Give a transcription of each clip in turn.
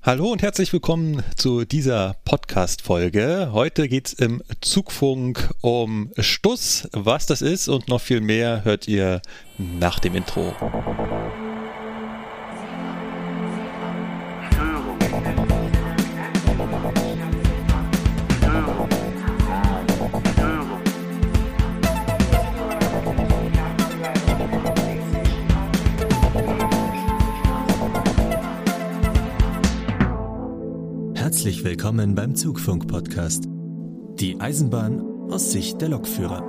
Hallo und herzlich willkommen zu dieser Podcast-Folge. Heute geht's im Zugfunk um Stuss. Was das ist und noch viel mehr hört ihr nach dem Intro. Willkommen beim Zugfunk-Podcast. Die Eisenbahn aus Sicht der Lokführer.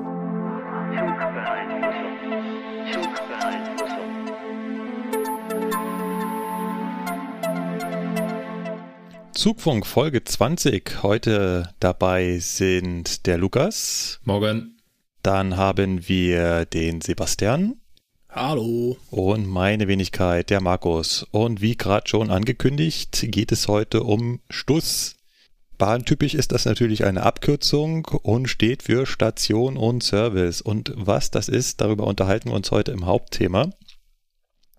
Zugfunk Folge 20. Heute dabei sind der Lukas. Morgen. Dann haben wir den Sebastian. Hallo. Und meine Wenigkeit, der Markus. Und wie gerade schon angekündigt, geht es heute um Stuss. Bahntypisch ist das natürlich eine Abkürzung und steht für Station und Service. Und was das ist, darüber unterhalten wir uns heute im Hauptthema.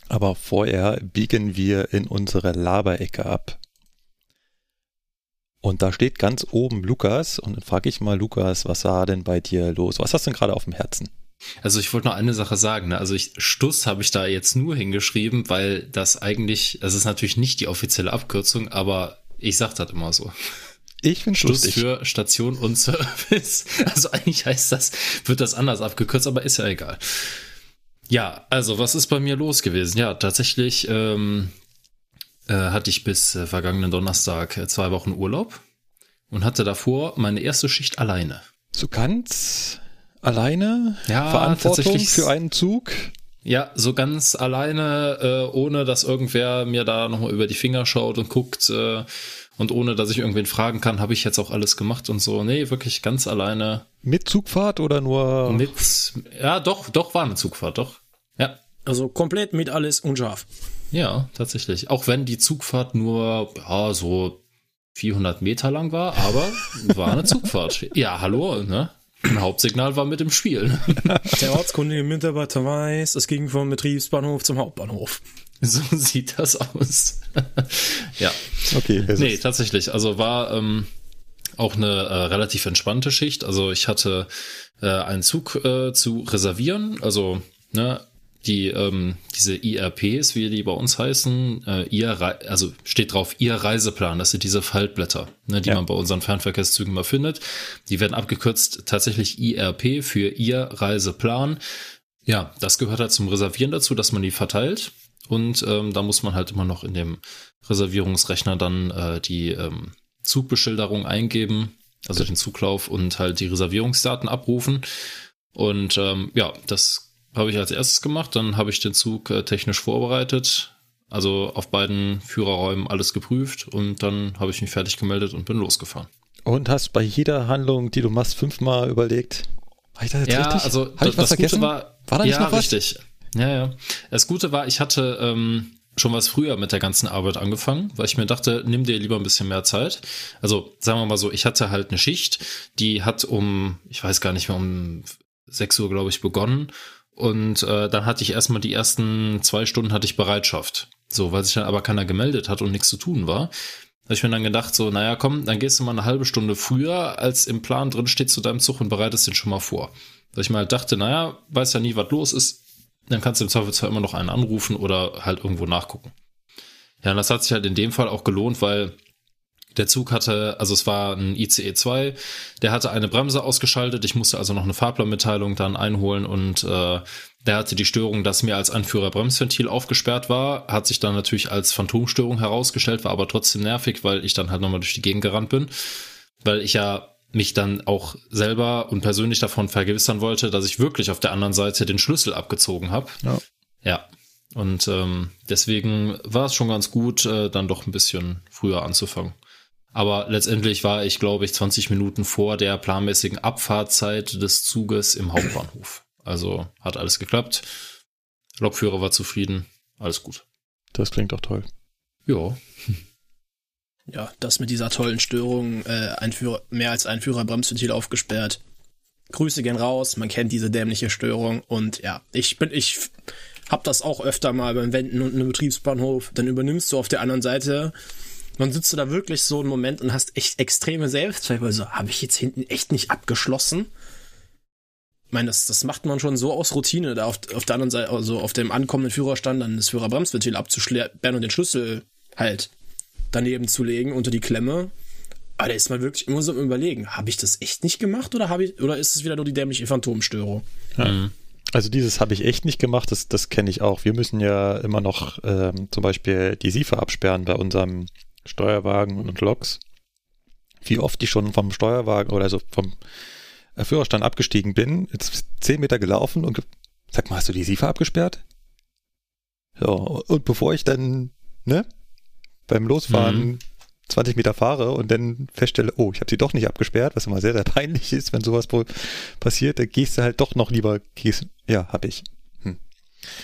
Aber vorher biegen wir in unsere Laberecke ab. Und da steht ganz oben Lukas und dann frage ich mal Lukas, was war denn bei dir los? Was hast du denn gerade auf dem Herzen? Also ich wollte noch eine Sache sagen. Ne? Also ich, Stuss habe ich da jetzt nur hingeschrieben, weil das eigentlich, das ist natürlich nicht die offizielle Abkürzung, aber ich sag das immer so. Ich finde Stuss für Station und Service. Also eigentlich heißt das, wird das anders abgekürzt, aber ist ja egal. Ja, also was ist bei mir los gewesen? Ja, tatsächlich ähm, äh, hatte ich bis äh, vergangenen Donnerstag äh, zwei Wochen Urlaub und hatte davor meine erste Schicht alleine. So ganz alleine ja, Verantwortung für einen Zug? Ja, so ganz alleine, äh, ohne dass irgendwer mir da nochmal über die Finger schaut und guckt äh, und ohne dass ich irgendwen fragen kann, habe ich jetzt auch alles gemacht und so. Nee, wirklich ganz alleine. Mit Zugfahrt oder nur? Mit, ja, doch, doch war eine Zugfahrt, doch. Ja. Also komplett mit alles unscharf. Ja, tatsächlich. Auch wenn die Zugfahrt nur, ja, so 400 Meter lang war, aber war eine Zugfahrt. Ja, hallo, ne? Ein Hauptsignal war mit im Spiel. Der ortskundige Mitarbeiter weiß, es ging vom Betriebsbahnhof zum Hauptbahnhof. So sieht das aus. ja. Okay. Nee, tatsächlich. Also war ähm, auch eine äh, relativ entspannte Schicht. Also ich hatte äh, einen Zug äh, zu reservieren. Also ne, die ähm, diese IRPs, wie die bei uns heißen, äh, ihr also steht drauf ihr Reiseplan. Das sind diese Faltblätter, ne, die ja. man bei unseren Fernverkehrszügen mal findet. Die werden abgekürzt tatsächlich IRP für ihr Reiseplan. Ja, das gehört halt zum Reservieren dazu, dass man die verteilt. Und ähm, da muss man halt immer noch in dem Reservierungsrechner dann äh, die ähm, Zugbeschilderung eingeben, also den Zuglauf und halt die Reservierungsdaten abrufen. Und ähm, ja, das habe ich als erstes gemacht. Dann habe ich den Zug äh, technisch vorbereitet, also auf beiden Führerräumen alles geprüft und dann habe ich mich fertig gemeldet und bin losgefahren. Und hast bei jeder Handlung, die du machst, fünfmal überlegt, war ich das jetzt ja, richtig? Also hab ich das, was vergessen? War, war da nicht ja, noch was? richtig. Ja, ja. Das Gute war, ich hatte ähm, schon was früher mit der ganzen Arbeit angefangen, weil ich mir dachte, nimm dir lieber ein bisschen mehr Zeit. Also sagen wir mal so, ich hatte halt eine Schicht, die hat um, ich weiß gar nicht mehr, um 6 Uhr, glaube ich, begonnen und äh, dann hatte ich erstmal die ersten zwei Stunden hatte ich Bereitschaft. So, weil sich dann aber keiner gemeldet hat und nichts zu tun war. Da ich mir dann gedacht, so, naja, komm, dann gehst du mal eine halbe Stunde früher, als im Plan drin steht zu deinem Zug und bereitest den schon mal vor. Weil ich mir halt dachte, naja, weiß ja nie, was los ist, dann kannst du im Zweifelsfall immer noch einen anrufen oder halt irgendwo nachgucken. Ja, und das hat sich halt in dem Fall auch gelohnt, weil der Zug hatte, also es war ein ICE 2, der hatte eine Bremse ausgeschaltet. Ich musste also noch eine Fahrplanmitteilung dann einholen und äh, der hatte die Störung, dass mir als Anführer Bremsventil aufgesperrt war. Hat sich dann natürlich als Phantomstörung herausgestellt, war aber trotzdem nervig, weil ich dann halt nochmal durch die Gegend gerannt bin. Weil ich ja mich dann auch selber und persönlich davon vergewissern wollte, dass ich wirklich auf der anderen Seite den Schlüssel abgezogen habe. Ja. ja. Und ähm, deswegen war es schon ganz gut, äh, dann doch ein bisschen früher anzufangen. Aber letztendlich war ich, glaube ich, 20 Minuten vor der planmäßigen Abfahrtzeit des Zuges im Hauptbahnhof. Also hat alles geklappt. Lokführer war zufrieden. Alles gut. Das klingt doch toll. Ja. Ja, das mit dieser tollen Störung, äh, Einführer, mehr als ein Führerbremsventil aufgesperrt. Grüße gehen raus, man kennt diese dämliche Störung und ja, ich bin, ich hab das auch öfter mal beim Wenden und einem Betriebsbahnhof. Dann übernimmst du auf der anderen Seite Man sitzt du da wirklich so einen Moment und hast echt extreme Selbstzweifel. So, habe ich jetzt hinten echt nicht abgeschlossen? Ich meine, das, das macht man schon so aus Routine, da auf, auf der anderen Seite, also auf dem ankommenden Führerstand dann das Führerbremsventil abzusperren und den Schlüssel halt daneben zu legen unter die Klemme. Aber da ist man wirklich immer so im Überlegen, habe ich das echt nicht gemacht oder habe ich, oder ist es wieder nur die dämliche Phantomstörung? Ja. Mhm. Also dieses habe ich echt nicht gemacht, das, das kenne ich auch. Wir müssen ja immer noch ähm, zum Beispiel die SIFA absperren bei unserem Steuerwagen und Loks. Wie oft ich schon vom Steuerwagen oder also vom äh, Führerstand abgestiegen bin, jetzt zehn Meter gelaufen und sag mal, hast du die SIFA abgesperrt? So, und bevor ich dann, ne, beim Losfahren mhm. 20 Meter fahre und dann feststelle, oh, ich habe sie doch nicht abgesperrt, was immer sehr, sehr peinlich ist, wenn sowas passiert, da gehst du halt doch noch lieber, gehst, ja, habe ich. Hm.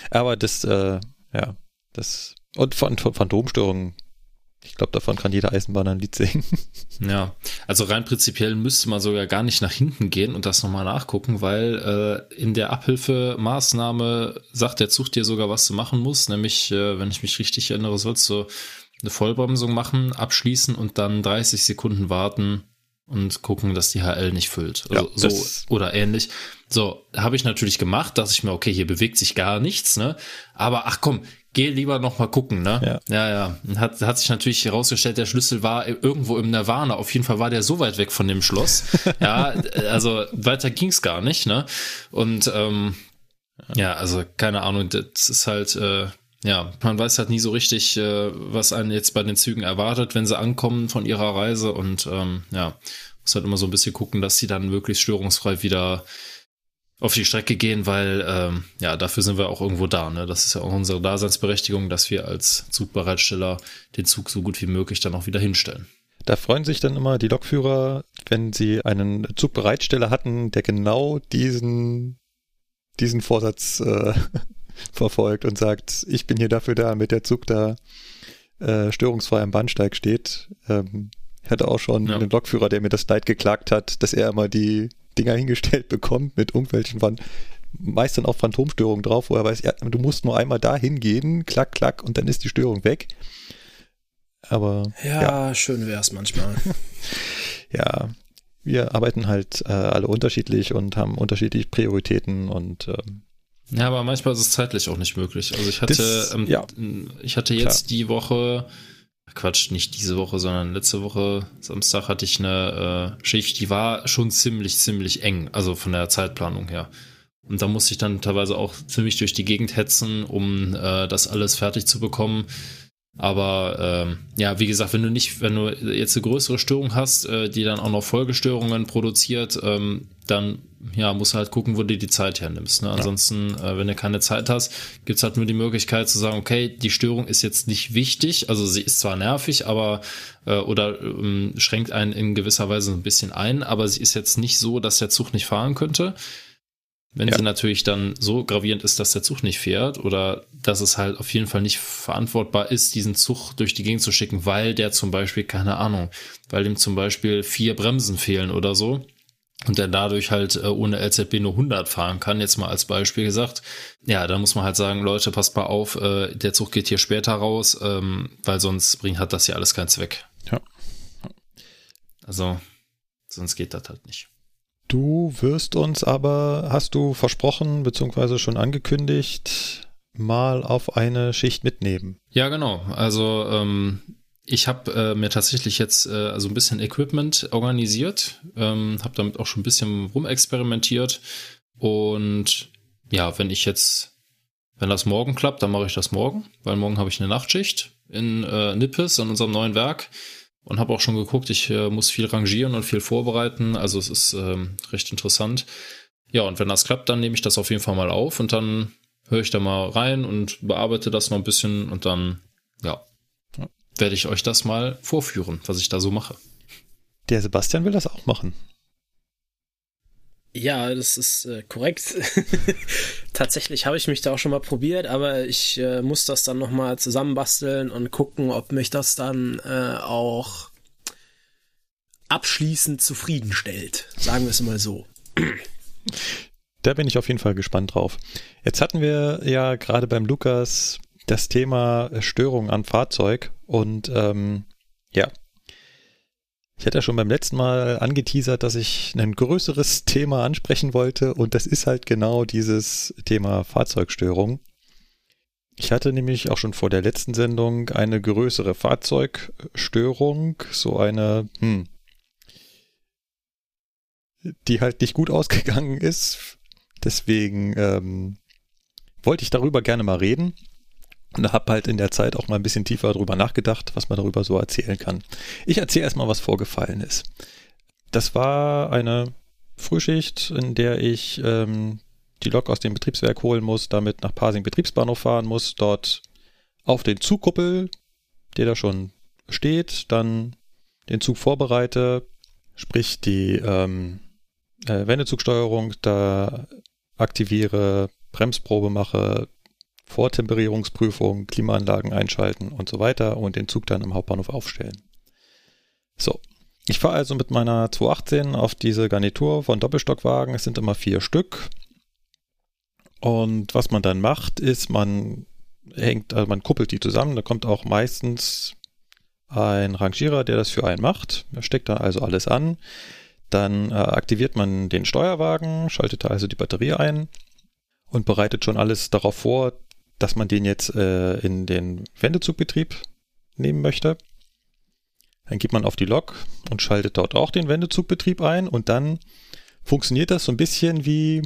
Aber das, äh, ja, das, und Phantomstörungen ich glaube, davon kann jeder Eisenbahner ein Lied singen. Ja, also rein prinzipiell müsste man sogar gar nicht nach hinten gehen und das nochmal nachgucken, weil äh, in der Abhilfemaßnahme sagt der Zug dir sogar, was du machen musst. Nämlich, äh, wenn ich mich richtig erinnere, sollst du eine Vollbremsung machen, abschließen und dann 30 Sekunden warten und gucken, dass die HL nicht füllt. Also ja, so oder ähnlich. So, habe ich natürlich gemacht, dass ich mir, okay, hier bewegt sich gar nichts, ne? Aber ach komm, geh lieber noch mal gucken, ne? Ja, ja. ja. Hat, hat sich natürlich herausgestellt, der Schlüssel war irgendwo im Nirvana. Auf jeden Fall war der so weit weg von dem Schloss. ja, also weiter ging's gar nicht, ne? Und ähm, ja, also keine Ahnung, das ist halt, äh, ja, man weiß halt nie so richtig, äh, was einen jetzt bei den Zügen erwartet, wenn sie ankommen von ihrer Reise und ähm, ja, muss halt immer so ein bisschen gucken, dass sie dann möglichst störungsfrei wieder auf die Strecke gehen, weil ähm, ja, dafür sind wir auch irgendwo da. Ne? Das ist ja auch unsere Daseinsberechtigung, dass wir als Zugbereitsteller den Zug so gut wie möglich dann auch wieder hinstellen. Da freuen sich dann immer die Lokführer, wenn sie einen Zugbereitsteller hatten, der genau diesen, diesen Vorsatz äh, verfolgt und sagt, ich bin hier dafür da, damit der Zug da äh, störungsfrei am Bahnsteig steht. Ähm, ich hatte auch schon ja. einen Lokführer, der mir das Leid geklagt hat, dass er immer die Dinger hingestellt bekommt mit irgendwelchen Phan meist dann auch Phantomstörungen drauf, wo er weiß, ja, du musst nur einmal da hingehen, klack, klack, und dann ist die Störung weg. Aber. Ja, ja. schön wäre es manchmal. ja, wir arbeiten halt äh, alle unterschiedlich und haben unterschiedliche Prioritäten und ähm, ja, aber manchmal ist es zeitlich auch nicht möglich. Also ich hatte, das, ähm, ja, ich hatte jetzt klar. die Woche Quatsch, nicht diese Woche, sondern letzte Woche Samstag hatte ich eine äh, Schicht, die war schon ziemlich, ziemlich eng, also von der Zeitplanung her. Und da musste ich dann teilweise auch ziemlich durch die Gegend hetzen, um äh, das alles fertig zu bekommen. Aber ähm, ja, wie gesagt, wenn du nicht, wenn du jetzt eine größere Störung hast, äh, die dann auch noch Folgestörungen produziert, ähm, dann ja, musst du halt gucken, wo du die Zeit hernimmst. Ne? Ansonsten, ja. äh, wenn du keine Zeit hast, gibt's halt nur die Möglichkeit zu sagen, okay, die Störung ist jetzt nicht wichtig, also sie ist zwar nervig, aber äh, oder ähm, schränkt einen in gewisser Weise ein bisschen ein, aber sie ist jetzt nicht so, dass der Zug nicht fahren könnte. Wenn ja. sie natürlich dann so gravierend ist, dass der Zug nicht fährt oder dass es halt auf jeden Fall nicht verantwortbar ist, diesen Zug durch die Gegend zu schicken, weil der zum Beispiel, keine Ahnung, weil ihm zum Beispiel vier Bremsen fehlen oder so und der dadurch halt äh, ohne LZB nur 100 fahren kann, jetzt mal als Beispiel gesagt, ja, da muss man halt sagen, Leute, passt mal auf, äh, der Zug geht hier später raus, ähm, weil sonst bringt hat das ja alles keinen Zweck. Ja. Also, sonst geht das halt nicht. Du wirst uns aber, hast du versprochen, beziehungsweise schon angekündigt, mal auf eine Schicht mitnehmen. Ja, genau. Also ähm, ich habe äh, mir tatsächlich jetzt äh, so ein bisschen Equipment organisiert, ähm, habe damit auch schon ein bisschen rumexperimentiert und ja, wenn ich jetzt, wenn das morgen klappt, dann mache ich das morgen, weil morgen habe ich eine Nachtschicht in äh, Nippes an unserem neuen Werk und habe auch schon geguckt, ich äh, muss viel rangieren und viel vorbereiten. Also es ist ähm, recht interessant. Ja, und wenn das klappt, dann nehme ich das auf jeden Fall mal auf und dann höre ich da mal rein und bearbeite das noch ein bisschen und dann, ja, werde ich euch das mal vorführen, was ich da so mache. Der Sebastian will das auch machen. Ja, das ist äh, korrekt. Tatsächlich habe ich mich da auch schon mal probiert, aber ich äh, muss das dann nochmal zusammenbasteln und gucken, ob mich das dann äh, auch abschließend zufriedenstellt. Sagen wir es mal so. Da bin ich auf jeden Fall gespannt drauf. Jetzt hatten wir ja gerade beim Lukas das Thema Störung am Fahrzeug und ähm, Ja. Ich hatte ja schon beim letzten Mal angeteasert, dass ich ein größeres Thema ansprechen wollte und das ist halt genau dieses Thema Fahrzeugstörung. Ich hatte nämlich auch schon vor der letzten Sendung eine größere Fahrzeugstörung, so eine, hm, die halt nicht gut ausgegangen ist. Deswegen ähm, wollte ich darüber gerne mal reden habe halt in der Zeit auch mal ein bisschen tiefer darüber nachgedacht, was man darüber so erzählen kann. Ich erzähle erstmal, was vorgefallen ist. Das war eine Frühschicht, in der ich ähm, die Lok aus dem Betriebswerk holen muss, damit nach Pasing Betriebsbahnhof fahren muss, dort auf den Zugkuppel, der da schon steht, dann den Zug vorbereite, sprich die ähm, äh, Wendezugsteuerung da aktiviere, Bremsprobe mache, Vortemperierungsprüfung, Klimaanlagen einschalten und so weiter und den Zug dann im Hauptbahnhof aufstellen. So, ich fahre also mit meiner 218 auf diese Garnitur von Doppelstockwagen. Es sind immer vier Stück. Und was man dann macht, ist, man hängt, also man kuppelt die zusammen. Da kommt auch meistens ein Rangierer, der das für einen macht. Er steckt dann also alles an. Dann äh, aktiviert man den Steuerwagen, schaltet da also die Batterie ein und bereitet schon alles darauf vor, dass man den jetzt äh, in den Wendezugbetrieb nehmen möchte. Dann geht man auf die Lok und schaltet dort auch den Wendezugbetrieb ein und dann funktioniert das so ein bisschen wie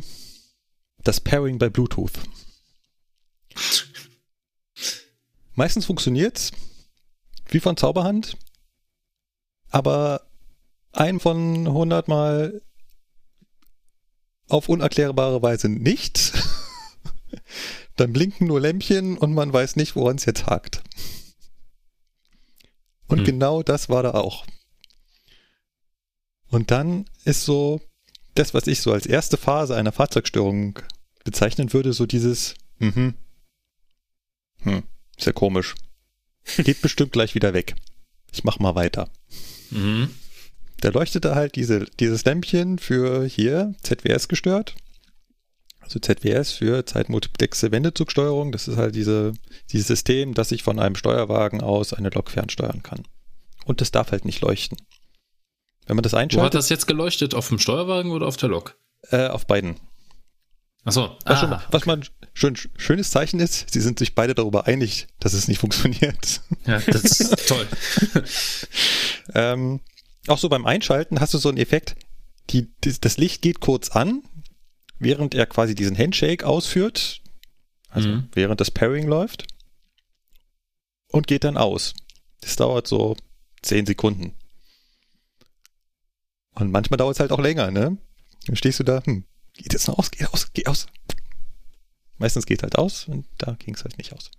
das Pairing bei Bluetooth. Meistens funktioniert's wie von Zauberhand, aber ein von 100 Mal auf unerklärbare Weise nicht. Dann blinken nur Lämpchen und man weiß nicht, woran es jetzt hakt. Und hm. genau das war da auch. Und dann ist so das, was ich so als erste Phase einer Fahrzeugstörung bezeichnen würde, so dieses, mhm, hm, ist ja komisch. Geht bestimmt gleich wieder weg. Ich mach mal weiter. Mhm. Da leuchtete halt diese, dieses Lämpchen für hier ZWS gestört. Also ZWS für Zeitmultiplexe Wendezugsteuerung. Das ist halt diese, dieses System, das ich von einem Steuerwagen aus eine Lok fernsteuern kann. Und das darf halt nicht leuchten. Wenn man das einschaltet. Wo hat das jetzt geleuchtet? Auf dem Steuerwagen oder auf der Lok? Äh, auf beiden. Achso. Was, ah. schon, was man schön, schönes Zeichen ist, sie sind sich beide darüber einig, dass es nicht funktioniert. Ja, das ist toll. ähm, auch so beim Einschalten hast du so einen Effekt, die, das Licht geht kurz an, während er quasi diesen Handshake ausführt, also mhm. während das Pairing läuft, und geht dann aus. Das dauert so 10 Sekunden. Und manchmal dauert es halt auch länger, ne? Dann stehst du da, hm, geht jetzt noch aus, geht aus, geht aus. Meistens geht halt aus und da ging es halt nicht aus.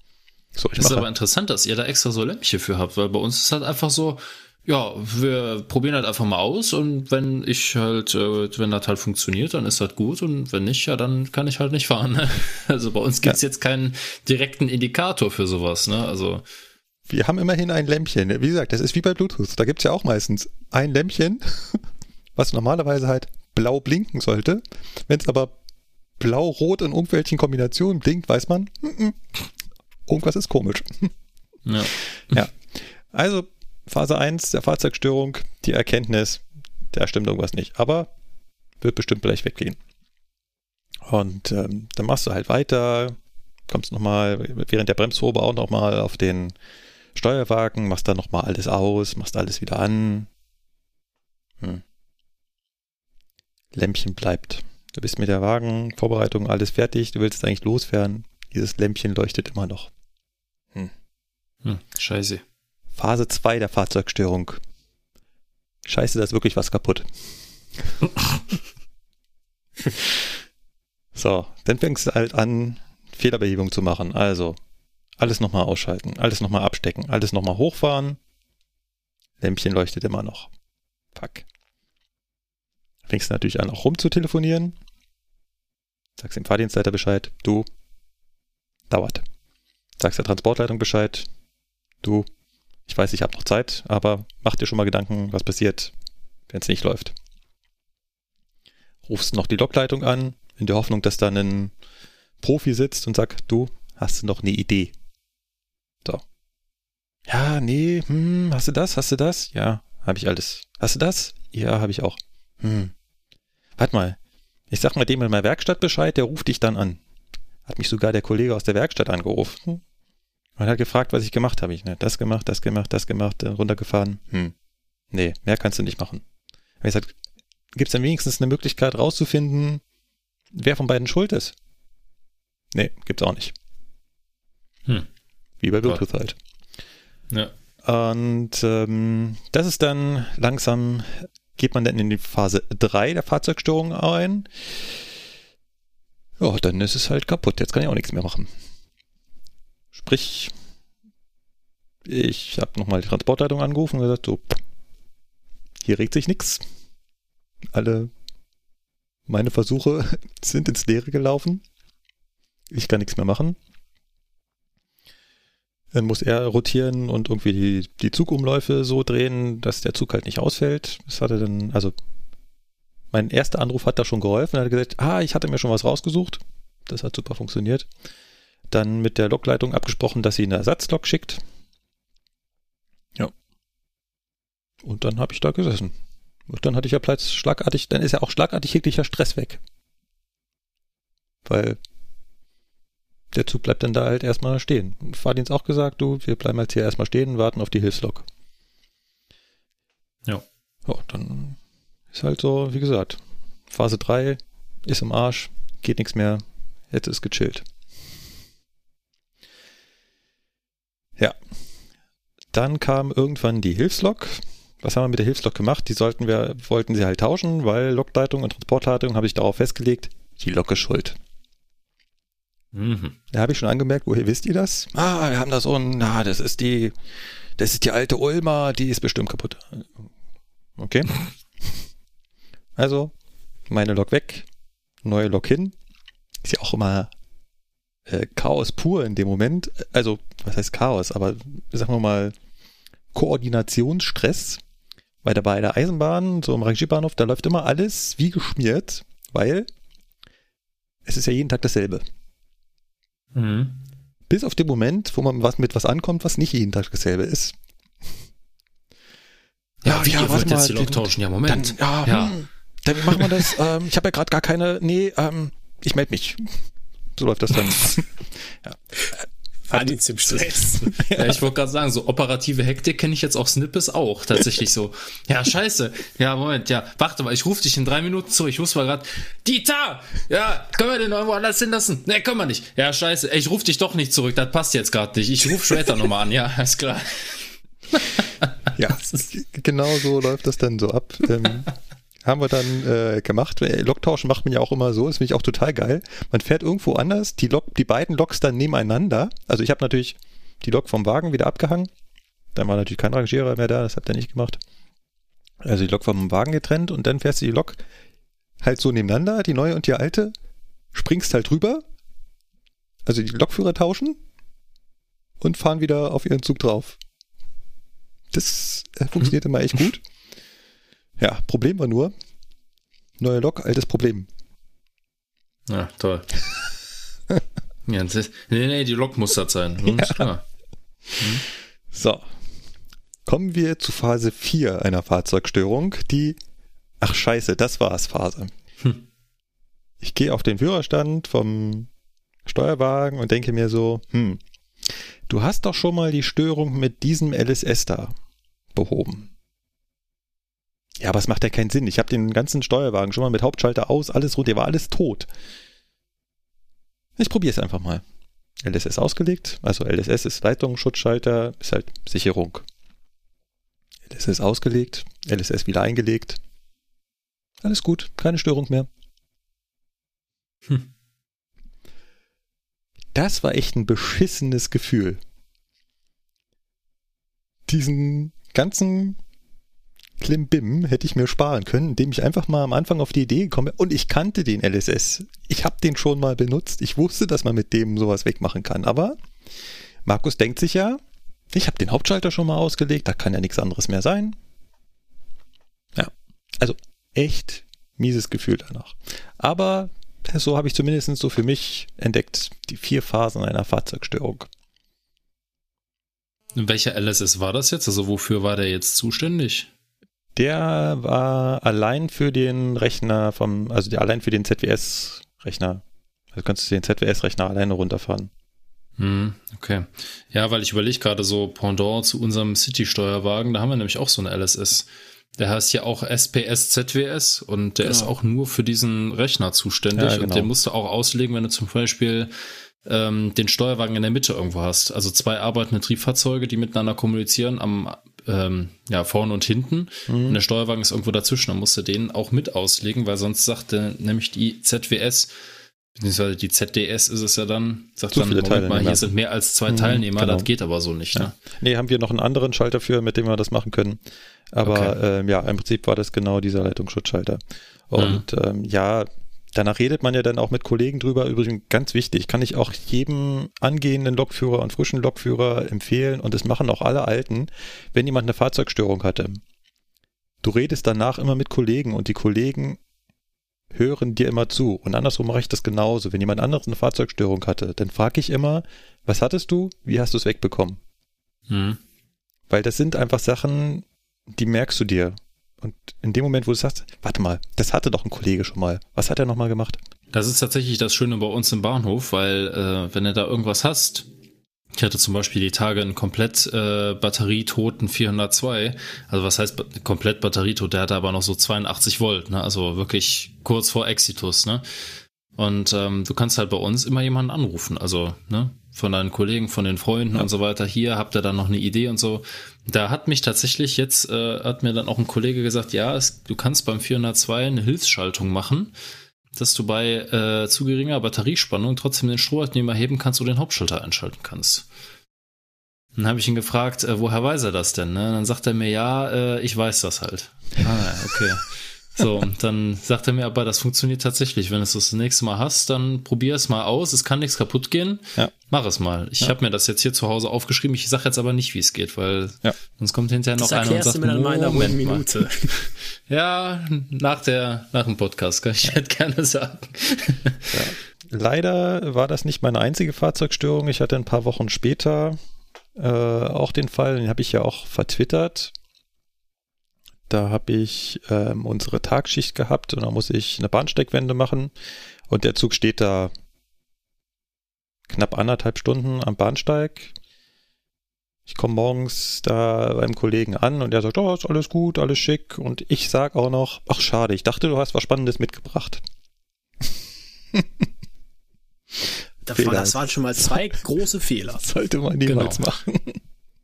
So, das ist aber interessant, dass ihr da extra so Lämpchen für habt, weil bei uns ist halt einfach so, ja, wir probieren halt einfach mal aus und wenn ich halt, äh, wenn das halt funktioniert, dann ist das gut und wenn nicht, ja, dann kann ich halt nicht fahren. Ne? Also bei uns gibt's ja. jetzt keinen direkten Indikator für sowas, ne? Also. Wir haben immerhin ein Lämpchen. Wie gesagt, das ist wie bei Bluetooth. Da gibt's ja auch meistens ein Lämpchen, was normalerweise halt blau blinken sollte. Wenn es aber blau-rot in irgendwelchen Kombinationen blinkt, weiß man, mm -mm, irgendwas ist komisch. Ja. ja. Also Phase 1 der Fahrzeugstörung, die Erkenntnis, da stimmt irgendwas nicht. Aber wird bestimmt gleich weggehen. Und ähm, dann machst du halt weiter, kommst nochmal während der Bremsprobe auch nochmal auf den Steuerwagen, machst dann nochmal alles aus, machst alles wieder an. Hm. Lämpchen bleibt. Du bist mit der Wagenvorbereitung alles fertig, du willst eigentlich losfahren. Dieses Lämpchen leuchtet immer noch. Hm. Hm, scheiße. Phase 2 der Fahrzeugstörung. Scheiße, da ist wirklich was kaputt. so, dann fängst du halt an, Fehlerbehebung zu machen. Also, alles nochmal ausschalten, alles nochmal abstecken, alles nochmal hochfahren. Lämpchen leuchtet immer noch. Fuck. Fängst du natürlich an, auch rumzutelefonieren. Sagst dem Fahrdienstleiter Bescheid. Du. Dauert. Sagst der Transportleitung Bescheid. Du. Ich weiß, ich habe noch Zeit, aber mach dir schon mal Gedanken, was passiert, wenn es nicht läuft. Rufst noch die Lokleitung an, in der Hoffnung, dass da ein Profi sitzt und sagt, du, hast du noch eine Idee? So. Ja, nee, hm, hast du das? Hast du das? Ja, habe ich alles. Hast du das? Ja, habe ich auch. Hm. Warte mal. Ich sag mal dem in meiner Werkstatt Bescheid, der ruft dich dann an. Hat mich sogar der Kollege aus der Werkstatt angerufen und hat gefragt, was ich gemacht habe. Ich, ne, das gemacht, das gemacht, das gemacht, runtergefahren. Hm. Nee, mehr kannst du nicht machen. Hab ich gesagt, gibt es dann wenigstens eine Möglichkeit rauszufinden, wer von beiden schuld ist? Nee, gibt's auch nicht. Hm. Wie bei Bluetooth halt. Ja. Und ähm, das ist dann langsam, geht man dann in die Phase 3 der Fahrzeugstörung ein. Ja, dann ist es halt kaputt. Jetzt kann ich auch nichts mehr machen. Sprich, ich habe nochmal die Transportleitung angerufen und gesagt, so, hier regt sich nichts. Alle meine Versuche sind ins Leere gelaufen. Ich kann nichts mehr machen. Dann muss er rotieren und irgendwie die, die Zugumläufe so drehen, dass der Zug halt nicht ausfällt. Das hatte dann, also mein erster Anruf hat da schon geholfen. Er hat gesagt, ah, ich hatte mir schon was rausgesucht. Das hat super funktioniert. Dann mit der Lokleitung abgesprochen, dass sie eine Ersatzlok schickt. Ja. Und dann habe ich da gesessen. Und dann hatte ich ja Platz schlagartig, dann ist ja auch schlagartig jeglicher Stress weg. Weil der Zug bleibt dann da halt erstmal stehen. Fahrdienst auch gesagt, du, wir bleiben jetzt hier erstmal stehen, warten auf die Hilfslok. Ja. Ja, dann ist halt so, wie gesagt, Phase 3 ist im Arsch, geht nichts mehr, jetzt ist gechillt. Ja. Dann kam irgendwann die Hilfslok. Was haben wir mit der Hilfslok gemacht? Die sollten wir, wollten sie halt tauschen, weil Lokleitung und Transportleitung habe ich darauf festgelegt, die Lok ist schuld. Mhm. Da habe ich schon angemerkt, woher wisst ihr das? Ah, wir haben da so ein, na, das ist die, das ist die alte Ulma, die ist bestimmt kaputt. Okay. Also, meine Lok weg, neue Lok hin. Ist ja auch immer äh, Chaos pur in dem Moment. Also, was heißt Chaos? Aber sagen wir mal, Koordinationsstress. Weil da bei der Eisenbahn, so im Rangierbahnhof, da läuft immer alles wie geschmiert, weil es ist ja jeden Tag dasselbe. Mhm. Bis auf den Moment, wo man was mit was ankommt, was nicht jeden Tag dasselbe ist. Ja, ja ja, wollt jetzt die Lok tauschen? Ja, Moment. Dann, ja, ja. Hm, dann machen wir das. ähm, ich habe ja gerade gar keine. Nee, ähm, ich melde mich. So läuft das dann. ja. Fahrdienst im Stress. ja, ich wollte gerade sagen, so operative Hektik kenne ich jetzt auch Snippes auch tatsächlich so. Ja, scheiße. Ja, Moment, ja, warte mal, ich rufe dich in drei Minuten zu. Ich muss mal gerade. Dieter! Ja, können wir den irgendwo anders hinlassen? Ne, können wir nicht. Ja, scheiße. Ich rufe dich doch nicht zurück. Das passt jetzt gerade nicht. Ich rufe später nochmal an. Ja, ist klar. ja, genau so läuft das dann so ab. Ähm, haben wir dann äh, gemacht. Loktauschen macht man ja auch immer so, das finde ich auch total geil. Man fährt irgendwo anders, die, Lok, die beiden Loks dann nebeneinander. Also ich habe natürlich die Lok vom Wagen wieder abgehangen. Dann war natürlich kein Rangierer mehr da, das habt ihr nicht gemacht. Also die Lok vom Wagen getrennt und dann fährst du die Lok halt so nebeneinander, die neue und die alte, springst halt rüber, also die Lokführer tauschen und fahren wieder auf ihren Zug drauf. Das äh, funktioniert immer echt gut. Ja, Problem war nur, neue Lok, altes Problem. Ja, toll. ja, das ist, nee, nee, die Lok muss das sein. Ja. Ist klar. Hm. So. Kommen wir zu Phase 4 einer Fahrzeugstörung, die, ach scheiße, das war's Phase. Hm. Ich gehe auf den Führerstand vom Steuerwagen und denke mir so, hm, du hast doch schon mal die Störung mit diesem LSS da behoben. Ja, aber es macht ja keinen Sinn. Ich habe den ganzen Steuerwagen schon mal mit Hauptschalter aus, alles rund, der war alles tot. Ich probiere es einfach mal. LSS ausgelegt, also LSS ist Leitungsschutzschalter, ist halt Sicherung. LSS ausgelegt, LSS wieder eingelegt. Alles gut, keine Störung mehr. Hm. Das war echt ein beschissenes Gefühl. Diesen ganzen Klimbim hätte ich mir sparen können, indem ich einfach mal am Anfang auf die Idee komme und ich kannte den LSS. Ich habe den schon mal benutzt. Ich wusste, dass man mit dem sowas wegmachen kann. Aber Markus denkt sich ja, ich habe den Hauptschalter schon mal ausgelegt, da kann ja nichts anderes mehr sein. Ja, also echt mieses Gefühl danach. Aber so habe ich zumindest so für mich entdeckt, die vier Phasen einer Fahrzeugstörung. Welcher LSS war das jetzt? Also wofür war der jetzt zuständig? Der war allein für den Rechner vom, also der allein für den ZWS-Rechner. Also kannst du den ZWS-Rechner alleine runterfahren. Hm, okay. Ja, weil ich überlege gerade so Pendant zu unserem City-Steuerwagen, da haben wir nämlich auch so eine LSS. Der heißt ja auch SPS ZWS und der genau. ist auch nur für diesen Rechner zuständig ja, genau. und den musst du auch auslegen, wenn du zum Beispiel ähm, den Steuerwagen in der Mitte irgendwo hast. Also zwei arbeitende Triebfahrzeuge, die miteinander kommunizieren am ähm, ja, vorne und hinten. Mhm. Und der Steuerwagen ist irgendwo dazwischen. Dann musst du den auch mit auslegen, weil sonst sagte nämlich die ZWS, beziehungsweise die ZDS ist es ja dann, sagt dann, Moment mal, hier sind mehr als zwei mhm, Teilnehmer, genau. das geht aber so nicht. Ne? Ja. Nee, haben wir noch einen anderen Schalter für, mit dem wir das machen können. Aber okay. ähm, ja, im Prinzip war das genau dieser Leitungsschutzschalter. Und mhm. ähm, ja, danach redet man ja dann auch mit Kollegen drüber. Übrigens ganz wichtig, kann ich auch jedem angehenden Lokführer und frischen Lokführer empfehlen und das machen auch alle Alten, wenn jemand eine Fahrzeugstörung hatte. Du redest danach immer mit Kollegen und die Kollegen hören dir immer zu. Und andersrum mache ich das genauso. Wenn jemand anderes eine Fahrzeugstörung hatte, dann frage ich immer, was hattest du? Wie hast du es wegbekommen? Hm. Weil das sind einfach Sachen, die merkst du dir. Und in dem Moment, wo du sagst, warte mal, das hatte doch ein Kollege schon mal. Was hat er nochmal gemacht? Das ist tatsächlich das Schöne bei uns im Bahnhof, weil äh, wenn du da irgendwas hast, ich hatte zum Beispiel die Tage einen komplett äh, batterietoten 402. Also was heißt komplett batterietot? Der hatte aber noch so 82 Volt, ne? Also wirklich kurz vor Exitus, ne? Und ähm, du kannst halt bei uns immer jemanden anrufen. Also, ne? Von deinen Kollegen, von den Freunden ja. und so weiter. Hier habt ihr dann noch eine Idee und so. Da hat mich tatsächlich jetzt, äh, hat mir dann auch ein Kollege gesagt, ja, es, du kannst beim 402 eine Hilfsschaltung machen dass du bei äh, zu geringer Batteriespannung trotzdem den Strohabnehmer heben kannst und den Hauptschalter einschalten kannst. Dann habe ich ihn gefragt, äh, woher weiß er das denn? Ne? Dann sagt er mir, ja, äh, ich weiß das halt. Ah, okay. So, und dann sagt er mir aber, das funktioniert tatsächlich. Wenn du es das nächste Mal hast, dann probier es mal aus. Es kann nichts kaputt gehen. Ja. Mach es mal. Ich ja. habe mir das jetzt hier zu Hause aufgeschrieben. Ich sage jetzt aber nicht, wie es geht, weil ja. sonst kommt hinterher noch das einer und sagt, mir dann mal in Minute. ja, nach der, nach dem Podcast kann ich halt gerne sagen. Ja. Leider war das nicht meine einzige Fahrzeugstörung. Ich hatte ein paar Wochen später äh, auch den Fall, den habe ich ja auch vertwittert. Da habe ich ähm, unsere Tagschicht gehabt und da muss ich eine Bahnsteckwende machen. Und der Zug steht da knapp anderthalb Stunden am Bahnsteig. Ich komme morgens da beim Kollegen an und der sagt, oh, ist alles gut, alles schick. Und ich sage auch noch, ach schade, ich dachte, du hast was Spannendes mitgebracht. Davon, das waren schon mal zwei große Fehler. Sollte man niemals genau. machen.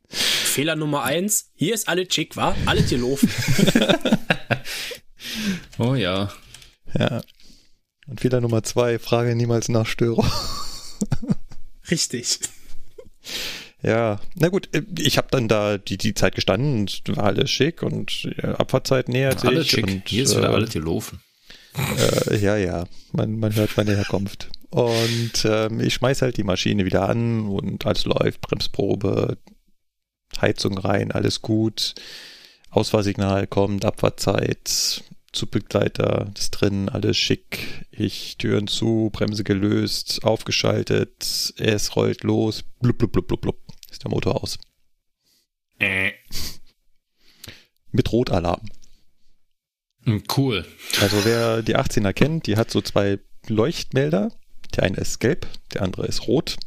Fehler Nummer eins, hier ist alles schick, war alles gelaufen. oh ja. Ja. Und Fehler Nummer zwei, frage niemals nach Störung. Richtig. Ja, na gut, ich habe dann da die, die Zeit gestanden und war alles schick und ja, Abfahrtzeit nähert sich. Alles schick, und, hier ist wieder äh, alles gelaufen. Äh, ja, ja, man, man hört meine Herkunft. Und ähm, ich schmeiß halt die Maschine wieder an und alles läuft, Bremsprobe, Heizung rein, alles gut. Ausfahrsignal kommt, Abfahrtzeit, Zugbegleiter ist drin, alles schick. Ich Türen zu, Bremse gelöst, aufgeschaltet, es rollt los, blub, blub, blub, blub, blub, ist der Motor aus. Äh. Mit Rotalarm. Hm, cool. Also wer die 18er kennt, die hat so zwei Leuchtmelder. Der eine ist gelb, der andere ist rot.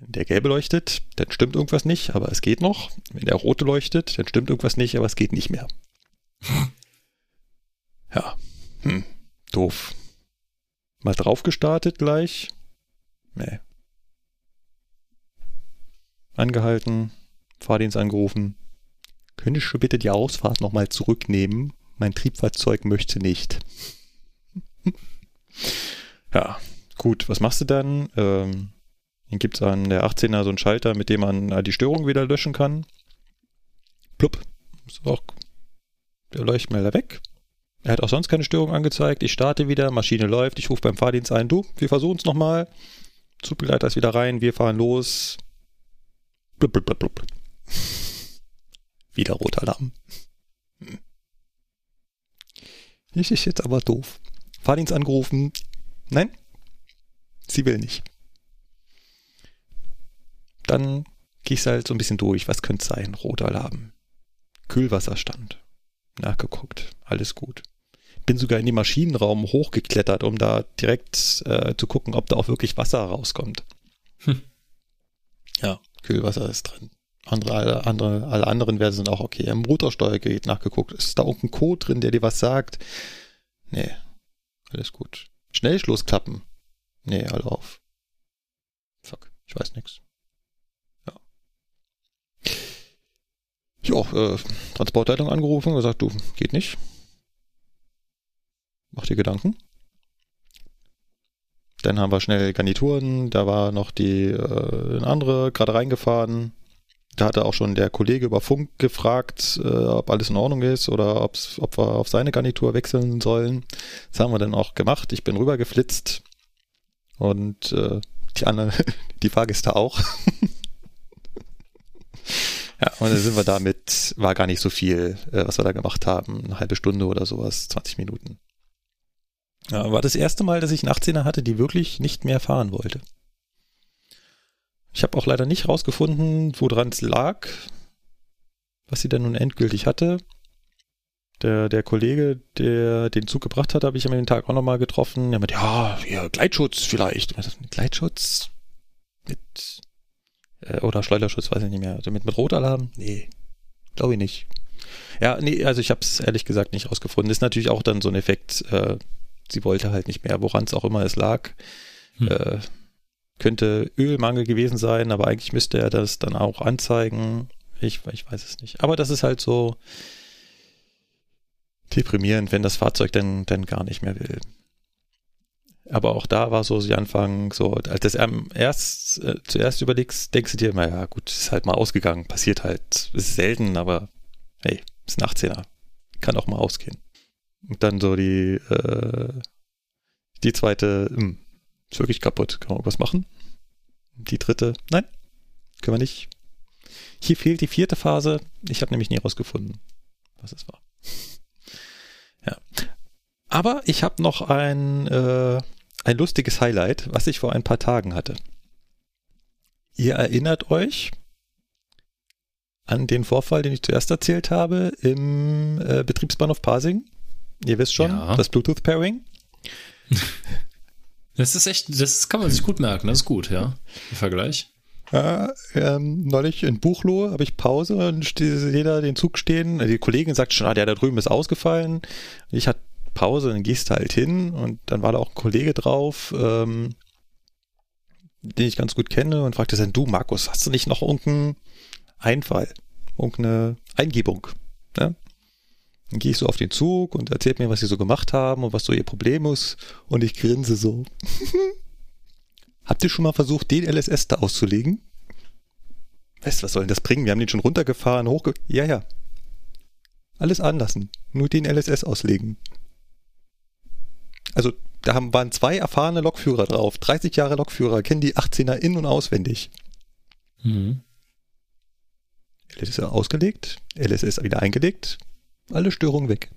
Wenn der gelbe leuchtet, dann stimmt irgendwas nicht, aber es geht noch. Wenn der rote leuchtet, dann stimmt irgendwas nicht, aber es geht nicht mehr. ja, hm. doof. Mal drauf gestartet gleich. Nee. Angehalten, Fahrdienst angerufen. Könntest du bitte die Ausfahrt nochmal zurücknehmen? Mein Triebfahrzeug möchte nicht. ja, gut, was machst du dann? Ähm, dann gibt es an der 18er so einen Schalter, mit dem man äh, die Störung wieder löschen kann. Plupp, ist auch der Leuchtmelder weg. Er hat auch sonst keine Störung angezeigt. Ich starte wieder, Maschine läuft, ich rufe beim Fahrdienst ein, du, wir versuchen es nochmal. Zugbegleiter ist wieder rein, wir fahren los. Blub, blub, blub, blub. wieder roter Alarm. Hm. Das ist jetzt aber doof. Fahrdienst angerufen. Nein, sie will nicht. Dann gehst halt so ein bisschen durch. Was könnte es sein? Rotalarm. Kühlwasserstand. Nachgeguckt. Alles gut. Bin sogar in den Maschinenraum hochgeklettert, um da direkt äh, zu gucken, ob da auch wirklich Wasser rauskommt. Hm. Ja, Kühlwasser ist drin. Andere, alle, andere, alle anderen Werte sind auch okay. Im Motorsteuergerät nachgeguckt. Ist da irgendein Code drin, der dir was sagt? Nee. Alles gut. Schnellschlussklappen. Nee, alle auf. Fuck. Ich weiß nichts. Ja, äh, Transportleitung angerufen, gesagt, du, geht nicht. Mach dir Gedanken. Dann haben wir schnell Garnituren, da war noch die äh, andere gerade reingefahren. Da hatte auch schon der Kollege über Funk gefragt, äh, ob alles in Ordnung ist oder ob wir auf seine Garnitur wechseln sollen. Das haben wir dann auch gemacht. Ich bin rübergeflitzt und äh, die anderen, die Fahrgäste auch. ja, und dann sind wir damit, war gar nicht so viel, äh, was wir da gemacht haben. Eine halbe Stunde oder sowas, 20 Minuten. Ja, war das erste Mal, dass ich einen 18er hatte, die wirklich nicht mehr fahren wollte. Ich habe auch leider nicht rausgefunden, woran es lag, was sie denn nun endgültig hatte. Der, der Kollege, der den Zug gebracht hat, habe ich am den Tag auch nochmal getroffen. Er meinte, ja, hier, Gleitschutz vielleicht. Gleitschutz? Mit, äh, oder Schleuderschutz, weiß ich nicht mehr. Also mit, mit Rotalarm? Nee, glaube ich nicht. Ja, nee, also ich habe es ehrlich gesagt nicht rausgefunden. Ist natürlich auch dann so ein Effekt, äh, sie wollte halt nicht mehr, woran es auch immer es lag. Hm. Äh, könnte Ölmangel gewesen sein, aber eigentlich müsste er das dann auch anzeigen. Ich, ich weiß es nicht. Aber das ist halt so deprimierend, wenn das Fahrzeug dann, dann gar nicht mehr will. Aber auch da war so sie Anfang so, als das erst äh, zuerst überlegst, denkst du dir immer, ja gut, ist halt mal ausgegangen, passiert halt, ist selten, aber hey, ist ein 18er, kann auch mal ausgehen. Und dann so die, äh, die zweite, mh, hm, ist wirklich kaputt, kann man irgendwas machen? Die dritte, nein, können wir nicht. Hier fehlt die vierte Phase, ich habe nämlich nie rausgefunden, was es war. Ja. Aber ich habe noch ein, äh, ein lustiges Highlight, was ich vor ein paar Tagen hatte. Ihr erinnert euch an den Vorfall, den ich zuerst erzählt habe im äh, Betriebsbahnhof Pasing? Ihr wisst schon, ja. das Bluetooth-Pairing. Das ist echt, das kann man sich gut merken, das ist gut, ja. Im Vergleich. Ja, ähm, neulich in Buchlohe habe ich Pause und steht jeder den Zug stehen. Die Kollegin sagt schon, ah, der da drüben ist ausgefallen. Ich hatte Pause, dann gehst du halt hin und dann war da auch ein Kollege drauf, ähm, den ich ganz gut kenne und fragte dann, du Markus, hast du nicht noch irgendeinen Einfall, irgendeine Eingebung? Ne? Dann gehe ich so auf den Zug und erzählt mir, was sie so gemacht haben und was so ihr Problem ist. Und ich grinse so. Habt ihr schon mal versucht, den LSS da auszulegen? Weißt du, was soll denn das bringen? Wir haben den schon runtergefahren, hochge... Ja, ja. Alles anlassen. Nur den LSS auslegen. Also, da haben, waren zwei erfahrene Lokführer drauf. 30 Jahre Lokführer, kennen die 18er in- und auswendig. Mhm. LSS ausgelegt, LSS wieder eingelegt, alle Störungen weg.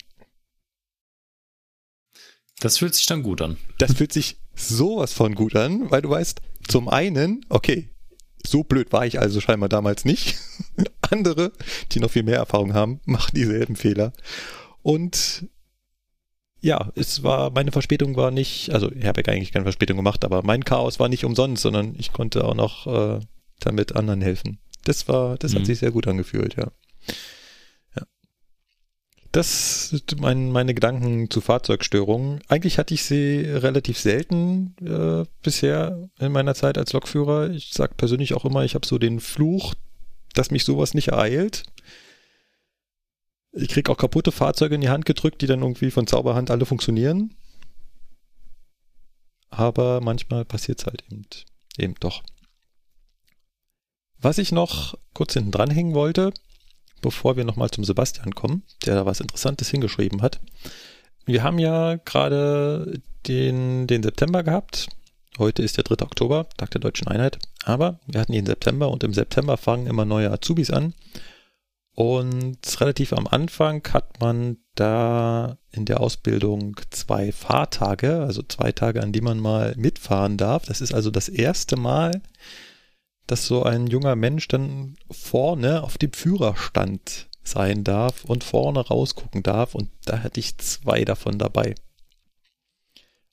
Das fühlt sich dann gut an. Das fühlt sich sowas von gut an, weil du weißt, zum einen, okay, so blöd war ich also scheinbar damals nicht. Andere, die noch viel mehr Erfahrung haben, machen dieselben Fehler. Und ja, es war, meine Verspätung war nicht, also ich habe ja eigentlich keine Verspätung gemacht, aber mein Chaos war nicht umsonst, sondern ich konnte auch noch äh, damit anderen helfen. Das war, das mhm. hat sich sehr gut angefühlt, ja. Das sind mein, meine Gedanken zu Fahrzeugstörungen. Eigentlich hatte ich sie relativ selten äh, bisher in meiner Zeit als Lokführer. Ich sage persönlich auch immer, ich habe so den Fluch, dass mich sowas nicht ereilt. Ich kriege auch kaputte Fahrzeuge in die Hand gedrückt, die dann irgendwie von Zauberhand alle funktionieren. Aber manchmal passiert es halt eben, eben doch. Was ich noch kurz hinten dranhängen wollte, bevor wir nochmal zum Sebastian kommen, der da was Interessantes hingeschrieben hat. Wir haben ja gerade den, den September gehabt. Heute ist der 3. Oktober, Tag der Deutschen Einheit. Aber wir hatten den September und im September fangen immer neue Azubis an. Und relativ am Anfang hat man da in der Ausbildung zwei Fahrtage, also zwei Tage, an die man mal mitfahren darf. Das ist also das erste Mal, dass so ein junger Mensch dann vorne auf dem Führerstand sein darf und vorne rausgucken darf. Und da hatte ich zwei davon dabei.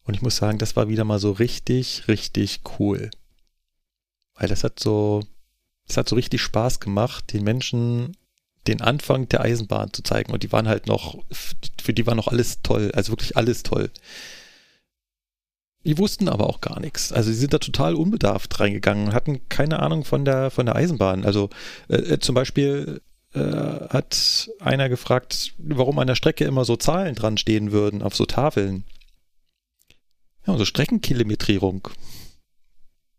Und ich muss sagen, das war wieder mal so richtig, richtig cool. Weil das hat so, das hat so richtig Spaß gemacht, den Menschen den Anfang der Eisenbahn zu zeigen. Und die waren halt noch, für die war noch alles toll, also wirklich alles toll. Die wussten aber auch gar nichts. Also sie sind da total unbedarft reingegangen, hatten keine Ahnung von der, von der Eisenbahn. Also äh, äh zum Beispiel äh, hat einer gefragt, warum an der Strecke immer so Zahlen dran stehen würden auf so Tafeln. Ja, so Streckenkilometrierung.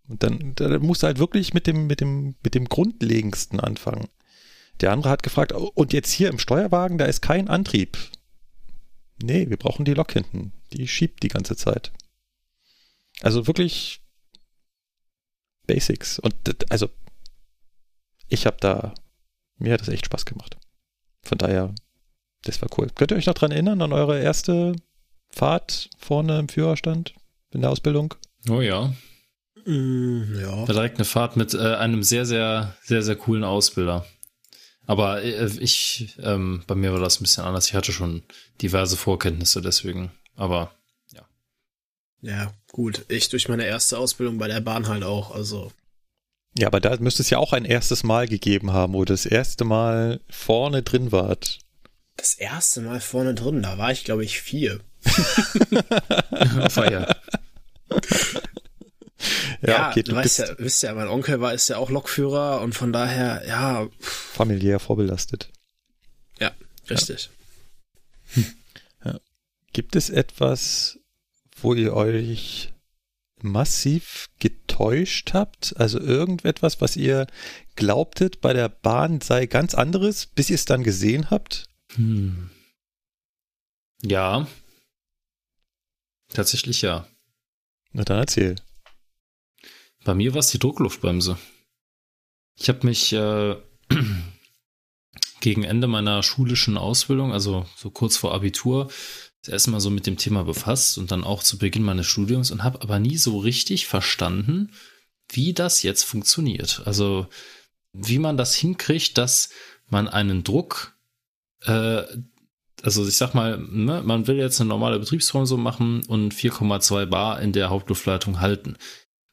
Und dann, da musst du halt wirklich mit dem, mit dem, mit dem Grundlegendsten anfangen. Der andere hat gefragt, oh, und jetzt hier im Steuerwagen, da ist kein Antrieb. Nee, wir brauchen die Lok hinten. Die schiebt die ganze Zeit. Also wirklich Basics. Und also ich habe da, mir hat das echt Spaß gemacht. Von daher, das war cool. Könnt ihr euch noch dran erinnern an eure erste Fahrt vorne im Führerstand in der Ausbildung? Oh ja. Mm, ja. Direkt eine Fahrt mit äh, einem sehr, sehr, sehr, sehr coolen Ausbilder. Aber äh, ich, ähm, bei mir war das ein bisschen anders. Ich hatte schon diverse Vorkenntnisse deswegen. Aber ja. Ja, gut. Ich durch meine erste Ausbildung bei der Bahn halt auch. Also. Ja, aber da müsste es ja auch ein erstes Mal gegeben haben, wo das erste Mal vorne drin wart. Das erste Mal vorne drin, da war ich, glaube ich, vier. Feier. Ja, ja okay, du, weißt ja, wisst ja, mein Onkel war, ist ja auch Lokführer und von daher, ja. Familiär vorbelastet. Ja, richtig. Ja. Ja. Gibt es etwas, wo ihr euch massiv getäuscht habt? Also irgendetwas, was ihr glaubtet, bei der Bahn sei ganz anderes, bis ihr es dann gesehen habt? Hm. Ja. Tatsächlich ja. Na dann erzähl. Bei mir war es die Druckluftbremse. Ich habe mich äh, gegen Ende meiner schulischen Ausbildung, also so kurz vor Abitur, das erste Mal so mit dem Thema befasst und dann auch zu Beginn meines Studiums und habe aber nie so richtig verstanden, wie das jetzt funktioniert. Also wie man das hinkriegt, dass man einen Druck, äh, also ich sag mal, ne, man will jetzt eine normale Betriebsform so machen und 4,2 Bar in der Hauptluftleitung halten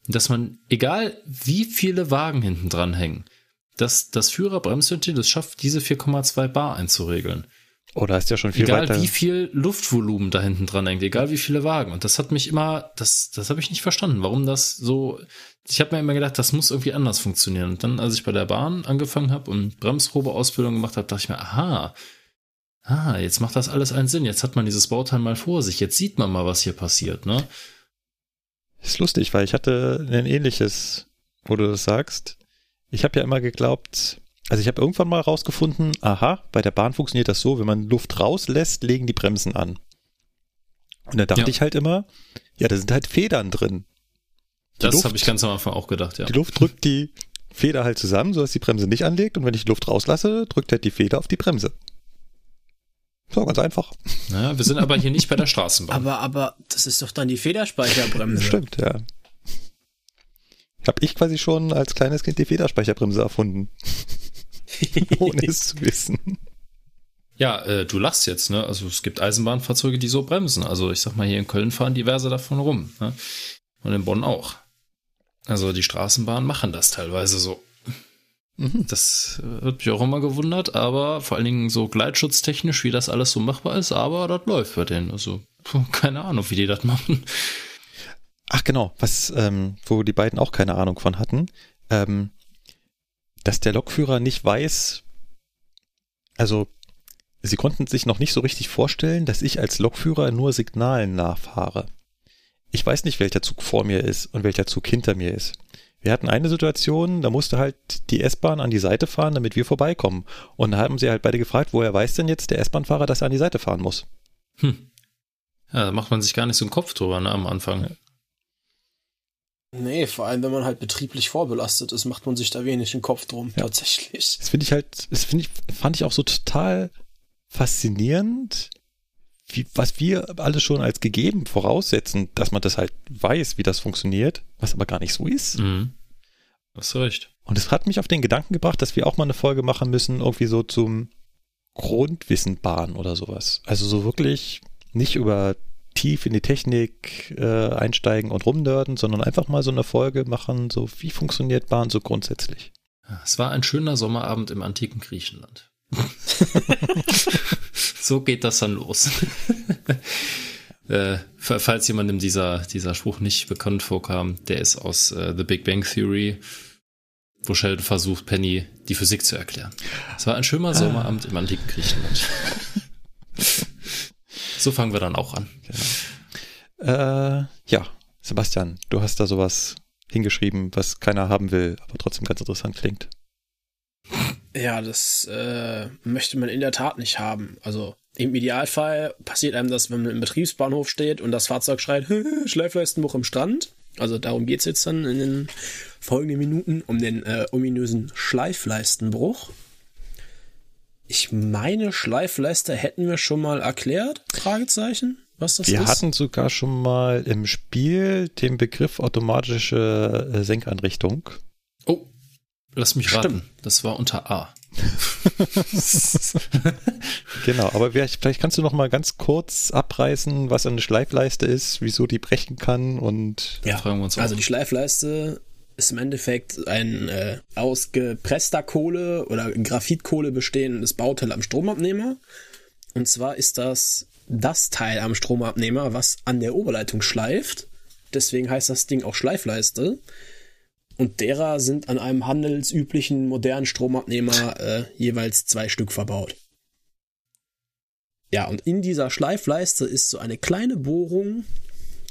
dass man, egal wie viele Wagen hinten dran hängen, dass das Führerbremsventil das schafft, diese 4,2 Bar einzuregeln. Oder ist ja schon viel egal, weiter. Egal wie viel Luftvolumen da hinten dran hängt, egal wie viele Wagen. Und das hat mich immer, das, das habe ich nicht verstanden, warum das so. Ich habe mir immer gedacht, das muss irgendwie anders funktionieren. Und dann, als ich bei der Bahn angefangen habe und Bremsprobeausbildung gemacht habe, dachte ich mir, aha, ah, jetzt macht das alles einen Sinn. Jetzt hat man dieses Bauteil mal vor sich. Jetzt sieht man mal, was hier passiert, ne? Ist lustig, weil ich hatte ein ähnliches, wo du das sagst. Ich habe ja immer geglaubt, also ich habe irgendwann mal rausgefunden, aha, bei der Bahn funktioniert das so, wenn man Luft rauslässt, legen die Bremsen an. Und da dachte ja. ich halt immer, ja, da sind halt Federn drin. Die das habe ich ganz am Anfang auch gedacht, ja. Die Luft drückt die Feder halt zusammen, sodass die Bremse nicht anlegt und wenn ich Luft rauslasse, drückt halt die Feder auf die Bremse. So, ganz einfach. Ja, wir sind aber hier nicht bei der Straßenbahn. Aber, aber das ist doch dann die Federspeicherbremse. Stimmt, ja. Habe ich quasi schon als kleines Kind die Federspeicherbremse erfunden. Ohne es zu wissen. Ja, äh, du lachst jetzt, ne? Also es gibt Eisenbahnfahrzeuge, die so bremsen. Also ich sag mal, hier in Köln fahren diverse davon rum. Ne? Und in Bonn auch. Also die Straßenbahnen machen das teilweise so. Mhm. Das wird mich auch immer gewundert, aber vor allen Dingen so gleitschutztechnisch, wie das alles so machbar ist, aber das läuft bei denen. Also, keine Ahnung, wie die das machen. Ach genau, was, ähm, wo die beiden auch keine Ahnung von hatten, ähm, dass der Lokführer nicht weiß, also sie konnten sich noch nicht so richtig vorstellen, dass ich als Lokführer nur Signalen nachfahre. Ich weiß nicht, welcher Zug vor mir ist und welcher Zug hinter mir ist. Wir hatten eine Situation, da musste halt die S-Bahn an die Seite fahren, damit wir vorbeikommen. Und da haben sie halt beide gefragt, woher weiß denn jetzt der S-Bahn-Fahrer, dass er an die Seite fahren muss? Hm. Ja, da macht man sich gar nicht so einen Kopf drüber, ne, am Anfang. Nee, vor allem, wenn man halt betrieblich vorbelastet ist, macht man sich da wenig einen Kopf drum, ja. tatsächlich. Das finde ich halt, das finde ich, fand ich auch so total faszinierend, wie, was wir alles schon als gegeben voraussetzen, dass man das halt weiß, wie das funktioniert, was aber gar nicht so ist. Mhm. Hast du recht. Und es hat mich auf den Gedanken gebracht, dass wir auch mal eine Folge machen müssen, irgendwie so zum Grundwissen Bahn oder sowas. Also so wirklich nicht über tief in die Technik äh, einsteigen und rumnörden, sondern einfach mal so eine Folge machen, so wie funktioniert Bahn so grundsätzlich. Es war ein schöner Sommerabend im antiken Griechenland. so geht das dann los. äh, falls jemandem dieser, dieser Spruch nicht bekannt vorkam, der ist aus äh, The Big Bang Theory, wo Sheldon versucht, Penny die Physik zu erklären. Es war ein schöner ah. Sommerabend im antiken Griechenland. so fangen wir dann auch an. Genau. Äh, ja, Sebastian, du hast da sowas hingeschrieben, was keiner haben will, aber trotzdem ganz interessant klingt. Ja, das äh, möchte man in der Tat nicht haben. Also im Idealfall passiert einem das, wenn man im Betriebsbahnhof steht und das Fahrzeug schreit, Schleifleistenbruch im Strand. Also darum geht's jetzt dann in den folgenden Minuten, um den äh, ominösen Schleifleistenbruch. Ich meine, Schleifleister hätten wir schon mal erklärt? Fragezeichen was das Wir ist? hatten sogar schon mal im Spiel den Begriff automatische äh, Senkanrichtung. Oh, lass mich Stimmt. raten. Das war unter A. genau, aber vielleicht, kannst du noch mal ganz kurz abreißen, was eine Schleifleiste ist, wieso die brechen kann und ja, fragen wir uns also die Schleifleiste ist im Endeffekt ein äh, aus gepresster Kohle oder Graphitkohle bestehendes Bauteil am Stromabnehmer. Und zwar ist das das Teil am Stromabnehmer, was an der Oberleitung schleift. Deswegen heißt das Ding auch Schleifleiste. Und derer sind an einem handelsüblichen modernen Stromabnehmer äh, jeweils zwei Stück verbaut. Ja, und in dieser Schleifleiste ist so eine kleine Bohrung.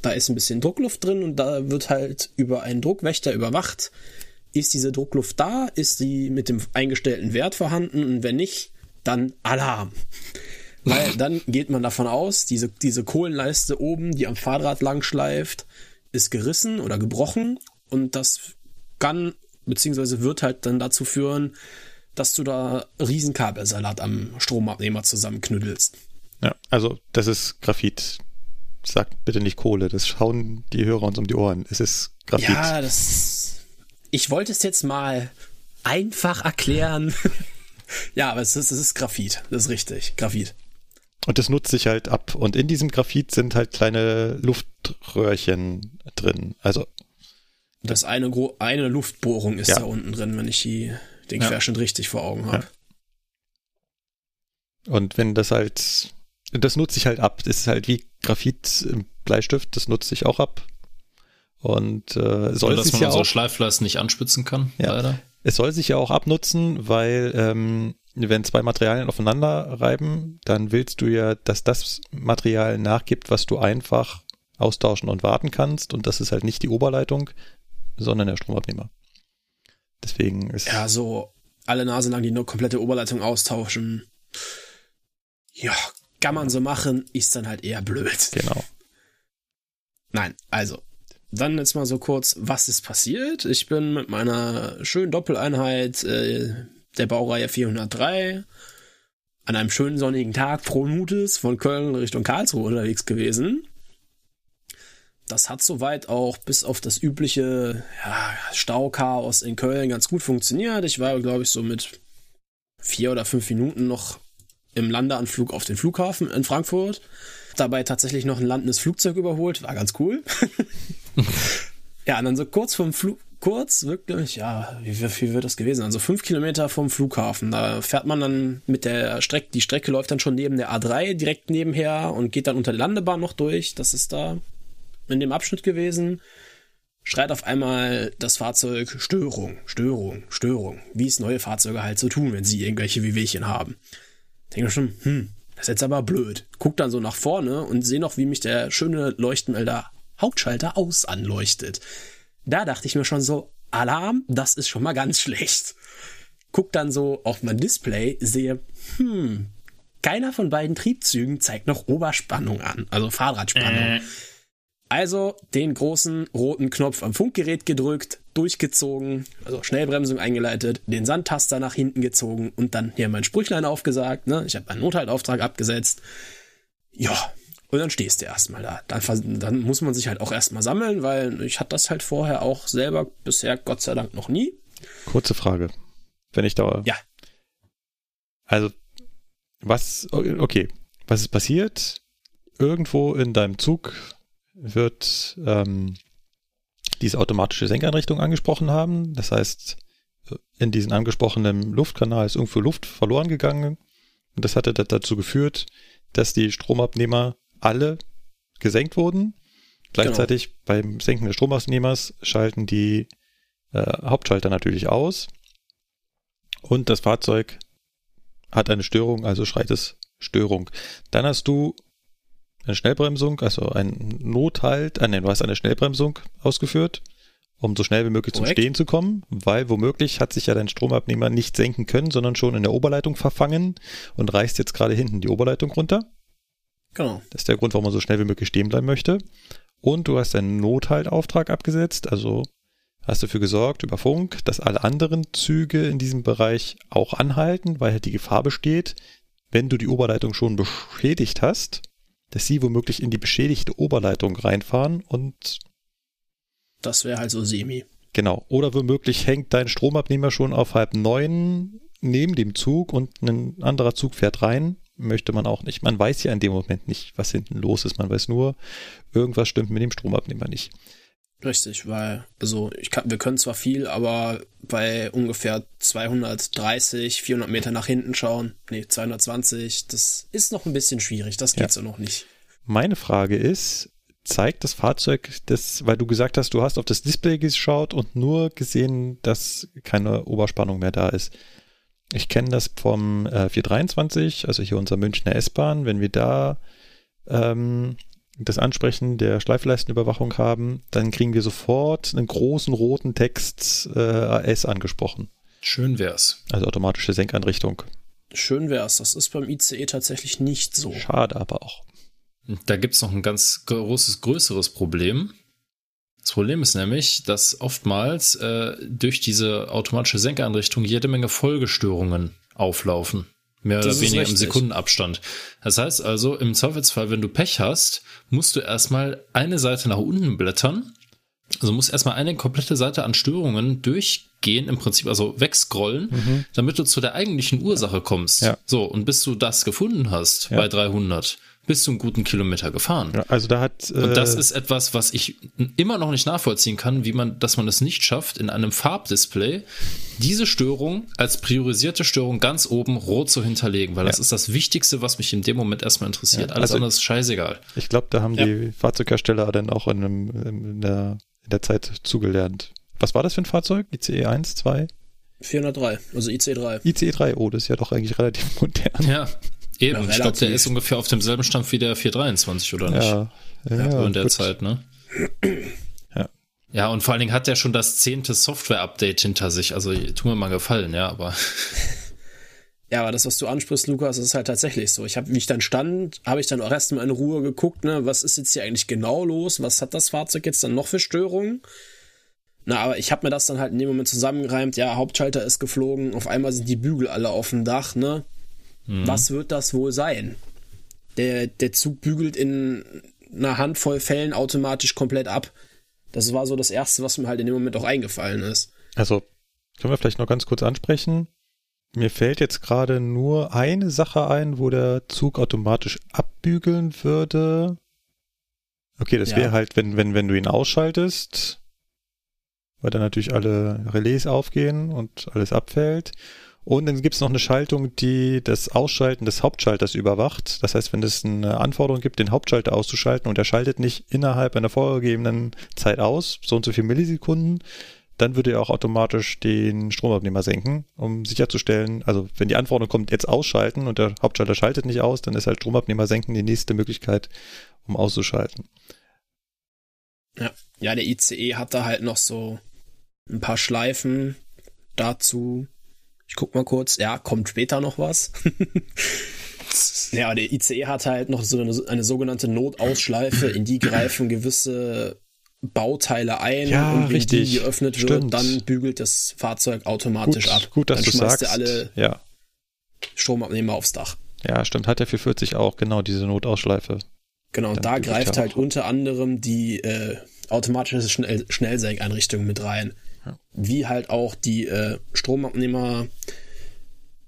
Da ist ein bisschen Druckluft drin und da wird halt über einen Druckwächter überwacht. Ist diese Druckluft da? Ist sie mit dem eingestellten Wert vorhanden? Und wenn nicht, dann Alarm. Weil dann geht man davon aus, diese, diese Kohlenleiste oben, die am Fahrrad lang schleift, ist gerissen oder gebrochen und das kann beziehungsweise wird halt dann dazu führen, dass du da Riesenkabelsalat am Stromabnehmer zusammenknüdelst. Ja, also das ist Graphit. Sag bitte nicht Kohle, das schauen die Hörer uns um die Ohren. Es ist Graphit. Ja, das. Ich wollte es jetzt mal einfach erklären. ja, aber es ist, es ist Graphit, das ist richtig. Graphit. Und das nutzt sich halt ab. Und in diesem Graphit sind halt kleine Luftröhrchen drin. Also. Das eine, eine Luftbohrung ist ja. da unten drin, wenn ich die, den ja. Querschnitt richtig vor Augen habe. Ja. Und wenn das halt, das nutzt sich halt ab. Das ist halt wie Graphit im Bleistift, das nutzt sich auch ab. Und äh, soll dass sich man ja so auch, Schleifleisten nicht anspitzen kann, ja. leider. Es soll sich ja auch abnutzen, weil ähm, wenn zwei Materialien aufeinander reiben, dann willst du ja, dass das Material nachgibt, was du einfach austauschen und warten kannst. Und das ist halt nicht die Oberleitung, sondern der Stromabnehmer. Deswegen ist. Ja, so alle Nase lang die nur komplette Oberleitung austauschen. Ja, kann man so machen, ist dann halt eher blöd. Genau. Nein, also. Dann jetzt mal so kurz, was ist passiert? Ich bin mit meiner schönen Doppeleinheit äh, der Baureihe 403 an einem schönen sonnigen Tag frohen Mutes von Köln Richtung Karlsruhe unterwegs gewesen. Das hat soweit auch bis auf das übliche ja, Stauchaos in Köln ganz gut funktioniert. Ich war, glaube ich, so mit vier oder fünf Minuten noch im Landeanflug auf den Flughafen in Frankfurt. Dabei tatsächlich noch ein landendes Flugzeug überholt. War ganz cool. ja, und dann so kurz vorm Flug, kurz, wirklich, ja, wie, wie wird das gewesen? Also fünf Kilometer vom Flughafen. Da fährt man dann mit der Strecke, die Strecke läuft dann schon neben der A3 direkt nebenher und geht dann unter der Landebahn noch durch. Das ist da in dem Abschnitt gewesen. Schreit auf einmal das Fahrzeug Störung, Störung, Störung, wie es neue Fahrzeuge halt so tun, wenn sie irgendwelche Wehwehchen haben. Denke schon, hm, das ist jetzt aber blöd. Guck dann so nach vorne und sehe noch, wie mich der schöne Leuchtmelder Hauptschalter aus anleuchtet. Da dachte ich mir schon so, Alarm, das ist schon mal ganz schlecht. Guck dann so auf mein Display, sehe, hm, keiner von beiden Triebzügen zeigt noch Oberspannung an, also Fahrradspannung. Äh. Also den großen roten Knopf am Funkgerät gedrückt, durchgezogen, also Schnellbremsung eingeleitet, den Sandtaster nach hinten gezogen und dann hier mein Sprüchlein aufgesagt. Ne? Ich habe meinen Nothaltauftrag abgesetzt. Ja, Und dann stehst du erstmal da. Dann, dann muss man sich halt auch erstmal sammeln, weil ich hatte das halt vorher auch selber bisher Gott sei Dank noch nie. Kurze Frage. Wenn ich da. Ja. Also, was, okay, was ist passiert? Irgendwo in deinem Zug wird ähm, diese automatische Senkeinrichtung angesprochen haben. Das heißt, in diesem angesprochenen Luftkanal ist irgendwo Luft verloren gegangen. Und das hatte dazu geführt, dass die Stromabnehmer alle gesenkt wurden. Gleichzeitig genau. beim Senken des Stromabnehmers schalten die äh, Hauptschalter natürlich aus. Und das Fahrzeug hat eine Störung, also schreit es Störung. Dann hast du eine Schnellbremsung, also ein Nothalt, äh, nein, du hast eine Schnellbremsung ausgeführt, um so schnell wie möglich Korrekt. zum Stehen zu kommen, weil womöglich hat sich ja dein Stromabnehmer nicht senken können, sondern schon in der Oberleitung verfangen und reißt jetzt gerade hinten die Oberleitung runter. Genau. Das ist der Grund, warum man so schnell wie möglich stehen bleiben möchte. Und du hast einen Nothaltauftrag abgesetzt, also hast dafür gesorgt über Funk, dass alle anderen Züge in diesem Bereich auch anhalten, weil halt die Gefahr besteht, wenn du die Oberleitung schon beschädigt hast, dass sie womöglich in die beschädigte Oberleitung reinfahren und das wäre halt so semi. Genau. Oder womöglich hängt dein Stromabnehmer schon auf halb neun neben dem Zug und ein anderer Zug fährt rein. Möchte man auch nicht. Man weiß ja in dem Moment nicht, was hinten los ist. Man weiß nur, irgendwas stimmt mit dem Stromabnehmer nicht. Richtig, weil, also ich kann, wir können zwar viel, aber bei ungefähr 230, 400 Meter nach hinten schauen, nee, 220, das ist noch ein bisschen schwierig, das geht ja. so noch nicht. Meine Frage ist, zeigt das Fahrzeug das, weil du gesagt hast, du hast auf das Display geschaut und nur gesehen, dass keine Oberspannung mehr da ist. Ich kenne das vom äh, 423, also hier unser Münchner S-Bahn, wenn wir da ähm, das Ansprechen der Schleifleistenüberwachung haben, dann kriegen wir sofort einen großen roten Text äh, AS angesprochen. Schön wär's. Also automatische Senkeinrichtung. Schön wär's. Das ist beim ICE tatsächlich nicht so. Schade aber auch. Da gibt's noch ein ganz großes, größeres Problem. Das Problem ist nämlich, dass oftmals äh, durch diese automatische Senkeinrichtung jede Menge Folgestörungen auflaufen. Mehr das oder weniger im Sekundenabstand. Das heißt also, im Zweifelsfall, wenn du Pech hast, musst du erstmal eine Seite nach unten blättern. Also musst erstmal eine komplette Seite an Störungen durchgehen, im Prinzip also wegscrollen, mhm. damit du zu der eigentlichen Ursache kommst. Ja. So, und bis du das gefunden hast ja. bei 300, bist du einen guten Kilometer gefahren. Ja, also da hat äh, und das ist etwas, was ich immer noch nicht nachvollziehen kann, wie man, dass man es nicht schafft, in einem Farbdisplay diese Störung als priorisierte Störung ganz oben rot zu hinterlegen, weil ja. das ist das Wichtigste, was mich in dem Moment erstmal interessiert. Ja, Alles also andere ist scheißegal. Ich glaube, da haben die Fahrzeughersteller dann auch in, einem, in, der, in der Zeit zugelernt. Was war das für ein Fahrzeug? ICE 1, 2? 403, also ICE 3. ICE 3, oh, das ist ja doch eigentlich relativ modern. Ja, Eben, ja, ich glaube, der ist ungefähr auf demselben Stand wie der 423, oder nicht? Ja, ja, ja in der gut. Zeit, ne? Ja. Ja, und vor allen Dingen hat der schon das zehnte Software-Update hinter sich. Also, tu mir mal gefallen, ja, aber. Ja, aber das, was du ansprichst, Lukas, ist halt tatsächlich so. Ich habe, wie ich dann stand, habe ich dann auch erstmal in Ruhe geguckt, ne, was ist jetzt hier eigentlich genau los? Was hat das Fahrzeug jetzt dann noch für Störungen? Na, aber ich habe mir das dann halt in dem Moment zusammengereimt. Ja, Hauptschalter ist geflogen. Auf einmal sind die Bügel alle auf dem Dach, ne? Mhm. Was wird das wohl sein? Der, der Zug bügelt in einer Handvoll Fällen automatisch komplett ab. Das war so das Erste, was mir halt in dem Moment auch eingefallen ist. Also, können wir vielleicht noch ganz kurz ansprechen? Mir fällt jetzt gerade nur eine Sache ein, wo der Zug automatisch abbügeln würde. Okay, das ja. wäre halt, wenn, wenn, wenn du ihn ausschaltest, weil dann natürlich alle Relais aufgehen und alles abfällt. Und dann gibt es noch eine Schaltung, die das Ausschalten des Hauptschalters überwacht. Das heißt, wenn es eine Anforderung gibt, den Hauptschalter auszuschalten und er schaltet nicht innerhalb einer vorgegebenen Zeit aus, so und so viele Millisekunden, dann würde er auch automatisch den Stromabnehmer senken, um sicherzustellen, also wenn die Anforderung kommt, jetzt ausschalten und der Hauptschalter schaltet nicht aus, dann ist halt Stromabnehmer senken die nächste Möglichkeit, um auszuschalten. Ja, ja der ICE hat da halt noch so ein paar Schleifen dazu, ich guck mal kurz. Ja, kommt später noch was. ja, der ICE hat halt noch so eine, eine sogenannte Notausschleife, in die greifen gewisse Bauteile ein ja, und wenn richtig. die geöffnet Stimmt. wird, dann bügelt das Fahrzeug automatisch gut, ab. Gut, dass dann du schmeißt sagst. alle ja. Stromabnehmer aufs Dach. Ja, stimmt. Hat der 440 auch genau diese Notausschleife. Genau, da greift halt unter anderem die äh, automatische Schnell Schnellsenkeinrichtung mit rein. Wie halt auch die äh, Stromabnehmer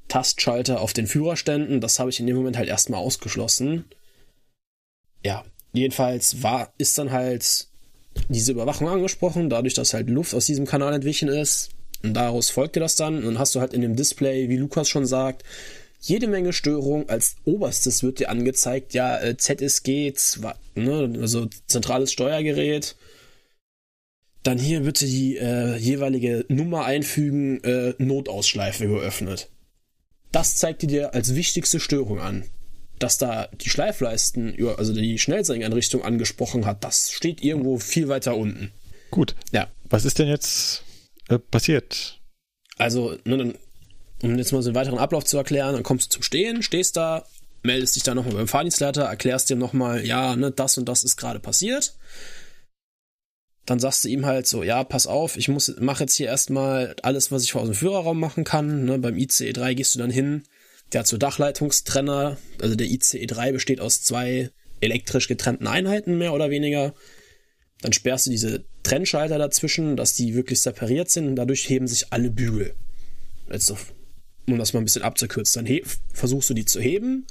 Tastschalter auf den Führerständen. Das habe ich in dem Moment halt erstmal ausgeschlossen. Ja, jedenfalls war, ist dann halt diese Überwachung angesprochen, dadurch, dass halt Luft aus diesem Kanal entwichen ist. Und daraus folgte das dann. Und dann hast du halt in dem Display, wie Lukas schon sagt, jede Menge Störung. Als oberstes wird dir angezeigt, ja, äh, ZSG, ne, also zentrales Steuergerät. Dann hier bitte die äh, jeweilige Nummer einfügen, äh, Notausschleife geöffnet. Das zeigt dir als wichtigste Störung an. Dass da die Schleifleisten, also die Schnellsenkanrichtung angesprochen hat, das steht irgendwo viel weiter unten. Gut. Ja. Was ist denn jetzt äh, passiert? Also, ne, dann um jetzt mal so einen weiteren Ablauf zu erklären, dann kommst du zum Stehen, stehst da, meldest dich dann nochmal beim Fahrdienstleiter, erklärst dem nochmal, ja, ne, das und das ist gerade passiert. Dann sagst du ihm halt so, ja, pass auf, ich muss, mach jetzt hier erstmal alles, was ich aus dem Führerraum machen kann. Ne, beim ICE 3 gehst du dann hin, der hat so Dachleitungstrenner, also der ICE 3 besteht aus zwei elektrisch getrennten Einheiten, mehr oder weniger. Dann sperrst du diese Trennschalter dazwischen, dass die wirklich separiert sind und dadurch heben sich alle Bügel. Also um das mal ein bisschen abzukürzen, dann versuchst du die zu heben.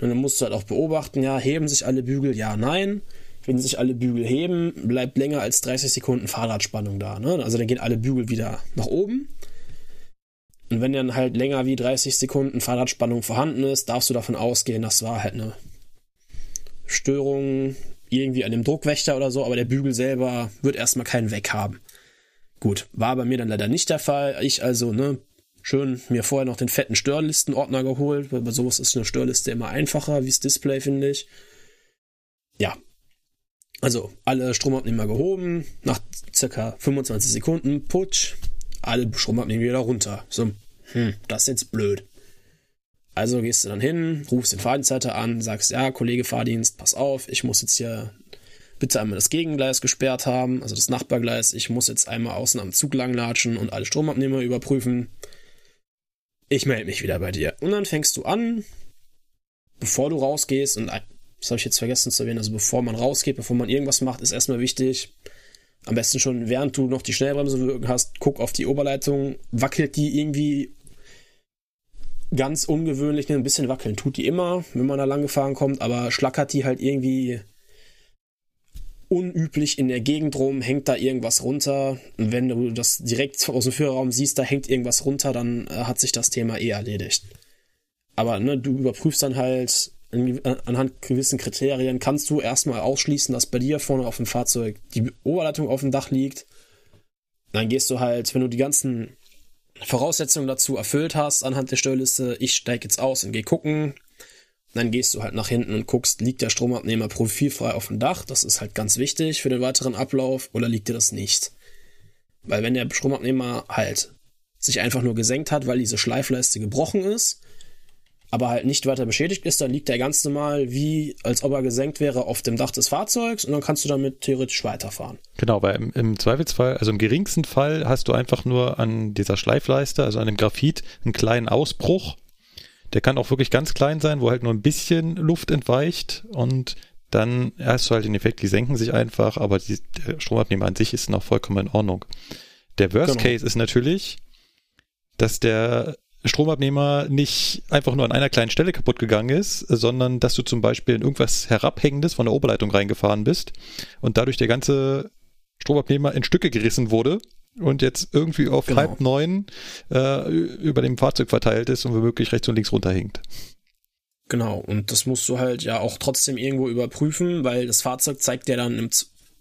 Und dann musst du halt auch beobachten, ja, heben sich alle Bügel, ja, nein. Wenn sich alle Bügel heben, bleibt länger als 30 Sekunden Fahrradspannung da. Ne? Also dann gehen alle Bügel wieder nach oben. Und wenn dann halt länger wie 30 Sekunden Fahrradspannung vorhanden ist, darfst du davon ausgehen, das war halt eine Störung irgendwie an dem Druckwächter oder so, aber der Bügel selber wird erstmal keinen Weg haben. Gut, war bei mir dann leider nicht der Fall. Ich also, ne, Schön mir vorher noch den fetten Störlistenordner geholt, weil bei sowas ist eine Störliste immer einfacher, wie das Display, finde ich. Ja. Also, alle Stromabnehmer gehoben, nach circa 25 Sekunden, putsch, alle Stromabnehmer wieder runter. So, hm, das ist jetzt blöd. Also gehst du dann hin, rufst den Fahrdienstleiter an, sagst, ja, Kollege Fahrdienst, pass auf, ich muss jetzt hier bitte einmal das Gegengleis gesperrt haben, also das Nachbargleis, ich muss jetzt einmal außen am Zug langlatschen und alle Stromabnehmer überprüfen ich melde mich wieder bei dir. Und dann fängst du an, bevor du rausgehst, und das habe ich jetzt vergessen zu erwähnen, also bevor man rausgeht, bevor man irgendwas macht, ist erstmal wichtig, am besten schon, während du noch die Schnellbremse wirken hast, guck auf die Oberleitung, wackelt die irgendwie ganz ungewöhnlich, ein bisschen wackeln tut die immer, wenn man da lang gefahren kommt, aber schlackert die halt irgendwie unüblich in der Gegend rum, hängt da irgendwas runter. Und wenn du das direkt aus dem Führerraum siehst, da hängt irgendwas runter, dann äh, hat sich das Thema eh erledigt. Aber ne, du überprüfst dann halt anhand gewissen Kriterien, kannst du erstmal ausschließen, dass bei dir vorne auf dem Fahrzeug die Oberleitung auf dem Dach liegt. Dann gehst du halt, wenn du die ganzen Voraussetzungen dazu erfüllt hast, anhand der Steuerliste, ich steige jetzt aus und gehe gucken, dann gehst du halt nach hinten und guckst, liegt der Stromabnehmer profilfrei auf dem Dach? Das ist halt ganz wichtig für den weiteren Ablauf oder liegt dir das nicht? Weil wenn der Stromabnehmer halt sich einfach nur gesenkt hat, weil diese Schleifleiste gebrochen ist, aber halt nicht weiter beschädigt ist, dann liegt er ganz normal wie, als ob er gesenkt wäre, auf dem Dach des Fahrzeugs und dann kannst du damit theoretisch weiterfahren. Genau, weil im, im Zweifelsfall, also im geringsten Fall hast du einfach nur an dieser Schleifleiste, also an dem Graphit, einen kleinen Ausbruch der kann auch wirklich ganz klein sein, wo halt nur ein bisschen Luft entweicht und dann hast du halt den Effekt, die senken sich einfach, aber die, der Stromabnehmer an sich ist noch vollkommen in Ordnung. Der Worst genau. Case ist natürlich, dass der Stromabnehmer nicht einfach nur an einer kleinen Stelle kaputt gegangen ist, sondern dass du zum Beispiel in irgendwas Herabhängendes von der Oberleitung reingefahren bist und dadurch der ganze Stromabnehmer in Stücke gerissen wurde und jetzt irgendwie auf genau. halb neun äh, über dem Fahrzeug verteilt ist und womöglich rechts und links runterhinkt. Genau, und das musst du halt ja auch trotzdem irgendwo überprüfen, weil das Fahrzeug zeigt dir dann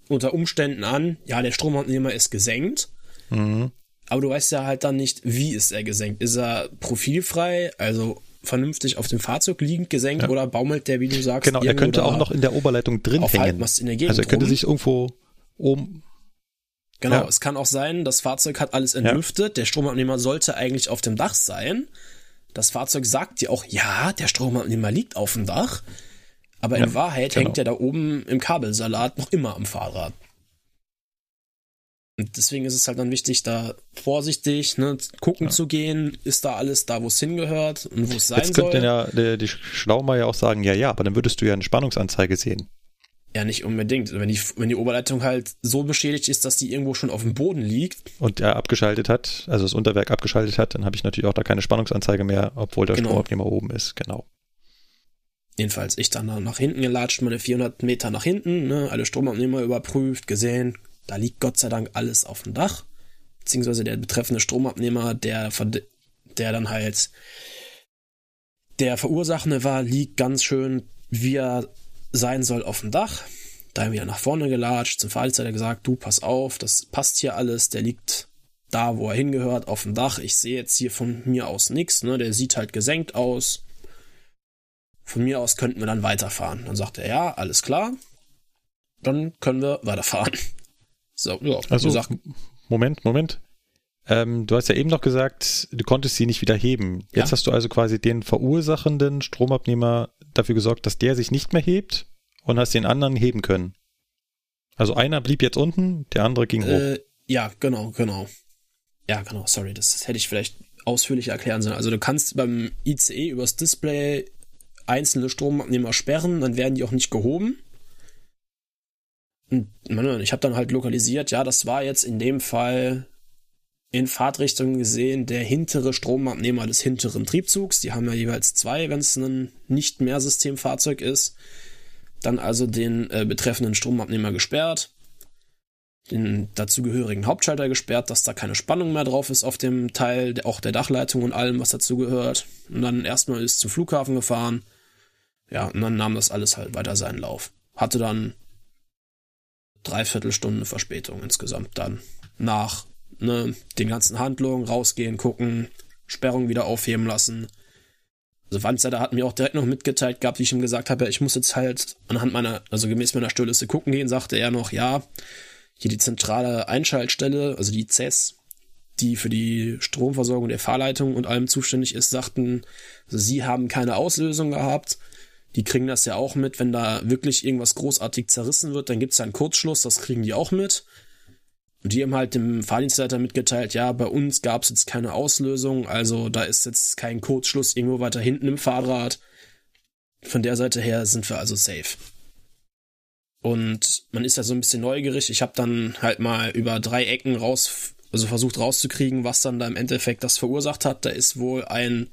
unter Umständen an, ja, der Stromabnehmer ist gesenkt. Mhm. Aber du weißt ja halt dann nicht, wie ist er gesenkt. Ist er profilfrei, also vernünftig auf dem Fahrzeug liegend gesenkt ja. oder baumelt der, wie du sagst, Genau, er könnte auch noch in der Oberleitung drin hängen. Also er könnte rum. sich irgendwo oben Genau, ja. es kann auch sein, das Fahrzeug hat alles entlüftet, ja. der Stromabnehmer sollte eigentlich auf dem Dach sein. Das Fahrzeug sagt dir auch, ja, der Stromabnehmer liegt auf dem Dach, aber ja, in Wahrheit genau. hängt er da oben im Kabelsalat noch immer am Fahrrad. Und deswegen ist es halt dann wichtig, da vorsichtig ne, gucken ja. zu gehen, ist da alles da, wo es hingehört und wo es sein Jetzt soll. Jetzt könnte ja der, die Schlaumeier auch sagen, ja, ja, aber dann würdest du ja eine Spannungsanzeige sehen. Ja, nicht unbedingt. Wenn die, wenn die Oberleitung halt so beschädigt ist, dass die irgendwo schon auf dem Boden liegt. Und er abgeschaltet hat, also das Unterwerk abgeschaltet hat, dann habe ich natürlich auch da keine Spannungsanzeige mehr, obwohl der genau. Stromabnehmer oben ist, genau. Jedenfalls ich dann nach hinten gelatscht, meine 400 Meter nach hinten, ne, alle Stromabnehmer überprüft, gesehen, da liegt Gott sei Dank alles auf dem Dach. Beziehungsweise der betreffende Stromabnehmer, der, der dann halt der Verursachende war, liegt ganz schön, wie er sein soll, auf dem Dach. Da wieder nach vorne gelatscht, zum Fahrdienstleiter gesagt, du pass auf, das passt hier alles, der liegt da, wo er hingehört, auf dem Dach. Ich sehe jetzt hier von mir aus nichts, ne? Der sieht halt gesenkt aus. Von mir aus könnten wir dann weiterfahren. Dann sagt er, ja, alles klar. Dann können wir weiterfahren. So, ja. Also, gesagt, Moment, Moment. Ähm, du hast ja eben noch gesagt, du konntest sie nicht wieder heben. Jetzt ja. hast du also quasi den verursachenden Stromabnehmer dafür gesorgt, dass der sich nicht mehr hebt und hast den anderen heben können. Also einer blieb jetzt unten, der andere ging äh, hoch. Ja, genau, genau. Ja, genau, sorry, das hätte ich vielleicht ausführlicher erklären sollen. Also du kannst beim ICE übers Display einzelne Stromabnehmer sperren, dann werden die auch nicht gehoben. Und ich habe dann halt lokalisiert, ja, das war jetzt in dem Fall in Fahrtrichtung gesehen der hintere Stromabnehmer des hinteren Triebzugs. Die haben ja jeweils zwei, wenn es ein nicht mehr Systemfahrzeug ist. Dann also den äh, betreffenden Stromabnehmer gesperrt, den dazugehörigen Hauptschalter gesperrt, dass da keine Spannung mehr drauf ist auf dem Teil, auch der Dachleitung und allem, was dazugehört. Und dann erstmal ist zum Flughafen gefahren. Ja, und dann nahm das alles halt weiter seinen Lauf. Hatte dann dreiviertel Stunden Verspätung insgesamt dann nach ne, den ganzen Handlungen rausgehen, gucken, Sperrung wieder aufheben lassen. Also Wandseiter hat mir auch direkt noch mitgeteilt gehabt, wie ich ihm gesagt habe, ich muss jetzt halt anhand meiner, also gemäß meiner Störliste gucken gehen, sagte er noch, ja, hier die zentrale Einschaltstelle, also die CES, die für die Stromversorgung der Fahrleitung und allem zuständig ist, sagten, also sie haben keine Auslösung gehabt. Die kriegen das ja auch mit, wenn da wirklich irgendwas großartig zerrissen wird, dann gibt es ja einen Kurzschluss, das kriegen die auch mit. Und die haben halt dem Fahrdienstleiter mitgeteilt, ja, bei uns gab es jetzt keine Auslösung, also da ist jetzt kein Kurzschluss irgendwo weiter hinten im Fahrrad. Von der Seite her sind wir also safe. Und man ist ja so ein bisschen neugierig. Ich habe dann halt mal über drei Ecken raus, also versucht rauszukriegen, was dann da im Endeffekt das verursacht hat. Da ist wohl ein,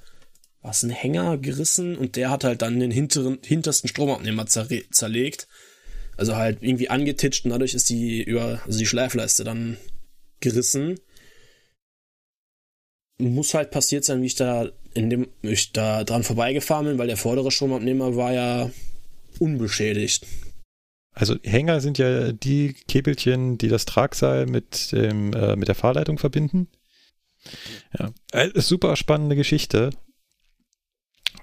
was, ein Hänger gerissen und der hat halt dann den hinteren, hintersten Stromabnehmer zerlegt. Also halt irgendwie angetitscht und dadurch ist die über, also die Schleifleiste dann gerissen. Muss halt passiert sein, wie ich da in dem, ich da dran vorbeigefahren bin, weil der vordere Stromabnehmer war ja unbeschädigt. Also Hänger sind ja die Käbelchen, die das Tragseil mit dem, äh, mit der Fahrleitung verbinden. Ja, äh, super spannende Geschichte.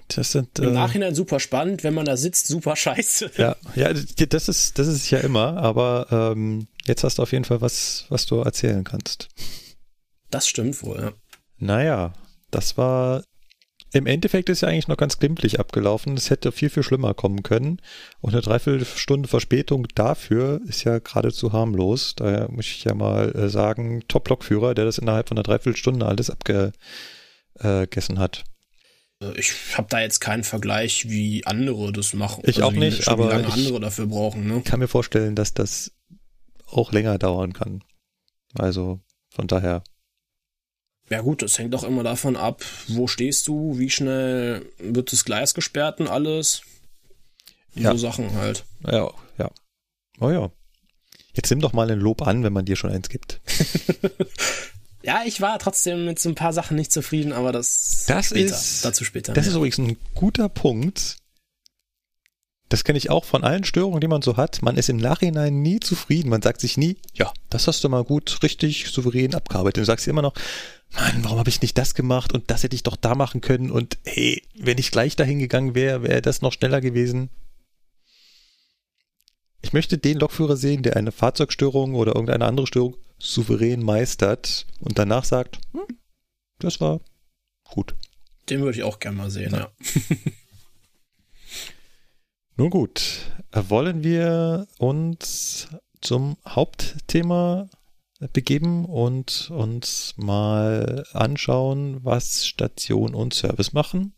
Das sind, Im äh, Nachhinein super spannend, wenn man da sitzt, super scheiße. Ja, ja, das ist, das ist ja immer, aber ähm, jetzt hast du auf jeden Fall was, was du erzählen kannst. Das stimmt wohl, ja. Naja, das war im Endeffekt ist ja eigentlich noch ganz glimpflich abgelaufen. Es hätte viel, viel schlimmer kommen können. Und eine Dreiviertelstunde Verspätung dafür ist ja geradezu harmlos. Daher muss ich ja mal äh, sagen, Top-Lokführer, der das innerhalb von einer Dreiviertelstunde alles abgegessen hat. Äh, ich habe da jetzt keinen Vergleich, wie andere das machen. Ich also auch nicht, aber wie lange andere dafür brauchen. Ne? Ich kann mir vorstellen, dass das auch länger dauern kann. Also von daher. Ja gut, das hängt auch immer davon ab, wo stehst du, wie schnell wird das Gleis gesperrt und alles. Ja. So Sachen halt. Ja, ja. Oh ja. Jetzt nimm doch mal ein Lob an, wenn man dir schon eins gibt. Ja, ich war trotzdem mit so ein paar Sachen nicht zufrieden, aber das, das später, ist, dazu später. Das mehr. ist übrigens ein guter Punkt. Das kenne ich auch von allen Störungen, die man so hat. Man ist im Nachhinein nie zufrieden. Man sagt sich nie, ja, das hast du mal gut, richtig souverän abgearbeitet. Du sagst immer noch, Mann, warum habe ich nicht das gemacht und das hätte ich doch da machen können und hey, wenn ich gleich dahin gegangen wäre, wäre das noch schneller gewesen. Ich möchte den Lokführer sehen, der eine Fahrzeugstörung oder irgendeine andere Störung souverän meistert und danach sagt, hm, das war gut. Den würde ich auch gerne mal sehen, ja. ja. Nun gut, wollen wir uns zum Hauptthema begeben und uns mal anschauen, was Station und Service machen?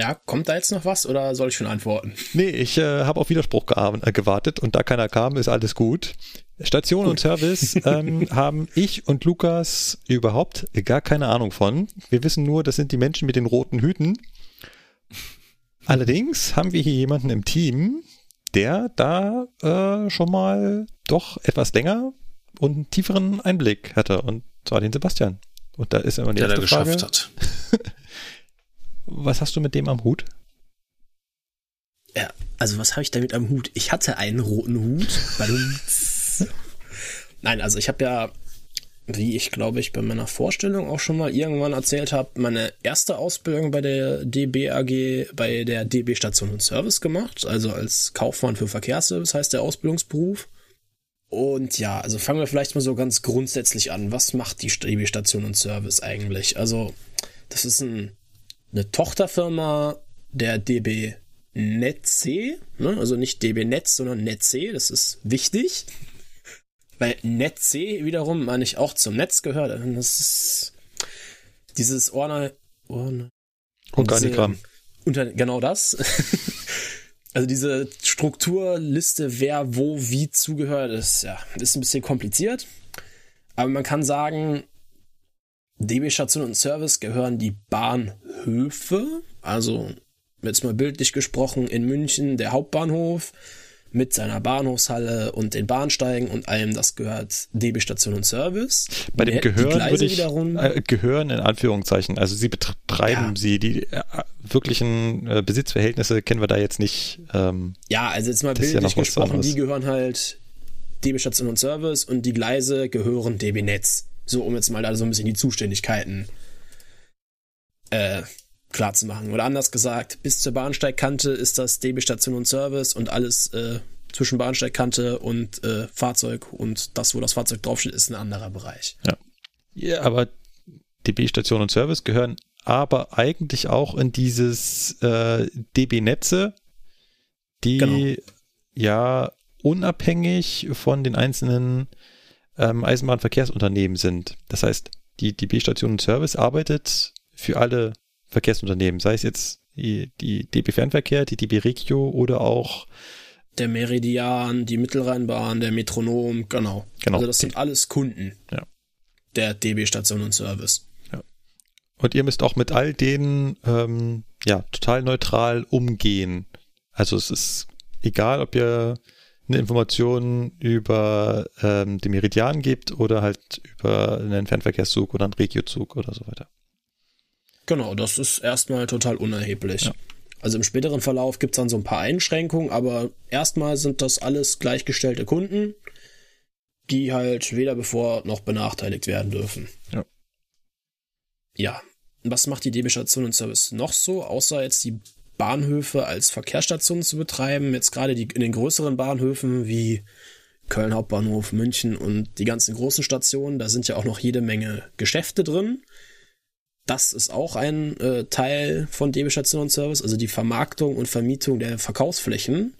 Ja, kommt da jetzt noch was oder soll ich schon antworten? Nee, ich äh, habe auf Widerspruch äh, gewartet und da keiner kam, ist alles gut. Station gut. und Service ähm, haben ich und Lukas überhaupt gar keine Ahnung von. Wir wissen nur, das sind die Menschen mit den roten Hüten. Allerdings haben wir hier jemanden im Team, der da äh, schon mal doch etwas länger und einen tieferen Einblick hatte und zwar den Sebastian. Und da ist immer die der erste Frage. Hat. was hast du mit dem am Hut? Ja, also was habe ich damit am Hut? Ich hatte einen roten Hut. Nein, also ich habe ja, wie ich glaube ich bei meiner Vorstellung auch schon mal irgendwann erzählt habe, meine erste Ausbildung bei der DB AG, bei der DB Station und Service gemacht, also als Kaufmann für Verkehrsservice heißt der Ausbildungsberuf. Und ja, also fangen wir vielleicht mal so ganz grundsätzlich an. Was macht die DB Station und Service eigentlich? Also, das ist ein eine Tochterfirma der DB Netze, ne? also nicht DB Netz, sondern Netze, das ist wichtig. Weil Netze wiederum, meine ich, auch zum Netz gehört. Das ist dieses Orna, Orna Organigramm. Unter, genau das. also diese Strukturliste, wer wo wie zugehört, ist ja ist ein bisschen kompliziert. Aber man kann sagen, DB Station und Service gehören die Bahnhöfe, also jetzt mal bildlich gesprochen in München der Hauptbahnhof mit seiner Bahnhofshalle und den Bahnsteigen und allem, das gehört DB Station und Service. Bei dem Gehören würde ich wiederum, äh, Gehören in Anführungszeichen, also sie betreiben ja. sie, die äh, wirklichen äh, Besitzverhältnisse kennen wir da jetzt nicht. Ähm, ja, also jetzt mal bildlich ja gesprochen, die gehören halt DB Station und Service und die Gleise gehören DB Netz. So, um jetzt mal da so ein bisschen die Zuständigkeiten äh, klar zu machen. Oder anders gesagt, bis zur Bahnsteigkante ist das DB Station und Service und alles äh, zwischen Bahnsteigkante und äh, Fahrzeug und das, wo das Fahrzeug draufsteht, ist ein anderer Bereich. Ja. Ja, aber DB Station und Service gehören aber eigentlich auch in dieses äh, DB Netze, die genau. ja unabhängig von den einzelnen ähm, Eisenbahnverkehrsunternehmen sind. Das heißt, die DB Station und Service arbeitet für alle Verkehrsunternehmen, sei es jetzt die, die DB Fernverkehr, die DB Regio oder auch der Meridian, die Mittelrheinbahn, der Metronom, genau. genau. Also das sind alles Kunden ja. der DB Station und Service. Ja. Und ihr müsst auch mit all denen ähm, ja total neutral umgehen. Also es ist egal, ob ihr eine Information über ähm, den Meridian gibt oder halt über einen Fernverkehrszug oder einen Regiozug oder so weiter. Genau, das ist erstmal total unerheblich. Ja. Also im späteren Verlauf gibt es dann so ein paar Einschränkungen, aber erstmal sind das alles gleichgestellte Kunden, die halt weder bevor noch benachteiligt werden dürfen. Ja. Ja. Was macht die DB Station und Service noch so, außer jetzt die Bahnhöfe als Verkehrsstationen zu betreiben. Jetzt gerade die, in den größeren Bahnhöfen wie Köln Hauptbahnhof, München und die ganzen großen Stationen, da sind ja auch noch jede Menge Geschäfte drin. Das ist auch ein äh, Teil von DB Station und Service, also die Vermarktung und Vermietung der Verkaufsflächen.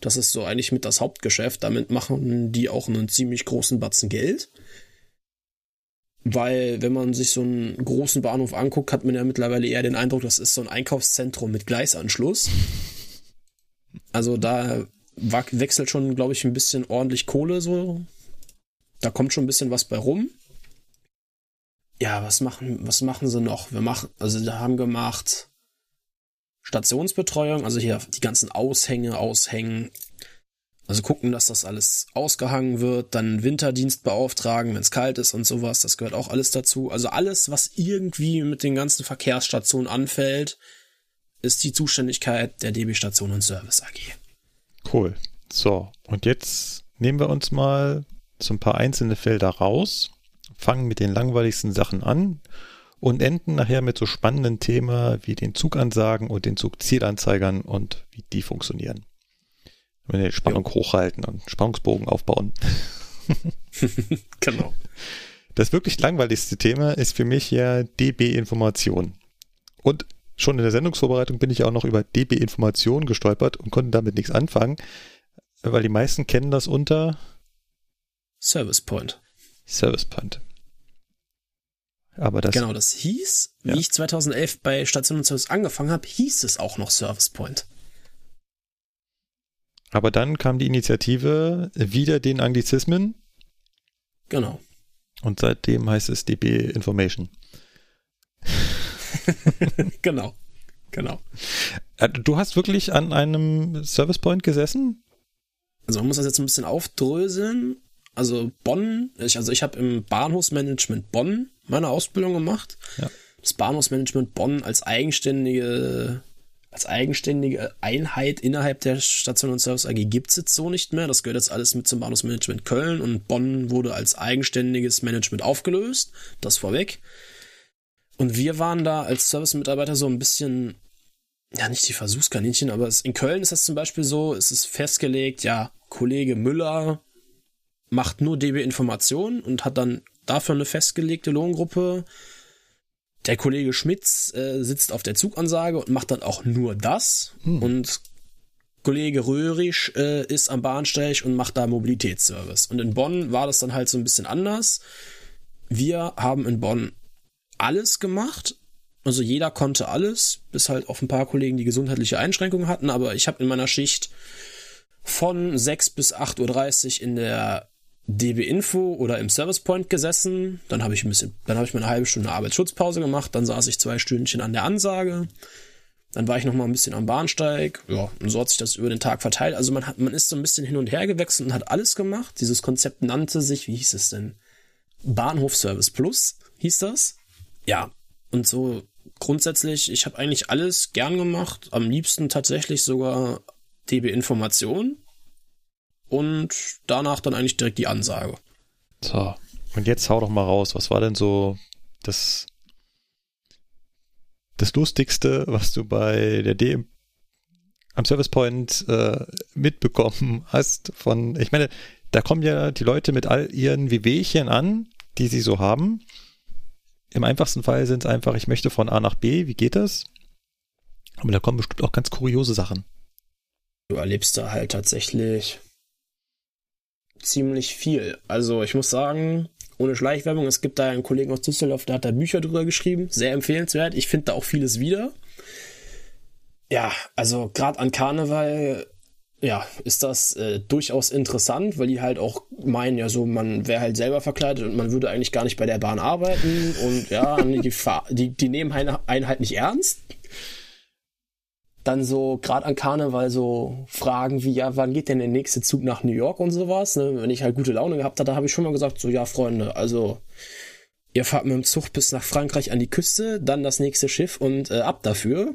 Das ist so eigentlich mit das Hauptgeschäft. Damit machen die auch einen ziemlich großen Batzen Geld. Weil, wenn man sich so einen großen Bahnhof anguckt, hat man ja mittlerweile eher den Eindruck, das ist so ein Einkaufszentrum mit Gleisanschluss. Also da wechselt schon, glaube ich, ein bisschen ordentlich Kohle so. Da kommt schon ein bisschen was bei rum. Ja, was machen, was machen sie noch? Wir machen, also wir haben gemacht Stationsbetreuung, also hier die ganzen Aushänge aushängen, also gucken, dass das alles ausgehangen wird, dann Winterdienst beauftragen, wenn es kalt ist und sowas, das gehört auch alles dazu. Also alles, was irgendwie mit den ganzen Verkehrsstationen anfällt, ist die Zuständigkeit der DB Station und Service AG. Cool. So, und jetzt nehmen wir uns mal so ein paar einzelne Felder raus, fangen mit den langweiligsten Sachen an und enden nachher mit so spannenden Themen wie den Zugansagen und den Zugzielanzeigern und wie die funktionieren. Wenn wir die Spannung ja. hochhalten und Spannungsbogen aufbauen. genau. Das wirklich langweiligste Thema ist für mich ja DB-Information. Und schon in der Sendungsvorbereitung bin ich auch noch über DB-Information gestolpert und konnte damit nichts anfangen, weil die meisten kennen das unter Service Point. Service Point. Aber das, genau, das hieß, ja. wie ich 2011 bei Station und Service angefangen habe, hieß es auch noch Service Point. Aber dann kam die Initiative wieder den Anglizismen. Genau. Und seitdem heißt es DB Information. genau. Genau. Äh, du hast wirklich an einem Service Point gesessen? Also man muss das jetzt ein bisschen aufdröseln. Also Bonn, ich, also ich habe im Bahnhofsmanagement Bonn meine Ausbildung gemacht. Ja. Das Bahnhofsmanagement Bonn als eigenständige als eigenständige Einheit innerhalb der Station und Service AG gibt es jetzt so nicht mehr. Das gehört jetzt alles mit zum Bahnhofsmanagement Köln und Bonn wurde als eigenständiges Management aufgelöst. Das vorweg. Und wir waren da als Service-Mitarbeiter so ein bisschen, ja, nicht die Versuchskaninchen, aber es, in Köln ist das zum Beispiel so, es ist festgelegt, ja, Kollege Müller macht nur DB Information und hat dann dafür eine festgelegte Lohngruppe. Der Kollege Schmitz äh, sitzt auf der Zugansage und macht dann auch nur das. Hm. Und Kollege Röhrisch äh, ist am Bahnsteig und macht da Mobilitätsservice. Und in Bonn war das dann halt so ein bisschen anders. Wir haben in Bonn alles gemacht. Also jeder konnte alles, bis halt auf ein paar Kollegen, die gesundheitliche Einschränkungen hatten. Aber ich habe in meiner Schicht von 6 bis 8.30 Uhr in der DB Info oder im Service Point gesessen. Dann habe ich ein bisschen, dann habe ich mir eine halbe Stunde Arbeitsschutzpause gemacht. Dann saß ich zwei Stündchen an der Ansage. Dann war ich noch mal ein bisschen am Bahnsteig. Ja, und so hat sich das über den Tag verteilt. Also man hat, man ist so ein bisschen hin und her gewechselt und hat alles gemacht. Dieses Konzept nannte sich, wie hieß es denn? Bahnhofservice Plus hieß das. Ja, und so grundsätzlich, ich habe eigentlich alles gern gemacht. Am liebsten tatsächlich sogar DB Information und danach dann eigentlich direkt die Ansage. So, und jetzt hau doch mal raus. Was war denn so das, das Lustigste, was du bei der D am Service Point äh, mitbekommen hast von, ich meine, da kommen ja die Leute mit all ihren Wehwehchen an, die sie so haben. Im einfachsten Fall sind es einfach, ich möchte von A nach B, wie geht das? Aber da kommen bestimmt auch ganz kuriose Sachen. Du erlebst da halt tatsächlich ziemlich viel. Also ich muss sagen, ohne Schleichwerbung, es gibt da einen Kollegen aus Düsseldorf, der hat da Bücher drüber geschrieben, sehr empfehlenswert. Ich finde da auch vieles wieder. Ja, also gerade an Karneval, ja, ist das äh, durchaus interessant, weil die halt auch meinen, ja so, man wäre halt selber verkleidet und man würde eigentlich gar nicht bei der Bahn arbeiten und ja, die, die, die nehmen einen halt nicht ernst dann so gerade an Karneval so Fragen wie, ja, wann geht denn der nächste Zug nach New York und sowas? Ne? Wenn ich halt gute Laune gehabt hatte, habe ich schon mal gesagt, so, ja, Freunde, also ihr fahrt mit dem Zug bis nach Frankreich an die Küste, dann das nächste Schiff und äh, ab dafür.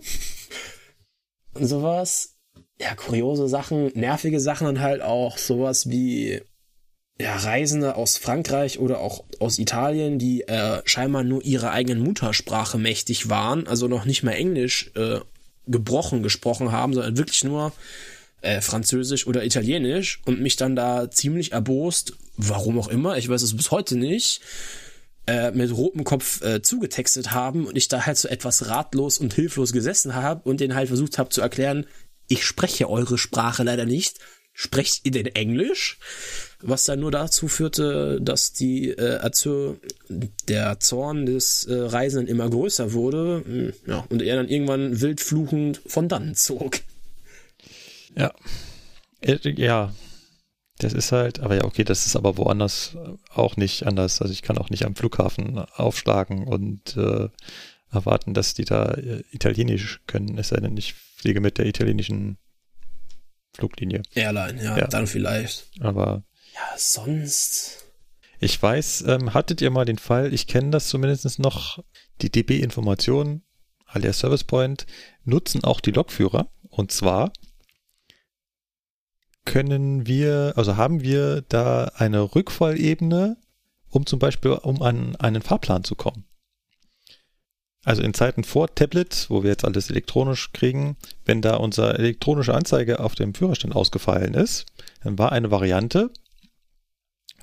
und sowas. Ja, kuriose Sachen, nervige Sachen und halt auch sowas wie ja, Reisende aus Frankreich oder auch aus Italien, die äh, scheinbar nur ihre eigenen Muttersprache mächtig waren, also noch nicht mal Englisch äh, gebrochen gesprochen haben, sondern wirklich nur äh, Französisch oder Italienisch und mich dann da ziemlich erbost, warum auch immer, ich weiß es bis heute nicht, äh, mit rotem Kopf äh, zugetextet haben und ich da halt so etwas ratlos und hilflos gesessen habe und den halt versucht habe zu erklären, ich spreche eure Sprache leider nicht, sprecht ihr denn Englisch? Was dann nur dazu führte, dass die äh, also der Zorn des äh, Reisenden immer größer wurde, hm, ja, und er dann irgendwann wild fluchend von dann zog. Ja. Äh, ja. Das ist halt, aber ja, okay, das ist aber woanders auch nicht anders. Also ich kann auch nicht am Flughafen aufschlagen und äh, erwarten, dass die da äh, Italienisch können, es sei denn, ich fliege mit der italienischen Fluglinie. Airline, ja, ja. dann vielleicht. Aber. Ja, sonst. Ich weiß, ähm, hattet ihr mal den Fall, ich kenne das zumindest noch, die DB-Informationen, alias Service Point, nutzen auch die Lokführer. Und zwar können wir, also haben wir da eine Rückfallebene, um zum Beispiel um an einen Fahrplan zu kommen. Also in Zeiten vor Tablet, wo wir jetzt alles elektronisch kriegen, wenn da unsere elektronische Anzeige auf dem Führerstand ausgefallen ist, dann war eine Variante,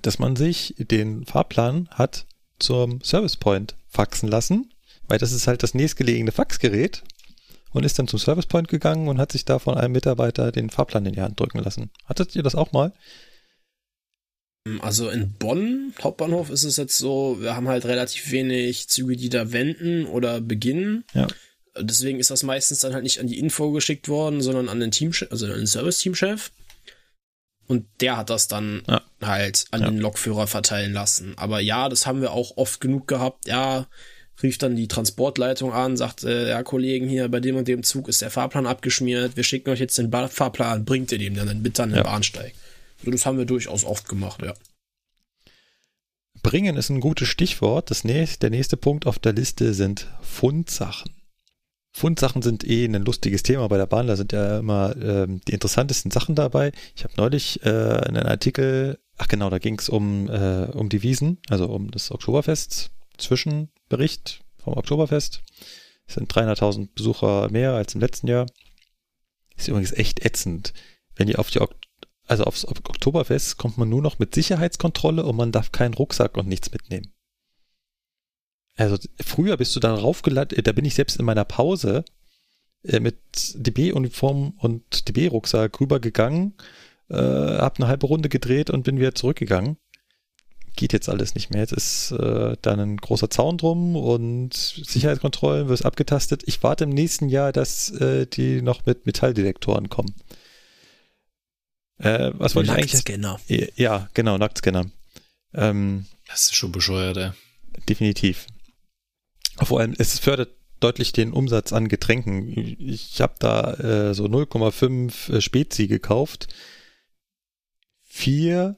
dass man sich den Fahrplan hat zum Service Point faxen lassen, weil das ist halt das nächstgelegene Faxgerät und ist dann zum Service Point gegangen und hat sich da von einem Mitarbeiter den Fahrplan in die Hand drücken lassen. Hattet ihr das auch mal? Also in Bonn, Hauptbahnhof, ist es jetzt so, wir haben halt relativ wenig Züge, die da wenden oder beginnen. Ja. Deswegen ist das meistens dann halt nicht an die Info geschickt worden, sondern an den Teamchef, also an den Service-Teamchef. Und der hat das dann ja. halt an ja. den Lokführer verteilen lassen. Aber ja, das haben wir auch oft genug gehabt. Ja, rief dann die Transportleitung an, sagt, äh, ja, Kollegen, hier bei dem und dem Zug ist der Fahrplan abgeschmiert, wir schicken euch jetzt den ba Fahrplan, bringt ihr dem dann bitte an den ja. Bahnsteig. So, das haben wir durchaus oft gemacht, ja. Bringen ist ein gutes Stichwort. Das nächste, der nächste Punkt auf der Liste sind Fundsachen. Fundsachen sind eh ein lustiges Thema bei der Bahn. Da sind ja immer ähm, die interessantesten Sachen dabei. Ich habe neulich äh, einen Artikel, ach genau, da ging es um, äh, um die Wiesen, also um das Oktoberfest, Zwischenbericht vom Oktoberfest. Es sind 300.000 Besucher mehr als im letzten Jahr. Ist übrigens echt ätzend. Wenn ihr auf die ok also aufs Oktoberfest kommt man nur noch mit Sicherheitskontrolle und man darf keinen Rucksack und nichts mitnehmen. Also früher bist du dann raufgeladen, da bin ich selbst in meiner Pause äh, mit DB-Uniform und DB-Rucksack rübergegangen, äh, hab eine halbe Runde gedreht und bin wieder zurückgegangen. Geht jetzt alles nicht mehr. Jetzt ist äh, dann ein großer Zaun drum und Sicherheitskontrollen wirst abgetastet. Ich warte im nächsten Jahr, dass äh, die noch mit Metalldetektoren kommen. Äh, was wollte ich eigentlich? Nacktscanner. Ja, genau, Nacktscanner. Ähm, das ist schon bescheuert, ey. Definitiv. Vor allem, es fördert deutlich den Umsatz an Getränken. Ich habe da äh, so 0,5 äh, Spezi gekauft. 4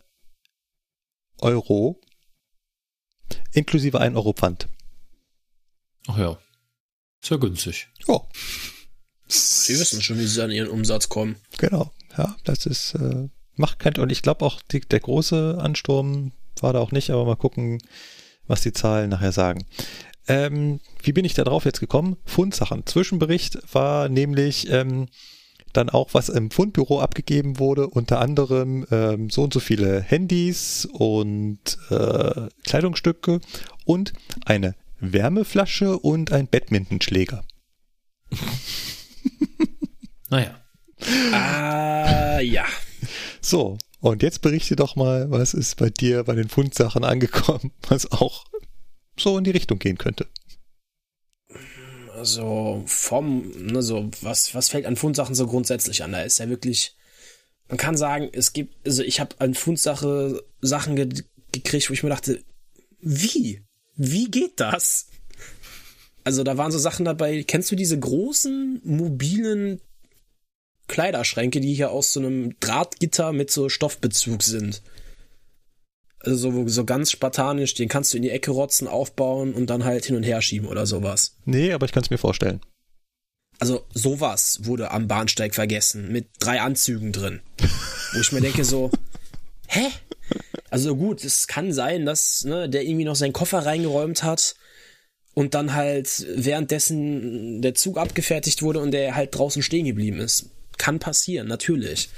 Euro inklusive 1 Euro Pfand. Ach ja. Sehr günstig. Ja. Sie wissen schon, wie sie an ihren Umsatz kommen. Genau. Ja, das ist, äh, macht kein, und ich glaube auch, die, der große Ansturm war da auch nicht, aber mal gucken, was die Zahlen nachher sagen. Ähm, wie bin ich da drauf jetzt gekommen? Fundsachen. Zwischenbericht war nämlich ähm, dann auch, was im Fundbüro abgegeben wurde, unter anderem ähm, so und so viele Handys und äh, Kleidungsstücke und eine Wärmeflasche und ein Badmintonschläger. naja. Ah, ja. So, und jetzt berichte doch mal, was ist bei dir bei den Fundsachen angekommen, was auch so in die Richtung gehen könnte. Also vom, ne, was, was fällt an Fundsachen so grundsätzlich an? Da ist ja wirklich, man kann sagen, es gibt, also ich habe an Fundsache Sachen ge gekriegt, wo ich mir dachte, wie? Wie geht das? Also da waren so Sachen dabei, kennst du diese großen mobilen Kleiderschränke, die hier aus so einem Drahtgitter mit so Stoffbezug sind? Also so, so ganz spartanisch, den kannst du in die Ecke rotzen, aufbauen und dann halt hin und her schieben oder sowas. Nee, aber ich kann es mir vorstellen. Also sowas wurde am Bahnsteig vergessen, mit drei Anzügen drin. Wo ich mir denke so, hä? Also gut, es kann sein, dass ne, der irgendwie noch seinen Koffer reingeräumt hat und dann halt währenddessen der Zug abgefertigt wurde und der halt draußen stehen geblieben ist. Kann passieren, natürlich.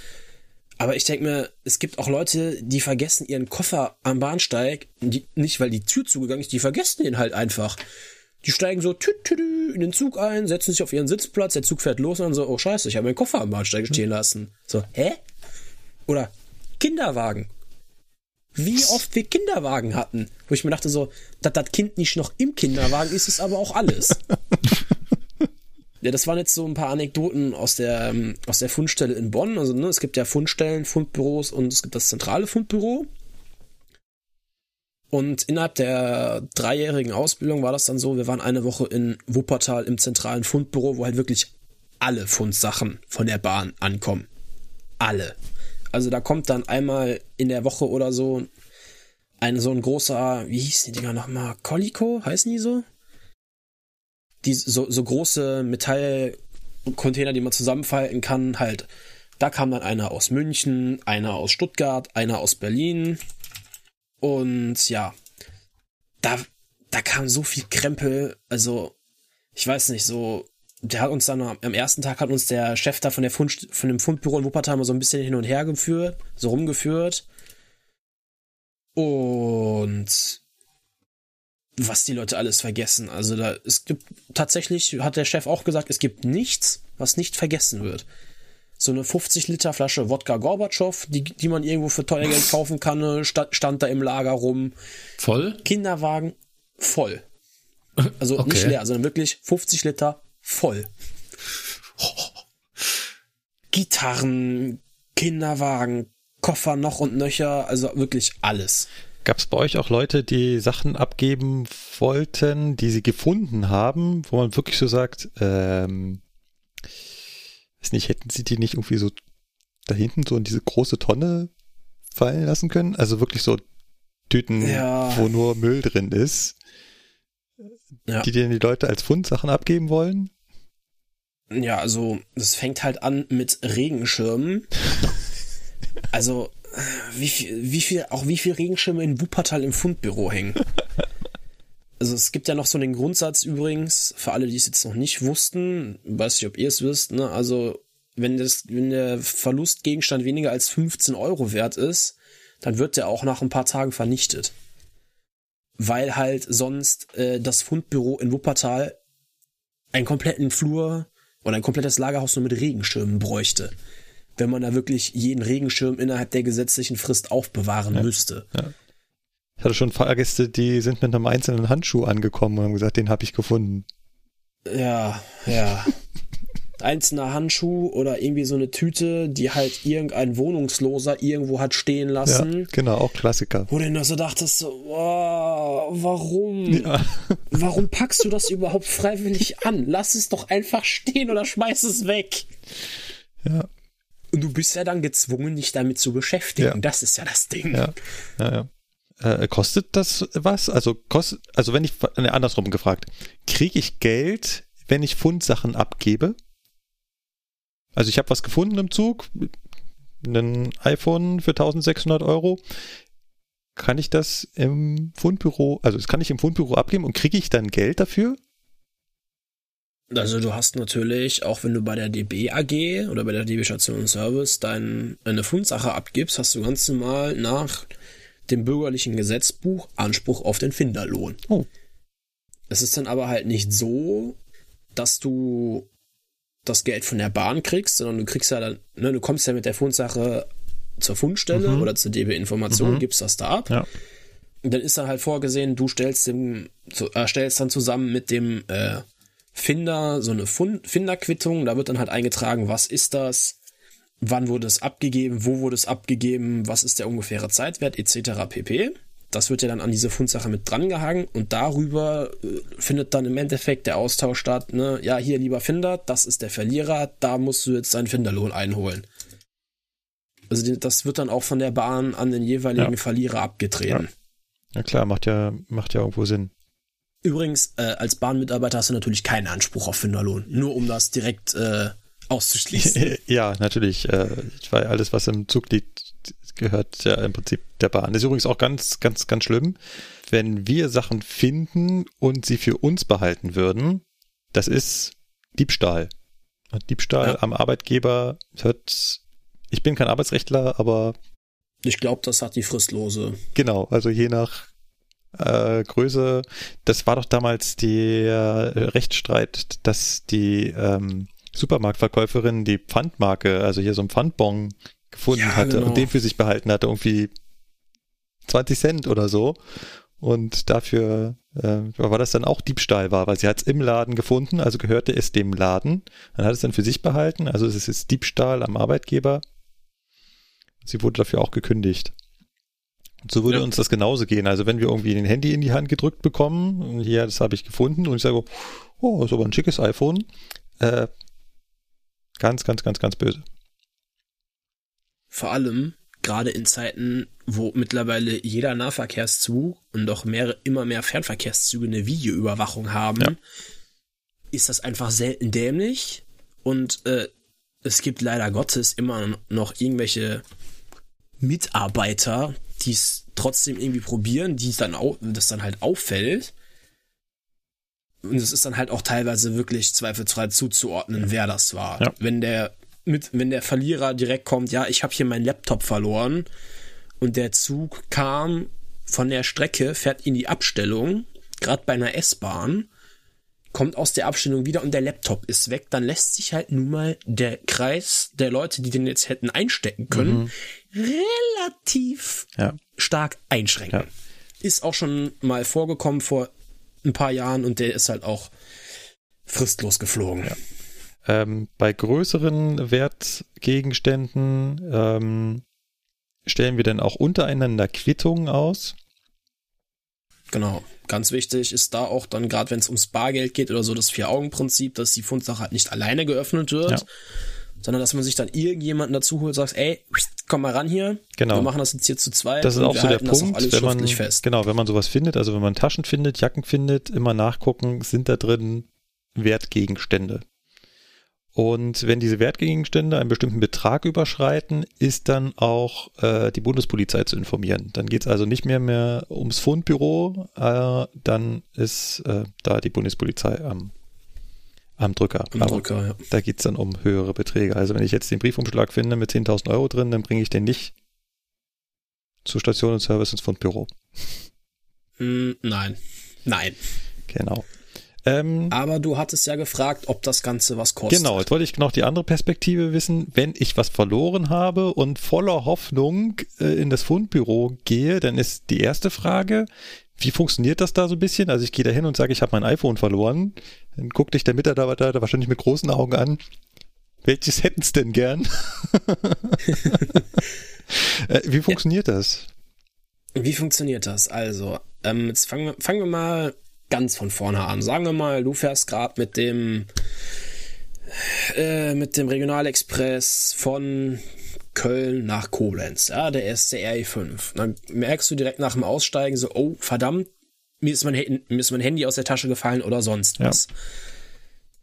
Aber ich denke mir, es gibt auch Leute, die vergessen ihren Koffer am Bahnsteig, die, nicht weil die Tür zugegangen ist, die vergessen den halt einfach. Die steigen so tü, tü, tü, in den Zug ein, setzen sich auf ihren Sitzplatz, der Zug fährt los und dann so, oh scheiße, ich habe meinen Koffer am Bahnsteig stehen lassen. So, hä? Oder Kinderwagen. Wie oft wir Kinderwagen hatten. Wo ich mir dachte so, dass das Kind nicht noch im Kinderwagen ist, ist aber auch alles. Ja, das waren jetzt so ein paar Anekdoten aus der, ähm, aus der Fundstelle in Bonn. Also, ne, es gibt ja Fundstellen, Fundbüros und es gibt das zentrale Fundbüro. Und innerhalb der dreijährigen Ausbildung war das dann so, wir waren eine Woche in Wuppertal im zentralen Fundbüro, wo halt wirklich alle Fundsachen von der Bahn ankommen. Alle. Also da kommt dann einmal in der Woche oder so ein so ein großer, wie hieß die Dinger nochmal? Colico? Heißen die so? Die so, so große Metallcontainer, die man zusammenfalten kann, halt. Da kam dann einer aus München, einer aus Stuttgart, einer aus Berlin. Und ja, da, da kam so viel Krempel. Also, ich weiß nicht, so, der hat uns dann am ersten Tag hat uns der Chef da von der Fund, von dem Fundbüro in Wuppertal mal so ein bisschen hin und her geführt, so rumgeführt. Und was die Leute alles vergessen. Also da, es gibt tatsächlich, hat der Chef auch gesagt, es gibt nichts, was nicht vergessen wird. so eine 50 Liter Flasche Wodka Gorbatschow, die, die man irgendwo für teuer Geld kaufen kann, äh, stand, stand da im Lager rum. Voll? Kinderwagen voll. Also okay. nicht leer, sondern wirklich 50 Liter voll. Gitarren, Kinderwagen, Koffer noch und nöcher, also wirklich alles. Gab es bei euch auch Leute, die Sachen abgeben wollten, die sie gefunden haben, wo man wirklich so sagt, ähm, weiß nicht, hätten sie die nicht irgendwie so da hinten so in diese große Tonne fallen lassen können? Also wirklich so Tüten, ja. wo nur Müll drin ist, ja. die denn die Leute als Fundsachen abgeben wollen? Ja, also das fängt halt an mit Regenschirmen. also wie viel, wie viel, auch wie viel Regenschirme in Wuppertal im Fundbüro hängen. Also es gibt ja noch so den Grundsatz übrigens, für alle, die es jetzt noch nicht wussten, weiß nicht, ob ihr es wisst, ne, also wenn das, wenn der Verlustgegenstand weniger als 15 Euro wert ist, dann wird der auch nach ein paar Tagen vernichtet. Weil halt sonst äh, das Fundbüro in Wuppertal einen kompletten Flur oder ein komplettes Lagerhaus nur mit Regenschirmen bräuchte wenn man da wirklich jeden Regenschirm innerhalb der gesetzlichen Frist aufbewahren ja. müsste. Ja. Ich hatte schon Fahrgäste, die sind mit einem einzelnen Handschuh angekommen und haben gesagt, den habe ich gefunden. Ja, ja. Einzelner Handschuh oder irgendwie so eine Tüte, die halt irgendein Wohnungsloser irgendwo hat stehen lassen. Ja, genau, auch Klassiker. Wo du nur so dachtest, oh, warum? Ja. Warum packst du das überhaupt freiwillig an? Lass es doch einfach stehen oder schmeiß es weg. Ja. Und du bist ja dann gezwungen, dich damit zu beschäftigen. Ja. Das ist ja das Ding. Ja, ja. Äh, kostet das was? Also kostet, also wenn ich, ne, andersrum gefragt, kriege ich Geld, wenn ich Fundsachen abgebe? Also ich habe was gefunden im Zug, ein iPhone für 1600 Euro. Kann ich das im Fundbüro, also das kann ich im Fundbüro abgeben und kriege ich dann Geld dafür? Also du hast natürlich, auch wenn du bei der DB AG oder bei der DB Station und Service dein, eine Fundsache abgibst, hast du ganz normal nach dem bürgerlichen Gesetzbuch Anspruch auf den Finderlohn. Oh. Es ist dann aber halt nicht so, dass du das Geld von der Bahn kriegst, sondern du kriegst ja dann, ne, du kommst ja mit der Fundsache zur Fundstelle mhm. oder zur DB Information, mhm. gibst das da ab. Ja. Und dann ist dann halt vorgesehen, du stellst dem, äh, stellst dann zusammen mit dem äh, Finder, so eine Finderquittung, da wird dann halt eingetragen, was ist das, wann wurde es abgegeben, wo wurde es abgegeben, was ist der ungefähre Zeitwert etc. pp. Das wird ja dann an diese Fundsache mit drangehangen und darüber äh, findet dann im Endeffekt der Austausch statt, ne, ja, hier lieber Finder, das ist der Verlierer, da musst du jetzt deinen Finderlohn einholen. Also das wird dann auch von der Bahn an den jeweiligen ja. Verlierer abgetreten. Ja. ja klar, macht ja, macht ja irgendwo Sinn. Übrigens, äh, als Bahnmitarbeiter hast du natürlich keinen Anspruch auf Finderlohn. Nur um das direkt äh, auszuschließen. Ja, natürlich. Äh, weil alles, was im Zug liegt, gehört ja im Prinzip der Bahn. Das ist übrigens auch ganz, ganz, ganz schlimm. Wenn wir Sachen finden und sie für uns behalten würden, das ist Diebstahl. Und Diebstahl ja. am Arbeitgeber hört, ich bin kein Arbeitsrechtler, aber ich glaube, das hat die Fristlose. Genau, also je nach äh, Größe. Das war doch damals der äh, Rechtsstreit, dass die ähm, Supermarktverkäuferin die Pfandmarke, also hier so ein Pfandbon gefunden ja, hatte genau. und den für sich behalten hatte, irgendwie 20 Cent oder so. Und dafür äh, war das dann auch Diebstahl war, weil sie hat es im Laden gefunden, also gehörte es dem Laden. Dann hat es dann für sich behalten, also es ist Diebstahl am Arbeitgeber. Sie wurde dafür auch gekündigt. So würde ja. uns das genauso gehen. Also wenn wir irgendwie ein Handy in die Hand gedrückt bekommen, und hier, das habe ich gefunden, und ich sage, oh, ist aber ein schickes iPhone, äh, ganz, ganz, ganz, ganz böse. Vor allem gerade in Zeiten, wo mittlerweile jeder Nahverkehrszug und auch mehr, immer mehr Fernverkehrszüge eine Videoüberwachung haben, ja. ist das einfach selten dämlich und äh, es gibt leider Gottes immer noch irgendwelche Mitarbeiter, die es trotzdem irgendwie probieren, die dann auch, das dann halt auffällt. Und es ist dann halt auch teilweise wirklich zweifelsfrei zuzuordnen, wer das war. Ja. Wenn der mit, wenn der Verlierer direkt kommt, ja, ich habe hier meinen Laptop verloren und der Zug kam von der Strecke, fährt in die Abstellung, gerade bei einer S-Bahn, kommt aus der Abstellung wieder und der Laptop ist weg, dann lässt sich halt nun mal der Kreis der Leute, die den jetzt hätten einstecken können, mhm. relativ ja. stark einschränken. Ja. Ist auch schon mal vorgekommen vor ein paar Jahren und der ist halt auch fristlos geflogen. Ja. Ähm, bei größeren Wertgegenständen ähm, stellen wir dann auch untereinander Quittungen aus. Genau. Ganz wichtig ist da auch dann, gerade wenn es ums Bargeld geht oder so, das Vier-Augen-Prinzip, dass die Fundsache halt nicht alleine geöffnet wird, ja. sondern dass man sich dann irgendjemanden dazu holt, sagt, ey, komm mal ran hier. Genau. Wir machen das jetzt hier zu zweit. Das ist auch so der Punkt, wenn man, fest. genau, wenn man sowas findet, also wenn man Taschen findet, Jacken findet, immer nachgucken, sind da drin Wertgegenstände. Und wenn diese Wertgegenstände einen bestimmten Betrag überschreiten, ist dann auch äh, die Bundespolizei zu informieren. Dann geht es also nicht mehr, mehr ums Fundbüro, äh, dann ist äh, da die Bundespolizei am, am Drücker. Am Drücker ja. Da geht es dann um höhere Beträge. Also wenn ich jetzt den Briefumschlag finde mit 10.000 Euro drin, dann bringe ich den nicht zur Station und Service ins Fundbüro. Mm, nein. Nein. Genau. Ähm, Aber du hattest ja gefragt, ob das Ganze was kostet. Genau, jetzt wollte ich noch die andere Perspektive wissen. Wenn ich was verloren habe und voller Hoffnung äh, in das Fundbüro gehe, dann ist die erste Frage, wie funktioniert das da so ein bisschen? Also ich gehe da hin und sage, ich habe mein iPhone verloren. Dann guckt dich der Mitarbeiter da wahrscheinlich mit großen Augen an. Welches hätten es denn gern? äh, wie funktioniert das? Wie funktioniert das? Also, ähm, jetzt fangen wir, fangen wir mal ganz von vorne an. Sagen wir mal, du fährst gerade mit dem äh, mit dem Regionalexpress von Köln nach Koblenz. Ja, der erste RE5. Dann merkst du direkt nach dem Aussteigen so, oh, verdammt, mir ist mein, mir ist mein Handy aus der Tasche gefallen oder sonst was. Ja.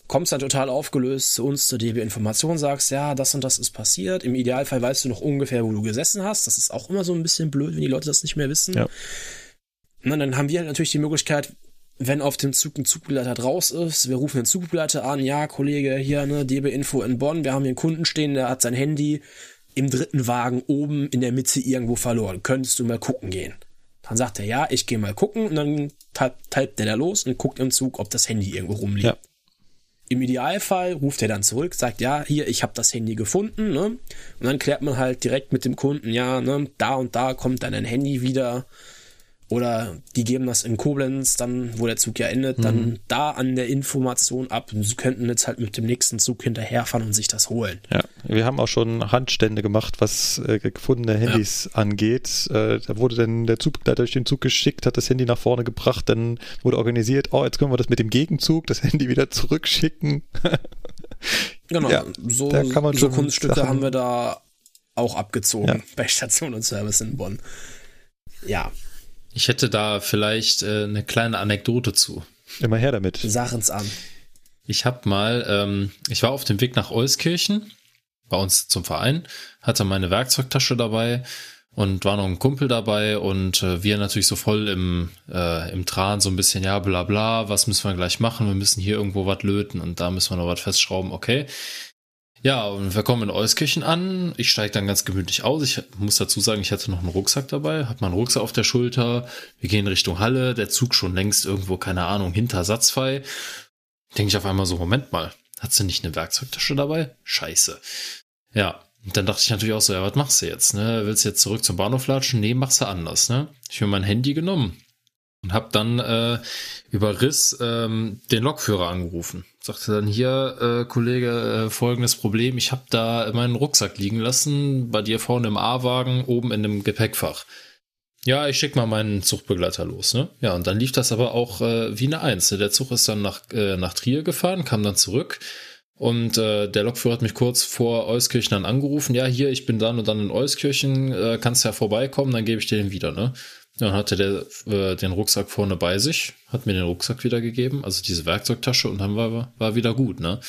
Kommst dann total aufgelöst zu uns zur DB Information, sagst, ja, das und das ist passiert. Im Idealfall weißt du noch ungefähr, wo du gesessen hast. Das ist auch immer so ein bisschen blöd, wenn die Leute das nicht mehr wissen. Ja. Und dann haben wir halt natürlich die Möglichkeit, wenn auf dem Zug ein Zugbegleiter raus ist, wir rufen den Zugbegleiter an, ja, Kollege, hier, ne, DB Info in Bonn, wir haben hier einen Kunden stehen, der hat sein Handy im dritten Wagen oben in der Mitte irgendwo verloren. Könntest du mal gucken gehen? Dann sagt er, ja, ich gehe mal gucken und dann typt der da los und guckt im Zug, ob das Handy irgendwo rumliegt. Ja. Im Idealfall ruft er dann zurück, sagt, ja, hier, ich habe das Handy gefunden, ne? Und dann klärt man halt direkt mit dem Kunden, ja, ne, da und da kommt dann ein Handy wieder oder die geben das in Koblenz, dann, wo der Zug ja endet, mhm. dann da an der Information ab. Und sie könnten jetzt halt mit dem nächsten Zug hinterherfahren und sich das holen. Ja, wir haben auch schon Handstände gemacht, was äh, gefundene Handys ja. angeht. Äh, da wurde dann der Zugbegleiter durch den Zug geschickt, hat das Handy nach vorne gebracht, dann wurde organisiert, oh, jetzt können wir das mit dem Gegenzug, das Handy wieder zurückschicken. genau, ja, so, so Kunststücke Sachen. haben wir da auch abgezogen ja. bei Station und Service in Bonn. Ja, ich hätte da vielleicht äh, eine kleine Anekdote zu. Immer her damit. Sachen's an. Ich habe mal, ähm, ich war auf dem Weg nach Euskirchen, bei uns zum Verein, hatte meine Werkzeugtasche dabei und war noch ein Kumpel dabei und äh, wir natürlich so voll im, äh, im Tran, so ein bisschen, ja, bla bla, was müssen wir gleich machen? Wir müssen hier irgendwo was löten und da müssen wir noch was festschrauben, okay. Ja, und wir kommen in Euskirchen an. Ich steige dann ganz gemütlich aus. Ich muss dazu sagen, ich hatte noch einen Rucksack dabei, habe meinen Rucksack auf der Schulter. Wir gehen Richtung Halle, der Zug schon längst irgendwo, keine Ahnung, hinter Satzfrei. Denke ich auf einmal so, Moment mal, hat sie nicht eine Werkzeugtasche dabei? Scheiße. Ja, und dann dachte ich natürlich auch so, ja, was machst du jetzt? Ne? Willst du jetzt zurück zum Bahnhof latschen? Nee, machst du anders. Ne? Ich habe mein Handy genommen und habe dann äh, über Riss ähm, den Lokführer angerufen. Sagte dann hier, äh, Kollege, äh, folgendes Problem, ich habe da meinen Rucksack liegen lassen, bei dir vorne im A-Wagen, oben in dem Gepäckfach. Ja, ich schick mal meinen Zugbegleiter los, ne? Ja, und dann lief das aber auch äh, wie eine Eins. Der Zug ist dann nach, äh, nach Trier gefahren, kam dann zurück und äh, der Lokführer hat mich kurz vor Euskirchen dann angerufen. Ja, hier, ich bin dann und dann in Euskirchen, äh, kannst ja vorbeikommen, dann gebe ich dir den wieder, ne? Dann hatte der äh, den Rucksack vorne bei sich, hat mir den Rucksack wieder gegeben, also diese Werkzeugtasche und dann war, war wieder gut, ne?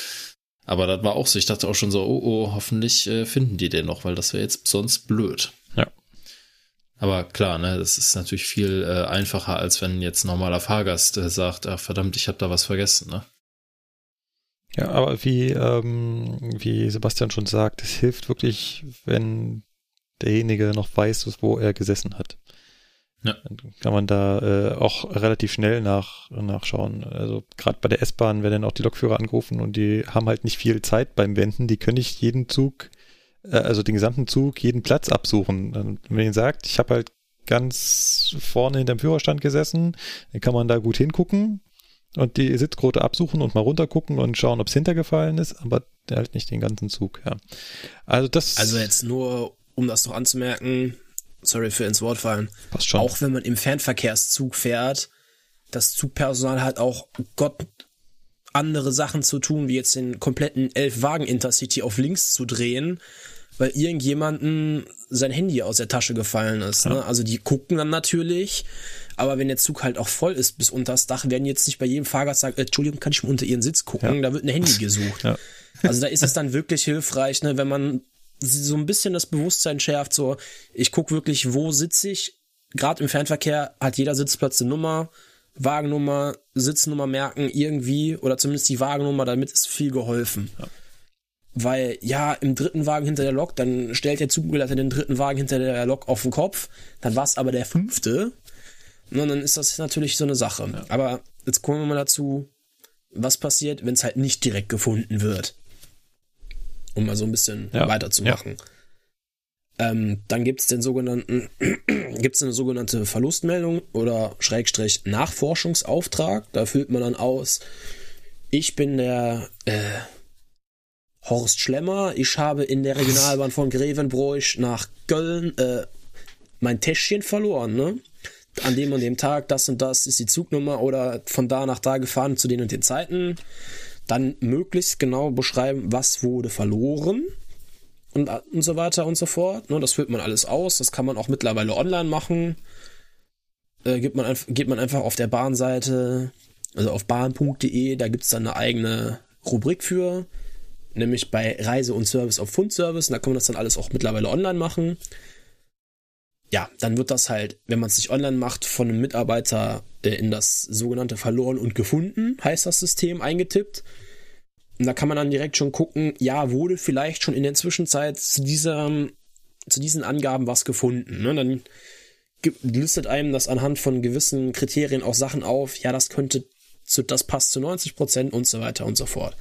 Aber das war auch so, ich dachte auch schon so, oh, oh, hoffentlich äh, finden die den noch, weil das wäre jetzt sonst blöd. Ja. Aber klar, ne, das ist natürlich viel äh, einfacher, als wenn jetzt ein normaler Fahrgast äh, sagt, ach verdammt, ich habe da was vergessen, ne? Ja, aber wie, ähm, wie Sebastian schon sagt, es hilft wirklich, wenn derjenige noch weiß, wo er gesessen hat. Ja. Dann kann man da äh, auch relativ schnell nach, nachschauen. Also gerade bei der S-Bahn werden dann auch die Lokführer angerufen und die haben halt nicht viel Zeit beim Wenden. Die können nicht jeden Zug, äh, also den gesamten Zug, jeden Platz absuchen. Dann, wenn ihr sagt, ich habe halt ganz vorne hinterm Führerstand gesessen, dann kann man da gut hingucken und die Sitzquote absuchen und mal runtergucken und schauen, ob es hintergefallen ist, aber halt nicht den ganzen Zug, ja. Also das. Also jetzt nur, um das noch anzumerken, sorry für ins Wort fallen. Passt schon. Auch wenn man im Fernverkehrszug fährt, das Zugpersonal hat auch Gott andere Sachen zu tun, wie jetzt den kompletten Elf-Wagen Intercity auf links zu drehen, weil irgendjemanden sein Handy aus der Tasche gefallen ist. Ja. Ne? Also die gucken dann natürlich, aber wenn der Zug halt auch voll ist bis unter das Dach, werden jetzt nicht bei jedem Fahrgast sagen, Entschuldigung, kann ich mal unter ihren Sitz gucken? Ja. Da wird ein Handy gesucht. Ja. Also da ist es dann wirklich hilfreich, ne, wenn man so ein bisschen das Bewusstsein schärft, so ich gucke wirklich, wo sitze ich. Gerade im Fernverkehr hat jeder Sitzplatz eine Nummer, Wagennummer, Sitznummer merken irgendwie oder zumindest die Wagennummer, damit ist viel geholfen. Ja. Weil ja, im dritten Wagen hinter der Lok, dann stellt der Zugbegleiter den dritten Wagen hinter der Lok auf den Kopf, dann war es aber der fünfte. Und dann ist das natürlich so eine Sache. Ja. Aber jetzt kommen wir mal dazu, was passiert, wenn es halt nicht direkt gefunden wird um mal so ein bisschen ja. weiterzumachen. Ja. Ähm, dann gibt es den sogenannten, gibt es eine sogenannte Verlustmeldung oder Schrägstrich Nachforschungsauftrag. Da füllt man dann aus, ich bin der äh, Horst Schlemmer, ich habe in der Regionalbahn von Grevenbroich nach Köln äh, mein Täschchen verloren, ne? An dem und dem Tag, das und das ist die Zugnummer oder von da nach da gefahren zu den und den Zeiten dann möglichst genau beschreiben, was wurde verloren und, und so weiter und so fort. Ne, das füllt man alles aus. Das kann man auch mittlerweile online machen. Äh, gibt, man, geht man einfach auf der Bahnseite, also auf bahn.de, da gibt es dann eine eigene Rubrik für, nämlich bei Reise und Service auf Fundservice. Und da kann man das dann alles auch mittlerweile online machen. Ja, dann wird das halt, wenn man es nicht online macht, von einem Mitarbeiter äh, in das sogenannte Verloren und Gefunden, heißt das System, eingetippt. Und da kann man dann direkt schon gucken, ja, wurde vielleicht schon in der Zwischenzeit zu dieser, zu diesen Angaben was gefunden. Ne? Dann listet einem das anhand von gewissen Kriterien auch Sachen auf, ja, das könnte, zu, das passt zu 90 Prozent und so weiter und so fort.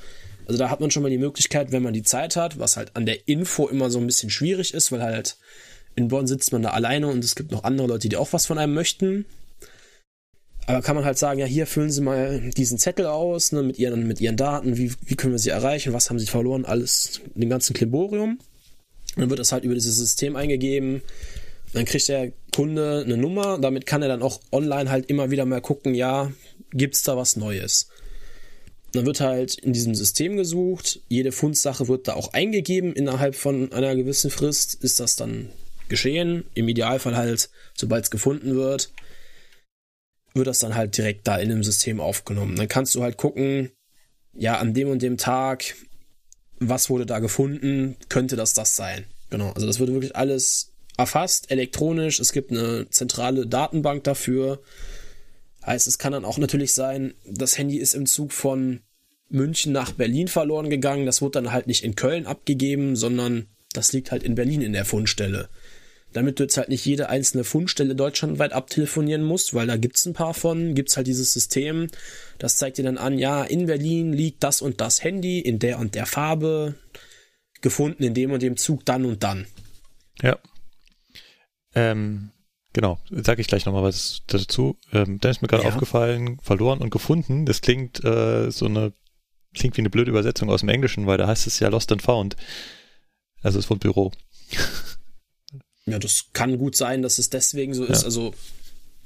Also da hat man schon mal die Möglichkeit, wenn man die Zeit hat, was halt an der Info immer so ein bisschen schwierig ist, weil halt in Bonn sitzt man da alleine und es gibt noch andere Leute, die auch was von einem möchten. Aber kann man halt sagen, ja, hier füllen Sie mal diesen Zettel aus, ne, mit ihren, mit ihren Daten, wie, wie können wir sie erreichen, was haben sie verloren, alles, den ganzen Klimborium. dann wird das halt über dieses System eingegeben. Dann kriegt der Kunde eine Nummer, damit kann er dann auch online halt immer wieder mal gucken, ja, gibt's da was Neues? Dann wird halt in diesem System gesucht, jede Fundsache wird da auch eingegeben, innerhalb von einer gewissen Frist ist das dann geschehen. Im Idealfall halt, sobald es gefunden wird wird das dann halt direkt da in dem System aufgenommen. Dann kannst du halt gucken, ja, an dem und dem Tag, was wurde da gefunden, könnte das das sein. Genau, also das wird wirklich alles erfasst, elektronisch. Es gibt eine zentrale Datenbank dafür. Heißt, es kann dann auch natürlich sein, das Handy ist im Zug von München nach Berlin verloren gegangen. Das wird dann halt nicht in Köln abgegeben, sondern das liegt halt in Berlin in der Fundstelle damit du jetzt halt nicht jede einzelne Fundstelle deutschlandweit abtelefonieren musst, weil da gibt's ein paar von, gibt's halt dieses System, das zeigt dir dann an, ja, in Berlin liegt das und das Handy in der und der Farbe, gefunden in dem und dem Zug dann und dann. Ja. Ähm, genau, sage ich gleich nochmal was dazu. Ähm, da ist mir gerade ja. aufgefallen, verloren und gefunden, das klingt äh, so eine, klingt wie eine blöde Übersetzung aus dem Englischen, weil da heißt es ja Lost and Found. Also es ist Büro. Ja, das kann gut sein, dass es deswegen so ist. Ja. Also,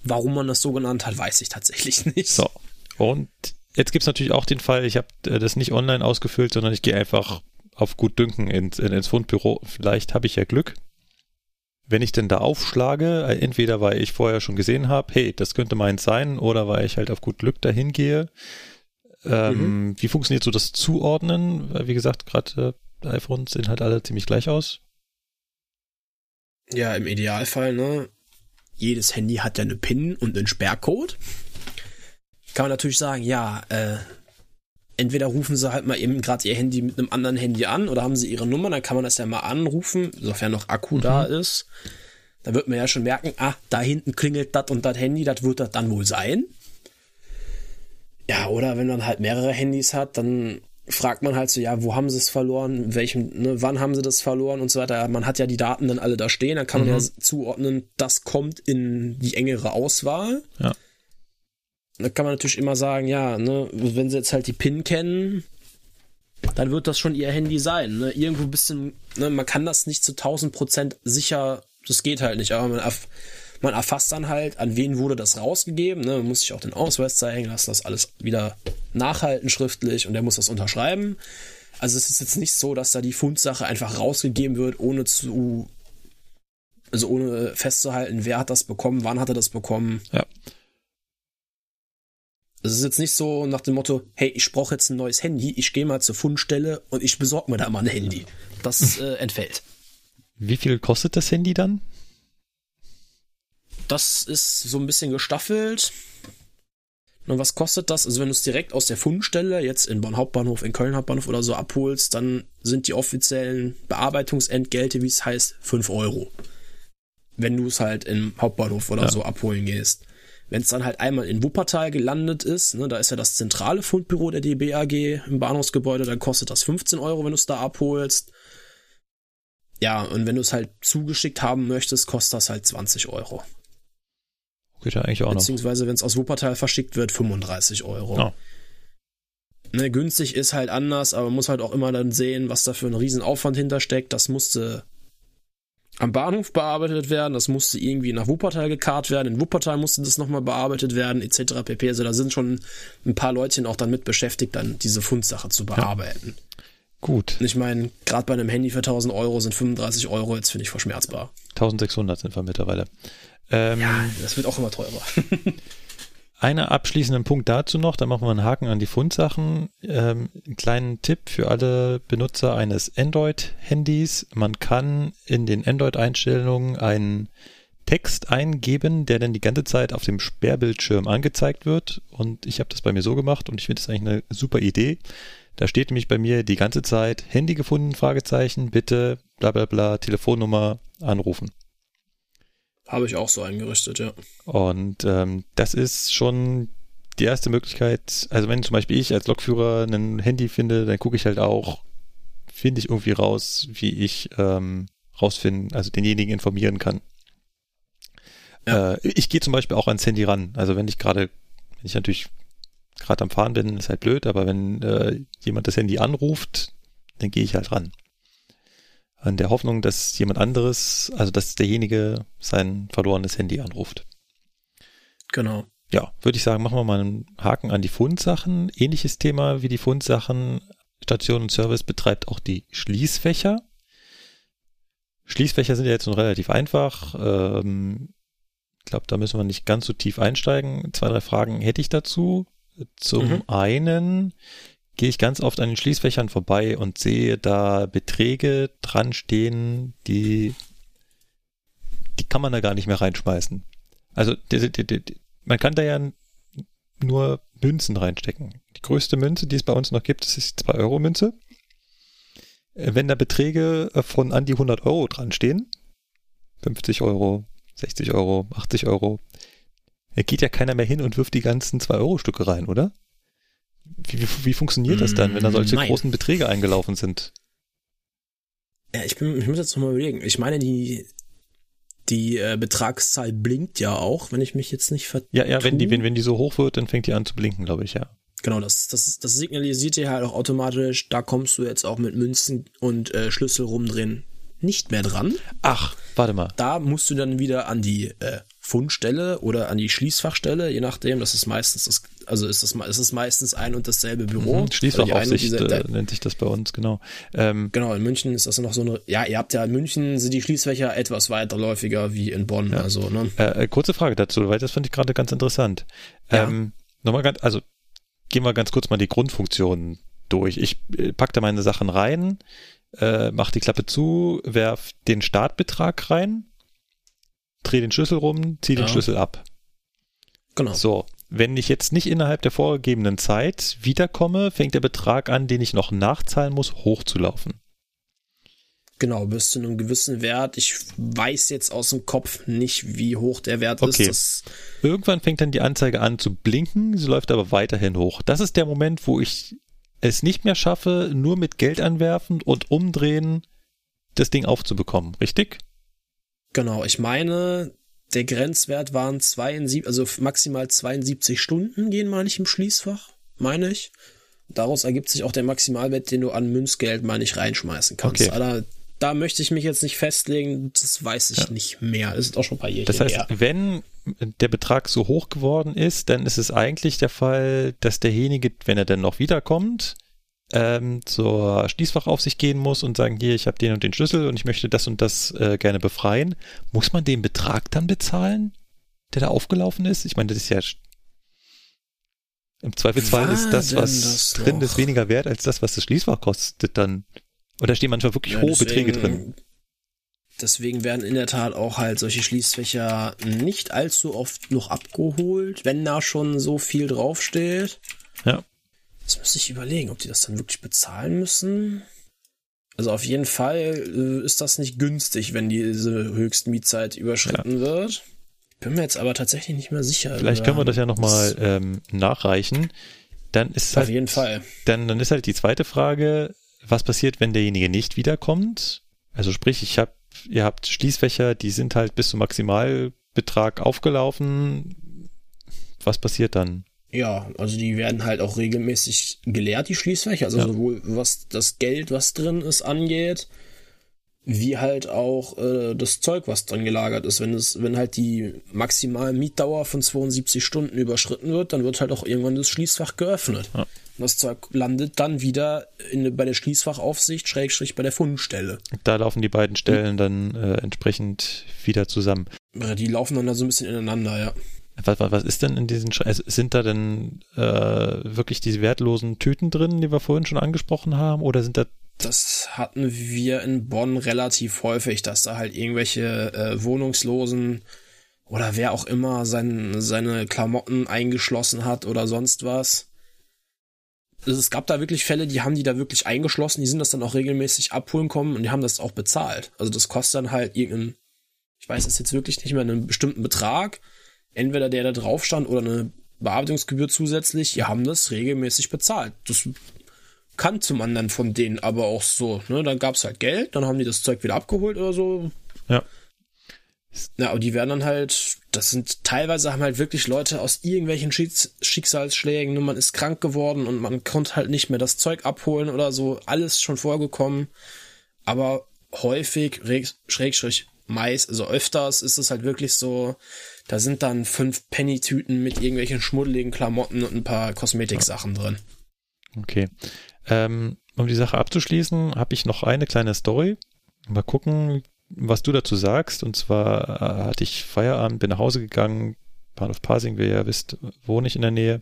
warum man das so genannt hat, weiß ich tatsächlich nicht. So. Und jetzt gibt es natürlich auch den Fall, ich habe äh, das nicht online ausgefüllt, sondern ich gehe einfach auf gut Dünken ins, ins Fundbüro. Vielleicht habe ich ja Glück. Wenn ich denn da aufschlage, äh, entweder weil ich vorher schon gesehen habe, hey, das könnte meins sein, oder weil ich halt auf gut Glück dahin gehe. Ähm, mhm. Wie funktioniert so das Zuordnen? Wie gesagt, gerade äh, iPhones sehen halt alle ziemlich gleich aus. Ja, im Idealfall, ne? Jedes Handy hat ja eine PIN und einen Sperrcode. Kann man natürlich sagen, ja, äh, entweder rufen sie halt mal eben gerade ihr Handy mit einem anderen Handy an oder haben sie ihre Nummer, dann kann man das ja mal anrufen, sofern noch Akku mhm. da ist. Da wird man ja schon merken, ah, da hinten klingelt das und das Handy, das wird das dann wohl sein. Ja, oder wenn man halt mehrere Handys hat, dann fragt man halt so, ja, wo haben sie es verloren, welchem, ne, wann haben sie das verloren und so weiter. Man hat ja die Daten dann alle da stehen, dann kann man mhm. ja zuordnen, das kommt in die engere Auswahl. Ja. Da kann man natürlich immer sagen, ja, ne, wenn sie jetzt halt die PIN kennen, dann wird das schon ihr Handy sein. Ne? Irgendwo ein bisschen, ne, man kann das nicht zu 1000 Prozent sicher, das geht halt nicht, aber man, man erfasst dann halt, an wen wurde das rausgegeben. Ne? Man muss sich auch den Ausweis zeigen lassen, das alles wieder nachhalten schriftlich und der muss das unterschreiben. Also es ist jetzt nicht so, dass da die Fundsache einfach rausgegeben wird, ohne zu, also ohne festzuhalten, wer hat das bekommen, wann hat er das bekommen. Ja. Es ist jetzt nicht so nach dem Motto, hey, ich brauche jetzt ein neues Handy, ich gehe mal zur Fundstelle und ich besorge mir da mal ein Handy. Das äh, entfällt. Wie viel kostet das Handy dann? Das ist so ein bisschen gestaffelt. Und was kostet das? Also wenn du es direkt aus der Fundstelle, jetzt in Bonn Hauptbahnhof, in Köln Hauptbahnhof oder so abholst, dann sind die offiziellen Bearbeitungsentgelte, wie es heißt, 5 Euro. Wenn du es halt im Hauptbahnhof oder ja. so abholen gehst. Wenn es dann halt einmal in Wuppertal gelandet ist, ne, da ist ja das zentrale Fundbüro der DBAG im Bahnhofsgebäude, dann kostet das 15 Euro, wenn du es da abholst. Ja, und wenn du es halt zugeschickt haben möchtest, kostet das halt 20 Euro. Geht ja eigentlich auch Beziehungsweise, wenn es aus Wuppertal verschickt wird, 35 Euro. Ja. Ne, günstig ist halt anders, aber man muss halt auch immer dann sehen, was da für ein Riesenaufwand hintersteckt. Das musste am Bahnhof bearbeitet werden, das musste irgendwie nach Wuppertal gekarrt werden, in Wuppertal musste das nochmal bearbeitet werden, etc. pp. Also da sind schon ein paar Leutchen auch dann mit beschäftigt, dann diese Fundsache zu bearbeiten. Ja. Gut. Und ich meine, gerade bei einem Handy für 1000 Euro sind 35 Euro jetzt, finde ich, verschmerzbar. 1600 sind wir mittlerweile. Ähm, ja, das wird auch immer teurer. Einen abschließenden Punkt dazu noch, dann machen wir einen Haken an die Fundsachen. Ähm, einen kleinen Tipp für alle Benutzer eines Android-Handys. Man kann in den Android-Einstellungen einen Text eingeben, der dann die ganze Zeit auf dem Sperrbildschirm angezeigt wird. Und ich habe das bei mir so gemacht und ich finde das eigentlich eine super Idee. Da steht nämlich bei mir die ganze Zeit Handy gefunden, Fragezeichen, bitte, bla bla bla, Telefonnummer anrufen. Habe ich auch so eingerichtet, ja. Und ähm, das ist schon die erste Möglichkeit. Also wenn zum Beispiel ich als Lokführer ein Handy finde, dann gucke ich halt auch, finde ich irgendwie raus, wie ich ähm, rausfinden, also denjenigen informieren kann. Ja. Äh, ich gehe zum Beispiel auch ans Handy ran. Also wenn ich gerade, wenn ich natürlich gerade am Fahren bin, ist halt blöd, aber wenn äh, jemand das Handy anruft, dann gehe ich halt ran an der Hoffnung, dass jemand anderes, also dass derjenige sein verlorenes Handy anruft. Genau. Ja, würde ich sagen, machen wir mal einen Haken an die Fundsachen. Ähnliches Thema wie die Fundsachen. Station und Service betreibt auch die Schließfächer. Schließfächer sind ja jetzt nun relativ einfach. Ähm, ich glaube, da müssen wir nicht ganz so tief einsteigen. Zwei, drei Fragen hätte ich dazu. Zum mhm. einen, gehe ich ganz oft an den Schließfächern vorbei und sehe da Beträge dran stehen, die, die kann man da gar nicht mehr reinschmeißen. Also die, die, die, man kann da ja nur Münzen reinstecken. Die größte Münze, die es bei uns noch gibt, ist die 2-Euro-Münze. Äh, wenn da Beträge äh, von an die 100 Euro dran stehen, 50 Euro, 60 Euro, 80 Euro, geht ja keiner mehr hin und wirft die ganzen 2-Euro-Stücke rein, oder? Wie, wie, wie funktioniert das dann, wenn da solche Nein. großen Beträge eingelaufen sind? Ja, ich, bin, ich muss jetzt nochmal überlegen. Ich meine, die, die äh, Betragszahl blinkt ja auch, wenn ich mich jetzt nicht vertue. Ja, ja, wenn die, wenn, wenn die so hoch wird, dann fängt die an zu blinken, glaube ich, ja. Genau, das, das, das signalisiert dir halt auch automatisch, da kommst du jetzt auch mit Münzen und äh, Schlüssel rumdrehen nicht mehr dran. Ach, warte mal. Da musst du dann wieder an die äh, Fundstelle oder an die Schließfachstelle, je nachdem. Das ist meistens das, also ist das, ist es meistens ein und dasselbe Büro. Mhm, Schließfachaufsicht diese, äh, nennt sich das bei uns, genau. Ähm, genau, in München ist das noch so eine, ja, ihr habt ja in München sind die Schließfächer etwas weiterläufiger wie in Bonn, ja. also, ne? Äh, äh kurze Frage dazu, weil das fand ich gerade ganz interessant. Ja. Ähm, nochmal ganz, also gehen wir ganz kurz mal die Grundfunktionen durch. Ich äh, pack da meine Sachen rein, äh, mach die Klappe zu, werf den Startbetrag rein, dreh den Schlüssel rum, zieh den Schlüssel ab. Genau. So, wenn ich jetzt nicht innerhalb der vorgegebenen Zeit wiederkomme, fängt der Betrag an, den ich noch nachzahlen muss, hochzulaufen. Genau, bis zu einem gewissen Wert. Ich weiß jetzt aus dem Kopf nicht, wie hoch der Wert okay. ist. Irgendwann fängt dann die Anzeige an zu blinken, sie läuft aber weiterhin hoch. Das ist der Moment, wo ich es nicht mehr schaffe, nur mit Geld anwerfen und umdrehen das Ding aufzubekommen, richtig? Genau, ich meine, der Grenzwert waren 72, also maximal 72 Stunden gehen, meine ich, im Schließfach, meine ich. Daraus ergibt sich auch der Maximalwert, den du an Münzgeld, meine ich, reinschmeißen kannst. Okay. Aber da möchte ich mich jetzt nicht festlegen, das weiß ich ja. nicht mehr. Das ist auch schon ein paar Jahre Das heißt, her. wenn der Betrag so hoch geworden ist, dann ist es eigentlich der Fall, dass derjenige, wenn er dann noch wiederkommt, ähm, zur Schließfachaufsicht gehen muss und sagen, hier, ich habe den und den Schlüssel und ich möchte das und das äh, gerne befreien, muss man den Betrag dann bezahlen, der da aufgelaufen ist? Ich meine, das ist ja im Zweifelsfall War ist das, was das drin ist, weniger wert als das, was das Schließfach kostet dann. Und da stehen manchmal wirklich ja, hohe deswegen, Beträge drin. Deswegen werden in der Tat auch halt solche Schließfächer nicht allzu oft noch abgeholt, wenn da schon so viel draufsteht. Ja. Jetzt müsste ich überlegen, ob die das dann wirklich bezahlen müssen. Also auf jeden Fall äh, ist das nicht günstig, wenn diese Höchstmietzeit überschritten ja. wird. Bin mir jetzt aber tatsächlich nicht mehr sicher. Vielleicht können wir das ja nochmal ähm, nachreichen. Dann ist auf halt, jeden Fall. Dann, dann ist halt die zweite Frage, was passiert, wenn derjenige nicht wiederkommt? Also sprich, ich habe, ihr habt Schließfächer, die sind halt bis zum Maximalbetrag aufgelaufen. Was passiert dann? Ja, also die werden halt auch regelmäßig geleert, die Schließfächer. Also ja. sowohl was das Geld, was drin ist, angeht, wie halt auch äh, das Zeug, was drin gelagert ist. Wenn es, wenn halt die maximale Mietdauer von 72 Stunden überschritten wird, dann wird halt auch irgendwann das Schließfach geöffnet. Ja. Und das Zeug landet dann wieder in, bei der Schließfachaufsicht, Schrägstrich bei der Fundstelle. Da laufen die beiden Stellen dann äh, entsprechend wieder zusammen. Die laufen dann da so ein bisschen ineinander, ja. Was, was ist denn in diesen, also sind da denn äh, wirklich diese wertlosen Tüten drin, die wir vorhin schon angesprochen haben, oder sind da das hatten wir in Bonn relativ häufig, dass da halt irgendwelche äh, Wohnungslosen oder wer auch immer sein, seine Klamotten eingeschlossen hat oder sonst was. Also es gab da wirklich Fälle, die haben die da wirklich eingeschlossen, die sind das dann auch regelmäßig abholen kommen und die haben das auch bezahlt. Also das kostet dann halt irgendeinen, ich weiß es jetzt wirklich nicht mehr, einen bestimmten Betrag entweder der da drauf stand oder eine Bearbeitungsgebühr zusätzlich, die haben das regelmäßig bezahlt. Das kannte man dann von denen aber auch so. Ne? Dann gab es halt Geld, dann haben die das Zeug wieder abgeholt oder so. Ja. Ja, aber die werden dann halt, das sind teilweise haben halt wirklich Leute aus irgendwelchen Schicksalsschlägen, ne? man ist krank geworden und man konnte halt nicht mehr das Zeug abholen oder so, alles schon vorgekommen. Aber häufig, schrägstrich, meist, also öfters ist es halt wirklich so, da sind dann fünf Penny-Tüten mit irgendwelchen schmuddeligen Klamotten und ein paar Kosmetiksachen drin. Okay. Ähm, um die Sache abzuschließen, habe ich noch eine kleine Story. Mal gucken, was du dazu sagst. Und zwar äh, hatte ich Feierabend, bin nach Hause gegangen, Bahnhof Pasing, wie ihr ja wisst, wohne ich in der Nähe.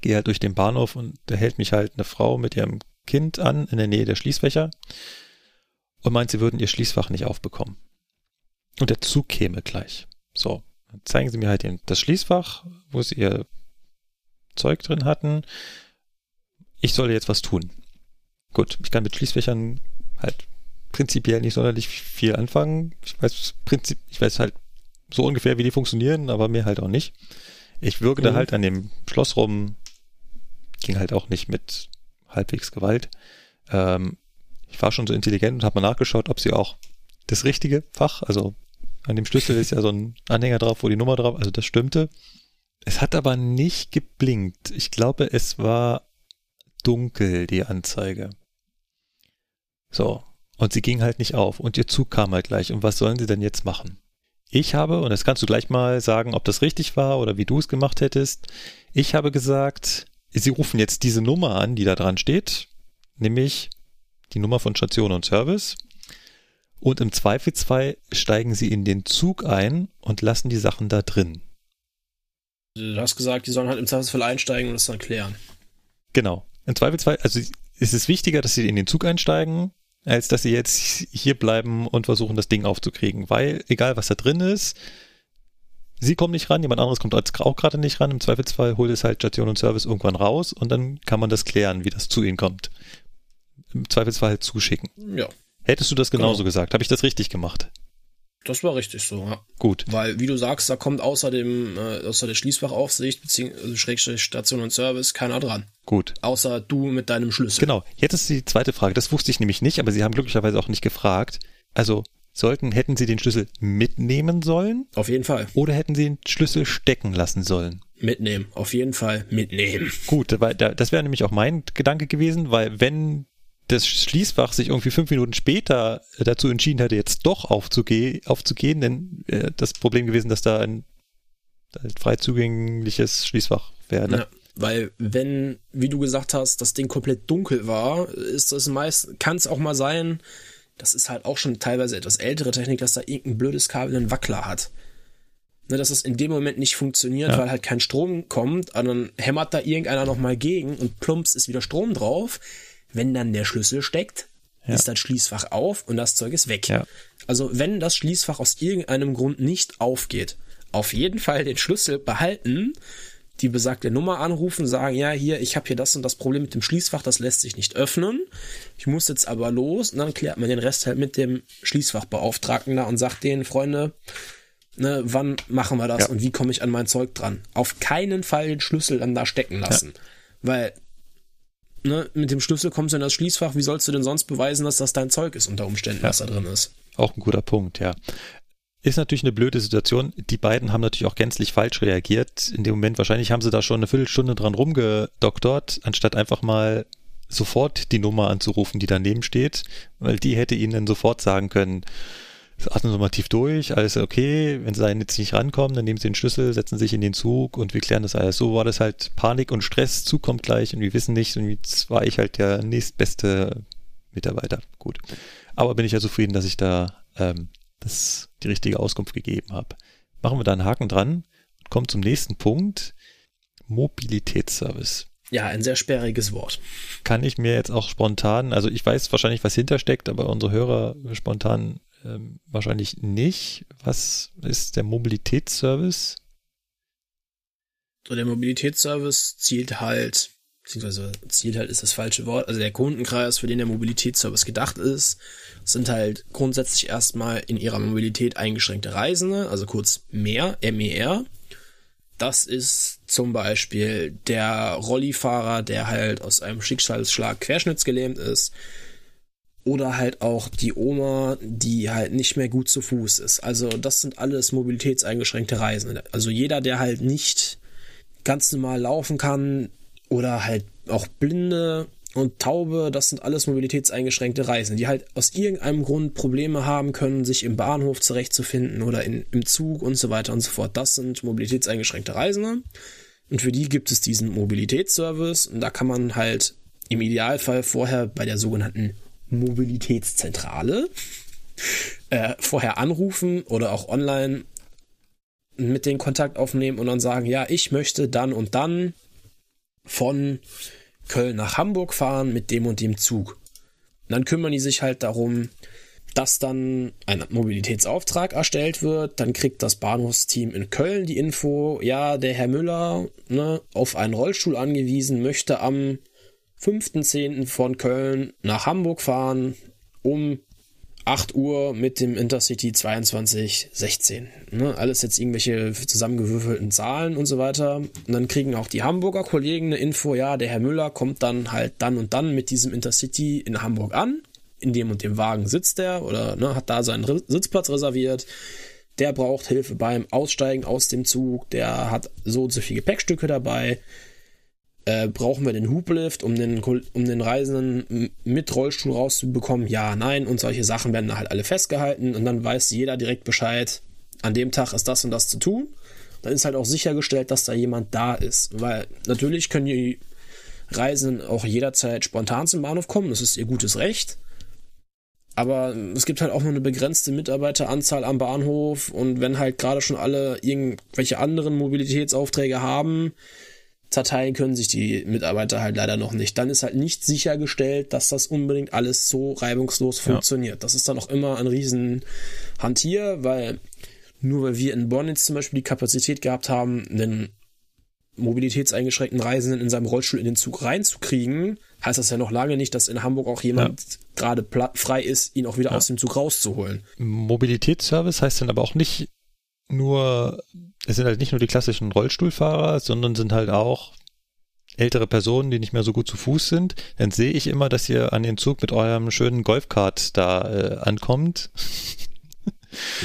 Gehe halt durch den Bahnhof und da hält mich halt eine Frau mit ihrem Kind an in der Nähe der Schließfächer und meint, sie würden ihr Schließfach nicht aufbekommen. Und der Zug käme gleich. So, zeigen sie mir halt das Schließfach, wo sie ihr Zeug drin hatten. Ich soll jetzt was tun. Gut, ich kann mit Schließfächern halt prinzipiell nicht sonderlich viel anfangen. Ich weiß, Prinzip, ich weiß halt so ungefähr, wie die funktionieren, aber mir halt auch nicht. Ich würge mhm. da halt an dem Schloss rum, ging halt auch nicht mit halbwegs Gewalt. Ähm, ich war schon so intelligent und habe mal nachgeschaut, ob sie auch das richtige Fach, also an dem Schlüssel ist ja so ein Anhänger drauf, wo die Nummer drauf, also das stimmte. Es hat aber nicht geblinkt. Ich glaube, es war dunkel, die Anzeige. So. Und sie ging halt nicht auf. Und ihr Zug kam halt gleich. Und was sollen sie denn jetzt machen? Ich habe, und das kannst du gleich mal sagen, ob das richtig war oder wie du es gemacht hättest. Ich habe gesagt, sie rufen jetzt diese Nummer an, die da dran steht, nämlich die Nummer von Station und Service. Und im Zweifelsfall steigen sie in den Zug ein und lassen die Sachen da drin. Du hast gesagt, die sollen halt im Zweifelsfall einsteigen und es dann klären. Genau. Im Zweifelsfall, also ist es wichtiger, dass sie in den Zug einsteigen, als dass sie jetzt hier bleiben und versuchen, das Ding aufzukriegen. Weil, egal was da drin ist, sie kommen nicht ran, jemand anderes kommt auch gerade nicht ran. Im Zweifelsfall holt es halt Station und Service irgendwann raus und dann kann man das klären, wie das zu ihnen kommt. Im Zweifelsfall halt zuschicken. Ja. Hättest du das genauso genau. gesagt? Habe ich das richtig gemacht? Das war richtig so, ja. Gut. Weil, wie du sagst, da kommt außer dem, äh, außer der Schließfachaufsicht, beziehungsweise also Schrägstrich Station und Service, keiner dran. Gut. Außer du mit deinem Schlüssel. Genau. Jetzt ist die zweite Frage. Das wusste ich nämlich nicht, aber Sie haben glücklicherweise auch nicht gefragt. Also, sollten, hätten Sie den Schlüssel mitnehmen sollen? Auf jeden Fall. Oder hätten Sie den Schlüssel stecken lassen sollen? Mitnehmen. Auf jeden Fall mitnehmen. Gut, weil das wäre nämlich auch mein Gedanke gewesen, weil wenn das Schließfach sich irgendwie fünf Minuten später dazu entschieden hätte, jetzt doch aufzuge aufzugehen, dann wäre das Problem gewesen, dass da ein, ein frei zugängliches Schließfach wäre. Ne? Ja, weil wenn, wie du gesagt hast, das Ding komplett dunkel war, ist es meist, kann es auch mal sein, das ist halt auch schon teilweise etwas ältere Technik, dass da irgendein blödes Kabel einen Wackler hat. Ne, dass es in dem Moment nicht funktioniert, ja. weil halt kein Strom kommt, und dann hämmert da irgendeiner nochmal gegen und plumps ist wieder Strom drauf wenn dann der Schlüssel steckt, ja. ist das Schließfach auf und das Zeug ist weg. Ja. Also wenn das Schließfach aus irgendeinem Grund nicht aufgeht, auf jeden Fall den Schlüssel behalten, die besagte Nummer anrufen, sagen, ja, hier, ich habe hier das und das Problem mit dem Schließfach, das lässt sich nicht öffnen. Ich muss jetzt aber los und dann klärt man den Rest halt mit dem Schließfachbeauftragten da und sagt denen, Freunde, ne, wann machen wir das ja. und wie komme ich an mein Zeug dran? Auf keinen Fall den Schlüssel dann da stecken lassen. Weil ne, mit dem Schlüssel kommst du in das Schließfach, wie sollst du denn sonst beweisen, dass das dein Zeug ist unter Umständen, ja. was da drin ist? Auch ein guter Punkt, ja. Ist natürlich eine blöde Situation. Die beiden haben natürlich auch gänzlich falsch reagiert. In dem Moment wahrscheinlich haben sie da schon eine Viertelstunde dran rumgedoktert, anstatt einfach mal sofort die Nummer anzurufen, die daneben steht, weil die hätte ihnen dann sofort sagen können, atmen Sie mal tief durch, alles okay. Wenn Sie da jetzt nicht rankommen, dann nehmen Sie den Schlüssel, setzen sich in den Zug und wir klären das alles. So war das halt Panik und Stress, Zug kommt gleich und wir wissen nicht. Und jetzt war ich halt der nächstbeste Mitarbeiter. Gut. Aber bin ich ja zufrieden, dass ich da ähm, das, die richtige Auskunft gegeben habe. Machen wir da einen Haken dran und kommen zum nächsten Punkt. Mobilitätsservice. Ja, ein sehr sperriges Wort. Kann ich mir jetzt auch spontan, also ich weiß wahrscheinlich, was hintersteckt, aber unsere Hörer spontan ähm, wahrscheinlich nicht. Was ist der Mobilitätsservice? So, der Mobilitätsservice zielt halt, beziehungsweise zielt halt ist das falsche Wort, also der Kundenkreis, für den der Mobilitätsservice gedacht ist, sind halt grundsätzlich erstmal in ihrer Mobilität eingeschränkte Reisende, also kurz mehr, MER. Das ist zum Beispiel der Rollifahrer, der halt aus einem Schicksalsschlag querschnittsgelähmt ist, oder halt auch die Oma, die halt nicht mehr gut zu Fuß ist. Also das sind alles mobilitätseingeschränkte Reisende. Also jeder, der halt nicht ganz normal laufen kann oder halt auch Blinde und Taube, das sind alles mobilitätseingeschränkte Reisende, die halt aus irgendeinem Grund Probleme haben können, sich im Bahnhof zurechtzufinden oder in, im Zug und so weiter und so fort. Das sind mobilitätseingeschränkte Reisende. Und für die gibt es diesen Mobilitätsservice und da kann man halt im Idealfall vorher bei der sogenannten Mobilitätszentrale äh, vorher anrufen oder auch online mit den Kontakt aufnehmen und dann sagen, ja, ich möchte dann und dann von Köln nach Hamburg fahren mit dem und dem Zug. Und dann kümmern die sich halt darum, dass dann ein Mobilitätsauftrag erstellt wird. Dann kriegt das Bahnhofsteam in Köln die Info, ja, der Herr Müller, ne, auf einen Rollstuhl angewiesen, möchte am 5.10. von Köln nach Hamburg fahren um 8 Uhr mit dem Intercity 2216. Ne, alles jetzt irgendwelche zusammengewürfelten Zahlen und so weiter. Und dann kriegen auch die Hamburger Kollegen eine Info, ja, der Herr Müller kommt dann halt dann und dann mit diesem Intercity in Hamburg an. In dem und dem Wagen sitzt er oder ne, hat da seinen Sitzplatz reserviert. Der braucht Hilfe beim Aussteigen aus dem Zug. Der hat so und so viele Gepäckstücke dabei äh, brauchen wir den Hublift, um den, um den Reisenden mit Rollstuhl rauszubekommen? Ja, nein. Und solche Sachen werden halt alle festgehalten und dann weiß jeder direkt Bescheid, an dem Tag ist das und das zu tun. Dann ist halt auch sichergestellt, dass da jemand da ist. Weil natürlich können die Reisenden auch jederzeit spontan zum Bahnhof kommen, das ist ihr gutes Recht. Aber es gibt halt auch nur eine begrenzte Mitarbeiteranzahl am Bahnhof und wenn halt gerade schon alle irgendwelche anderen Mobilitätsaufträge haben, zerteilen können sich die Mitarbeiter halt leider noch nicht. Dann ist halt nicht sichergestellt, dass das unbedingt alles so reibungslos funktioniert. Ja. Das ist dann auch immer ein riesen Hantier, weil nur weil wir in Bonn jetzt zum Beispiel die Kapazität gehabt haben, einen mobilitätseingeschränkten Reisenden in seinem Rollstuhl in den Zug reinzukriegen, heißt das ja noch lange nicht, dass in Hamburg auch jemand ja. gerade frei ist, ihn auch wieder ja. aus dem Zug rauszuholen. Mobilitätsservice heißt dann aber auch nicht nur, es sind halt nicht nur die klassischen Rollstuhlfahrer, sondern sind halt auch ältere Personen, die nicht mehr so gut zu Fuß sind. Dann sehe ich immer, dass ihr an den Zug mit eurem schönen Golfkart da äh, ankommt.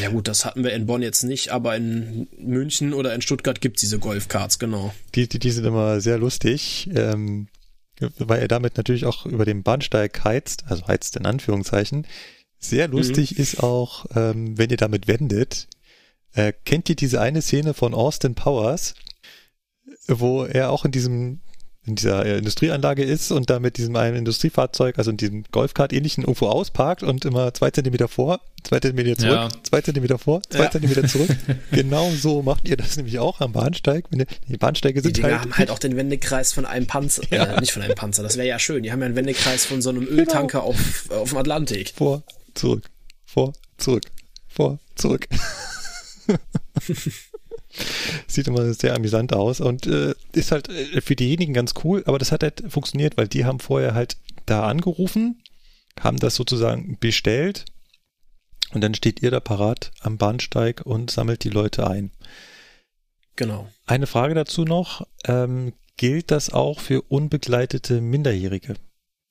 Ja gut, das hatten wir in Bonn jetzt nicht, aber in München oder in Stuttgart gibt es diese Golfkarts, genau. Die, die, die sind immer sehr lustig, ähm, weil er damit natürlich auch über den Bahnsteig heizt, also heizt in Anführungszeichen. Sehr lustig mhm. ist auch, ähm, wenn ihr damit wendet. Äh, kennt ihr diese eine Szene von Austin Powers, wo er auch in diesem in dieser äh, Industrieanlage ist und da mit diesem einen Industriefahrzeug, also in diesem Golfkart ähnlichen irgendwo ausparkt und immer zwei Zentimeter vor, zwei Zentimeter zurück, ja. zwei Zentimeter vor, zwei ja. Zentimeter zurück. genau so macht ihr das nämlich auch am Bahnsteig. Die Bahnsteige sind die halt. Die haben halt auch den Wendekreis von einem Panzer, ja. äh, nicht von einem Panzer, das wäre ja schön. Die haben ja einen Wendekreis von so einem genau. Öltanker genau. auf, auf dem Atlantik. Vor, zurück, vor, zurück, vor, zurück. Sieht immer sehr amüsant aus und äh, ist halt äh, für diejenigen ganz cool, aber das hat halt funktioniert, weil die haben vorher halt da angerufen, haben das sozusagen bestellt und dann steht ihr da parat am Bahnsteig und sammelt die Leute ein. Genau. Eine Frage dazu noch. Ähm, gilt das auch für unbegleitete Minderjährige?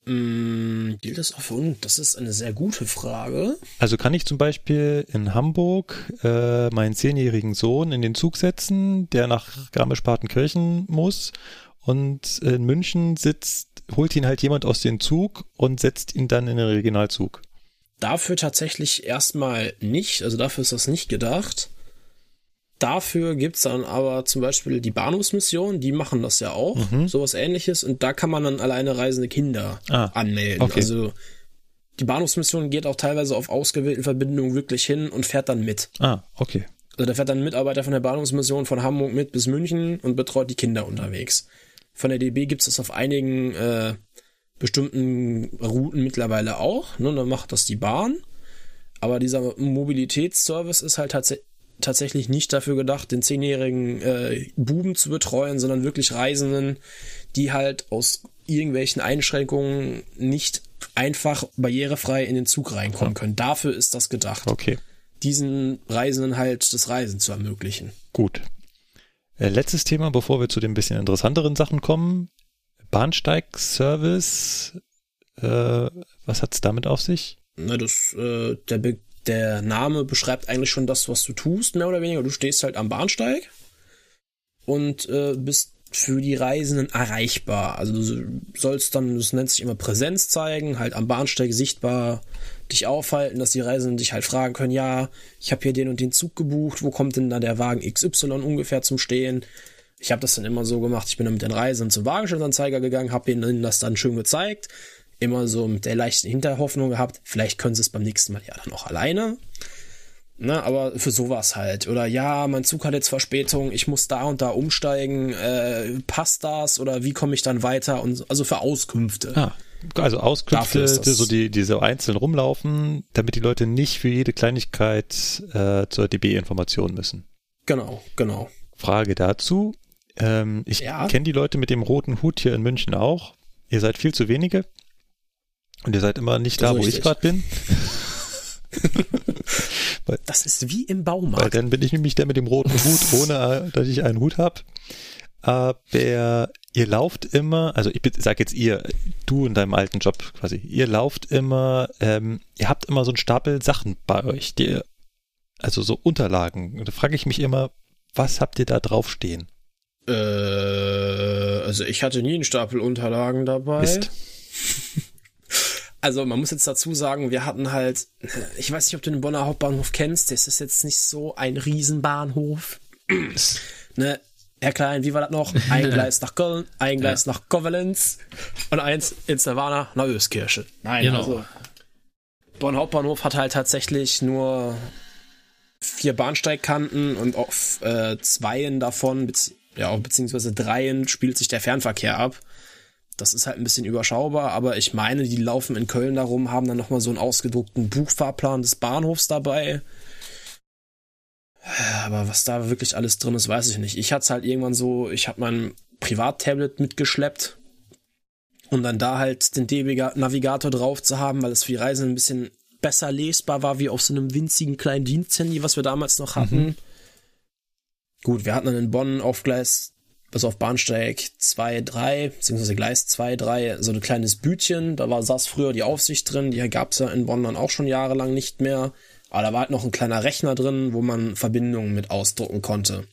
Mm, gilt das auch für uns? Das ist eine sehr gute Frage. Also kann ich zum Beispiel in Hamburg äh, meinen zehnjährigen Sohn in den Zug setzen, der nach Garmisch-Partenkirchen muss und in München sitzt, holt ihn halt jemand aus dem Zug und setzt ihn dann in den Regionalzug. Dafür tatsächlich erstmal nicht, also dafür ist das nicht gedacht. Dafür gibt's dann aber zum Beispiel die Bahnhofsmission, die machen das ja auch, mhm. sowas ähnliches. Und da kann man dann alleine reisende Kinder ah, anmelden. Okay. Also die Bahnhofsmission geht auch teilweise auf ausgewählten Verbindungen wirklich hin und fährt dann mit. Ah, okay. Also da fährt dann ein Mitarbeiter von der Bahnhofsmission von Hamburg mit bis München und betreut die Kinder unterwegs. Von der DB gibt's das auf einigen äh, bestimmten Routen mittlerweile auch. Ne? Dann macht das die Bahn. Aber dieser Mobilitätsservice ist halt tatsächlich tatsächlich nicht dafür gedacht, den zehnjährigen äh, Buben zu betreuen, sondern wirklich Reisenden, die halt aus irgendwelchen Einschränkungen nicht einfach barrierefrei in den Zug reinkommen können. Dafür ist das gedacht. Okay. Diesen Reisenden halt das Reisen zu ermöglichen. Gut. Äh, letztes Thema, bevor wir zu den bisschen interessanteren Sachen kommen. Bahnsteigservice. Äh, was hat's damit auf sich? Na, das, äh, der, Be der Name beschreibt eigentlich schon das, was du tust, mehr oder weniger. Du stehst halt am Bahnsteig und äh, bist für die Reisenden erreichbar. Also du sollst dann, das nennt sich immer Präsenz zeigen, halt am Bahnsteig sichtbar dich aufhalten, dass die Reisenden dich halt fragen können, ja, ich habe hier den und den Zug gebucht, wo kommt denn da der Wagen XY ungefähr zum Stehen? Ich habe das dann immer so gemacht, ich bin dann mit den Reisenden zum Wagenschildanzeiger gegangen, habe ihnen das dann schön gezeigt immer so mit der leichten Hinterhoffnung gehabt, vielleicht können sie es beim nächsten Mal ja dann auch alleine. Na, aber für sowas halt. Oder ja, mein Zug hat jetzt Verspätung, ich muss da und da umsteigen, äh, passt das oder wie komme ich dann weiter? Und also für Auskünfte. Ah, also Auskünfte, so die, die so einzeln rumlaufen, damit die Leute nicht für jede Kleinigkeit äh, zur DB-Information müssen. Genau, genau. Frage dazu. Ähm, ich ja. kenne die Leute mit dem roten Hut hier in München auch. Ihr seid viel zu wenige. Und ihr seid immer nicht da, wo ich gerade bin. weil, das ist wie im Baumarkt. Weil dann bin ich nämlich der mit dem roten Hut, ohne dass ich einen Hut habe. Aber ihr lauft immer, also ich sag jetzt ihr, du in deinem alten Job quasi, ihr lauft immer, ähm, ihr habt immer so einen Stapel Sachen bei euch, die, also so Unterlagen. Und da frage ich mich immer, was habt ihr da draufstehen? Äh, also ich hatte nie einen Stapel Unterlagen dabei. Mist. Also man muss jetzt dazu sagen, wir hatten halt, ich weiß nicht, ob du den Bonner Hauptbahnhof kennst, das ist jetzt nicht so ein Riesenbahnhof. ne, Herr Klein, wie war das noch? Ein Gleis nach Köln, ein Gleis ja. nach Kovalenz und eins ins Nirvana nach Öskirche. Nein, genau. also Bonn Hauptbahnhof hat halt tatsächlich nur vier Bahnsteigkanten und auf äh, zweien davon, bezieh ja, beziehungsweise dreien spielt sich der Fernverkehr ab. Das ist halt ein bisschen überschaubar, aber ich meine, die laufen in Köln darum, haben dann nochmal so einen ausgedruckten Buchfahrplan des Bahnhofs dabei. Aber was da wirklich alles drin ist, weiß ich nicht. Ich hatte es halt irgendwann so, ich habe mein Privattablet mitgeschleppt, um dann da halt den DB-Navigator drauf zu haben, weil es für die Reise ein bisschen besser lesbar war, wie auf so einem winzigen kleinen Diensthandy, was wir damals noch hatten. Mhm. Gut, wir hatten dann in Bonn auf Gleis, also auf Bahnsteig 2, 3, beziehungsweise Gleis 2, 3, so ein kleines Bütchen. Da war, saß früher die Aufsicht drin, die gab es ja in Bonn dann auch schon jahrelang nicht mehr. Aber da war halt noch ein kleiner Rechner drin, wo man Verbindungen mit ausdrucken konnte.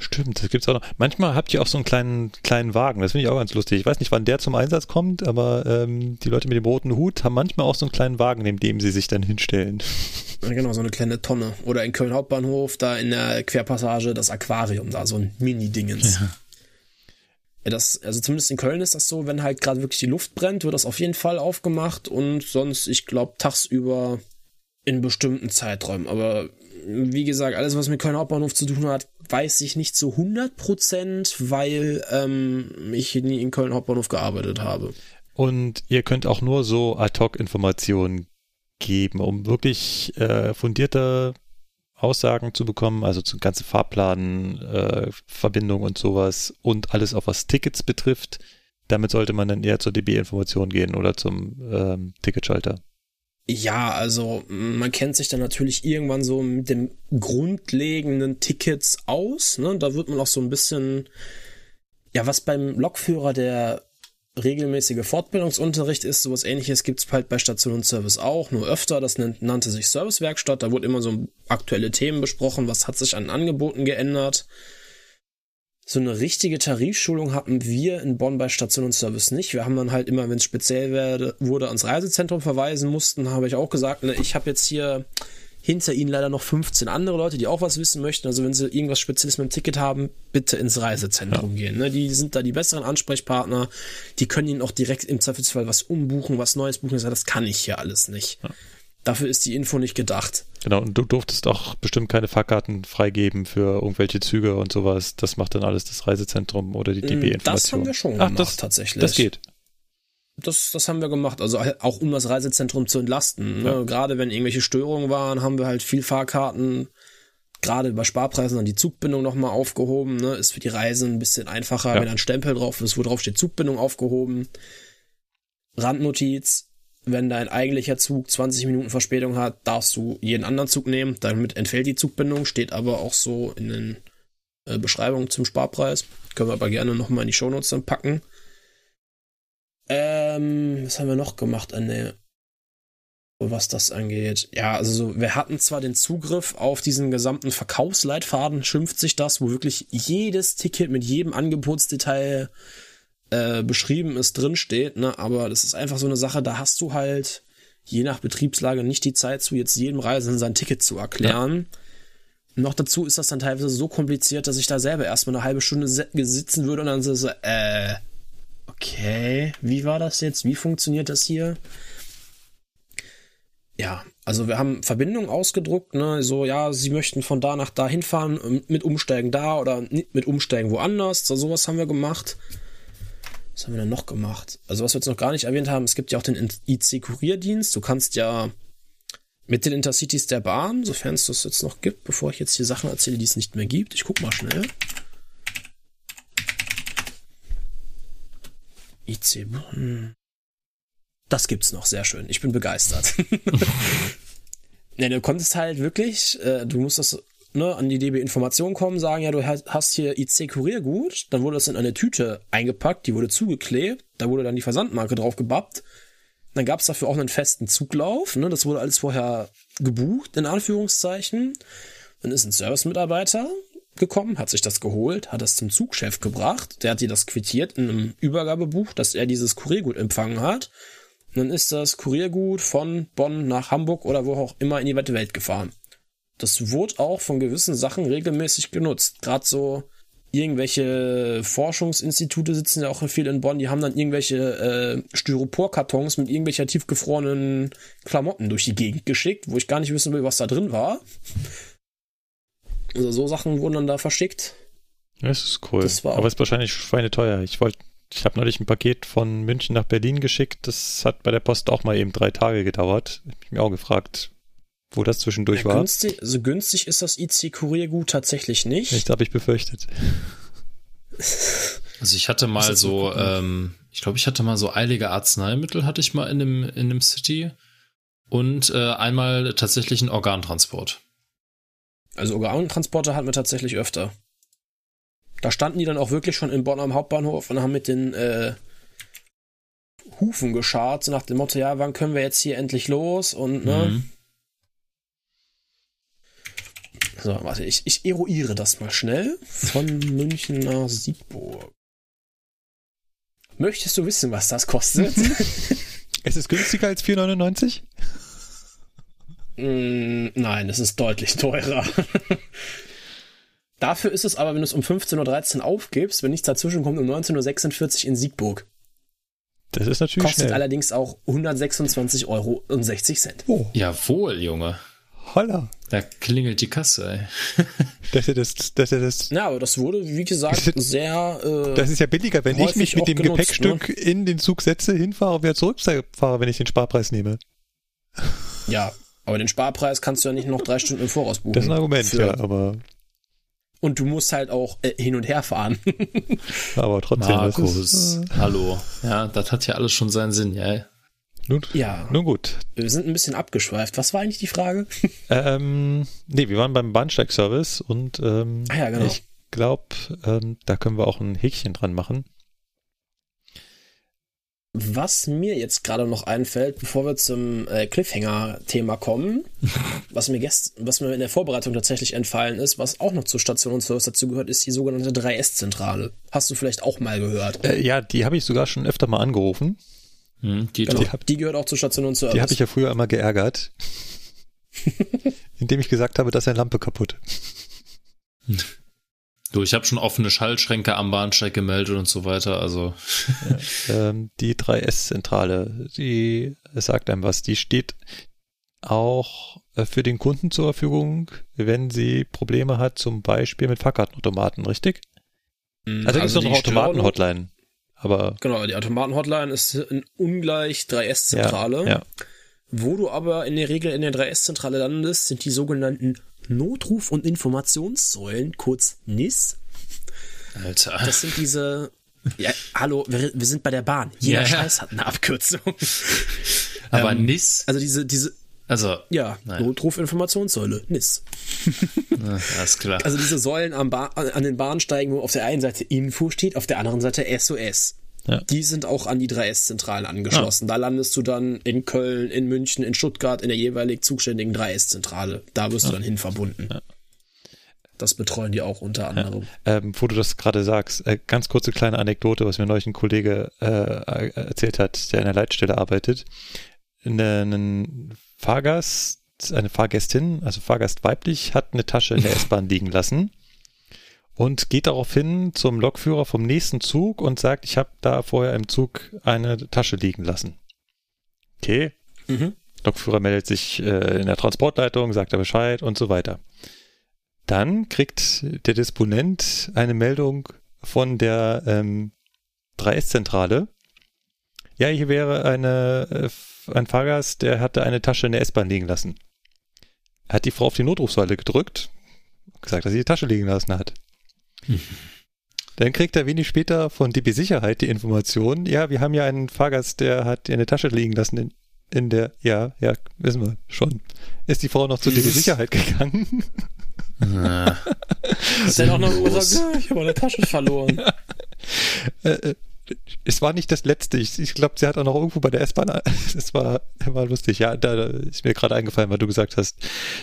Stimmt, das gibt's auch noch. Manchmal habt ihr auch so einen kleinen, kleinen Wagen, das finde ich auch ganz lustig. Ich weiß nicht, wann der zum Einsatz kommt, aber ähm, die Leute mit dem roten Hut haben manchmal auch so einen kleinen Wagen, neben dem sie sich dann hinstellen. Ja, genau, so eine kleine Tonne. Oder in Köln Hauptbahnhof, da in der Querpassage das Aquarium, da so ein Mini-Dingens. Ja. Ja, das, also zumindest in Köln ist das so, wenn halt gerade wirklich die Luft brennt, wird das auf jeden Fall aufgemacht und sonst, ich glaube, tagsüber in bestimmten Zeiträumen. Aber wie gesagt, alles, was mit Köln Hauptbahnhof zu tun hat, weiß ich nicht zu 100 Prozent, weil ähm, ich nie in Köln Hauptbahnhof gearbeitet habe. Und ihr könnt auch nur so Ad-Hoc-Informationen geben, um wirklich äh, fundierte Aussagen zu bekommen, also zum ganzen Fahrplan, äh, Verbindung und sowas und alles, auch was Tickets betrifft. Damit sollte man dann eher zur DB-Information gehen oder zum ähm, Ticketschalter. Ja, also man kennt sich dann natürlich irgendwann so mit den grundlegenden Tickets aus. Ne? Da wird man auch so ein bisschen, ja, was beim Lokführer der regelmäßige Fortbildungsunterricht ist, sowas ähnliches gibt's halt bei Station und Service auch, nur öfter. Das nannte sich Servicewerkstatt. Da wurde immer so aktuelle Themen besprochen, was hat sich an Angeboten geändert. So eine richtige Tarifschulung hatten wir in Bonn bei Station und Service nicht. Wir haben dann halt immer, wenn es speziell werde, wurde, ans Reisezentrum verweisen mussten, habe ich auch gesagt, ne, ich habe jetzt hier hinter ihnen leider noch 15 andere Leute, die auch was wissen möchten. Also wenn sie irgendwas Spezielles mit dem Ticket haben, bitte ins Reisezentrum ja. gehen. Ne? Die sind da die besseren Ansprechpartner. Die können ihnen auch direkt im Zweifelsfall was umbuchen, was Neues buchen. Das kann ich hier alles nicht. Ja. Dafür ist die Info nicht gedacht. Genau, und du durftest auch bestimmt keine Fahrkarten freigeben für irgendwelche Züge und sowas. Das macht dann alles das Reisezentrum oder die DB-Information. Das haben wir schon gemacht, Ach, das, tatsächlich. Das geht. Das, das haben wir gemacht, also auch um das Reisezentrum zu entlasten. Ne? Ja. Gerade wenn irgendwelche Störungen waren, haben wir halt viel Fahrkarten, gerade bei Sparpreisen dann die Zugbindung nochmal aufgehoben. Ne? Ist für die Reisen ein bisschen einfacher, ja. wenn ein Stempel drauf ist, wo drauf steht Zugbindung aufgehoben. Randnotiz, wenn dein eigentlicher Zug 20 Minuten Verspätung hat, darfst du jeden anderen Zug nehmen. Damit entfällt die Zugbindung, steht aber auch so in den äh, Beschreibungen zum Sparpreis. Können wir aber gerne nochmal in die Shownotes dann packen. Ähm, was haben wir noch gemacht an der, was das angeht? Ja, also so, wir hatten zwar den Zugriff auf diesen gesamten Verkaufsleitfaden, schimpft sich das, wo wirklich jedes Ticket mit jedem Angebotsdetail äh, beschrieben ist, drinsteht, ne? Aber das ist einfach so eine Sache, da hast du halt je nach Betriebslage nicht die Zeit zu, jetzt jedem Reisenden sein Ticket zu erklären. Ja. Noch dazu ist das dann teilweise so kompliziert, dass ich da selber erstmal eine halbe Stunde sitzen würde und dann so, äh, okay, wie war das jetzt? Wie funktioniert das hier? Ja, also wir haben Verbindungen ausgedruckt, ne, so, ja, sie möchten von da nach da hinfahren, mit Umsteigen da oder mit Umsteigen woanders, so sowas haben wir gemacht. Was haben wir denn noch gemacht? Also was wir jetzt noch gar nicht erwähnt haben, es gibt ja auch den IC-Kurierdienst. Du kannst ja mit den Intercities der Bahn, sofern es das jetzt noch gibt, bevor ich jetzt hier Sachen erzähle, die es nicht mehr gibt. Ich guck mal schnell. IC. Hm. Das gibt's noch, sehr schön. Ich bin begeistert. ne, du konntest halt wirklich, äh, du musst das ne, an die DB Information kommen, sagen, ja, du hast hier IC Kuriergut, dann wurde das in eine Tüte eingepackt, die wurde zugeklebt, da wurde dann die Versandmarke drauf gebappt. Dann gab es dafür auch einen festen Zuglauf, ne, das wurde alles vorher gebucht, in Anführungszeichen. Dann ist ein Service-Mitarbeiter gekommen, hat sich das geholt, hat das zum Zugchef gebracht, der hat dir das quittiert in einem Übergabebuch, dass er dieses Kuriergut empfangen hat. Und dann ist das Kuriergut von Bonn nach Hamburg oder wo auch immer in die weite Welt gefahren das wurde auch von gewissen Sachen regelmäßig genutzt. Gerade so irgendwelche Forschungsinstitute sitzen ja auch viel in Bonn, die haben dann irgendwelche äh, Styroporkartons mit irgendwelcher tiefgefrorenen Klamotten durch die Gegend geschickt, wo ich gar nicht wissen will, was da drin war. Also so Sachen wurden dann da verschickt. Das ist cool. Das war Aber es ist wahrscheinlich schweineteuer. Ich wollte, ich habe neulich ein Paket von München nach Berlin geschickt. Das hat bei der Post auch mal eben drei Tage gedauert. Ich habe mich auch gefragt, wo das zwischendurch ja, war. Günstig, so also günstig ist das IC-Kuriergut tatsächlich nicht. Das habe ich befürchtet. Also ich hatte mal so, ähm, ich glaube, ich hatte mal so eilige Arzneimittel, hatte ich mal in einem, in einem City und äh, einmal tatsächlich einen Organtransport. Also Organtransporter hatten wir tatsächlich öfter. Da standen die dann auch wirklich schon in Bonn am Hauptbahnhof und haben mit den äh, Hufen geschart, so nach dem Motto, ja, wann können wir jetzt hier endlich los? Und, ne? Mhm. So, warte, ich, ich eruiere das mal schnell. Von München nach Siegburg. Möchtest du wissen, was das kostet? es ist günstiger als 4,99? Mm, nein, es ist deutlich teurer. Dafür ist es aber, wenn du es um 15.13 Uhr aufgibst, wenn nichts dazwischen kommt, um 19.46 Uhr in Siegburg. Das ist natürlich Kostet schnell. allerdings auch 126,60 Euro Oh. Jawohl, Junge. Holla. Da klingelt die Kasse, ey. dass er das, dass er das. Ja, aber das wurde, wie gesagt, sehr. Äh, das ist ja billiger, wenn ich mich mit dem genutzt, Gepäckstück ne? in den Zug setze, hinfahre und wieder zurückfahre, wenn ich den Sparpreis nehme. Ja, aber den Sparpreis kannst du ja nicht noch drei Stunden im Voraus buchen. Das ist ein Argument, ja, aber. Und du musst halt auch äh, hin und her fahren. aber trotzdem. Markus, ist, äh, hallo. Ja, das hat ja alles schon seinen Sinn, ja. Nun, ja. Nun gut. Wir sind ein bisschen abgeschweift. Was war eigentlich die Frage? ähm, nee, wir waren beim Bahnsteigservice und ähm, ah, ja, genau. ich glaube, ähm, da können wir auch ein Häkchen dran machen. Was mir jetzt gerade noch einfällt, bevor wir zum äh, Cliffhanger-Thema kommen, was mir gest was mir in der Vorbereitung tatsächlich entfallen ist, was auch noch zur Station und Service dazugehört, ist die sogenannte 3S-Zentrale. Hast du vielleicht auch mal gehört? Äh, ja, die habe ich sogar schon öfter mal angerufen. Hm, die, genau, die, hab, die, gehört auch zur Station und Service. Die habe ich ja früher immer geärgert, indem ich gesagt habe, da ist eine Lampe kaputt. Du, ich habe schon offene Schaltschränke am Bahnsteig gemeldet und so weiter, also. Ja, ähm, die 3S-Zentrale, die sagt einem was. Die steht auch äh, für den Kunden zur Verfügung, wenn sie Probleme hat, zum Beispiel mit Fahrkartenautomaten, richtig? Mhm, also, also gibt es noch eine Automaten-Hotline. Aber genau, die Automaten-Hotline ist ein ungleich 3S-Zentrale. Ja, ja. Wo du aber in der Regel in der 3S-Zentrale landest, sind die sogenannten Notruf- und Informationssäulen, kurz NIS. Alter. Das sind diese. Ja, hallo, wir, wir sind bei der Bahn. Jeder ja, Scheiß hat eine Abkürzung. Aber ähm, NIS? Also diese, diese, also. Ja, Notrufinformationssäule, NIS. Na, alles klar. Also diese Säulen an den Bahnsteigen, wo auf der einen Seite Info steht, auf der anderen Seite SOS. Ja. Die sind auch an die 3S-Zentralen angeschlossen. Ja. Da landest du dann in Köln, in München, in Stuttgart in der jeweilig zuständigen 3S-Zentrale. Da wirst ja. du dann hin verbunden. Das betreuen die auch unter anderem. Ähm, wo du das gerade sagst, äh, ganz kurze kleine Anekdote, was mir neulich ein Kollege äh, erzählt hat, der in der Leitstelle arbeitet. Einen Fahrgast, eine Fahrgästin, also Fahrgast weiblich, hat eine Tasche in der S-Bahn liegen lassen und geht daraufhin zum Lokführer vom nächsten Zug und sagt, ich habe da vorher im Zug eine Tasche liegen lassen. Okay. Mhm. Lokführer meldet sich äh, in der Transportleitung, sagt er Bescheid und so weiter. Dann kriegt der Disponent eine Meldung von der ähm, 3S-Zentrale. Ja, hier wäre eine äh, ein Fahrgast, der hatte eine Tasche in der S-Bahn liegen lassen. Er hat die Frau auf die Notrufsäule gedrückt, gesagt, dass sie die Tasche liegen lassen hat. Hm. Dann kriegt er wenig später von DB Sicherheit die Information, ja, wir haben ja einen Fahrgast, der hat eine Tasche liegen lassen in, in der, ja, ja, wissen wir schon. Ist die Frau noch zu DB Sicherheit gegangen? Ja. Ist dann auch noch gesagt, ich habe eine Tasche verloren. äh, äh es war nicht das letzte. Ich, ich glaube, sie hat auch noch irgendwo bei der S-Bahn. Es war, war lustig. Ja, da ist mir gerade eingefallen, weil du gesagt hast,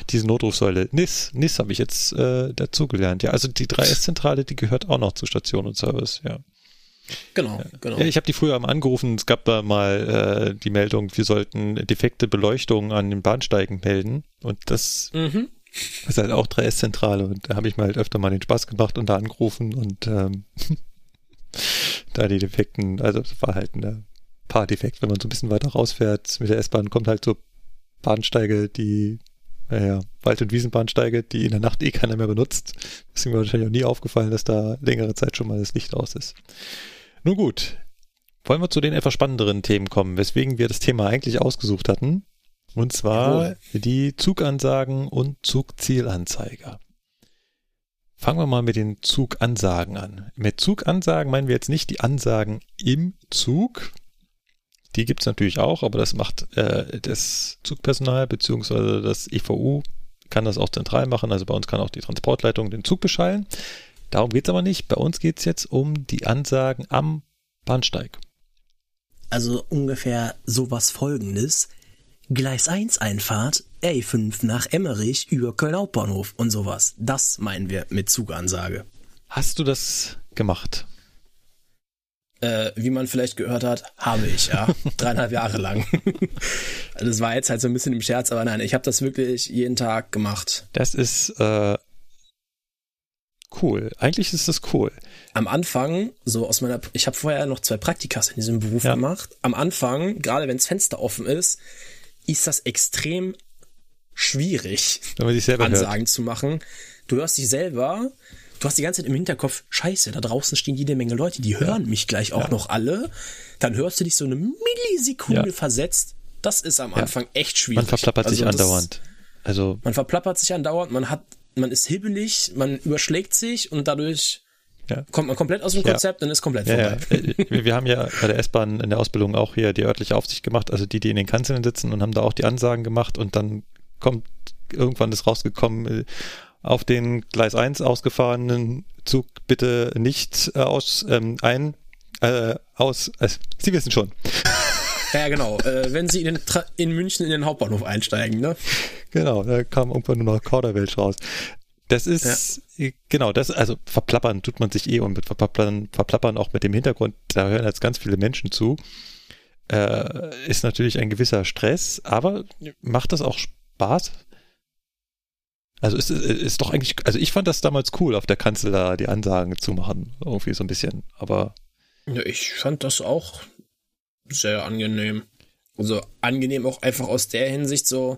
diese Notrufsäule. NIS, NIS habe ich jetzt äh, dazugelernt. Ja, also die 3S-Zentrale, die gehört auch noch zu Station und Service. Ja. Genau, genau. Ja, ich habe die früher mal angerufen. Es gab da mal äh, die Meldung, wir sollten defekte Beleuchtung an den Bahnsteigen melden. Und das mhm. ist halt auch 3S-Zentrale. Und da habe ich mal halt öfter mal den Spaß gemacht und da angerufen und ähm, da die Defekten, also es war halt ein paar Defekt, wenn man so ein bisschen weiter rausfährt mit der S-Bahn, kommt halt so Bahnsteige, die, naja, Wald- und Wiesenbahnsteige, die in der Nacht eh keiner mehr benutzt. Das ist mir wahrscheinlich auch nie aufgefallen, dass da längere Zeit schon mal das Licht aus ist. Nun gut, wollen wir zu den etwas spannenderen Themen kommen, weswegen wir das Thema eigentlich ausgesucht hatten. Und zwar Jawohl. die Zugansagen und Zugzielanzeiger. Fangen wir mal mit den Zugansagen an. Mit Zugansagen meinen wir jetzt nicht die Ansagen im Zug. Die gibt es natürlich auch, aber das macht äh, das Zugpersonal bzw. das EVU kann das auch zentral machen. Also bei uns kann auch die Transportleitung den Zug beschallen. Darum geht es aber nicht. Bei uns geht es jetzt um die Ansagen am Bahnsteig. Also ungefähr sowas folgendes. Gleis 1 Einfahrt, A5 nach Emmerich über Köln Hauptbahnhof und sowas. Das meinen wir mit Zugansage. Hast du das gemacht? Äh, wie man vielleicht gehört hat, habe ich, ja. Dreieinhalb Jahre lang. das war jetzt halt so ein bisschen im Scherz, aber nein, ich habe das wirklich jeden Tag gemacht. Das ist äh, cool. Eigentlich ist das cool. Am Anfang, so aus meiner, ich habe vorher noch zwei Praktikas in diesem Beruf ja. gemacht. Am Anfang, gerade wenn das Fenster offen ist, ist das extrem schwierig, Ansagen hört. zu machen. Du hörst dich selber, du hast die ganze Zeit im Hinterkopf, scheiße, da draußen stehen jede Menge Leute, die hören ja. mich gleich auch ja. noch alle. Dann hörst du dich so eine Millisekunde ja. versetzt. Das ist am Anfang echt schwierig. Man verplappert also sich andauernd. Also man verplappert sich andauernd, man hat, man ist hibbelig, man überschlägt sich und dadurch ja. Kommt man komplett aus dem Konzept, ja. dann ist komplett vorbei. Ja, äh, wir haben ja bei der S-Bahn in der Ausbildung auch hier die örtliche Aufsicht gemacht, also die, die in den Kanzeln sitzen und haben da auch die Ansagen gemacht und dann kommt irgendwann ist rausgekommen, äh, auf den Gleis 1 ausgefahrenen Zug bitte nicht äh, aus ähm, ein äh, aus äh, Sie wissen schon. Ja, genau. Äh, wenn Sie in, in, München in den Hauptbahnhof einsteigen, ne? Genau, da kam irgendwann nur noch Kauderwelsch raus. Das ist, ja. genau, das, also verplappern tut man sich eh und mit verplappern, verplappern auch mit dem Hintergrund, da hören jetzt ganz viele Menschen zu, äh, ist natürlich ein gewisser Stress, aber macht das auch Spaß? Also ist, ist doch eigentlich, also ich fand das damals cool, auf der Kanzel da die Ansagen zu machen, irgendwie so ein bisschen, aber. Ja, ich fand das auch sehr angenehm. Also angenehm auch einfach aus der Hinsicht so,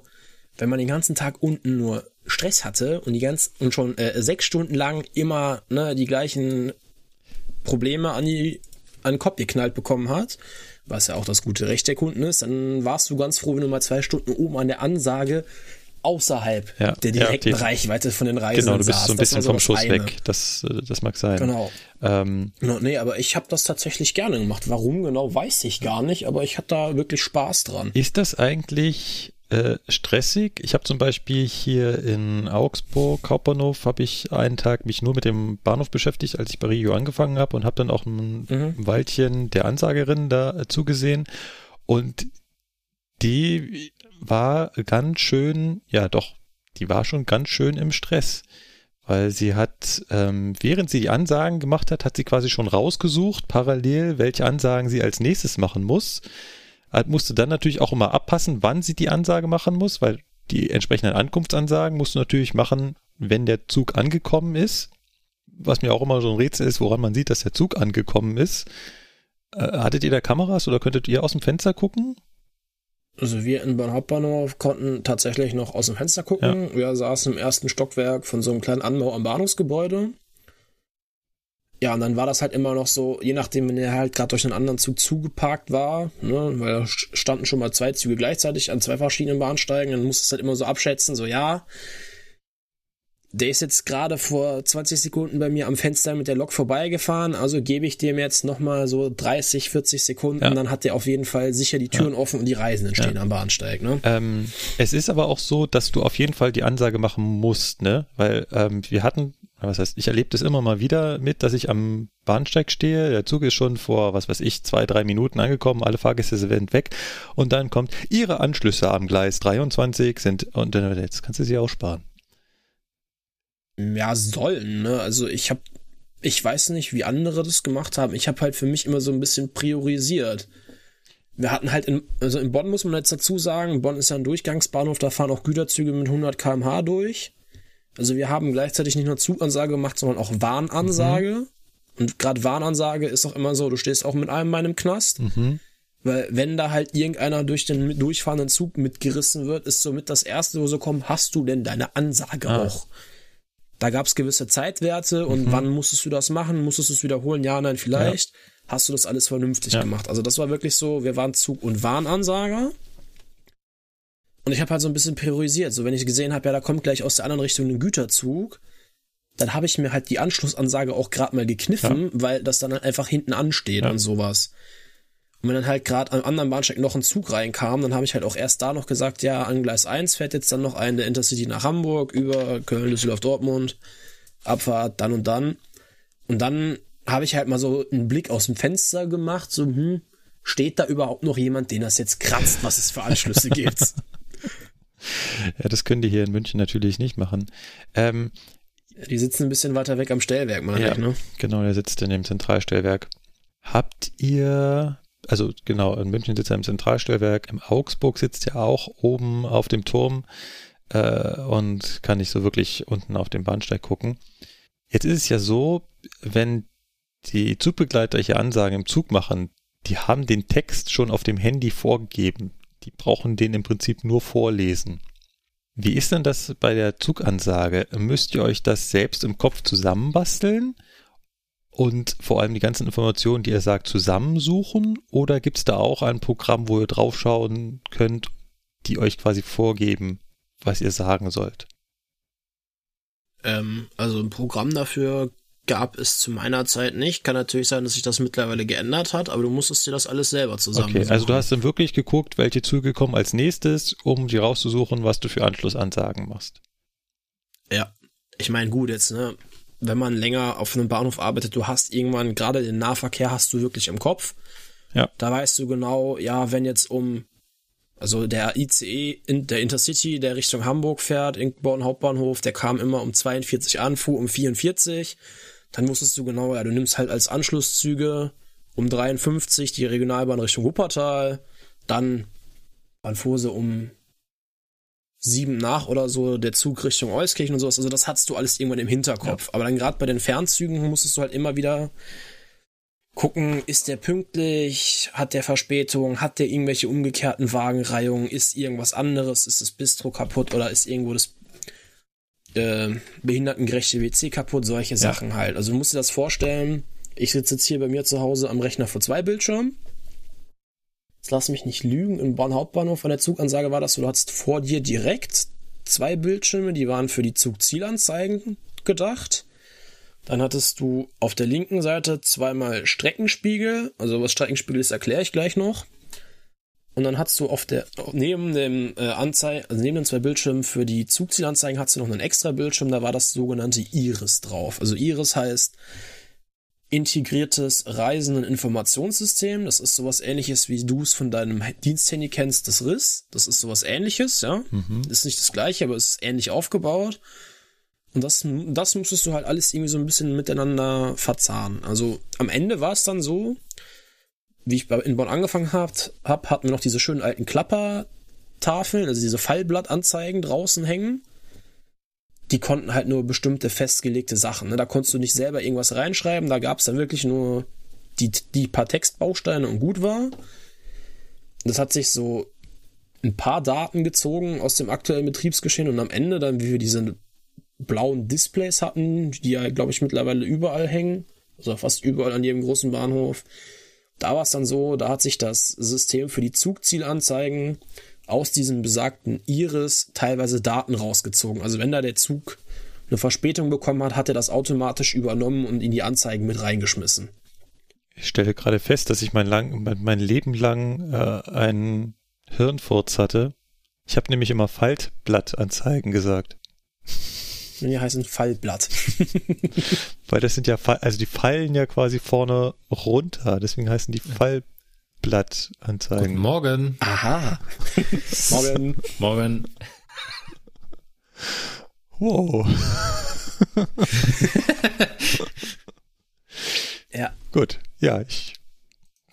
wenn man den ganzen Tag unten nur Stress hatte und die ganz und schon äh, sechs Stunden lang immer ne, die gleichen Probleme an, die, an den Kopf geknallt bekommen hat, was ja auch das gute Recht der Kunden ist, dann warst du ganz froh, wenn du mal zwei Stunden oben an der Ansage außerhalb ja, der direkten ja, Reichweite von den Reisenden Genau, du bist so ein bisschen vom Schuss eine. weg. Das, äh, das mag sein. Genau. Ähm, no, nee, aber ich habe das tatsächlich gerne gemacht. Warum genau, weiß ich gar nicht, aber ich hatte da wirklich Spaß dran. Ist das eigentlich äh, stressig. Ich habe zum Beispiel hier in Augsburg, Hauptbahnhof, habe ich einen Tag mich nur mit dem Bahnhof beschäftigt, als ich bei Regio angefangen habe und habe dann auch ein mhm. Weilchen der Ansagerin da äh, zugesehen. Und die war ganz schön, ja doch, die war schon ganz schön im Stress. Weil sie hat, ähm, während sie die Ansagen gemacht hat, hat sie quasi schon rausgesucht, parallel, welche Ansagen sie als nächstes machen muss musst du dann natürlich auch immer abpassen, wann sie die Ansage machen muss, weil die entsprechenden Ankunftsansagen musst du natürlich machen, wenn der Zug angekommen ist. Was mir auch immer so ein Rätsel ist, woran man sieht, dass der Zug angekommen ist. Äh, hattet ihr da Kameras oder könntet ihr aus dem Fenster gucken? Also wir in Bonn Hauptbahnhof konnten tatsächlich noch aus dem Fenster gucken. Ja. Wir saßen im ersten Stockwerk von so einem kleinen Anbau am Bahnhofsgebäude. Ja, und dann war das halt immer noch so, je nachdem, wenn er halt gerade durch einen anderen Zug zugeparkt war, ne, weil da standen schon mal zwei Züge gleichzeitig an zwei verschiedenen Bahnsteigen, dann musst du es halt immer so abschätzen, so ja, der ist jetzt gerade vor 20 Sekunden bei mir am Fenster mit der Lok vorbeigefahren, also gebe ich dem jetzt nochmal so 30, 40 Sekunden, ja. dann hat der auf jeden Fall sicher die Türen ja. offen und die Reisenden stehen ja. am Bahnsteig. Ne? Ähm, es ist aber auch so, dass du auf jeden Fall die Ansage machen musst, ne? Weil ähm, wir hatten was heißt, ich erlebe das immer mal wieder mit, dass ich am Bahnsteig stehe, der Zug ist schon vor, was weiß ich, zwei, drei Minuten angekommen, alle Fahrgäste sind weg und dann kommt, ihre Anschlüsse am Gleis 23 sind, und dann, jetzt kannst du sie aussparen. Ja, sollen, ne? Also ich habe, ich weiß nicht, wie andere das gemacht haben. Ich habe halt für mich immer so ein bisschen priorisiert. Wir hatten halt in, also in Bonn muss man jetzt dazu sagen, Bonn ist ja ein Durchgangsbahnhof, da fahren auch Güterzüge mit 100 kmh durch. Also wir haben gleichzeitig nicht nur Zugansage gemacht, sondern auch Warnansage. Mhm. Und gerade Warnansage ist auch immer so, du stehst auch mit einem in meinem Knast. Mhm. Weil wenn da halt irgendeiner durch den durchfahrenden Zug mitgerissen wird, ist somit das Erste, wo so kommt, hast du denn deine Ansage ah. auch? Da gab es gewisse Zeitwerte und mhm. wann musstest du das machen? Musstest du es wiederholen? Ja, nein, vielleicht. Ja. Hast du das alles vernünftig ja. gemacht? Also das war wirklich so, wir waren Zug- und Warnansager. Und ich habe halt so ein bisschen priorisiert. So, wenn ich gesehen habe, ja, da kommt gleich aus der anderen Richtung ein Güterzug, dann habe ich mir halt die Anschlussansage auch gerade mal gekniffen, ja. weil das dann halt einfach hinten ansteht ja. und sowas. Und wenn dann halt gerade am anderen Bahnsteig noch ein Zug reinkam, dann habe ich halt auch erst da noch gesagt, ja, an Gleis 1 fährt jetzt dann noch ein der Intercity nach Hamburg über Köln, Düsseldorf, Dortmund, Abfahrt dann und dann. Und dann habe ich halt mal so einen Blick aus dem Fenster gemacht, so, hm, steht da überhaupt noch jemand, den das jetzt kratzt, was es für Anschlüsse gibt? Ja, das können die hier in München natürlich nicht machen. Ähm, die sitzen ein bisschen weiter weg am Stellwerk, meine ja, ich, ne? Genau, der sitzt in dem Zentralstellwerk. Habt ihr, also genau, in München sitzt er im Zentralstellwerk, im Augsburg sitzt er auch oben auf dem Turm äh, und kann nicht so wirklich unten auf dem Bahnsteig gucken. Jetzt ist es ja so, wenn die Zugbegleiter hier Ansagen im Zug machen, die haben den Text schon auf dem Handy vorgegeben. Die brauchen den im Prinzip nur vorlesen. Wie ist denn das bei der Zugansage? Müsst ihr euch das selbst im Kopf zusammenbasteln und vor allem die ganzen Informationen, die ihr sagt, zusammensuchen? Oder gibt es da auch ein Programm, wo ihr draufschauen könnt, die euch quasi vorgeben, was ihr sagen sollt? Ähm, also ein Programm dafür gab es zu meiner Zeit nicht. Kann natürlich sein, dass sich das mittlerweile geändert hat, aber du musstest dir das alles selber zusammen. Okay, also du hast dann wirklich geguckt, welche Züge kommen als nächstes, um dir rauszusuchen, was du für Anschlussansagen machst. Ja, ich meine, gut, jetzt, ne, wenn man länger auf einem Bahnhof arbeitet, du hast irgendwann, gerade den Nahverkehr hast du wirklich im Kopf. Ja. Da weißt du genau, ja, wenn jetzt um, also der ICE, der Intercity, der Richtung Hamburg fährt, in Born Hauptbahnhof, der kam immer um 42 an, fuhr um 44 dann wusstest du genau, ja, du nimmst halt als Anschlusszüge um 53 die Regionalbahn Richtung Wuppertal, dann sie um sieben nach oder so der Zug Richtung Euskirchen und sowas. Also das hattest du alles irgendwann im Hinterkopf. Ja. Aber dann gerade bei den Fernzügen musstest du halt immer wieder gucken, ist der pünktlich, hat der Verspätung, hat der irgendwelche umgekehrten Wagenreihungen, ist irgendwas anderes, ist das Bistro kaputt oder ist irgendwo das äh, behindertengerechte WC kaputt, solche ja. Sachen halt. Also du musst dir das vorstellen, ich sitze jetzt hier bei mir zu Hause am Rechner vor zwei Bildschirmen. Jetzt lass mich nicht lügen, im Bonn Hauptbahnhof von der Zugansage war das du hattest vor dir direkt zwei Bildschirme, die waren für die Zugzielanzeigen gedacht. Dann hattest du auf der linken Seite zweimal Streckenspiegel, also was Streckenspiegel ist, erkläre ich gleich noch. Und dann hast du auf der, neben dem äh, Anzeige, also neben den zwei Bildschirmen für die Zugzielanzeigen hast du noch einen extra Bildschirm, da war das sogenannte Iris drauf. Also Iris heißt integriertes Reisenden-Informationssystem. Das ist sowas ähnliches, wie du es von deinem Diensthandy kennst, das RIS. Das ist sowas ähnliches, ja. Mhm. Ist nicht das gleiche, aber es ist ähnlich aufgebaut. Und das, das musstest du halt alles irgendwie so ein bisschen miteinander verzahnen. Also am Ende war es dann so, wie ich in Bonn angefangen habe, hab, hatten wir noch diese schönen alten Klappertafeln, also diese Fallblattanzeigen draußen hängen. Die konnten halt nur bestimmte festgelegte Sachen. Ne? Da konntest du nicht selber irgendwas reinschreiben. Da gab es dann wirklich nur die, die paar Textbausteine und gut war. Das hat sich so ein paar Daten gezogen aus dem aktuellen Betriebsgeschehen und am Ende dann, wie wir diese blauen Displays hatten, die ja, glaube ich, mittlerweile überall hängen, also fast überall an jedem großen Bahnhof, da war es dann so, da hat sich das System für die Zugzielanzeigen aus diesem besagten Iris teilweise Daten rausgezogen. Also wenn da der Zug eine Verspätung bekommen hat, hat er das automatisch übernommen und in die Anzeigen mit reingeschmissen. Ich stelle gerade fest, dass ich mein, lang, mein Leben lang äh, einen Hirnfurz hatte. Ich habe nämlich immer Faltblattanzeigen gesagt. Die heißen Fallblatt. Weil das sind ja, also die fallen ja quasi vorne runter, deswegen heißen die Fallblattanzeigen. Guten Morgen. Aha. Morgen. Morgen. Wow. ja. Gut. Ja, ich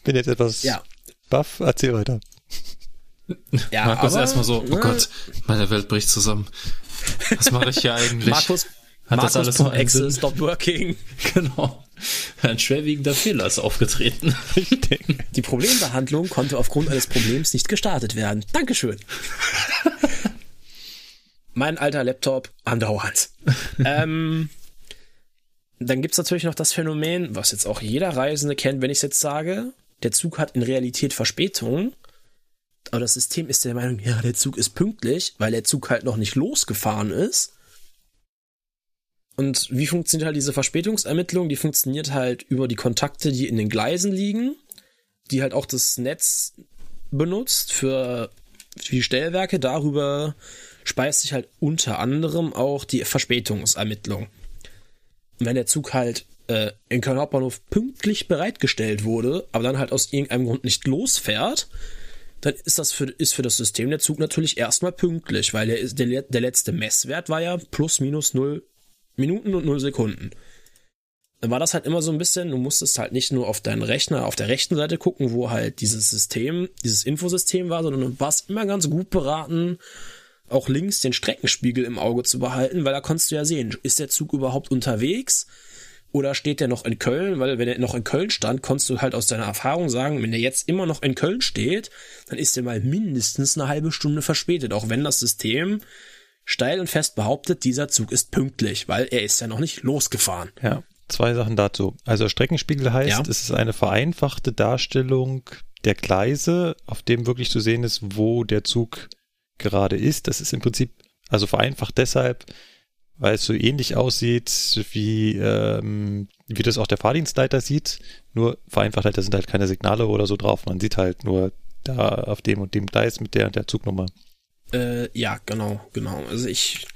bin jetzt etwas ja. baff. Erzähl weiter. Ja, Markus erstmal so, oh ne? Gott, meine Welt bricht zusammen. Was mache ich hier eigentlich? Markus, Hat Markus das alles noch Excel stop working. Genau. Ein schwerwiegender Fehler ist aufgetreten. Die Problembehandlung konnte aufgrund eines Problems nicht gestartet werden. Dankeschön. mein alter Laptop andauernd. ähm, dann gibt's natürlich noch das Phänomen, was jetzt auch jeder Reisende kennt, wenn ich es jetzt sage, der Zug hat in Realität Verspätung aber das System ist der Meinung, ja, der Zug ist pünktlich, weil der Zug halt noch nicht losgefahren ist. Und wie funktioniert halt diese Verspätungsermittlung? Die funktioniert halt über die Kontakte, die in den Gleisen liegen, die halt auch das Netz benutzt für die Stellwerke. Darüber speist sich halt unter anderem auch die Verspätungsermittlung. Und wenn der Zug halt äh, in Köln Hauptbahnhof pünktlich bereitgestellt wurde, aber dann halt aus irgendeinem Grund nicht losfährt, dann ist das für, ist für das System der Zug natürlich erstmal pünktlich, weil der, der, der letzte Messwert war ja plus minus null Minuten und null Sekunden. Dann war das halt immer so ein bisschen, du musstest halt nicht nur auf deinen Rechner auf der rechten Seite gucken, wo halt dieses System, dieses Infosystem war, sondern du warst immer ganz gut beraten, auch links den Streckenspiegel im Auge zu behalten, weil da konntest du ja sehen, ist der Zug überhaupt unterwegs? Oder steht der noch in Köln? Weil wenn er noch in Köln stand, konntest du halt aus deiner Erfahrung sagen, wenn der jetzt immer noch in Köln steht, dann ist der mal mindestens eine halbe Stunde verspätet, auch wenn das System steil und fest behauptet, dieser Zug ist pünktlich, weil er ist ja noch nicht losgefahren. Ja, zwei Sachen dazu. Also Streckenspiegel heißt, ja. es ist eine vereinfachte Darstellung der Gleise, auf dem wirklich zu sehen ist, wo der Zug gerade ist. Das ist im Prinzip, also vereinfacht deshalb, weil es so ähnlich aussieht, wie, ähm, wie das auch der Fahrdienstleiter sieht. Nur vereinfacht halt, da sind halt keine Signale oder so drauf. Man sieht halt nur da auf dem und dem Gleis mit der und der Zugnummer. Äh, ja, genau, genau. Also ich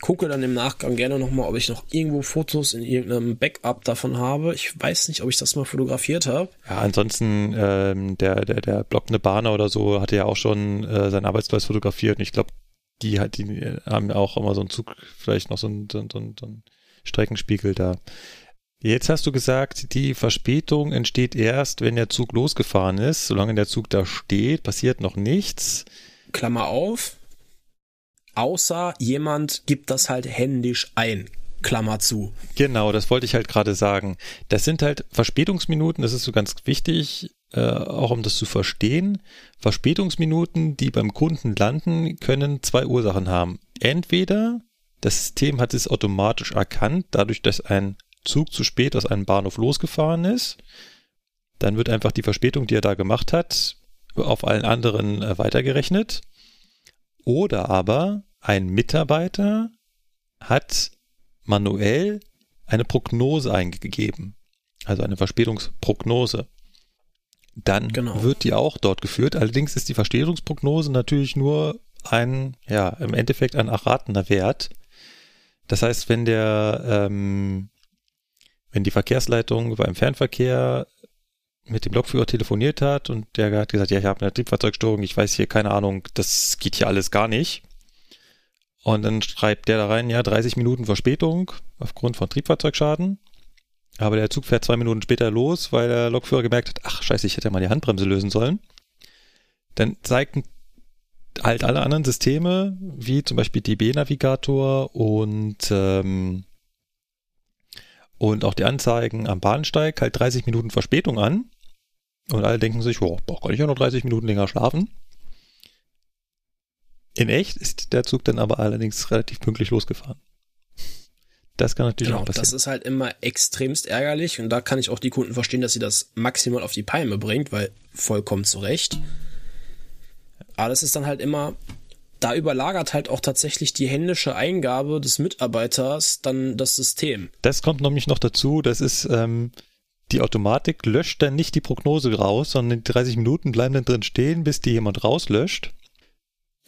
gucke dann im Nachgang gerne nochmal, ob ich noch irgendwo Fotos in irgendeinem Backup davon habe. Ich weiß nicht, ob ich das mal fotografiert habe. Ja, ansonsten ähm, der, der, der blockende Bahner oder so hatte ja auch schon äh, seinen Arbeitsplatz fotografiert und ich glaube, die hat die äh, haben auch immer so einen Zug, vielleicht noch so einen, so einen, so einen Streckenspiegel da. Jetzt hast du gesagt, die Verspätung entsteht erst, wenn der Zug losgefahren ist. Solange der Zug da steht, passiert noch nichts. Klammer auf, außer jemand gibt das halt händisch ein. Klammer zu. Genau, das wollte ich halt gerade sagen. Das sind halt Verspätungsminuten, das ist so ganz wichtig, äh, auch um das zu verstehen. Verspätungsminuten, die beim Kunden landen, können zwei Ursachen haben. Entweder das System hat es automatisch erkannt, dadurch, dass ein Zug zu spät aus einem Bahnhof losgefahren ist. Dann wird einfach die Verspätung, die er da gemacht hat, auf allen anderen äh, weitergerechnet. Oder aber ein Mitarbeiter hat manuell eine Prognose eingegeben, also eine Verspätungsprognose. Dann genau. wird die auch dort geführt. Allerdings ist die Verspätungsprognose natürlich nur ein, ja, im Endeffekt ein erratener Wert. Das heißt, wenn der, ähm, wenn die Verkehrsleitung beim Fernverkehr mit dem Lokführer telefoniert hat und der hat gesagt, ja, ich habe eine Triebfahrzeugstörung, ich weiß hier keine Ahnung, das geht hier alles gar nicht. Und dann schreibt der da rein, ja, 30 Minuten Verspätung aufgrund von Triebfahrzeugschaden. Aber der Zug fährt zwei Minuten später los, weil der Lokführer gemerkt hat, ach scheiße, ich hätte ja mal die Handbremse lösen sollen. Dann zeigten halt alle anderen Systeme, wie zum Beispiel DB-Navigator und ähm, und auch die Anzeigen am Bahnsteig halt 30 Minuten Verspätung an. Und alle denken sich, oh, kann ich ja noch 30 Minuten länger schlafen. In echt ist der Zug dann aber allerdings relativ pünktlich losgefahren. Das kann natürlich genau, auch passieren. Das ist halt immer extremst ärgerlich und da kann ich auch die Kunden verstehen, dass sie das maximal auf die Palme bringt, weil vollkommen zu Recht. Aber das ist dann halt immer, da überlagert halt auch tatsächlich die händische Eingabe des Mitarbeiters dann das System. Das kommt nämlich noch dazu, das ist, ähm, die Automatik löscht dann nicht die Prognose raus, sondern die 30 Minuten bleiben dann drin stehen, bis die jemand rauslöscht.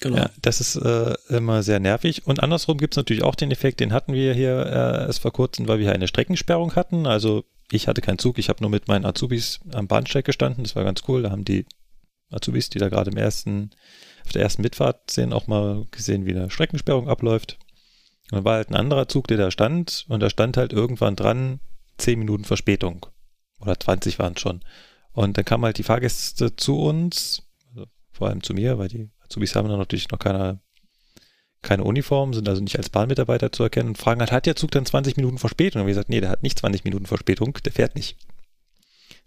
Genau. Ja, das ist äh, immer sehr nervig. Und andersrum gibt es natürlich auch den Effekt, den hatten wir hier äh, erst vor kurzem, weil wir hier eine Streckensperrung hatten. Also ich hatte keinen Zug, ich habe nur mit meinen Azubis am Bahnsteig gestanden. Das war ganz cool. Da haben die Azubis, die da gerade im ersten, auf der ersten Mitfahrt sind, auch mal gesehen, wie eine Streckensperrung abläuft. Und dann war halt ein anderer Zug, der da stand und da stand halt irgendwann dran 10 Minuten Verspätung. Oder 20 waren es schon. Und dann kamen halt die Fahrgäste zu uns, also vor allem zu mir, weil die Azubis haben dann natürlich noch keine, keine Uniform, sind also nicht als Bahnmitarbeiter zu erkennen und fragen halt, hat der Zug dann 20 Minuten Verspätung? Und wir gesagt, nee, der hat nicht 20 Minuten Verspätung, der fährt nicht.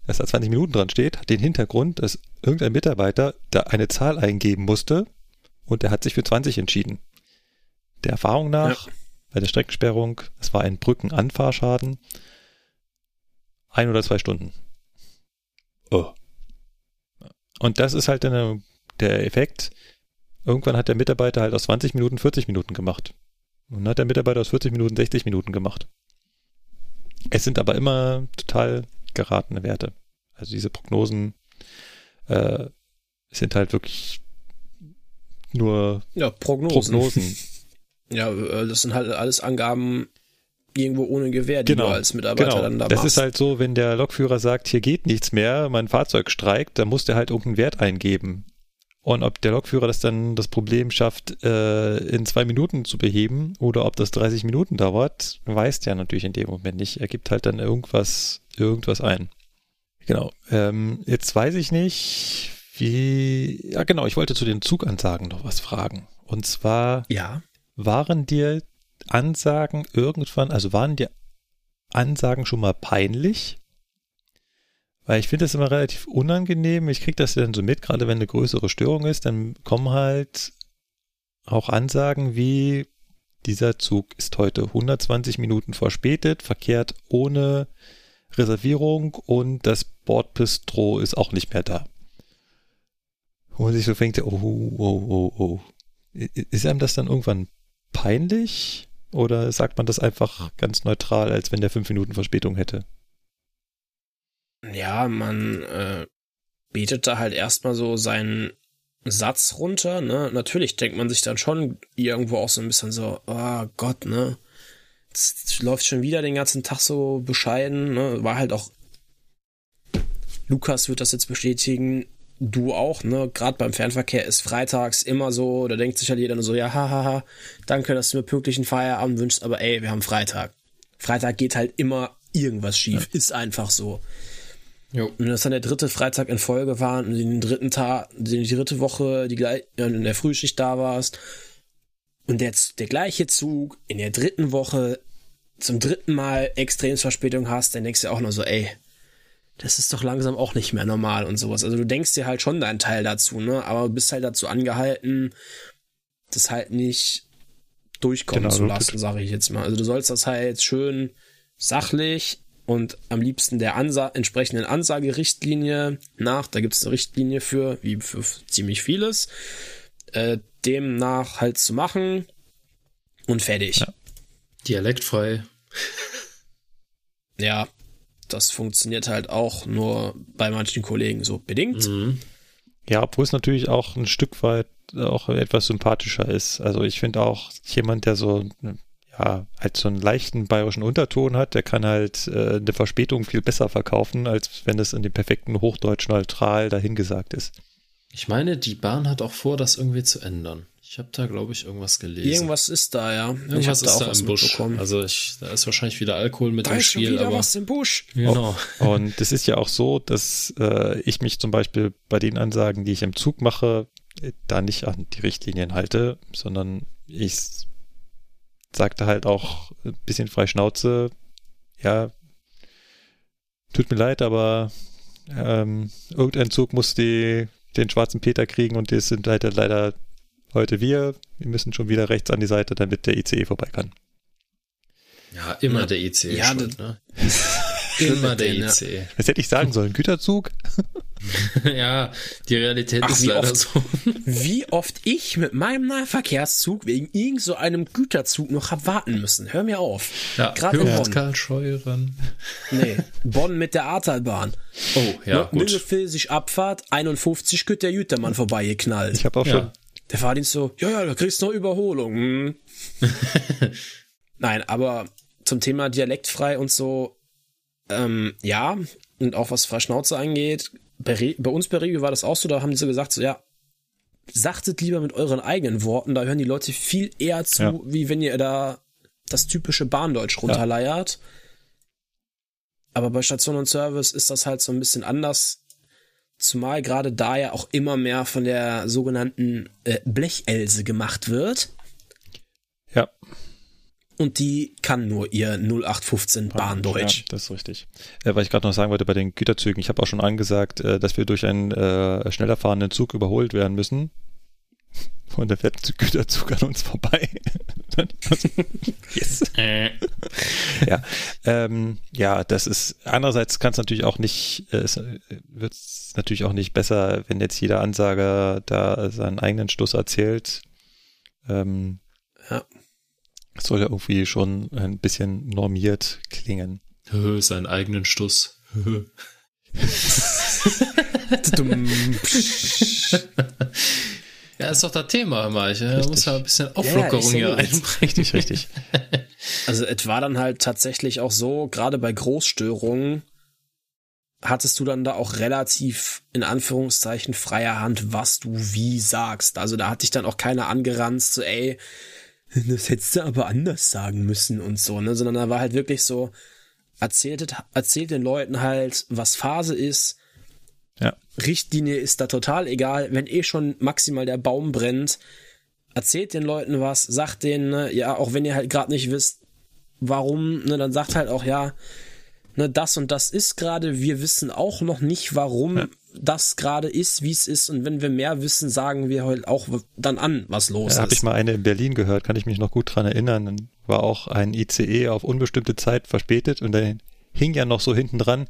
Dass da 20 Minuten dran steht, hat den Hintergrund, dass irgendein Mitarbeiter da eine Zahl eingeben musste und der hat sich für 20 entschieden. Der Erfahrung nach, ja. bei der Streckensperrung, es war ein Brückenanfahrschaden, ein oder zwei Stunden. Oh. Und das ist halt eine der Effekt, irgendwann hat der Mitarbeiter halt aus 20 Minuten 40 Minuten gemacht. Und dann hat der Mitarbeiter aus 40 Minuten 60 Minuten gemacht. Es sind aber immer total geratene Werte. Also diese Prognosen äh, sind halt wirklich nur ja, Prognosen. Prognosen. ja, äh, das sind halt alles Angaben irgendwo ohne Gewehr, die genau, du als Mitarbeiter genau. dann da Das machst. ist halt so, wenn der Lokführer sagt, hier geht nichts mehr, mein Fahrzeug streikt, dann muss der halt irgendeinen Wert eingeben. Und ob der Lokführer das dann das Problem schafft, äh, in zwei Minuten zu beheben oder ob das 30 Minuten dauert, weiß der natürlich in dem Moment nicht. Er gibt halt dann irgendwas, irgendwas ein. Genau. Ähm, jetzt weiß ich nicht, wie. Ja, genau, ich wollte zu den Zugansagen noch was fragen. Und zwar ja. waren dir Ansagen irgendwann, also waren dir Ansagen schon mal peinlich? Weil ich finde das immer relativ unangenehm. Ich kriege das dann so mit, gerade wenn eine größere Störung ist, dann kommen halt auch Ansagen wie dieser Zug ist heute 120 Minuten verspätet, verkehrt ohne Reservierung und das Bordbistro ist auch nicht mehr da. Man sich so fängt, oh, oh, oh, oh. Ist einem das dann irgendwann peinlich? Oder sagt man das einfach ganz neutral, als wenn der fünf Minuten Verspätung hätte? Ja, man äh, betet da halt erstmal so seinen Satz runter, ne? Natürlich denkt man sich dann schon irgendwo auch so ein bisschen so, oh Gott, ne? Jetzt läuft schon wieder den ganzen Tag so bescheiden, ne? War halt auch Lukas wird das jetzt bestätigen, du auch, ne? Gerade beim Fernverkehr ist freitags immer so, da denkt sich halt jeder nur so, ja, hahaha, danke, dass du mir pünktlichen Feierabend wünschst, aber ey, wir haben Freitag. Freitag geht halt immer irgendwas schief, ja. ist einfach so. Jo. Und das dann der dritte Freitag in Folge war und den dritten Tag, die dritte Woche die gleich, in der Frühschicht da warst und jetzt der gleiche Zug in der dritten Woche zum dritten Mal Extremsverspätung hast, dann denkst du auch nur so, ey, das ist doch langsam auch nicht mehr normal und sowas. Also du denkst dir halt schon deinen Teil dazu, ne? Aber du bist halt dazu angehalten, das halt nicht durchkommen genau, zu lassen, sage ich jetzt mal. Also du sollst das halt schön sachlich und am liebsten der Ansa entsprechenden Ansagerichtlinie nach, da gibt es eine Richtlinie für, wie für ziemlich vieles, äh, demnach halt zu machen und fertig. Ja. Dialektfrei. ja, das funktioniert halt auch nur bei manchen Kollegen so bedingt. Mhm. Ja, obwohl es natürlich auch ein Stück weit auch etwas sympathischer ist. Also ich finde auch jemand, der so ja, halt so einen leichten bayerischen Unterton hat, der kann halt äh, eine Verspätung viel besser verkaufen, als wenn es in dem perfekten Hochdeutsch neutral dahingesagt ist. Ich meine, die Bahn hat auch vor, das irgendwie zu ändern. Ich habe da, glaube ich, irgendwas gelesen. Irgendwas ist da, ja. Irgendwas ist da, da im Busch. Also ich, da ist wahrscheinlich wieder Alkohol mit da im ist Spiel. Schon wieder aber was im Busch. Genau. Oh, und es ist ja auch so, dass äh, ich mich zum Beispiel bei den Ansagen, die ich im Zug mache, da nicht an die Richtlinien halte, sondern ich sagte halt auch ein bisschen frei Schnauze, ja, tut mir leid, aber ähm, irgendein Zug muss die, den schwarzen Peter kriegen und das sind halt leider heute wir. Wir müssen schon wieder rechts an die Seite, damit der ICE vorbei kann. Ja, immer ja. der ICE. Ja, schuld, ne? immer der ICE. Das hätte ich sagen sollen. Güterzug? ja, die Realität Ach, ist leider oft, so. wie oft ich mit meinem Nahverkehrszug wegen irgend so einem Güterzug noch hab warten müssen. Hör mir auf. Ja, Gerade in Bonn. Karl Scheuren. Nee, Bonn mit der Ahrtalbahn. Oh, ja, gut. sich Abfahrt, 51 geht der Jütermann vorbeigeknallt. Ich habe auch ja. schon der Fahrdienst so, ja, ja, da kriegst du noch Überholung. Hm. Nein, aber zum Thema dialektfrei und so, ähm, ja, und auch was Verschnauze angeht, bei, bei uns bei Regio war das auch so, da haben die so gesagt, so, ja, sagtet lieber mit euren eigenen Worten, da hören die Leute viel eher zu, ja. wie wenn ihr da das typische Bahndeutsch runterleiert. Ja. Aber bei Station und Service ist das halt so ein bisschen anders. Zumal gerade da ja auch immer mehr von der sogenannten äh, Blechelse gemacht wird. Und die kann nur ihr 0815 Bahndeutsch. Ja, das ist richtig. Äh, weil ich gerade noch sagen wollte bei den Güterzügen, ich habe auch schon angesagt, äh, dass wir durch einen äh, schneller fahrenden Zug überholt werden müssen. Und da fährt ein Güterzug an uns vorbei. yes. Äh. ja, ähm, ja, das ist, andererseits kann es natürlich auch nicht, äh, es äh, wird es natürlich auch nicht besser, wenn jetzt jeder Ansager da seinen eigenen Schluss erzählt. Ähm. Soll ja irgendwie schon ein bisschen normiert klingen. Seinen eigenen Stuss. ja, ist doch das Thema, Marche. Da muss ja ein bisschen Auflockerung ja, hier reinbringen. Richtig, richtig. Also es war dann halt tatsächlich auch so, gerade bei Großstörungen, hattest du dann da auch relativ in Anführungszeichen freier Hand, was du wie sagst. Also da hat dich dann auch keiner angeranzt, so ey, das hättest du aber anders sagen müssen und so, ne? Sondern da war halt wirklich so, erzählt, erzählt den Leuten halt, was Phase ist. Ja. Richtlinie ist da total egal. Wenn eh schon maximal der Baum brennt, erzählt den Leuten was, sagt denen, ne, ja, auch wenn ihr halt gerade nicht wisst, warum, ne, dann sagt halt auch, ja, ne, das und das ist gerade, wir wissen auch noch nicht, warum ja. Das gerade ist, wie es ist und wenn wir mehr wissen, sagen wir halt auch dann an, was los ja, ist. Habe ich mal eine in Berlin gehört, kann ich mich noch gut dran erinnern. Dann war auch ein ICE auf unbestimmte Zeit verspätet und da hing ja noch so hinten dran,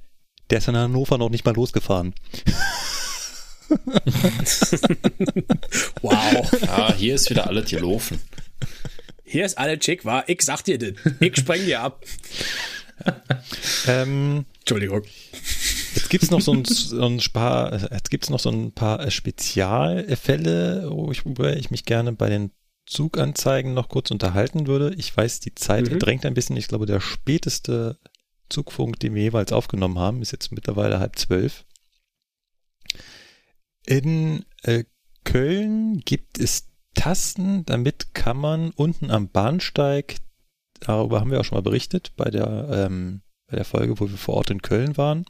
der ist in Hannover noch nicht mal losgefahren. wow. Ja, hier ist wieder alles gelaufen. Hier ist alles schick, war. Ich sag dir das. Ich spreng dir ab. ähm, Entschuldigung. Jetzt gibt's noch so ein, so ein paar, jetzt gibt's noch so ein paar Spezialfälle, wo ich, wo ich mich gerne bei den Zuganzeigen noch kurz unterhalten würde. Ich weiß, die Zeit mhm. drängt ein bisschen. Ich glaube, der späteste Zugfunk, den wir jeweils aufgenommen haben, ist jetzt mittlerweile halb zwölf. In äh, Köln gibt es Tasten, damit kann man unten am Bahnsteig darüber haben wir auch schon mal berichtet bei der, ähm, bei der Folge, wo wir vor Ort in Köln waren.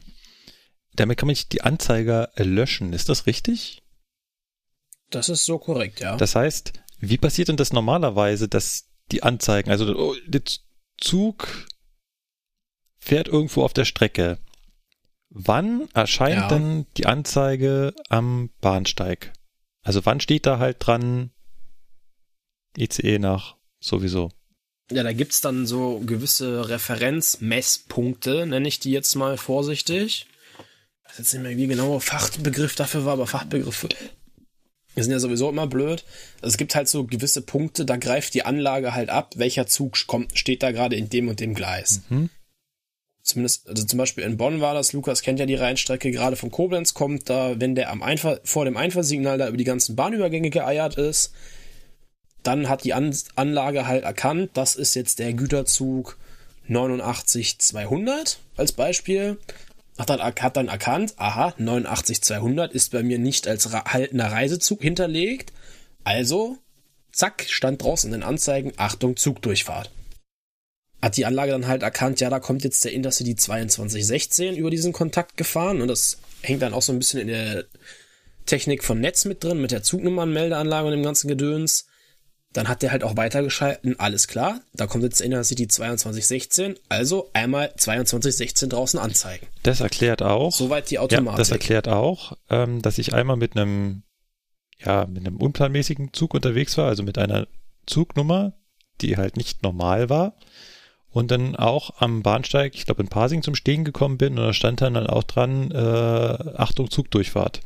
Damit kann man nicht die Anzeiger löschen. Ist das richtig? Das ist so korrekt, ja. Das heißt, wie passiert denn das normalerweise, dass die Anzeigen, also oh, der Zug fährt irgendwo auf der Strecke. Wann erscheint ja. denn die Anzeige am Bahnsteig? Also wann steht da halt dran ICE nach sowieso? Ja, da gibt's dann so gewisse Referenzmesspunkte, nenne ich die jetzt mal vorsichtig. Weiß jetzt nicht mehr, wie genau Fachbegriff dafür war, aber Fachbegriffe sind ja sowieso immer blöd. Also es gibt halt so gewisse Punkte, da greift die Anlage halt ab, welcher Zug kommt, steht da gerade in dem und dem Gleis. Mhm. Zumindest, also zum Beispiel in Bonn war das, Lukas kennt ja die Rheinstrecke, gerade von Koblenz kommt da, wenn der am Einfach, vor dem Einfahrsignal da über die ganzen Bahnübergänge geeiert ist, dann hat die An Anlage halt erkannt, das ist jetzt der Güterzug 89200 als Beispiel. Hat dann, hat dann erkannt, aha, 89200 ist bei mir nicht als haltender Reisezug hinterlegt. Also, zack, stand draußen in den Anzeigen, Achtung, Zugdurchfahrt. Hat die Anlage dann halt erkannt, ja, da kommt jetzt der Intercity 2216 über diesen Kontakt gefahren und das hängt dann auch so ein bisschen in der Technik von Netz mit drin, mit der Zugnummernmeldeanlage und dem ganzen Gedöns. Dann hat der halt auch weitergeschalten, alles klar, da kommt jetzt Inner City 2216, also einmal 2216 draußen anzeigen. Das erklärt auch. Soweit die Automatik. Ja, das erklärt auch, ähm, dass ich einmal mit einem, ja, mit einem unplanmäßigen Zug unterwegs war, also mit einer Zugnummer, die halt nicht normal war. Und dann auch am Bahnsteig, ich glaube in Parsing zum Stehen gekommen bin und da stand dann auch dran, äh, Achtung, Zugdurchfahrt.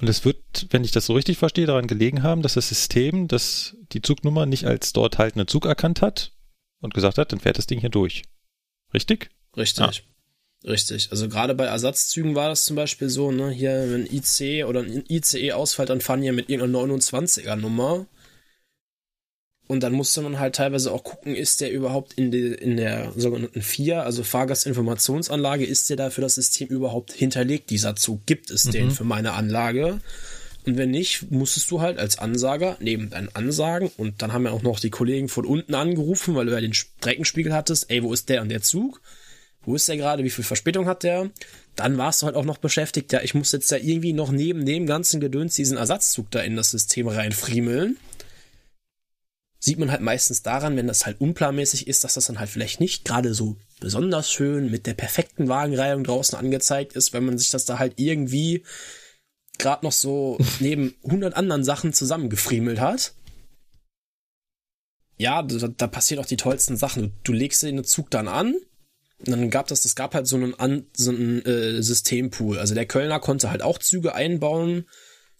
Und es wird, wenn ich das so richtig verstehe, daran gelegen haben, dass das System das die Zugnummer nicht als dort haltenden Zug erkannt hat und gesagt hat, dann fährt das Ding hier durch. Richtig? Richtig. Ah. Richtig. Also gerade bei Ersatzzügen war das zum Beispiel so, ne, hier, wenn IC oder ein ICE ausfällt, dann fahren die ja mit irgendeiner 29er Nummer und dann musste man halt teilweise auch gucken, ist der überhaupt in, de, in der sogenannten FIA, also Fahrgastinformationsanlage, ist der da für das System überhaupt hinterlegt, dieser Zug? Gibt es mhm. den für meine Anlage? Und wenn nicht, musstest du halt als Ansager neben deinen Ansagen und dann haben ja auch noch die Kollegen von unten angerufen, weil du ja den Streckenspiegel hattest, ey, wo ist der und der Zug? Wo ist der gerade? Wie viel Verspätung hat der? Dann warst du halt auch noch beschäftigt, ja, ich muss jetzt da irgendwie noch neben dem ganzen Gedöns diesen Ersatzzug da in das System reinfriemeln sieht man halt meistens daran, wenn das halt unplanmäßig ist, dass das dann halt vielleicht nicht gerade so besonders schön mit der perfekten Wagenreihung draußen angezeigt ist, wenn man sich das da halt irgendwie gerade noch so neben 100 anderen Sachen zusammengefriemelt hat. ja, da, da passieren auch die tollsten Sachen. Du, du legst den Zug dann an und dann gab das, das gab halt so einen, so einen äh, Systempool. Also der Kölner konnte halt auch Züge einbauen.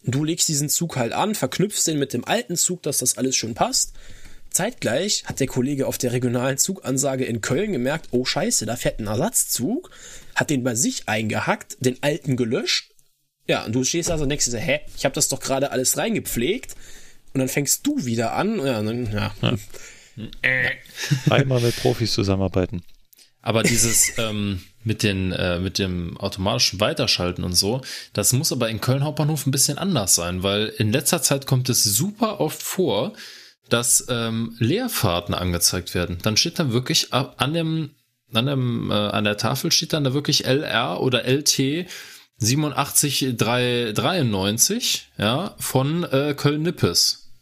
Du legst diesen Zug halt an, verknüpfst den mit dem alten Zug, dass das alles schön passt. Zeitgleich hat der Kollege auf der regionalen Zugansage in Köln gemerkt, oh scheiße, da fährt ein Ersatzzug, hat den bei sich eingehackt, den alten gelöscht. Ja, und du stehst also denkst dir, hä, ich habe das doch gerade alles reingepflegt. Und dann fängst du wieder an. Ja, dann, ja. ja. Einmal mit Profis zusammenarbeiten. Aber dieses ähm, mit, den, äh, mit dem automatischen Weiterschalten und so, das muss aber in Köln Hauptbahnhof ein bisschen anders sein, weil in letzter Zeit kommt es super oft vor, dass ähm, Leerfahrten angezeigt werden. Dann steht da wirklich an dem, an dem, äh, an der Tafel steht dann da wirklich LR oder LT 87393, ja, von äh, Köln-Nippes.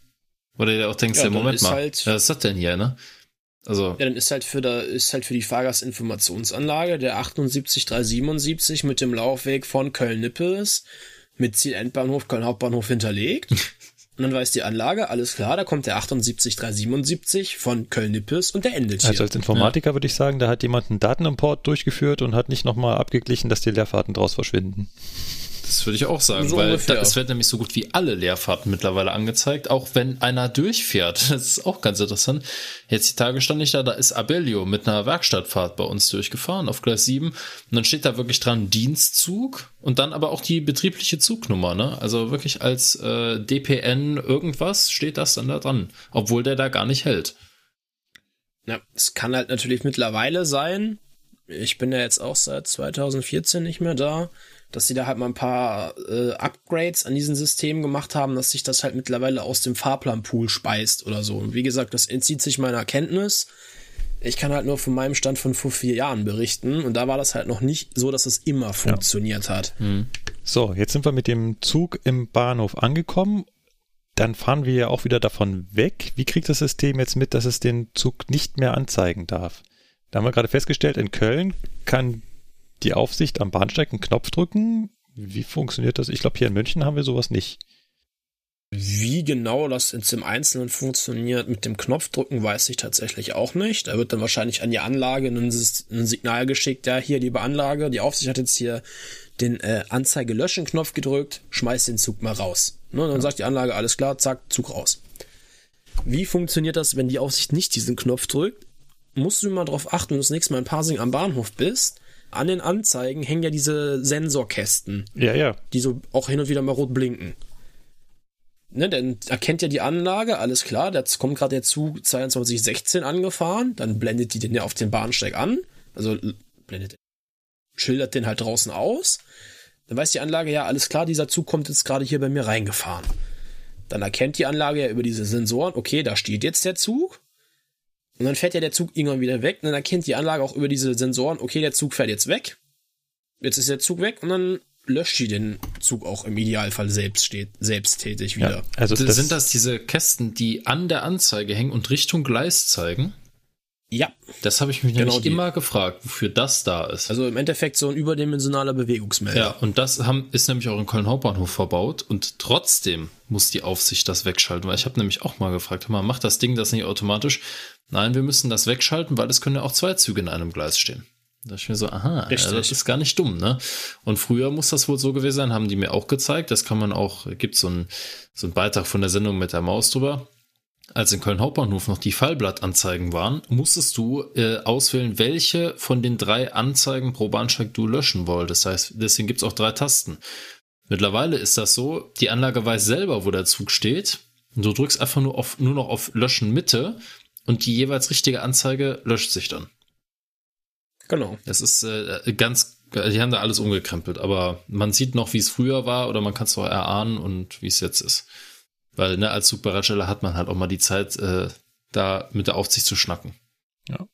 Oder der auch denkst, ja, Moment mal, halt, was ist das denn hier, ne? Also. Ja, dann ist halt für da, ist halt für die Fahrgastinformationsanlage der 78377 mit dem Laufweg von Köln-Nippes mit Zielendbahnhof Köln Hauptbahnhof hinterlegt. Und dann weiß die Anlage, alles klar, da kommt der 78377 von Köln-Nippes und der endet hier. Also als Informatiker ja. würde ich sagen, da hat jemand einen Datenimport durchgeführt und hat nicht nochmal abgeglichen, dass die Leerfahrten draus verschwinden. Das würde ich auch sagen, so weil da, es wird nämlich so gut wie alle Leerfahrten mittlerweile angezeigt, auch wenn einer durchfährt. Das ist auch ganz interessant. Jetzt die Tage stand ich da, da ist Abellio mit einer Werkstattfahrt bei uns durchgefahren auf Gleis 7 und dann steht da wirklich dran Dienstzug und dann aber auch die betriebliche Zugnummer, ne? Also wirklich als äh, DPN irgendwas steht das dann da dran, obwohl der da gar nicht hält. Ja, es kann halt natürlich mittlerweile sein. Ich bin ja jetzt auch seit 2014 nicht mehr da dass sie da halt mal ein paar äh, Upgrades an diesen Systemen gemacht haben, dass sich das halt mittlerweile aus dem Fahrplanpool speist oder so. Und wie gesagt, das entzieht sich meiner Kenntnis. Ich kann halt nur von meinem Stand von vor vier Jahren berichten und da war das halt noch nicht so, dass es immer funktioniert ja. hat. Mhm. So, jetzt sind wir mit dem Zug im Bahnhof angekommen. Dann fahren wir ja auch wieder davon weg. Wie kriegt das System jetzt mit, dass es den Zug nicht mehr anzeigen darf? Da haben wir gerade festgestellt, in Köln kann die Aufsicht am Bahnsteig einen Knopf drücken? Wie funktioniert das? Ich glaube, hier in München haben wir sowas nicht. Wie genau das jetzt im Einzelnen funktioniert mit dem Knopfdrücken, weiß ich tatsächlich auch nicht. Da wird dann wahrscheinlich an die Anlage ein, Signal geschickt, ja, hier, liebe Anlage, die Aufsicht hat jetzt hier den äh, Anzeige-Löschen-Knopf gedrückt, schmeißt den Zug mal raus. Ne, dann ja. sagt die Anlage, alles klar, zack, Zug raus. Wie funktioniert das, wenn die Aufsicht nicht diesen Knopf drückt? Musst du mal drauf achten, wenn du das nächste Mal in Parsing am Bahnhof bist, an den Anzeigen hängen ja diese Sensorkästen. Ja, ja. Die so auch hin und wieder mal rot blinken. Ne, dann erkennt ja die Anlage, alles klar, da kommt gerade der Zug 2216 angefahren, dann blendet die den ja auf den Bahnsteig an, also blendet, schildert den halt draußen aus. Dann weiß die Anlage, ja, alles klar, dieser Zug kommt jetzt gerade hier bei mir reingefahren. Dann erkennt die Anlage ja über diese Sensoren, okay, da steht jetzt der Zug. Und dann fährt ja der Zug irgendwann wieder weg und dann erkennt die Anlage auch über diese Sensoren, okay, der Zug fährt jetzt weg. Jetzt ist der Zug weg und dann löscht die den Zug auch im Idealfall selbst steht, selbsttätig wieder. Ja, also das sind das diese Kästen, die an der Anzeige hängen und Richtung Gleis zeigen? Ja. Das habe ich mich genau nämlich immer gefragt, wofür das da ist. Also im Endeffekt so ein überdimensionaler Bewegungsmelder. Ja, und das haben, ist nämlich auch in Köln Hauptbahnhof verbaut und trotzdem muss die Aufsicht das wegschalten, weil ich habe nämlich auch mal gefragt, mal, macht das Ding das nicht automatisch? Nein, wir müssen das wegschalten, weil es können ja auch zwei Züge in einem Gleis stehen. Da ich mir so, aha, ja, das ist gar nicht dumm, ne? Und früher muss das wohl so gewesen sein, haben die mir auch gezeigt. Das kann man auch, gibt so ein, so ein Beitrag von der Sendung mit der Maus drüber. Als in Köln Hauptbahnhof noch die Fallblattanzeigen waren, musstest du äh, auswählen, welche von den drei Anzeigen pro Bahnsteig du löschen wolltest. Das heißt, deswegen gibt's auch drei Tasten. Mittlerweile ist das so, die Anlage weiß selber, wo der Zug steht. Und du drückst einfach nur, auf, nur noch auf Löschen Mitte und die jeweils richtige Anzeige löscht sich dann. Genau. Das ist äh, ganz, die haben da alles umgekrempelt, aber man sieht noch, wie es früher war oder man kann es auch erahnen und wie es jetzt ist. Weil ne, als Zugbereitsteller hat man halt auch mal die Zeit, äh, da mit der Aufsicht zu schnacken. Ja.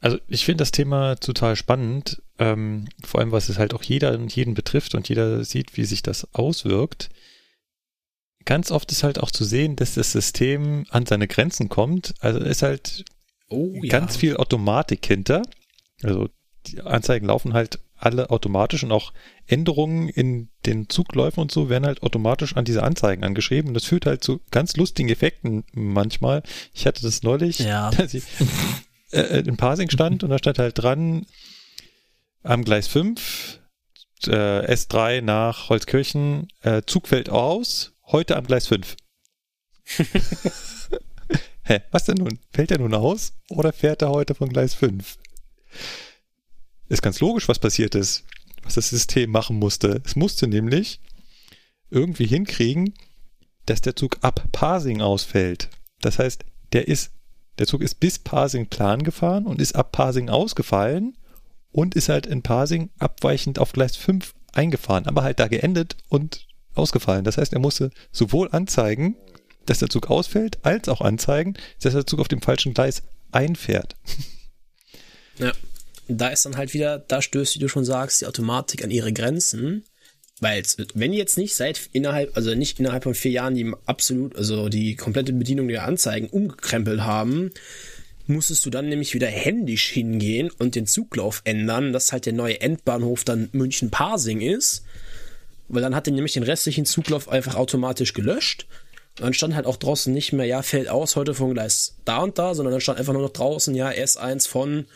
Also ich finde das Thema total spannend, ähm, vor allem was es halt auch jeder und jeden betrifft und jeder sieht, wie sich das auswirkt ganz oft ist halt auch zu sehen, dass das System an seine Grenzen kommt. Also ist halt oh, ganz ja. viel Automatik hinter. Also die Anzeigen laufen halt alle automatisch und auch Änderungen in den Zugläufen und so werden halt automatisch an diese Anzeigen angeschrieben. Und das führt halt zu ganz lustigen Effekten manchmal. Ich hatte das neulich, ja. dass ich äh, in Parsing stand und da stand halt dran, am Gleis 5, äh, S3 nach Holzkirchen, äh, Zug fällt aus, heute am Gleis 5. Hä, was denn nun? Fällt er nun aus oder fährt er heute von Gleis 5? Ist ganz logisch, was passiert ist, was das System machen musste. Es musste nämlich irgendwie hinkriegen, dass der Zug ab Parsing ausfällt. Das heißt, der ist, der Zug ist bis Parsing Plan gefahren und ist ab Parsing ausgefallen und ist halt in Parsing abweichend auf Gleis 5 eingefahren, aber halt da geendet und ausgefallen. Das heißt, er musste sowohl anzeigen, dass der Zug ausfällt, als auch anzeigen, dass der Zug auf dem falschen Gleis einfährt. Ja, da ist dann halt wieder, da stößt, wie du schon sagst, die Automatik an ihre Grenzen. Weil, wenn jetzt nicht seit innerhalb, also nicht innerhalb von vier Jahren die absolut, also die komplette Bedienung der Anzeigen umgekrempelt haben, musstest du dann nämlich wieder händisch hingehen und den Zuglauf ändern, dass halt der neue Endbahnhof dann München-Parsing ist. Weil dann hat er nämlich den restlichen Zuglauf einfach automatisch gelöscht dann stand halt auch draußen nicht mehr, ja, fällt aus heute vom Gleis da und da, sondern dann stand einfach nur noch draußen, ja, S1 von,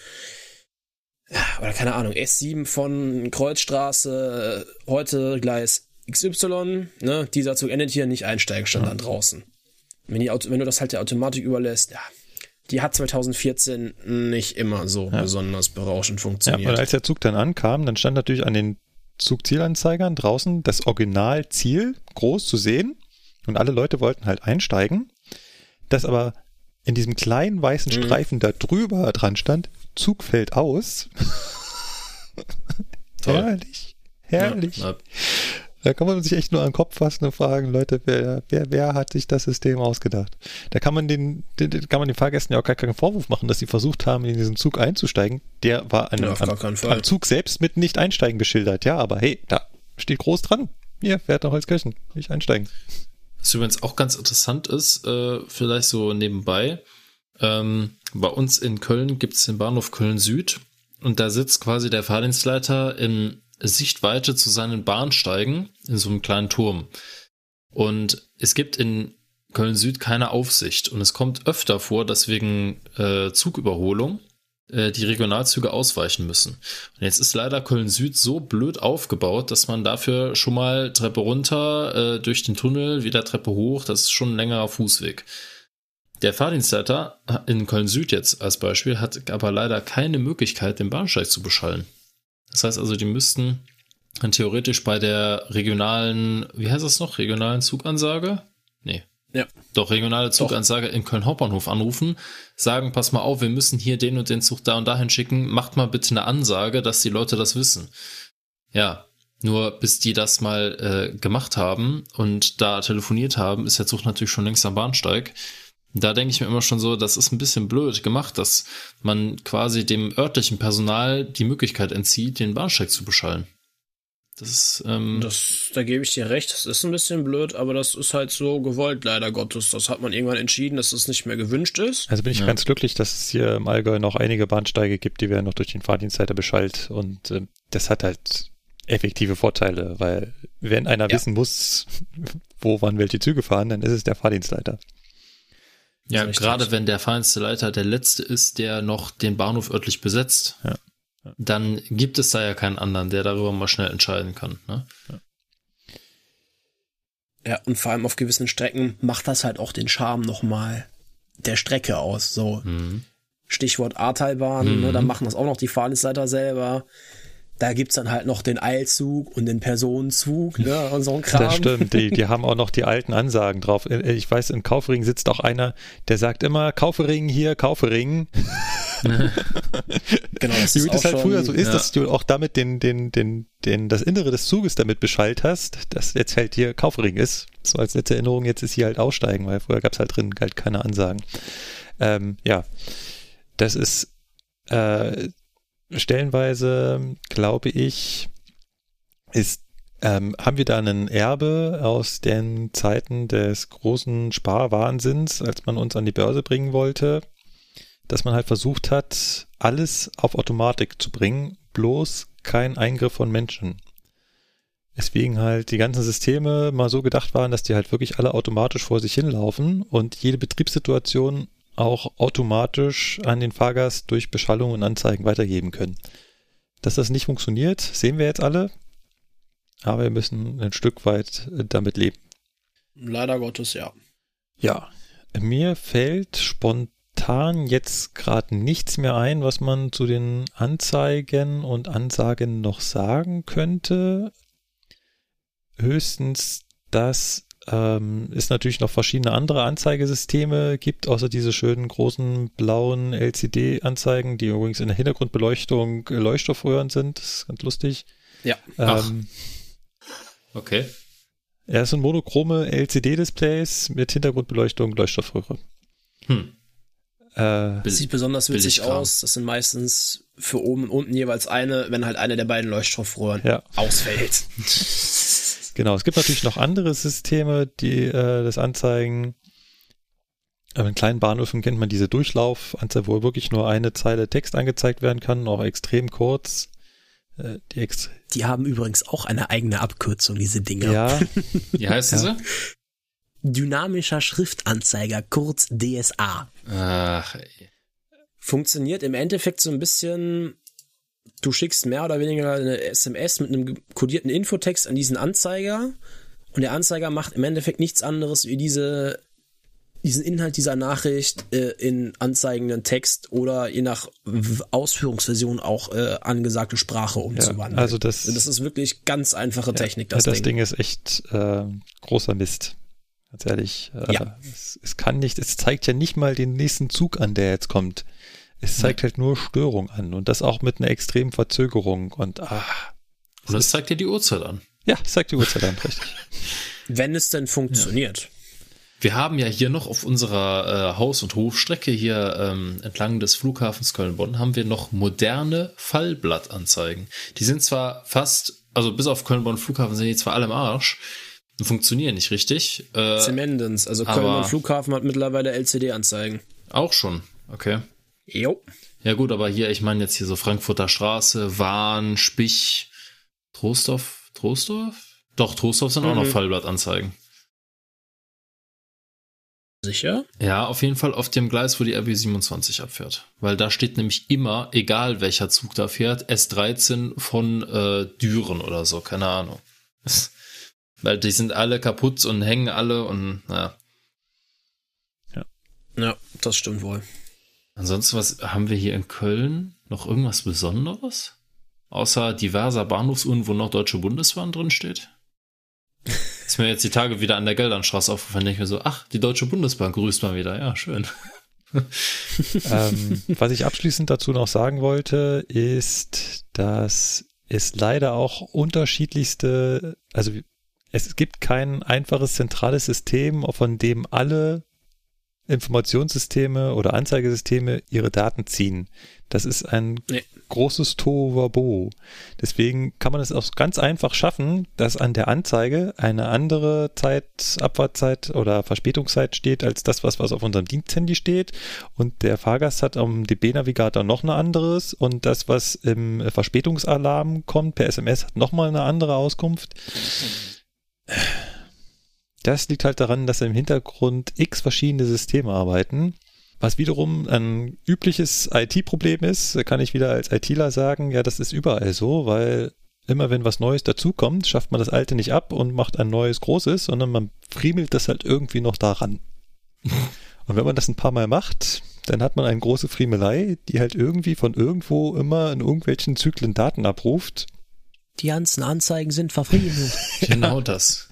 oder keine Ahnung, S7 von Kreuzstraße, heute Gleis XY, ne, dieser Zug endet hier, nicht einsteigen, stand ja. dann draußen. Wenn, die, wenn du das halt der Automatik überlässt, ja, die hat 2014 nicht immer so ja. besonders berauschend funktioniert. Ja, und als der Zug dann ankam, dann stand natürlich an den Zugzielanzeigern draußen das Originalziel groß zu sehen und alle Leute wollten halt einsteigen, dass aber in diesem kleinen weißen mhm. Streifen da drüber dran stand, Zug fällt aus. herrlich, herrlich. Ja, da kann man sich echt nur an den Kopf fassen und fragen, Leute, wer, wer, wer hat sich das System ausgedacht? Da kann man den, den, kann man den Fahrgästen ja auch gar keinen Vorwurf machen, dass sie versucht haben, in diesen Zug einzusteigen. Der war an, ja, am, am, Zug selbst mit nicht einsteigen geschildert. Ja, aber hey, da steht groß dran. Hier, fährt nach Holzkirchen, nicht einsteigen. Was übrigens auch ganz interessant ist, äh, vielleicht so nebenbei, ähm, bei uns in Köln gibt es den Bahnhof Köln Süd und da sitzt quasi der Fahrdienstleiter in Sichtweite zu seinen Bahnsteigen in so einem kleinen Turm. Und es gibt in Köln Süd keine Aufsicht und es kommt öfter vor, dass wegen äh, Zugüberholung äh, die Regionalzüge ausweichen müssen. Und jetzt ist leider Köln Süd so blöd aufgebaut, dass man dafür schon mal Treppe runter, äh, durch den Tunnel, wieder Treppe hoch, das ist schon ein längerer Fußweg. Der Fahrdienstleiter in Köln Süd jetzt als Beispiel hat aber leider keine Möglichkeit, den Bahnsteig zu beschallen. Das heißt also, die müssten dann theoretisch bei der regionalen, wie heißt das noch, regionalen Zugansage? Nee, ja. Doch, regionale Zugansage Doch. in Köln Hauptbahnhof anrufen, sagen, pass mal auf, wir müssen hier den und den Zug da und dahin schicken, macht mal bitte eine Ansage, dass die Leute das wissen. Ja, nur bis die das mal äh, gemacht haben und da telefoniert haben, ist der Zug natürlich schon längst am Bahnsteig. Da denke ich mir immer schon so, das ist ein bisschen blöd gemacht, dass man quasi dem örtlichen Personal die Möglichkeit entzieht, den Bahnsteig zu beschallen. Das ist, ähm das, da gebe ich dir recht. Das ist ein bisschen blöd, aber das ist halt so gewollt, leider Gottes. Das hat man irgendwann entschieden, dass es das nicht mehr gewünscht ist. Also bin ich ja. ganz glücklich, dass es hier im Allgäu noch einige Bahnsteige gibt, die werden noch durch den Fahrdienstleiter beschallt und äh, das hat halt effektive Vorteile, weil wenn einer ja. wissen muss, wo wann welche Züge fahren, dann ist es der Fahrdienstleiter. Ja, gerade wenn der Fahrdienstleiter der Letzte ist, der noch den Bahnhof örtlich besetzt. Ja dann gibt es da ja keinen anderen, der darüber mal schnell entscheiden kann. Ne? Ja. ja, und vor allem auf gewissen Strecken macht das halt auch den Charme nochmal der Strecke aus. So mhm. Stichwort Ahrtalbahn, mhm. ne, da machen das auch noch die Fahrdienstleiter selber. Da gibt's dann halt noch den Eilzug und den Personenzug ne, und so ein Kram. Das stimmt, die, die haben auch noch die alten Ansagen drauf. Äh, ich weiß, in Kaufering sitzt auch einer, der sagt immer, Kaufering hier, Kaufering. genau, das Wie das halt früher so ist, ja. dass du auch damit den, den, den, den, das Innere des Zuges damit beschallt hast, dass jetzt halt hier Kaufering ist. So als letzte Erinnerung, jetzt ist hier halt Aussteigen, weil früher gab's halt drin halt keine Ansagen. Ähm, ja, das ist äh, stellenweise, glaube ich, ist, ähm, haben wir da einen Erbe aus den Zeiten des großen Sparwahnsinns, als man uns an die Börse bringen wollte, dass man halt versucht hat, alles auf Automatik zu bringen, bloß kein Eingriff von Menschen. Deswegen halt die ganzen Systeme mal so gedacht waren, dass die halt wirklich alle automatisch vor sich hinlaufen und jede Betriebssituation auch automatisch an den Fahrgast durch Beschallung und Anzeigen weitergeben können. Dass das nicht funktioniert, sehen wir jetzt alle, aber wir müssen ein Stück weit damit leben. Leider Gottes, ja. Ja, mir fällt spontan jetzt gerade nichts mehr ein, was man zu den Anzeigen und Ansagen noch sagen könnte höchstens, dass ähm, es natürlich noch verschiedene andere Anzeigesysteme gibt, außer diese schönen großen blauen LCD-Anzeigen, die übrigens in der Hintergrundbeleuchtung Leuchtstoffröhren sind. Das ist ganz lustig. Ja. Ähm, okay. Ja, es sind monochrome LCD-Displays mit Hintergrundbeleuchtung Leuchtstoffröhre. Hm. Äh, Sieht besonders witzig aus. Das sind meistens für oben und unten jeweils eine, wenn halt eine der beiden Leuchtstoffröhren ja. ausfällt. Genau, es gibt natürlich noch andere Systeme, die äh, das anzeigen. Aber in kleinen Bahnhöfen kennt man diese Durchlaufanzeige, wo wirklich nur eine Zeile Text angezeigt werden kann, auch extrem kurz. Äh, die, ex die haben übrigens auch eine eigene Abkürzung, diese Dinger. Ja. Wie heißt diese? Dynamischer Schriftanzeiger, kurz DSA. Ach, ey. Funktioniert im Endeffekt so ein bisschen du schickst mehr oder weniger eine SMS mit einem kodierten Infotext an diesen Anzeiger und der Anzeiger macht im Endeffekt nichts anderes wie diese diesen Inhalt dieser Nachricht äh, in anzeigenden Text oder je nach Ausführungsversion auch äh, angesagte Sprache umzuwandeln. Ja, also das, das ist wirklich ganz einfache Technik. Das, ja, das Ding. Ding. ist echt äh, großer Mist. Ganz ehrlich. Äh, ja. Es, es, kann nicht, es zeigt ja nicht mal den nächsten Zug an, der jetzt kommt. Es zeigt halt nur Störung an und das auch mit einer extremen Verzögerung und ah. Und das zeigt dir die Uhrzeit an. Ja, es zeigt die Uhrzeit an, richtig. Wenn es denn funktioniert. Ja. Wir haben ja hier noch auf unserer äh, Haus- und Hofstrecke hier ähm, entlang des Flughafens Köln-Bonn haben wir noch moderne Fallblattanzeigen. Die sind zwar fast, also bis auf Köln-Bonn Flughafen sind die zwar alle im Arsch, funktionieren nicht richtig. Äh, Zemendens, also Köln-Bonn Flughafen hat mittlerweile LCD-Anzeigen. Auch schon, okay. Jo. Ja gut, aber hier, ich meine jetzt hier so Frankfurter Straße, Wahn, Spich, Trostorf, Trostorf? Doch, Trostorf sind mhm. auch noch mhm. Fallblattanzeigen. Sicher? Ja, auf jeden Fall auf dem Gleis, wo die RB 27 abfährt. Weil da steht nämlich immer, egal welcher Zug da fährt, S13 von äh, Düren oder so, keine Ahnung. Weil die sind alle kaputt und hängen alle und naja. Ja. Ja, das stimmt wohl. Ansonsten, was haben wir hier in Köln? Noch irgendwas Besonderes? Außer diverser Bahnhofsuhren, wo noch Deutsche Bundesbahn drin steht? Ist mir jetzt die Tage wieder an der Geldernstraße aufgefallen, denke ich mir so, ach, die Deutsche Bundesbahn grüßt mal wieder. Ja, schön. ähm, was ich abschließend dazu noch sagen wollte, ist, dass es leider auch unterschiedlichste, also es gibt kein einfaches zentrales System, von dem alle Informationssysteme oder Anzeigesysteme ihre Daten ziehen. Das ist ein nee. großes Tohuwabo. Deswegen kann man es auch ganz einfach schaffen, dass an der Anzeige eine andere Zeit, Abfahrtzeit oder Verspätungszeit steht als das, was, was auf unserem Diensthandy steht. Und der Fahrgast hat am DB-Navigator noch ein anderes und das, was im Verspätungsalarm kommt per SMS, hat nochmal eine andere Auskunft. Mhm das liegt halt daran, dass im Hintergrund x verschiedene Systeme arbeiten. Was wiederum ein übliches IT-Problem ist, kann ich wieder als ITler sagen, ja, das ist überall so, weil immer wenn was Neues dazukommt, schafft man das alte nicht ab und macht ein neues großes, sondern man friemelt das halt irgendwie noch daran. und wenn man das ein paar Mal macht, dann hat man eine große Friemelei, die halt irgendwie von irgendwo immer in irgendwelchen Zyklen Daten abruft. Die ganzen Anzeigen sind verfriemelt. genau das.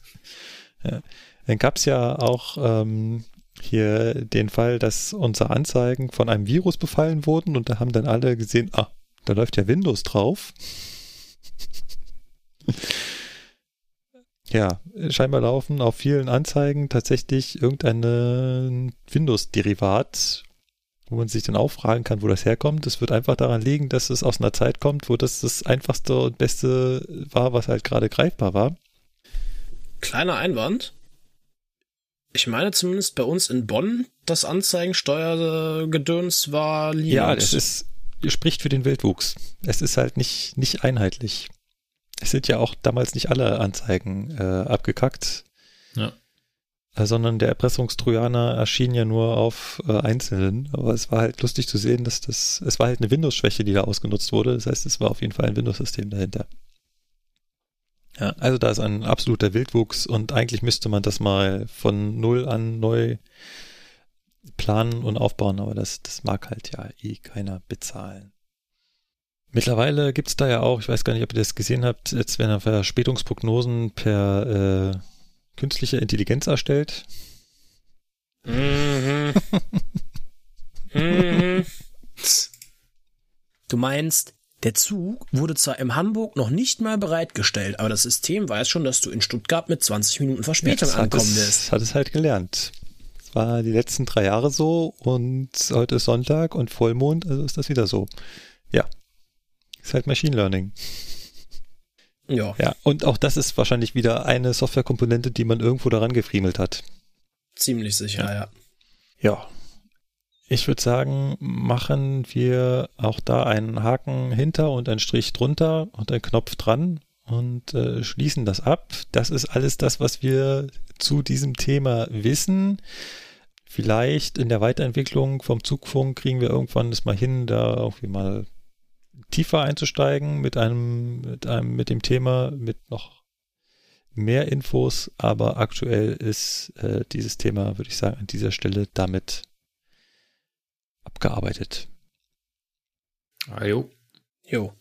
Dann gab es ja auch ähm, hier den Fall, dass unsere Anzeigen von einem Virus befallen wurden und da haben dann alle gesehen, ah, da läuft ja Windows drauf. ja, scheinbar laufen auf vielen Anzeigen tatsächlich irgendein Windows-Derivat, wo man sich dann auch fragen kann, wo das herkommt. Es wird einfach daran liegen, dass es aus einer Zeit kommt, wo das das einfachste und beste war, was halt gerade greifbar war. Kleiner Einwand. Ich meine zumindest bei uns in Bonn, das Anzeigensteuergedöns war Linux. Ja, das ist, spricht für den Wildwuchs. Es ist halt nicht, nicht einheitlich. Es sind ja auch damals nicht alle Anzeigen äh, abgekackt. Ja. Äh, sondern der Erpressungstrojaner erschien ja nur auf äh, einzelnen. Aber es war halt lustig zu sehen, dass das, es war halt eine Windows-Schwäche, die da ausgenutzt wurde. Das heißt, es war auf jeden Fall ein Windows-System dahinter. Ja, also da ist ein absoluter Wildwuchs und eigentlich müsste man das mal von null an neu planen und aufbauen, aber das, das mag halt ja eh keiner bezahlen. Mittlerweile gibt's da ja auch, ich weiß gar nicht, ob ihr das gesehen habt, jetzt werden Verspätungsprognosen per äh, künstliche Intelligenz erstellt. Mhm. mhm. Du meinst, der Zug wurde zwar in Hamburg noch nicht mal bereitgestellt, aber das System weiß schon, dass du in Stuttgart mit 20 Minuten Verspätung ja, ankommen wirst. Hat es halt gelernt. Das war die letzten drei Jahre so und heute ist Sonntag und Vollmond, also ist das wieder so. Ja. Ist halt Machine Learning. Ja. Ja, und auch das ist wahrscheinlich wieder eine Softwarekomponente, die man irgendwo daran gefriemelt hat. Ziemlich sicher, ja. Ja. ja. Ich würde sagen, machen wir auch da einen Haken hinter und einen Strich drunter und einen Knopf dran und äh, schließen das ab. Das ist alles das, was wir zu diesem Thema wissen. Vielleicht in der Weiterentwicklung vom Zugfunk kriegen wir irgendwann das mal hin, da irgendwie mal tiefer einzusteigen mit einem, mit einem, mit dem Thema, mit noch mehr Infos, aber aktuell ist äh, dieses Thema, würde ich sagen, an dieser Stelle damit abgearbeitet. Ah, jo. Jo.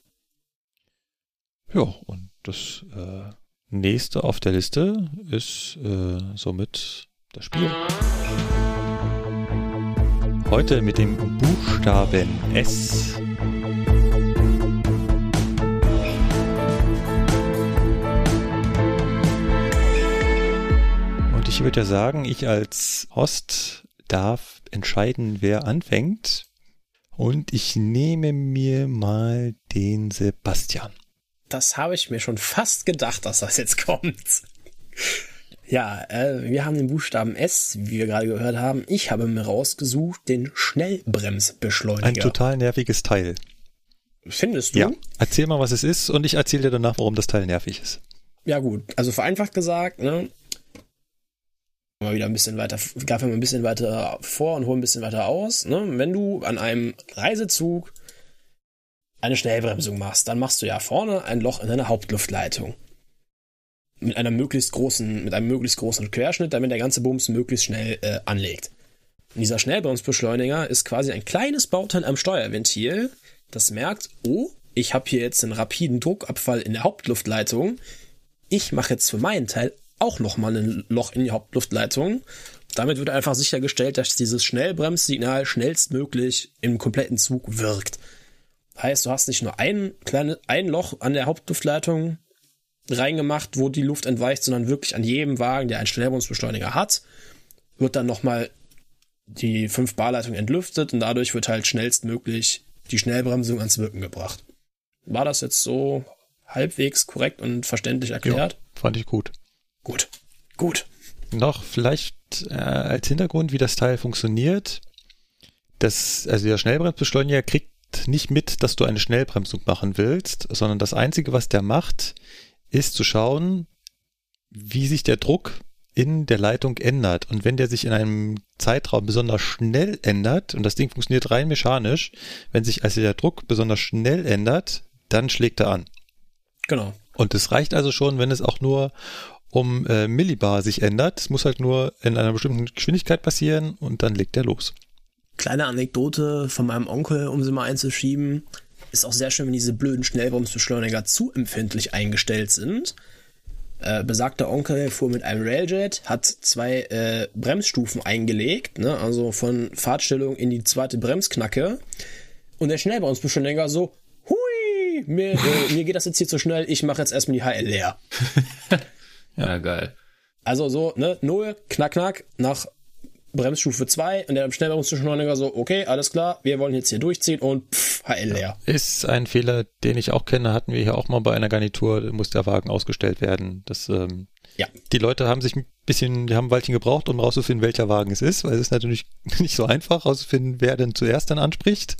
Ja, und das äh, nächste auf der Liste ist äh, somit das Spiel. Heute mit dem Buchstaben S. Und ich würde ja sagen, ich als Host darf entscheiden, wer anfängt. Und ich nehme mir mal den Sebastian. Das habe ich mir schon fast gedacht, dass das jetzt kommt. Ja, äh, wir haben den Buchstaben S, wie wir gerade gehört haben. Ich habe mir rausgesucht den Schnellbremsbeschleuniger. Ein total nerviges Teil. Findest du? Ja. Erzähl mal, was es ist und ich erzähle dir danach, warum das Teil nervig ist. Ja gut, also vereinfacht gesagt, ne, mal wieder ein bisschen weiter, greifen wir ein bisschen weiter vor und holen ein bisschen weiter aus. Ne? Wenn du an einem Reisezug eine Schnellbremsung machst, dann machst du ja vorne ein Loch in deiner Hauptluftleitung. Mit einer möglichst großen, mit einem möglichst großen Querschnitt, damit der ganze Bums möglichst schnell äh, anlegt. Und dieser Schnellbremsbeschleuniger ist quasi ein kleines Bauteil am Steuerventil, das merkt, oh, ich habe hier jetzt einen rapiden Druckabfall in der Hauptluftleitung. Ich mache jetzt für meinen Teil auch nochmal ein Loch in die Hauptluftleitung. Damit wird einfach sichergestellt, dass dieses Schnellbremssignal schnellstmöglich im kompletten Zug wirkt. Heißt, du hast nicht nur ein kleines, ein Loch an der Hauptluftleitung reingemacht, wo die Luft entweicht, sondern wirklich an jedem Wagen, der einen Schnellbremsbeschleuniger hat, wird dann nochmal die 5 Bar Leitung entlüftet und dadurch wird halt schnellstmöglich die Schnellbremsung ans Wirken gebracht. War das jetzt so halbwegs korrekt und verständlich erklärt? Ja, fand ich gut. Gut. Gut. Noch vielleicht äh, als Hintergrund, wie das Teil funktioniert. Das, also der Schnellbremsbeschleuniger kriegt nicht mit, dass du eine Schnellbremsung machen willst, sondern das Einzige, was der macht, ist zu schauen, wie sich der Druck in der Leitung ändert. Und wenn der sich in einem Zeitraum besonders schnell ändert, und das Ding funktioniert rein mechanisch, wenn sich also der Druck besonders schnell ändert, dann schlägt er an. Genau. Und es reicht also schon, wenn es auch nur um äh, Millibar sich ändert. Es muss halt nur in einer bestimmten Geschwindigkeit passieren und dann legt er los. Kleine Anekdote von meinem Onkel, um sie mal einzuschieben. Ist auch sehr schön, wenn diese blöden Schnellbremsbeschleuniger zu empfindlich eingestellt sind. Äh, besagter Onkel fuhr mit einem Railjet, hat zwei äh, Bremsstufen eingelegt, ne? also von Fahrtstellung in die zweite Bremsknacke. Und der Schnellbremsbeschleuniger so, hui, mir, äh, mir geht das jetzt hier zu schnell, ich mache jetzt erstmal die HL leer. Ja, ja geil. Also so, ne, null, knack, knack, nach Bremsstufe 2 und der Schnellbremsbeschleuniger so, okay, alles klar, wir wollen jetzt hier durchziehen und pff, HL leer. Ja, ist ein Fehler, den ich auch kenne, hatten wir hier auch mal bei einer Garnitur, muss der Wagen ausgestellt werden. Das, ähm, ja. Die Leute haben sich ein bisschen, die haben ein Weilchen gebraucht, um rauszufinden, welcher Wagen es ist, weil es ist natürlich nicht so einfach, rauszufinden, wer denn zuerst dann anspricht.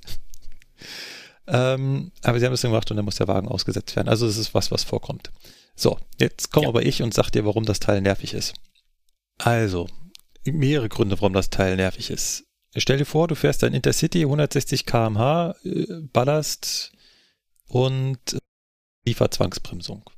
Ähm, aber sie haben das dann gemacht und dann muss der Wagen ausgesetzt werden. Also es ist was, was vorkommt. So, jetzt komme ja. aber ich und sag dir, warum das Teil nervig ist. Also, mehrere Gründe, warum das Teil nervig ist. Stell dir vor, du fährst ein Intercity 160 km/h, ballerst und Lieferzwangsbremsung.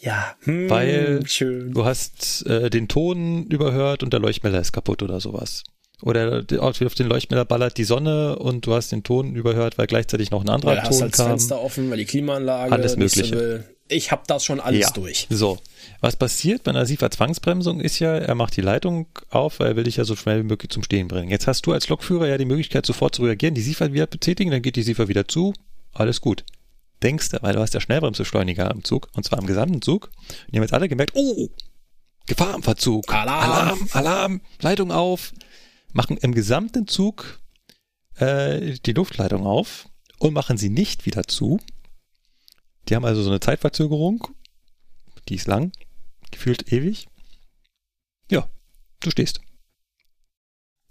Ja, hm, weil schön. du hast äh, den Ton überhört und der Leuchtmelder ist kaputt oder sowas. Oder auf den Leuchtmelder ballert die Sonne und du hast den Ton überhört, weil gleichzeitig noch ein anderer ja, Ton hast halt kam. Fenster offen, weil die Klimaanlage alles Mögliche. Ich habe das schon alles ja. durch. So, was passiert bei einer SIFA-Zwangsbremsung ist ja, er macht die Leitung auf, weil er will dich ja so schnell wie möglich zum Stehen bringen. Jetzt hast du als Lokführer ja die Möglichkeit, sofort zu reagieren, die SIFA wieder betätigen, dann geht die SIFA wieder zu, alles gut denkst du, weil du hast ja Schnellbremsbeschleuniger im Zug, und zwar im gesamten Zug. Und die haben jetzt alle gemerkt, oh, Gefahr im Verzug. Alarm, Alarm, Alarm Leitung auf. Machen im gesamten Zug äh, die Luftleitung auf und machen sie nicht wieder zu. Die haben also so eine Zeitverzögerung. Die ist lang, gefühlt ewig. Ja, du stehst.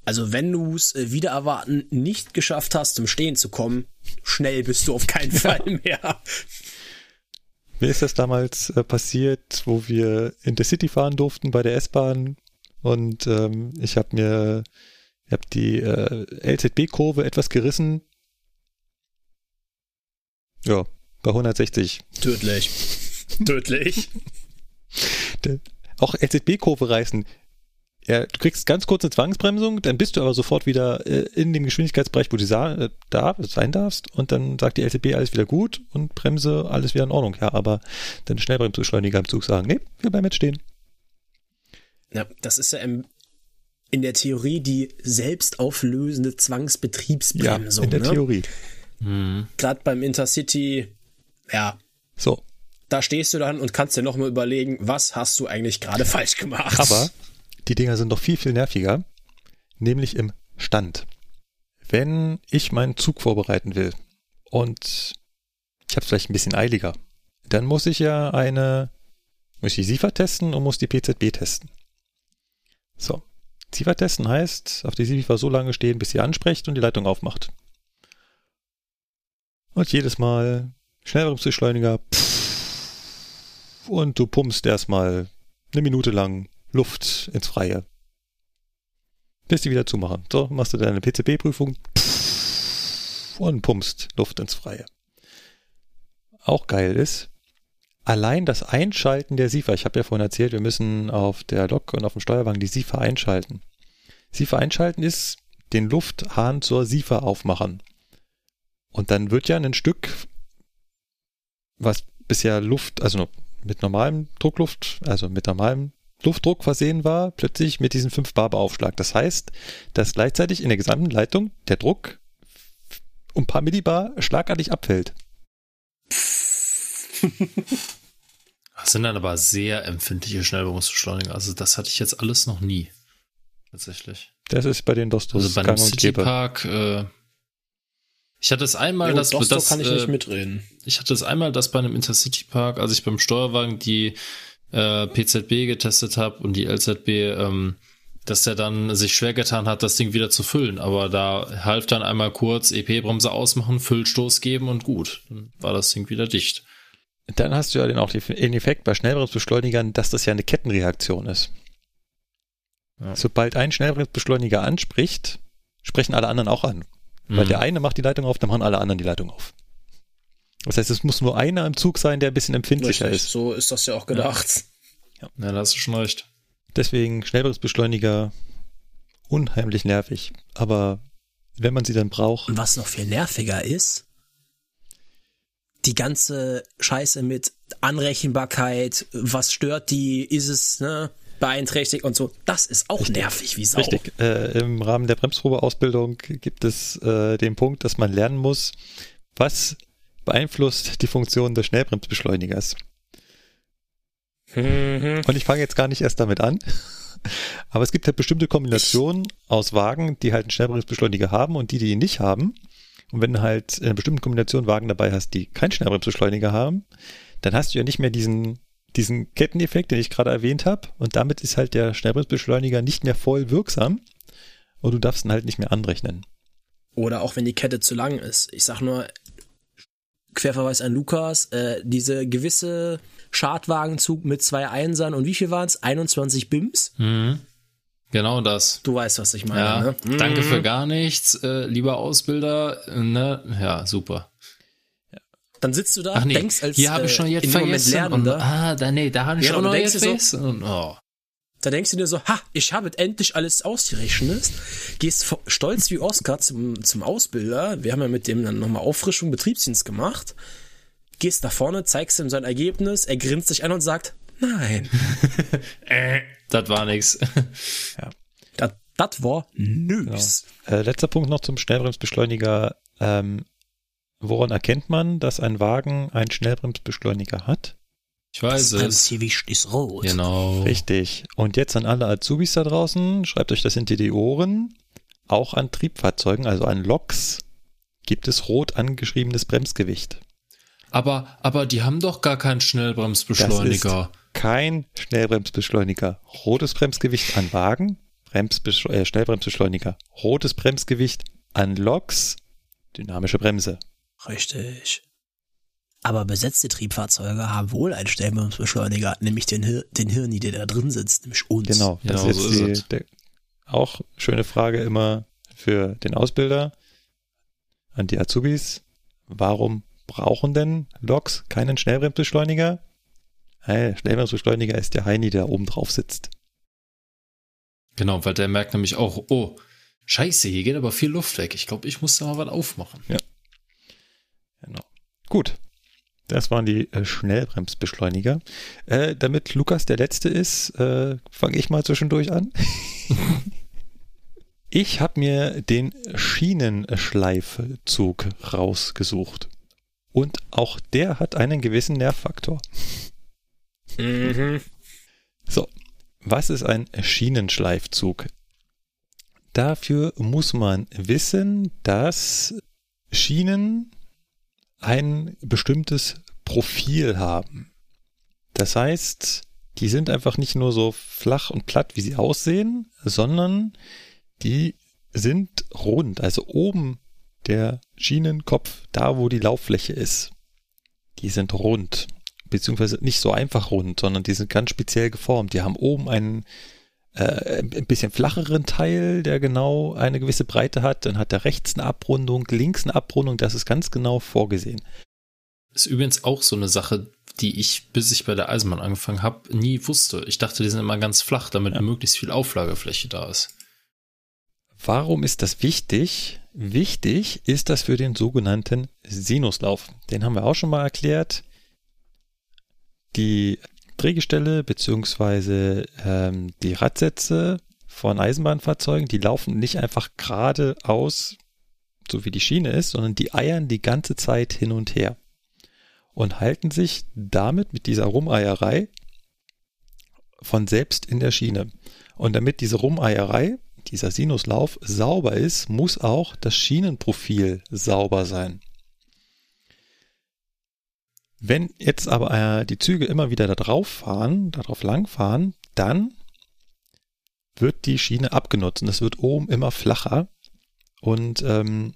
Also wenn du es äh, wieder erwarten nicht geschafft hast, zum Stehen zu kommen, schnell bist du auf keinen Fall mehr. Mir ist das damals äh, passiert, wo wir in der City fahren durften bei der S-Bahn und ähm, ich habe mir ich hab die äh, LZB-Kurve etwas gerissen. Ja, bei 160. Tödlich. Tödlich. auch LZB-Kurve reißen ja, du kriegst ganz kurze Zwangsbremsung, dann bist du aber sofort wieder äh, in dem Geschwindigkeitsbereich, wo du äh, da sein darfst und dann sagt die LTB alles wieder gut und Bremse alles wieder in Ordnung. Ja, aber dann Schnellbremsbeschleuniger im Zug sagen, nee, wir bleiben jetzt stehen. Ja, das ist ja im, in der Theorie die selbstauflösende Zwangsbetriebsbremsung. Ja, in der ne? Theorie. Mhm. Gerade beim Intercity, ja. So. Da stehst du dann und kannst dir nochmal überlegen, was hast du eigentlich gerade falsch gemacht. Aber die Dinger sind noch viel, viel nerviger, nämlich im Stand. Wenn ich meinen Zug vorbereiten will und ich habe es vielleicht ein bisschen eiliger, dann muss ich ja eine, muss ich die SIFA testen und muss die PZB testen. So. SIFA testen heißt, auf die SIFA so lange stehen, bis sie anspricht und die Leitung aufmacht. Und jedes Mal Schnellbremsbeschleuniger und du pumpst erstmal eine Minute lang Luft ins Freie. Bis die wieder zumachen. So, machst du deine PCB-Prüfung und pumpst Luft ins Freie. Auch geil ist, allein das Einschalten der SIFA, ich habe ja vorhin erzählt, wir müssen auf der Lok und auf dem Steuerwagen die SIFA einschalten. SIFA einschalten ist den Lufthahn zur SIFA aufmachen. Und dann wird ja ein Stück, was bisher Luft, also mit normalem Druckluft, also mit normalem Luftdruck versehen war, plötzlich mit diesem 5 Bar Beaufschlag. Das heißt, dass gleichzeitig in der gesamten Leitung der Druck um ein paar Millibar schlagartig abfällt. Das sind dann aber sehr empfindliche Schnellbogenbeschleuniger. Also das hatte ich jetzt alles noch nie. Tatsächlich. Das ist bei den Dostos also bei Gang City Park, äh, ich hatte es einmal, jo, dass Dosto das kann ich äh, nicht mitreden. Ich hatte es einmal, dass bei einem Intercity Park, als ich beim Steuerwagen die äh, PZB getestet habe und die LZB, ähm, dass der dann sich schwer getan hat, das Ding wieder zu füllen. Aber da half dann einmal kurz EP-Bremse ausmachen, Füllstoß geben und gut. Dann war das Ding wieder dicht. Dann hast du ja den auch den Effekt bei Schnellbremsbeschleunigern, dass das ja eine Kettenreaktion ist. Ja. Sobald ein Schnellbremsbeschleuniger anspricht, sprechen alle anderen auch an. Mhm. Weil der eine macht die Leitung auf, dann machen alle anderen die Leitung auf. Das heißt, es muss nur einer im Zug sein, der ein bisschen empfindlicher Richtig, ist. So ist das ja auch gedacht. Ja, ja da hast du schon recht. Deswegen Schnellbremsbeschleuniger unheimlich nervig. Aber wenn man sie dann braucht. Und was noch viel nerviger ist, die ganze Scheiße mit Anrechenbarkeit, was stört die, ist es, ne? Beeinträchtigt und so. Das ist auch Richtig. nervig wie Sau. Richtig. Äh, Im Rahmen der Bremsprobeausbildung gibt es äh, den Punkt, dass man lernen muss, was beeinflusst die Funktion des Schnellbremsbeschleunigers. Mhm. Und ich fange jetzt gar nicht erst damit an. Aber es gibt halt bestimmte Kombinationen aus Wagen, die halt einen Schnellbremsbeschleuniger haben und die, die ihn nicht haben. Und wenn du halt in einer bestimmten Kombination Wagen dabei hast, die keinen Schnellbremsbeschleuniger haben, dann hast du ja nicht mehr diesen, diesen Ketteneffekt, den ich gerade erwähnt habe. Und damit ist halt der Schnellbremsbeschleuniger nicht mehr voll wirksam. Und du darfst ihn halt nicht mehr anrechnen. Oder auch wenn die Kette zu lang ist. Ich sag nur, Querverweis an Lukas, äh, diese gewisse Schadwagenzug mit zwei Einsern und wie viel waren es? 21 BIMs? Mhm. Genau das. Du weißt, was ich meine. Ja, ne? Danke mhm. für gar nichts, äh, lieber Ausbilder. Ne? Ja, super. Dann sitzt du da, Ach nee, denkst als hier habe ich schon jetzt vergessen. Und, ah, da, nee, da habe ich ja, schon noch jetzt vergessen. So, und, oh. Da denkst du dir so, ha, ich habe endlich alles ausgerechnet. Gehst stolz wie Oscar zum, zum Ausbilder. Wir haben ja mit dem dann nochmal Auffrischung, Betriebsdienst gemacht. Gehst da vorne, zeigst ihm sein Ergebnis, er grinst dich an und sagt, nein. äh, das war nix. ja. Das, das war nix. Genau. Äh, letzter Punkt noch zum Schnellbremsbeschleuniger. Ähm, woran erkennt man, dass ein Wagen einen Schnellbremsbeschleuniger hat? Ich weiß das es. Gewicht ist rot. Genau. Richtig. Und jetzt an alle Azubis da draußen, schreibt euch das hinter die Ohren. Auch an Triebfahrzeugen, also an Loks, gibt es rot angeschriebenes Bremsgewicht. Aber, aber die haben doch gar keinen Schnellbremsbeschleuniger. Das ist kein Schnellbremsbeschleuniger. Rotes Bremsgewicht an Wagen, Bremsbesch äh, Schnellbremsbeschleuniger. Rotes Bremsgewicht an Loks, dynamische Bremse. Richtig. Aber besetzte Triebfahrzeuge haben wohl einen Stellbremsbeschleuniger, nämlich den, Hir den Hirni, der da drin sitzt, nämlich uns. Genau, das genau, ist, so ist die, der, auch schöne Frage immer für den Ausbilder an die Azubis. Warum brauchen denn Loks keinen Schnellbremsbeschleuniger? Hey, Schnellbremsbeschleuniger ist der Heini, der oben drauf sitzt. Genau, weil der merkt nämlich auch, oh, scheiße, hier geht aber viel Luft weg. Ich glaube, ich muss da mal was aufmachen. Ja. Genau. Gut, das waren die äh, Schnellbremsbeschleuniger. Äh, damit Lukas der Letzte ist, äh, fange ich mal zwischendurch an. ich habe mir den Schienenschleifzug rausgesucht. Und auch der hat einen gewissen Nervfaktor. Mhm. So, was ist ein Schienenschleifzug? Dafür muss man wissen, dass Schienen ein bestimmtes Profil haben. Das heißt, die sind einfach nicht nur so flach und platt, wie sie aussehen, sondern die sind rund. Also oben der Schienenkopf, da wo die Lauffläche ist, die sind rund. Beziehungsweise nicht so einfach rund, sondern die sind ganz speziell geformt. Die haben oben einen äh, ein bisschen flacheren Teil, der genau eine gewisse Breite hat. Dann hat er rechts eine Abrundung, links eine Abrundung. Das ist ganz genau vorgesehen. Ist übrigens auch so eine Sache, die ich, bis ich bei der Eisenbahn angefangen habe, nie wusste. Ich dachte, die sind immer ganz flach, damit ja. möglichst viel Auflagefläche da ist. Warum ist das wichtig? Wichtig ist das für den sogenannten Sinuslauf. Den haben wir auch schon mal erklärt. Die Drehgestelle bzw. ähm, die Radsätze von Eisenbahnfahrzeugen, die laufen nicht einfach geradeaus, so wie die Schiene ist, sondern die eiern die ganze Zeit hin und her und halten sich damit mit dieser Rumeierei von selbst in der Schiene. Und damit diese Rumeierei, dieser Sinuslauf sauber ist, muss auch das Schienenprofil sauber sein. Wenn jetzt aber äh, die Züge immer wieder da drauf fahren, darauf lang fahren, dann wird die Schiene abgenutzt und es wird oben immer flacher. Und ähm,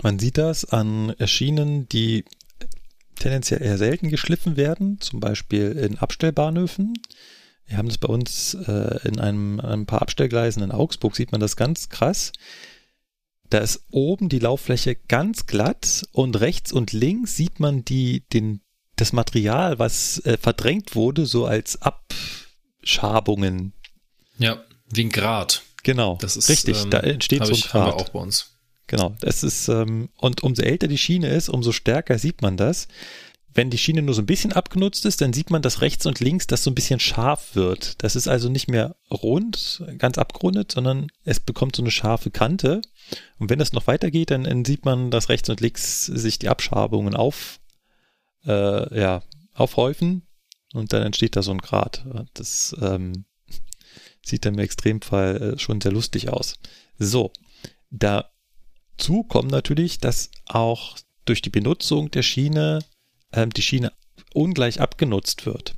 man sieht das an Schienen, die tendenziell eher selten geschliffen werden, zum Beispiel in Abstellbahnhöfen. Wir haben das bei uns äh, in einem, ein paar Abstellgleisen in Augsburg, sieht man das ganz krass. Da ist oben die Lauffläche ganz glatt und rechts und links sieht man die, den, das Material, was äh, verdrängt wurde, so als Abschabungen. Ja, wie ein Grat. Genau. Das ist richtig. Ähm, da entsteht so ein Grat. Haben wir auch bei uns. Genau. Das ist ähm, und umso älter die Schiene ist, umso stärker sieht man das wenn die Schiene nur so ein bisschen abgenutzt ist, dann sieht man, dass rechts und links das so ein bisschen scharf wird. Das ist also nicht mehr rund, ganz abgerundet, sondern es bekommt so eine scharfe Kante. Und wenn das noch weitergeht, dann, dann sieht man, dass rechts und links sich die Abschabungen auf, äh, ja, aufhäufen und dann entsteht da so ein Grat. Das ähm, sieht dann im Extremfall äh, schon sehr lustig aus. So, dazu kommt natürlich, dass auch durch die Benutzung der Schiene die Schiene ungleich abgenutzt wird.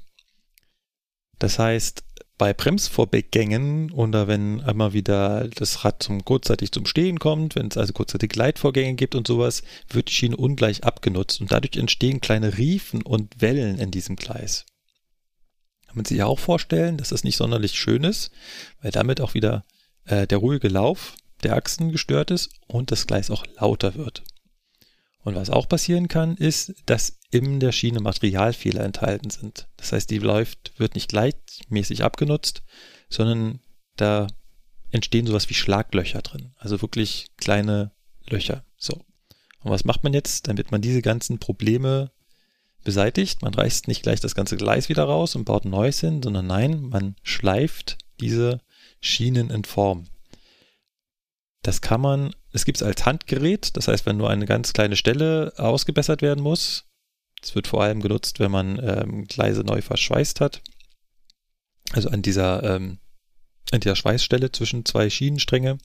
Das heißt, bei Bremsvorgängen oder wenn einmal wieder das Rad zum, kurzzeitig zum Stehen kommt, wenn es also kurzzeitig Gleitvorgänge gibt und sowas, wird die Schiene ungleich abgenutzt und dadurch entstehen kleine Riefen und Wellen in diesem Gleis. Kann man sich ja auch vorstellen, dass das nicht sonderlich schön ist, weil damit auch wieder äh, der ruhige Lauf der Achsen gestört ist und das Gleis auch lauter wird. Und was auch passieren kann, ist, dass in der Schiene Materialfehler enthalten sind. Das heißt, die läuft, wird nicht gleichmäßig abgenutzt, sondern da entstehen sowas wie Schlaglöcher drin. Also wirklich kleine Löcher. So. Und was macht man jetzt, damit man diese ganzen Probleme beseitigt? Man reißt nicht gleich das ganze Gleis wieder raus und baut ein neues hin, sondern nein, man schleift diese Schienen in Form. Das kann man, es gibt es als Handgerät, das heißt, wenn nur eine ganz kleine Stelle ausgebessert werden muss, es wird vor allem genutzt, wenn man ähm, Gleise neu verschweißt hat. Also an dieser, ähm, an dieser Schweißstelle zwischen zwei Schienenstränge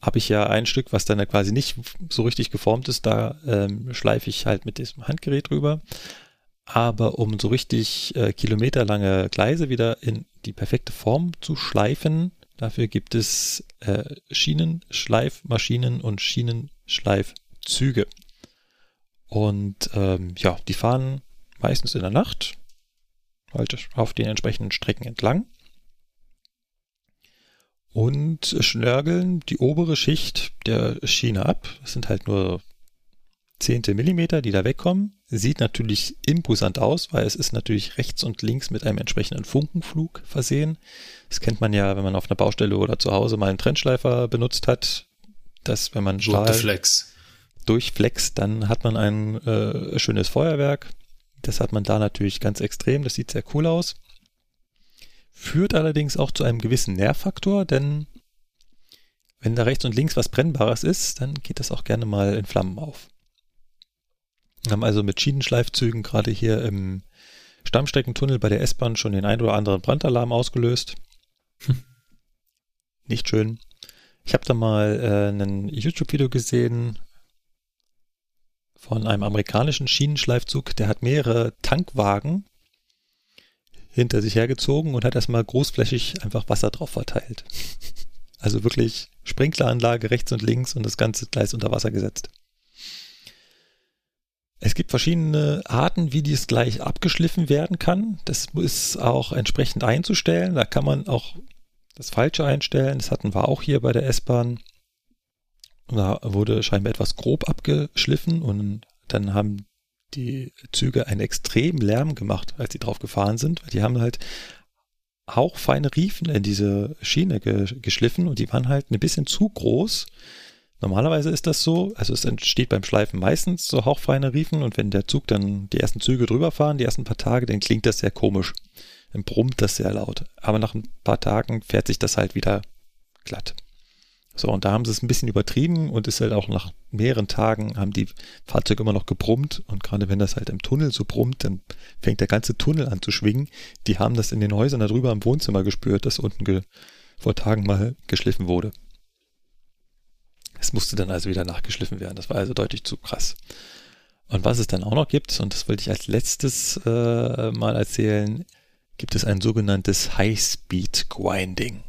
habe ich ja ein Stück, was dann quasi nicht so richtig geformt ist. Da ähm, schleife ich halt mit diesem Handgerät drüber. Aber um so richtig äh, kilometerlange Gleise wieder in die perfekte Form zu schleifen, Dafür gibt es äh, Schienenschleifmaschinen und Schienenschleifzüge. Und ähm, ja, die fahren meistens in der Nacht halt auf den entsprechenden Strecken entlang und schnörgeln die obere Schicht der Schiene ab. Das sind halt nur Zehnte Millimeter, die da wegkommen. Sieht natürlich imposant aus, weil es ist natürlich rechts und links mit einem entsprechenden Funkenflug versehen. Das kennt man ja, wenn man auf einer Baustelle oder zu Hause mal einen Trennschleifer benutzt hat, dass wenn man Stahl Durchflex. Durchflext, dann hat man ein äh, schönes Feuerwerk. Das hat man da natürlich ganz extrem. Das sieht sehr cool aus. Führt allerdings auch zu einem gewissen Nährfaktor, denn wenn da rechts und links was Brennbares ist, dann geht das auch gerne mal in Flammen auf. Wir haben also mit Schienenschleifzügen gerade hier im Stammstreckentunnel bei der S-Bahn schon den ein oder anderen Brandalarm ausgelöst. Hm. Nicht schön. Ich habe da mal äh, ein YouTube-Video gesehen von einem amerikanischen Schienenschleifzug, der hat mehrere Tankwagen hinter sich hergezogen und hat erstmal großflächig einfach Wasser drauf verteilt. Also wirklich Sprinkleranlage rechts und links und das ganze Gleis unter Wasser gesetzt. Es gibt verschiedene Arten, wie dies gleich abgeschliffen werden kann. Das ist auch entsprechend einzustellen. Da kann man auch das Falsche einstellen. Das hatten wir auch hier bei der S-Bahn. Da wurde scheinbar etwas grob abgeschliffen und dann haben die Züge einen extremen Lärm gemacht, als sie drauf gefahren sind. Die haben halt hauchfeine Riefen in diese Schiene geschliffen und die waren halt ein bisschen zu groß Normalerweise ist das so, also es entsteht beim Schleifen meistens so hauchfeine Riefen und wenn der Zug dann die ersten Züge drüber fahren, die ersten paar Tage, dann klingt das sehr komisch. Dann brummt das sehr laut. Aber nach ein paar Tagen fährt sich das halt wieder glatt. So, und da haben sie es ein bisschen übertrieben und ist halt auch nach mehreren Tagen haben die Fahrzeuge immer noch gebrummt und gerade wenn das halt im Tunnel so brummt, dann fängt der ganze Tunnel an zu schwingen. Die haben das in den Häusern darüber im Wohnzimmer gespürt, dass unten vor Tagen mal geschliffen wurde. Es musste dann also wieder nachgeschliffen werden. Das war also deutlich zu krass. Und was es dann auch noch gibt, und das wollte ich als letztes äh, mal erzählen, gibt es ein sogenanntes High-Speed Grinding.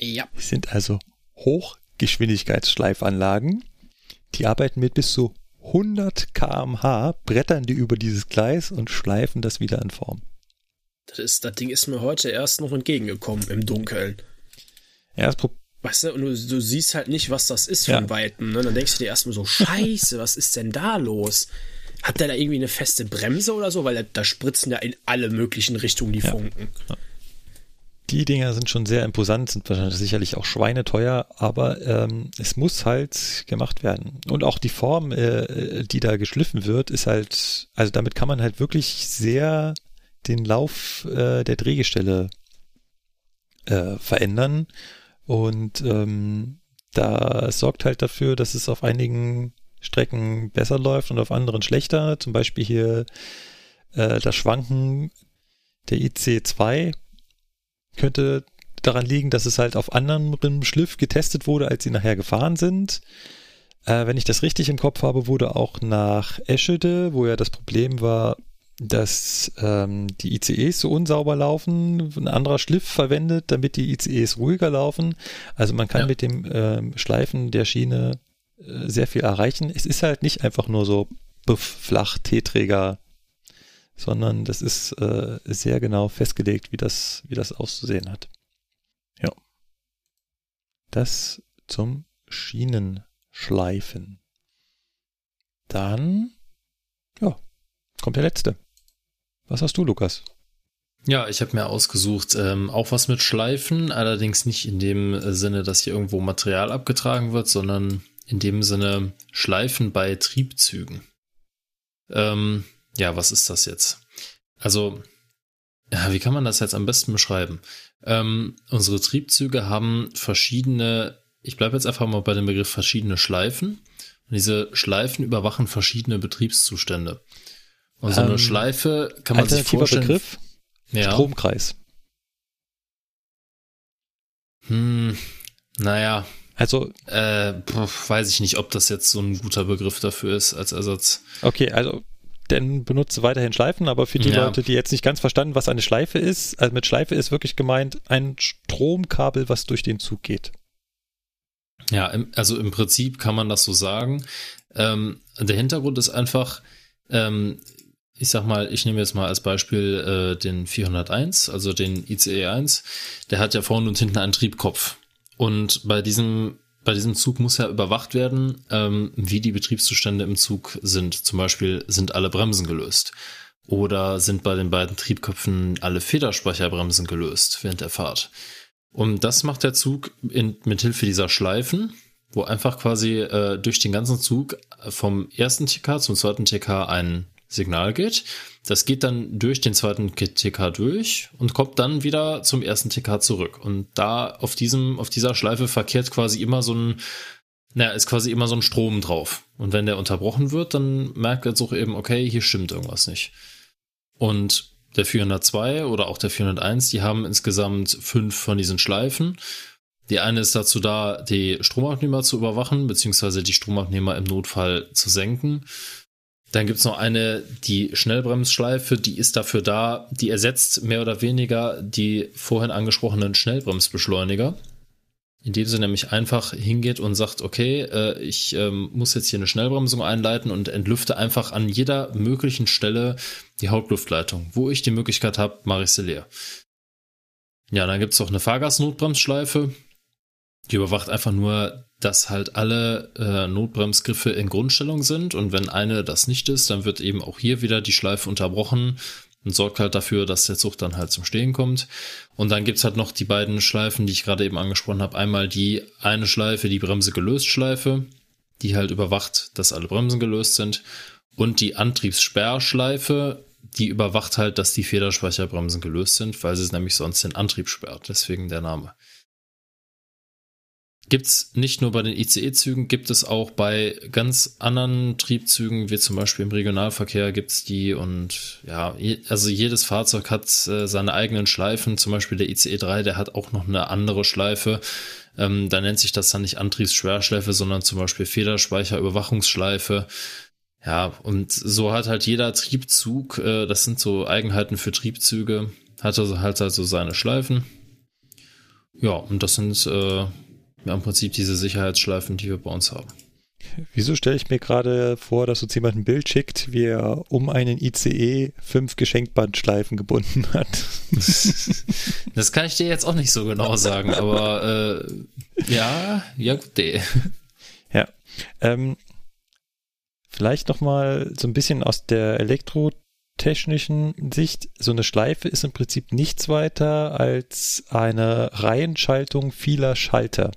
Ja. Das sind also Hochgeschwindigkeitsschleifanlagen, die arbeiten mit bis zu 100 kmh, brettern die über dieses Gleis und schleifen das wieder in Form. Das, ist, das Ding ist mir heute erst noch entgegengekommen im Dunkeln. Ja, das Pro Weißt du, und du, du siehst halt nicht, was das ist von ja. Weitem. Ne? Dann denkst du dir erstmal so, scheiße, was ist denn da los? Hat der da irgendwie eine feste Bremse oder so? Weil da, da spritzen ja in alle möglichen Richtungen die ja. Funken. Die Dinger sind schon sehr imposant, sind wahrscheinlich sicherlich auch schweineteuer, aber ähm, es muss halt gemacht werden. Und auch die Form, äh, die da geschliffen wird, ist halt, also damit kann man halt wirklich sehr den Lauf äh, der Drehgestelle äh, verändern und ähm, da sorgt halt dafür, dass es auf einigen Strecken besser läuft und auf anderen schlechter. Zum Beispiel hier äh, das Schwanken der IC2 könnte daran liegen, dass es halt auf anderem Schliff getestet wurde, als sie nachher gefahren sind. Äh, wenn ich das richtig im Kopf habe, wurde auch nach Eschede, wo ja das Problem war, dass ähm, die ICEs so unsauber laufen, ein anderer Schliff verwendet, damit die ICEs ruhiger laufen. Also man kann ja. mit dem ähm, Schleifen der Schiene äh, sehr viel erreichen. Es ist halt nicht einfach nur so flach T-Träger, sondern das ist äh, sehr genau festgelegt, wie das, wie das auszusehen hat. Ja. Das zum Schienenschleifen. Dann, ja, kommt der letzte. Was hast du, Lukas? Ja, ich habe mir ausgesucht, ähm, auch was mit Schleifen, allerdings nicht in dem äh, Sinne, dass hier irgendwo Material abgetragen wird, sondern in dem Sinne Schleifen bei Triebzügen. Ähm, ja, was ist das jetzt? Also, ja, wie kann man das jetzt am besten beschreiben? Ähm, unsere Triebzüge haben verschiedene, ich bleibe jetzt einfach mal bei dem Begriff verschiedene Schleifen. Und diese Schleifen überwachen verschiedene Betriebszustände. Und so eine ähm, Schleife kann man sich vorstellen. Begriff? Ja. Stromkreis. Hm, naja. Also. Äh, weiß ich nicht, ob das jetzt so ein guter Begriff dafür ist als Ersatz. Okay, also denn benutze weiterhin Schleifen, aber für die ja. Leute, die jetzt nicht ganz verstanden, was eine Schleife ist, also mit Schleife ist wirklich gemeint ein Stromkabel, was durch den Zug geht. Ja, also im Prinzip kann man das so sagen. Ähm, der Hintergrund ist einfach, ähm, ich sag mal, ich nehme jetzt mal als Beispiel äh, den 401, also den ICE 1, der hat ja vorne und hinten einen Triebkopf. Und bei diesem, bei diesem Zug muss ja überwacht werden, ähm, wie die Betriebszustände im Zug sind. Zum Beispiel sind alle Bremsen gelöst. Oder sind bei den beiden Triebköpfen alle Federspeicherbremsen gelöst während der Fahrt. Und das macht der Zug in, mit Hilfe dieser Schleifen, wo einfach quasi äh, durch den ganzen Zug vom ersten TK zum zweiten TK ein Signal geht. Das geht dann durch den zweiten TK durch und kommt dann wieder zum ersten TK zurück. Und da auf diesem, auf dieser Schleife verkehrt quasi immer so ein, naja, ist quasi immer so ein Strom drauf. Und wenn der unterbrochen wird, dann merkt der Zug eben, okay, hier stimmt irgendwas nicht. Und der 402 oder auch der 401, die haben insgesamt fünf von diesen Schleifen. Die eine ist dazu da, die Stromabnehmer zu überwachen, beziehungsweise die Stromabnehmer im Notfall zu senken. Dann gibt's noch eine, die Schnellbremsschleife, die ist dafür da, die ersetzt mehr oder weniger die vorhin angesprochenen Schnellbremsbeschleuniger. Indem sie nämlich einfach hingeht und sagt, okay, äh, ich ähm, muss jetzt hier eine Schnellbremsung einleiten und entlüfte einfach an jeder möglichen Stelle die Hauptluftleitung. Wo ich die Möglichkeit habe, mache ich sie leer. Ja, dann gibt's auch eine Fahrgastnotbremsschleife. Die überwacht einfach nur dass halt alle äh, Notbremsgriffe in Grundstellung sind und wenn eine das nicht ist, dann wird eben auch hier wieder die Schleife unterbrochen und sorgt halt dafür, dass der Zug dann halt zum Stehen kommt. Und dann gibt's halt noch die beiden Schleifen, die ich gerade eben angesprochen habe. Einmal die eine Schleife, die Bremse gelöst Schleife, die halt überwacht, dass alle Bremsen gelöst sind. Und die Antriebssperrschleife, die überwacht halt, dass die Federspeicherbremsen gelöst sind, weil sie nämlich sonst den Antrieb sperrt. Deswegen der Name. Gibt es nicht nur bei den ICE-Zügen, gibt es auch bei ganz anderen Triebzügen, wie zum Beispiel im Regionalverkehr gibt es die und ja, also jedes Fahrzeug hat äh, seine eigenen Schleifen, zum Beispiel der ICE 3, der hat auch noch eine andere Schleife. Ähm, da nennt sich das dann nicht Antriebsschwerschleife, sondern zum Beispiel Federspeicherüberwachungsschleife. Ja, und so hat halt jeder Triebzug, äh, das sind so Eigenheiten für Triebzüge, hat also halt also seine Schleifen. Ja, und das sind äh, ja, im Prinzip diese Sicherheitsschleifen, die wir bei uns haben. Wieso stelle ich mir gerade vor, dass uns jemand ein Bild schickt, wie er um einen ICE fünf Geschenkbandschleifen gebunden hat? Das kann ich dir jetzt auch nicht so genau sagen, aber äh, ja, ja gut, nee. Ja, ähm, vielleicht nochmal so ein bisschen aus der elektrotechnischen Sicht. So eine Schleife ist im Prinzip nichts weiter als eine Reihenschaltung vieler Schalter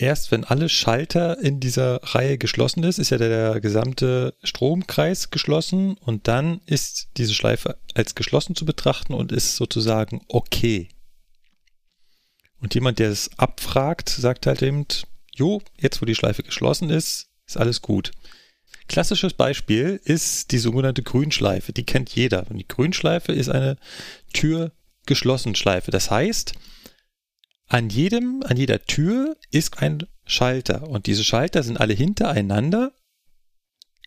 erst wenn alle Schalter in dieser Reihe geschlossen ist, ist ja der, gesamte Stromkreis geschlossen und dann ist diese Schleife als geschlossen zu betrachten und ist sozusagen okay. Und jemand, der es abfragt, sagt halt eben, jo, jetzt wo die Schleife geschlossen ist, ist alles gut. Klassisches Beispiel ist die sogenannte Grünschleife. Die kennt jeder. Und die Grünschleife ist eine Tür-geschlossen Schleife. Das heißt, an jedem, an jeder Tür ist ein Schalter und diese Schalter sind alle hintereinander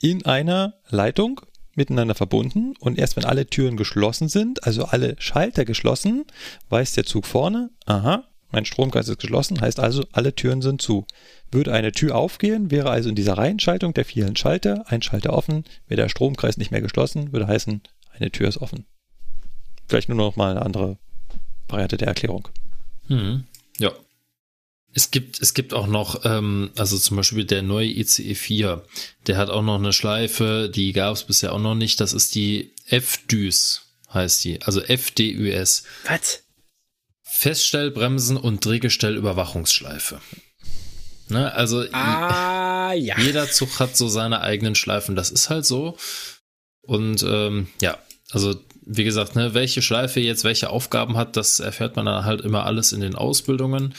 in einer Leitung miteinander verbunden und erst wenn alle Türen geschlossen sind, also alle Schalter geschlossen, weiß der Zug vorne, aha, mein Stromkreis ist geschlossen, heißt also, alle Türen sind zu. Würde eine Tür aufgehen, wäre also in dieser Reihenschaltung der vielen Schalter ein Schalter offen, wäre der Stromkreis nicht mehr geschlossen, würde heißen, eine Tür ist offen. Vielleicht nur noch mal eine andere Variante der Erklärung. Hm. Es gibt, es gibt auch noch, ähm, also zum Beispiel der neue ICE 4, der hat auch noch eine Schleife, die gab es bisher auch noch nicht. Das ist die FDÜS, heißt die. Also FDÜS. Was? Feststellbremsen und Drehgestellüberwachungsschleife. Ne, also ah, ja. jeder Zug hat so seine eigenen Schleifen. Das ist halt so. Und ähm, ja, also wie gesagt, ne, welche Schleife jetzt welche Aufgaben hat, das erfährt man dann halt immer alles in den Ausbildungen.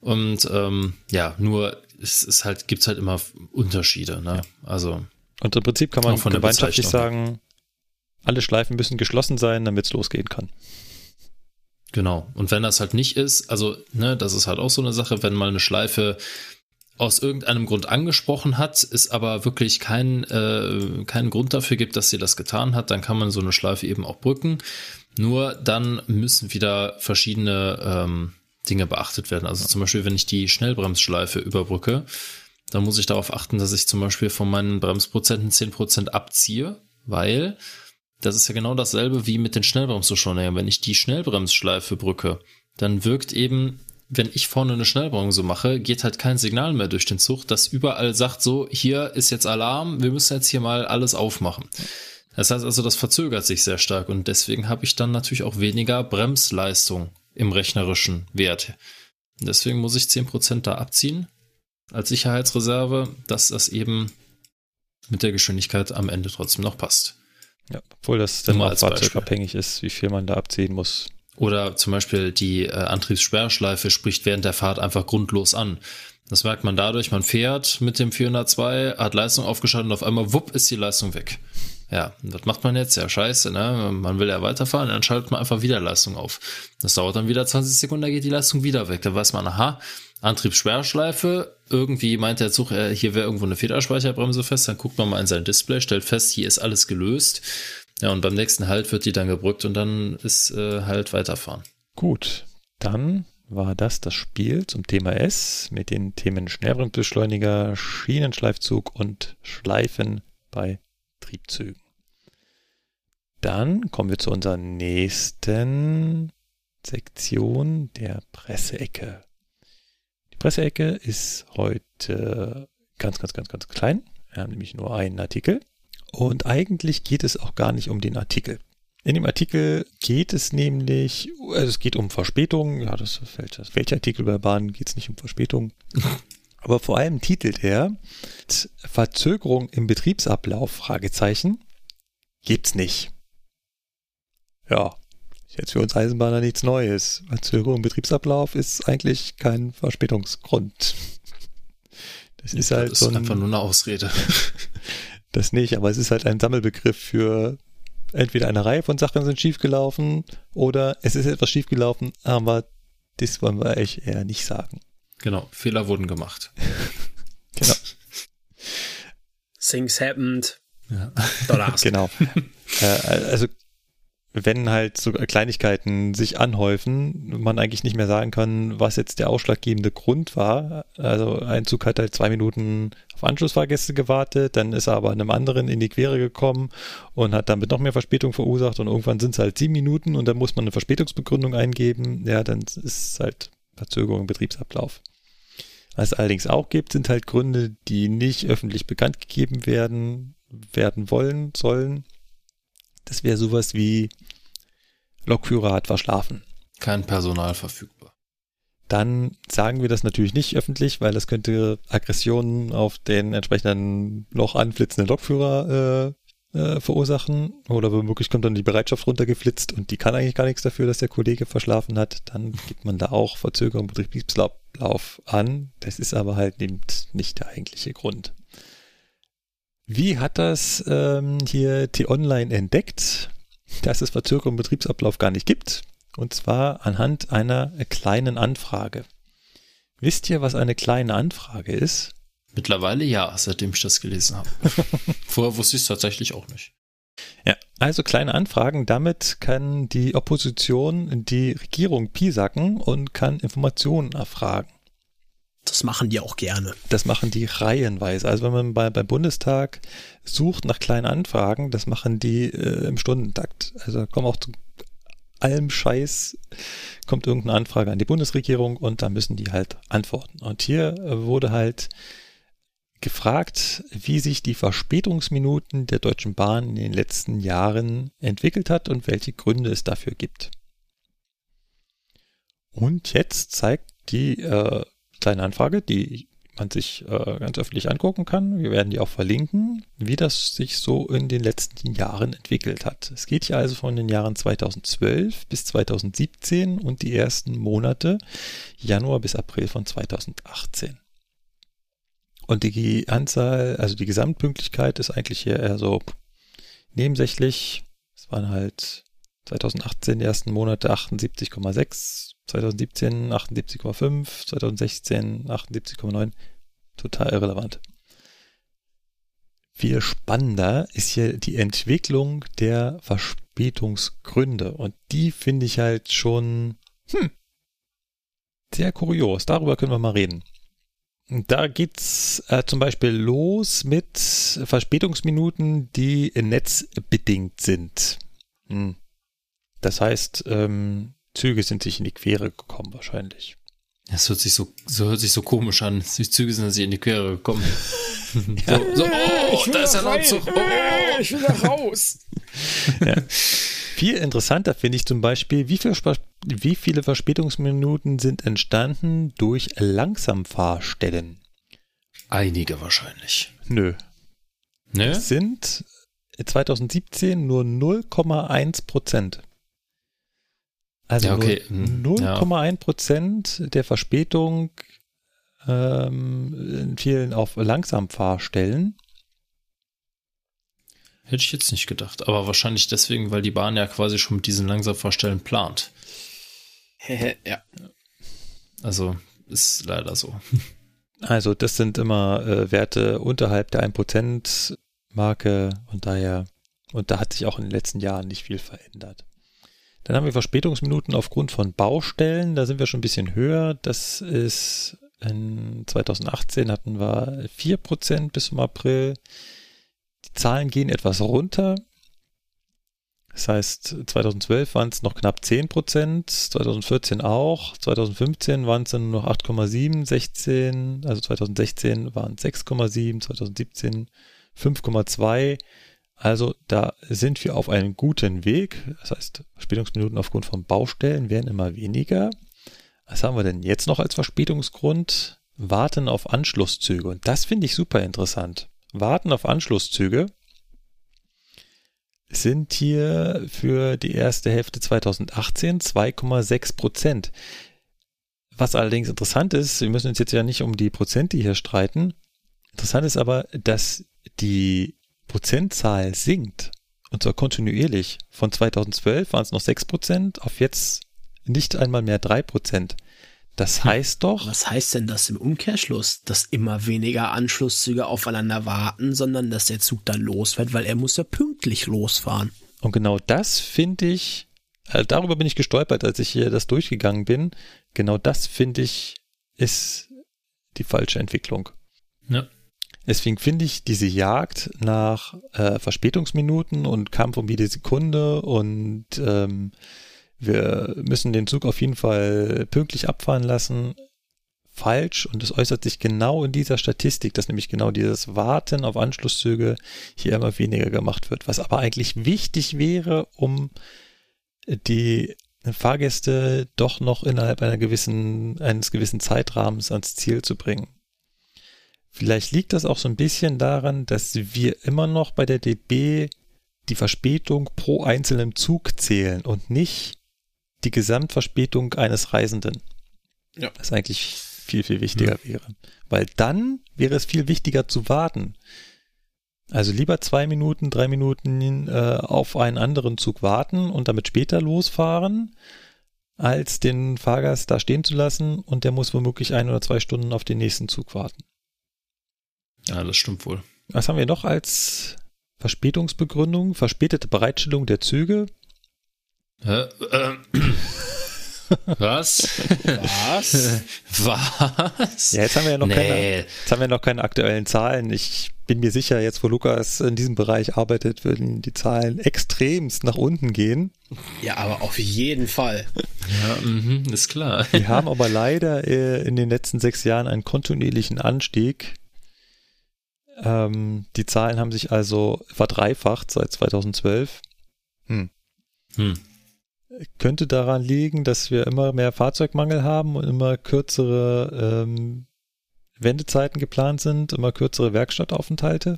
Und ähm, ja, nur es ist halt, gibt es halt immer Unterschiede, ne? Also. Und im Prinzip kann man von gemeinschaftlich sagen, alle Schleifen müssen geschlossen sein, damit es losgehen kann. Genau. Und wenn das halt nicht ist, also, ne, das ist halt auch so eine Sache, wenn mal eine Schleife aus irgendeinem Grund angesprochen hat, es aber wirklich kein, äh, keinen Grund dafür gibt, dass sie das getan hat, dann kann man so eine Schleife eben auch brücken. Nur dann müssen wieder verschiedene ähm, Dinge beachtet werden. Also zum Beispiel, wenn ich die Schnellbremsschleife überbrücke, dann muss ich darauf achten, dass ich zum Beispiel von meinen Bremsprozenten 10% abziehe, weil das ist ja genau dasselbe wie mit den Schnellbremsbeschleunigern. Wenn ich die Schnellbremsschleife brücke, dann wirkt eben, wenn ich vorne eine Schnellbremse mache, geht halt kein Signal mehr durch den Zug, das überall sagt so, hier ist jetzt Alarm, wir müssen jetzt hier mal alles aufmachen. Das heißt also, das verzögert sich sehr stark und deswegen habe ich dann natürlich auch weniger Bremsleistung im rechnerischen Wert. Deswegen muss ich 10% da abziehen als Sicherheitsreserve, dass das eben mit der Geschwindigkeit am Ende trotzdem noch passt. Ja, obwohl das dann auch fahrzeugabhängig ist, wie viel man da abziehen muss. Oder zum Beispiel die äh, Antriebssperrschleife spricht während der Fahrt einfach grundlos an. Das merkt man dadurch, man fährt mit dem 402, hat Leistung aufgeschaltet und auf einmal, wupp, ist die Leistung weg. Ja, was macht man jetzt? Ja, scheiße, ne? Man will ja weiterfahren, dann schaltet man einfach wieder Leistung auf. Das dauert dann wieder 20 Sekunden, da geht die Leistung wieder weg. Da weiß man, aha, Antriebssperrschleife, irgendwie meint der Zug, äh, hier wäre irgendwo eine Federspeicherbremse fest, dann guckt man mal in sein Display, stellt fest, hier ist alles gelöst. Ja, und beim nächsten Halt wird die dann gebrückt und dann ist äh, halt weiterfahren. Gut, dann war das das Spiel zum Thema S mit den Themen Schnellbremsbeschleuniger, Schienenschleifzug und Schleifen bei Triebzügen. Dann kommen wir zu unserer nächsten Sektion der Presseecke. Die Presseecke ist heute ganz, ganz, ganz, ganz klein. Wir haben nämlich nur einen Artikel. Und eigentlich geht es auch gar nicht um den Artikel. In dem Artikel geht es nämlich, also es geht um Verspätung. Ja, das fällt, welcher Artikel bei Bahn geht es nicht um Verspätung. Aber vor allem titelt er Verzögerung im Betriebsablauf, Fragezeichen, gibt's nicht. Ja, jetzt für uns Eisenbahner nichts Neues. Verzögerung im Betriebsablauf ist eigentlich kein Verspätungsgrund. Das ist halt das ist so ein, einfach nur eine Ausrede. das nicht, aber es ist halt ein Sammelbegriff für entweder eine Reihe von Sachen sind schiefgelaufen oder es ist etwas schiefgelaufen, aber das wollen wir eigentlich eher nicht sagen. Genau, Fehler wurden gemacht. genau. Things happened. Ja. genau. äh, also wenn halt so Kleinigkeiten sich anhäufen, man eigentlich nicht mehr sagen kann, was jetzt der ausschlaggebende Grund war. Also ein Zug hat halt zwei Minuten auf Anschlussfahrgäste gewartet, dann ist er aber einem anderen in die Quere gekommen und hat damit noch mehr Verspätung verursacht und irgendwann sind es halt sieben Minuten und dann muss man eine Verspätungsbegründung eingeben. Ja, dann ist es halt Verzögerung im Betriebsablauf. Was allerdings auch gibt, sind halt Gründe, die nicht öffentlich bekannt gegeben werden, werden wollen, sollen. Das wäre sowas wie Lokführer hat verschlafen. Kein Personal verfügbar. Dann sagen wir das natürlich nicht öffentlich, weil das könnte Aggressionen auf den entsprechenden noch anflitzenden Lokführer äh, verursachen. Oder womöglich kommt dann die Bereitschaft runtergeflitzt und die kann eigentlich gar nichts dafür, dass der Kollege verschlafen hat. Dann gibt man da auch Verzögerung Betriebsablauf an. Das ist aber halt nicht der eigentliche Grund. Wie hat das ähm, hier T-Online entdeckt, dass es Verzögerung Betriebsablauf gar nicht gibt? Und zwar anhand einer kleinen Anfrage. Wisst ihr, was eine kleine Anfrage ist? Mittlerweile ja, seitdem ich das gelesen habe. Vorher wusste ich es tatsächlich auch nicht. Ja, also kleine Anfragen. Damit kann die Opposition die Regierung piesacken und kann Informationen erfragen. Das machen die auch gerne. Das machen die reihenweise. Also wenn man bei, beim Bundestag sucht nach kleinen Anfragen, das machen die äh, im Stundentakt. Also kommen auch zu allem Scheiß, kommt irgendeine Anfrage an die Bundesregierung und da müssen die halt antworten. Und hier äh, wurde halt gefragt, wie sich die Verspätungsminuten der Deutschen Bahn in den letzten Jahren entwickelt hat und welche Gründe es dafür gibt. Und jetzt zeigt die äh, kleine Anfrage, die man sich äh, ganz öffentlich angucken kann. Wir werden die auch verlinken, wie das sich so in den letzten Jahren entwickelt hat. Es geht hier also von den Jahren 2012 bis 2017 und die ersten Monate Januar bis April von 2018. Und die Anzahl, also die Gesamtpünktlichkeit ist eigentlich hier eher so nebensächlich. Es waren halt 2018 die ersten Monate 78,6, 2017 78,5, 2016 78,9. Total irrelevant. Viel spannender ist hier die Entwicklung der Verspätungsgründe. Und die finde ich halt schon hm, sehr kurios. Darüber können wir mal reden. Da geht's äh, zum Beispiel los mit Verspätungsminuten, die netzbedingt sind. Hm. Das heißt, ähm, Züge sind sich in die Quere gekommen wahrscheinlich. Das hört sich so, so hört sich so komisch an. Die Züge sind sich in die Quere gekommen. ja. so, so, oh, da ist ein Zug. Oh, ich will da raus. ja. Viel interessanter finde ich zum Beispiel, wie, viel, wie viele Verspätungsminuten sind entstanden durch Langsamfahrstellen? Einige wahrscheinlich. Nö. Nö? Es sind 2017 nur 0,1 Prozent. Also ja, okay. 0,1 hm, Prozent ja. der Verspätung ähm, fielen auf Langsamfahrstellen. Hätte ich jetzt nicht gedacht, aber wahrscheinlich deswegen, weil die Bahn ja quasi schon mit diesen Langsamfahrstellen plant. ja. Also ist leider so. Also das sind immer äh, Werte unterhalb der 1% Marke und daher, und da hat sich auch in den letzten Jahren nicht viel verändert. Dann haben wir Verspätungsminuten aufgrund von Baustellen, da sind wir schon ein bisschen höher. Das ist in 2018 hatten wir 4% bis zum April. Die Zahlen gehen etwas runter. Das heißt, 2012 waren es noch knapp 10 Prozent, 2014 auch, 2015 waren es dann nur noch 8,7, 16, also 2016 waren es 6,7, 2017 5,2. Also da sind wir auf einem guten Weg. Das heißt, Verspätungsminuten aufgrund von Baustellen werden immer weniger. Was haben wir denn jetzt noch als Verspätungsgrund? Warten auf Anschlusszüge. Und das finde ich super interessant. Warten auf Anschlusszüge sind hier für die erste Hälfte 2018 2,6 Prozent. Was allerdings interessant ist, wir müssen uns jetzt ja nicht um die Prozente hier streiten. Interessant ist aber, dass die Prozentzahl sinkt. Und zwar kontinuierlich. Von 2012 waren es noch 6 Prozent, auf jetzt nicht einmal mehr 3 Prozent. Das hm. heißt doch. Was heißt denn das im Umkehrschluss? Dass immer weniger Anschlusszüge aufeinander warten, sondern dass der Zug dann losfährt, weil er muss ja pünktlich losfahren. Und genau das finde ich, äh, darüber bin ich gestolpert, als ich hier das durchgegangen bin. Genau das finde ich ist die falsche Entwicklung. Deswegen finde ich diese Jagd nach äh, Verspätungsminuten und Kampf um jede Sekunde und ähm, wir müssen den Zug auf jeden Fall pünktlich abfahren lassen. Falsch und es äußert sich genau in dieser Statistik, dass nämlich genau dieses Warten auf Anschlusszüge hier immer weniger gemacht wird, was aber eigentlich wichtig wäre, um die Fahrgäste doch noch innerhalb einer gewissen, eines gewissen Zeitrahmens ans Ziel zu bringen. Vielleicht liegt das auch so ein bisschen daran, dass wir immer noch bei der DB die Verspätung pro einzelnen Zug zählen und nicht die Gesamtverspätung eines Reisenden. Ja. Das eigentlich viel, viel wichtiger ja. wäre. Weil dann wäre es viel wichtiger zu warten. Also lieber zwei Minuten, drei Minuten äh, auf einen anderen Zug warten und damit später losfahren, als den Fahrgast da stehen zu lassen und der muss womöglich ein oder zwei Stunden auf den nächsten Zug warten. Ja, das stimmt wohl. Was haben wir noch als Verspätungsbegründung, verspätete Bereitstellung der Züge. Äh, äh. Was? Was? Was? Ja, jetzt haben wir ja noch, nee. keine, jetzt haben wir noch keine aktuellen Zahlen. Ich bin mir sicher, jetzt wo Lukas in diesem Bereich arbeitet, würden die Zahlen extremst nach unten gehen. Ja, aber auf jeden Fall. Ja, mh, ist klar. Wir haben aber leider äh, in den letzten sechs Jahren einen kontinuierlichen Anstieg. Ähm, die Zahlen haben sich also verdreifacht seit 2012. Hm. Hm könnte daran liegen, dass wir immer mehr Fahrzeugmangel haben und immer kürzere ähm, Wendezeiten geplant sind, immer kürzere Werkstattaufenthalte.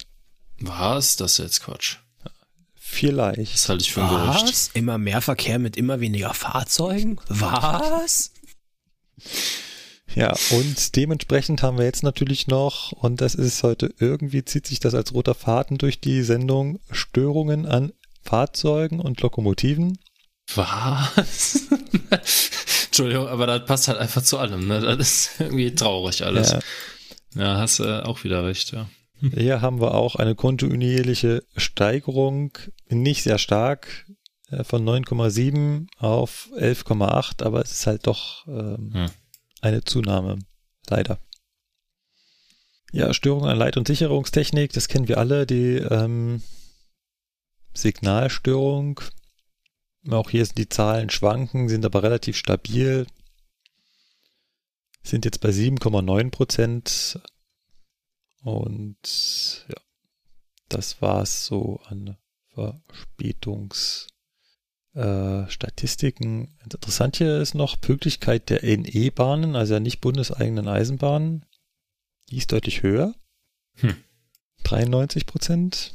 Was? Das ist jetzt Quatsch. Vielleicht. Das halte ich für ein Was? Gerücht. Immer mehr Verkehr mit immer weniger Fahrzeugen? Was? Ja, und dementsprechend haben wir jetzt natürlich noch, und das ist heute irgendwie, zieht sich das als roter Faden durch die Sendung, Störungen an Fahrzeugen und Lokomotiven. Was? Entschuldigung, aber das passt halt einfach zu allem, ne? Das ist irgendwie traurig alles. Ja, ja hast du äh, auch wieder recht, ja. Hier haben wir auch eine kontinuierliche Steigerung, nicht sehr stark, äh, von 9,7 auf 11,8, aber es ist halt doch ähm, hm. Eine Zunahme, leider. Ja, Störung an Leit- und Sicherungstechnik, das kennen wir alle, die ähm, Signalstörung, auch hier sind die Zahlen schwanken, sind aber relativ stabil. Sind jetzt bei 7,9 Prozent. Und ja, das war es so an Verspätungsstatistiken. Äh, Interessant hier ist noch Pünktlichkeit der NE-Bahnen, also ja nicht bundeseigenen Eisenbahnen. Die ist deutlich höher. Hm. 93 Prozent.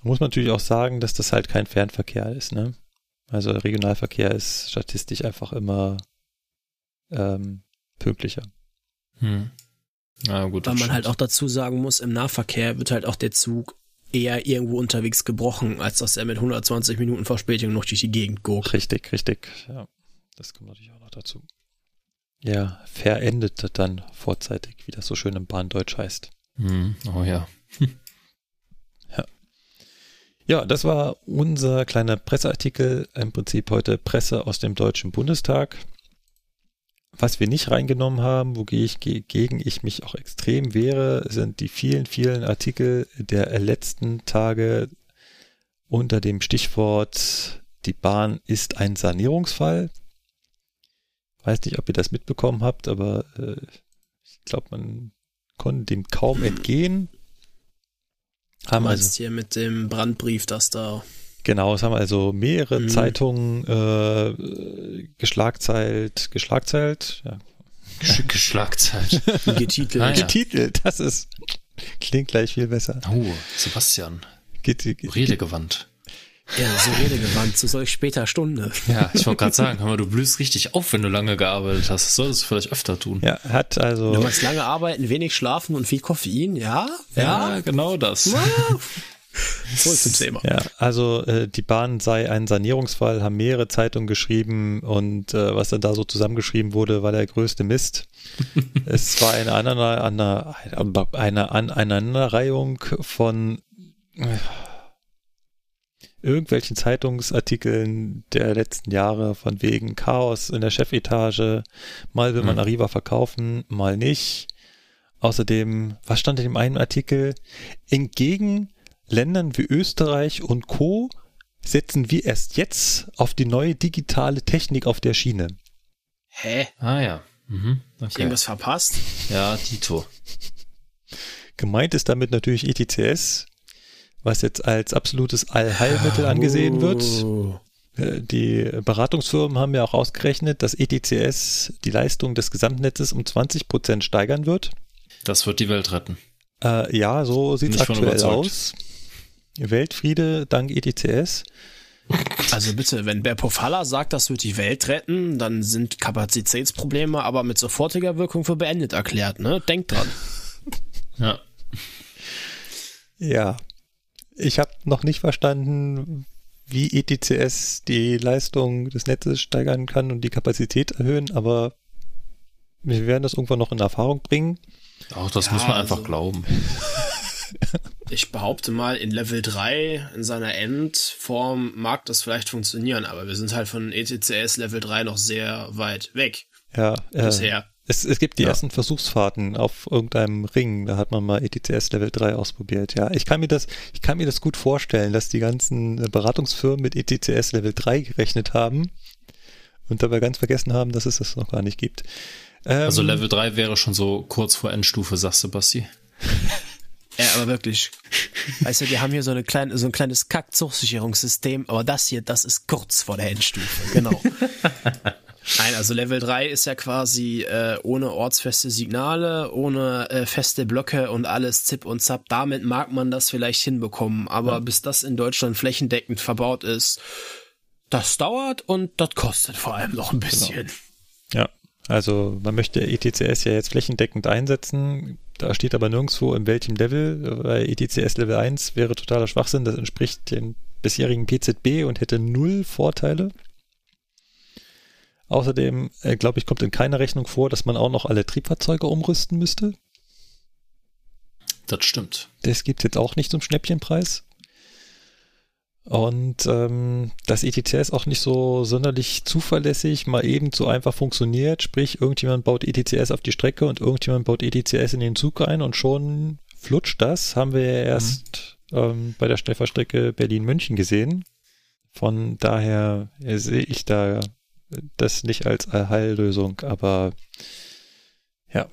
Da muss man natürlich auch sagen, dass das halt kein Fernverkehr ist, ne? Also Regionalverkehr ist statistisch einfach immer ähm, pünktlicher. Hm. Ja, gut, Weil man halt auch dazu sagen muss, im Nahverkehr wird halt auch der Zug eher irgendwo unterwegs gebrochen, als dass er mit 120 Minuten Verspätung noch durch die Gegend guckt. Richtig, richtig. Ja, das kommt natürlich auch noch dazu. Ja, verendet dann vorzeitig, wie das so schön im Bahndeutsch heißt. Hm. Oh ja. Ja, das war unser kleiner Presseartikel, im Prinzip heute Presse aus dem Deutschen Bundestag. Was wir nicht reingenommen haben, wogegen ich mich auch extrem wehre, sind die vielen, vielen Artikel der letzten Tage unter dem Stichwort Die Bahn ist ein Sanierungsfall. Weiß nicht, ob ihr das mitbekommen habt, aber äh, ich glaube, man konnte dem kaum entgehen. Haben also hier mit dem Brandbrief, das da. Genau, es haben also mehrere mhm. Zeitungen äh, geschlagzeilt, geschlagzeilt, ja. Geschlagzeilt. Getitelt. Ah, ja. Getitelt, das ist, klingt gleich viel besser. Oh, Sebastian. Get, get, Redegewandt. Ja, so redegewandt zu solch später Stunde. Ja, ich wollte gerade sagen, aber du blühst richtig auf, wenn du lange gearbeitet hast. Das solltest du vielleicht öfter tun. Ja, hat also. Du machst lange arbeiten, wenig schlafen und viel Koffein, ja? Ja, ja genau das. Ist zum Thema. Ja, also äh, die Bahn sei ein Sanierungsfall, haben mehrere Zeitungen geschrieben und äh, was dann da so zusammengeschrieben wurde, war der größte Mist. es war eine, eine, eine, eine Aneinanderreihung von äh, irgendwelchen Zeitungsartikeln der letzten Jahre von wegen Chaos in der Chefetage. Mal will man mhm. Arriva verkaufen, mal nicht. Außerdem, was stand in dem einen Artikel? Entgegen Ländern wie Österreich und Co. setzen wir erst jetzt auf die neue digitale Technik auf der Schiene. Hä? Ah ja. Mhm. Okay. Irgendwas verpasst? Ja, Tito. Gemeint ist damit natürlich ETCS, was jetzt als absolutes Allheilmittel angesehen wird. Oh. Äh, die Beratungsfirmen haben ja auch ausgerechnet, dass ETCS die Leistung des Gesamtnetzes um 20 Prozent steigern wird. Das wird die Welt retten. Äh, ja, so sieht es aktuell aus. Weltfriede dank ETCS. Also bitte, wenn Berpov Haller sagt, das wird die Welt retten, dann sind Kapazitätsprobleme aber mit sofortiger Wirkung für beendet erklärt, ne? Denkt dran. Ja. Ja, ich habe noch nicht verstanden, wie ETCS die Leistung des Netzes steigern kann und die Kapazität erhöhen, aber wir werden das irgendwann noch in Erfahrung bringen. Auch das ja, muss man einfach also. glauben. Ich behaupte mal, in Level 3, in seiner Endform, mag das vielleicht funktionieren, aber wir sind halt von ETCS Level 3 noch sehr weit weg. Ja, äh, bisher. Es, es gibt die ja. ersten Versuchsfahrten auf irgendeinem Ring, da hat man mal ETCS Level 3 ausprobiert. Ja, ich kann mir das, ich kann mir das gut vorstellen, dass die ganzen Beratungsfirmen mit ETCS Level 3 gerechnet haben und dabei ganz vergessen haben, dass es das noch gar nicht gibt. Ähm, also Level 3 wäre schon so kurz vor Endstufe, sagst du, Basti. Ja, aber wirklich. Weißt du, die haben hier so, eine kleine, so ein kleines Kackzugsicherungssystem, aber das hier, das ist kurz vor der Endstufe, genau. Nein, also Level 3 ist ja quasi äh, ohne ortsfeste Signale, ohne äh, feste Blöcke und alles Zip und Zap. Damit mag man das vielleicht hinbekommen, aber ja. bis das in Deutschland flächendeckend verbaut ist, das dauert und das kostet vor allem noch ein genau. bisschen. Genau. Ja, also man möchte ETCS ja jetzt flächendeckend einsetzen. Da steht aber nirgendwo in welchem Level, weil ETCS Level 1 wäre totaler Schwachsinn. Das entspricht dem bisherigen PZB und hätte null Vorteile. Außerdem, äh, glaube ich, kommt in keiner Rechnung vor, dass man auch noch alle Triebfahrzeuge umrüsten müsste. Das stimmt. Das gibt es jetzt auch nicht zum Schnäppchenpreis. Und ähm, das ETC ist auch nicht so sonderlich zuverlässig, mal eben so einfach funktioniert. Sprich, irgendjemand baut ETCS auf die Strecke und irgendjemand baut ETCS in den Zug ein und schon flutscht das. Haben wir ja erst mhm. ähm, bei der Schnellfahrstrecke Berlin-München gesehen. Von daher sehe ich da das nicht als Allheillösung, aber ja.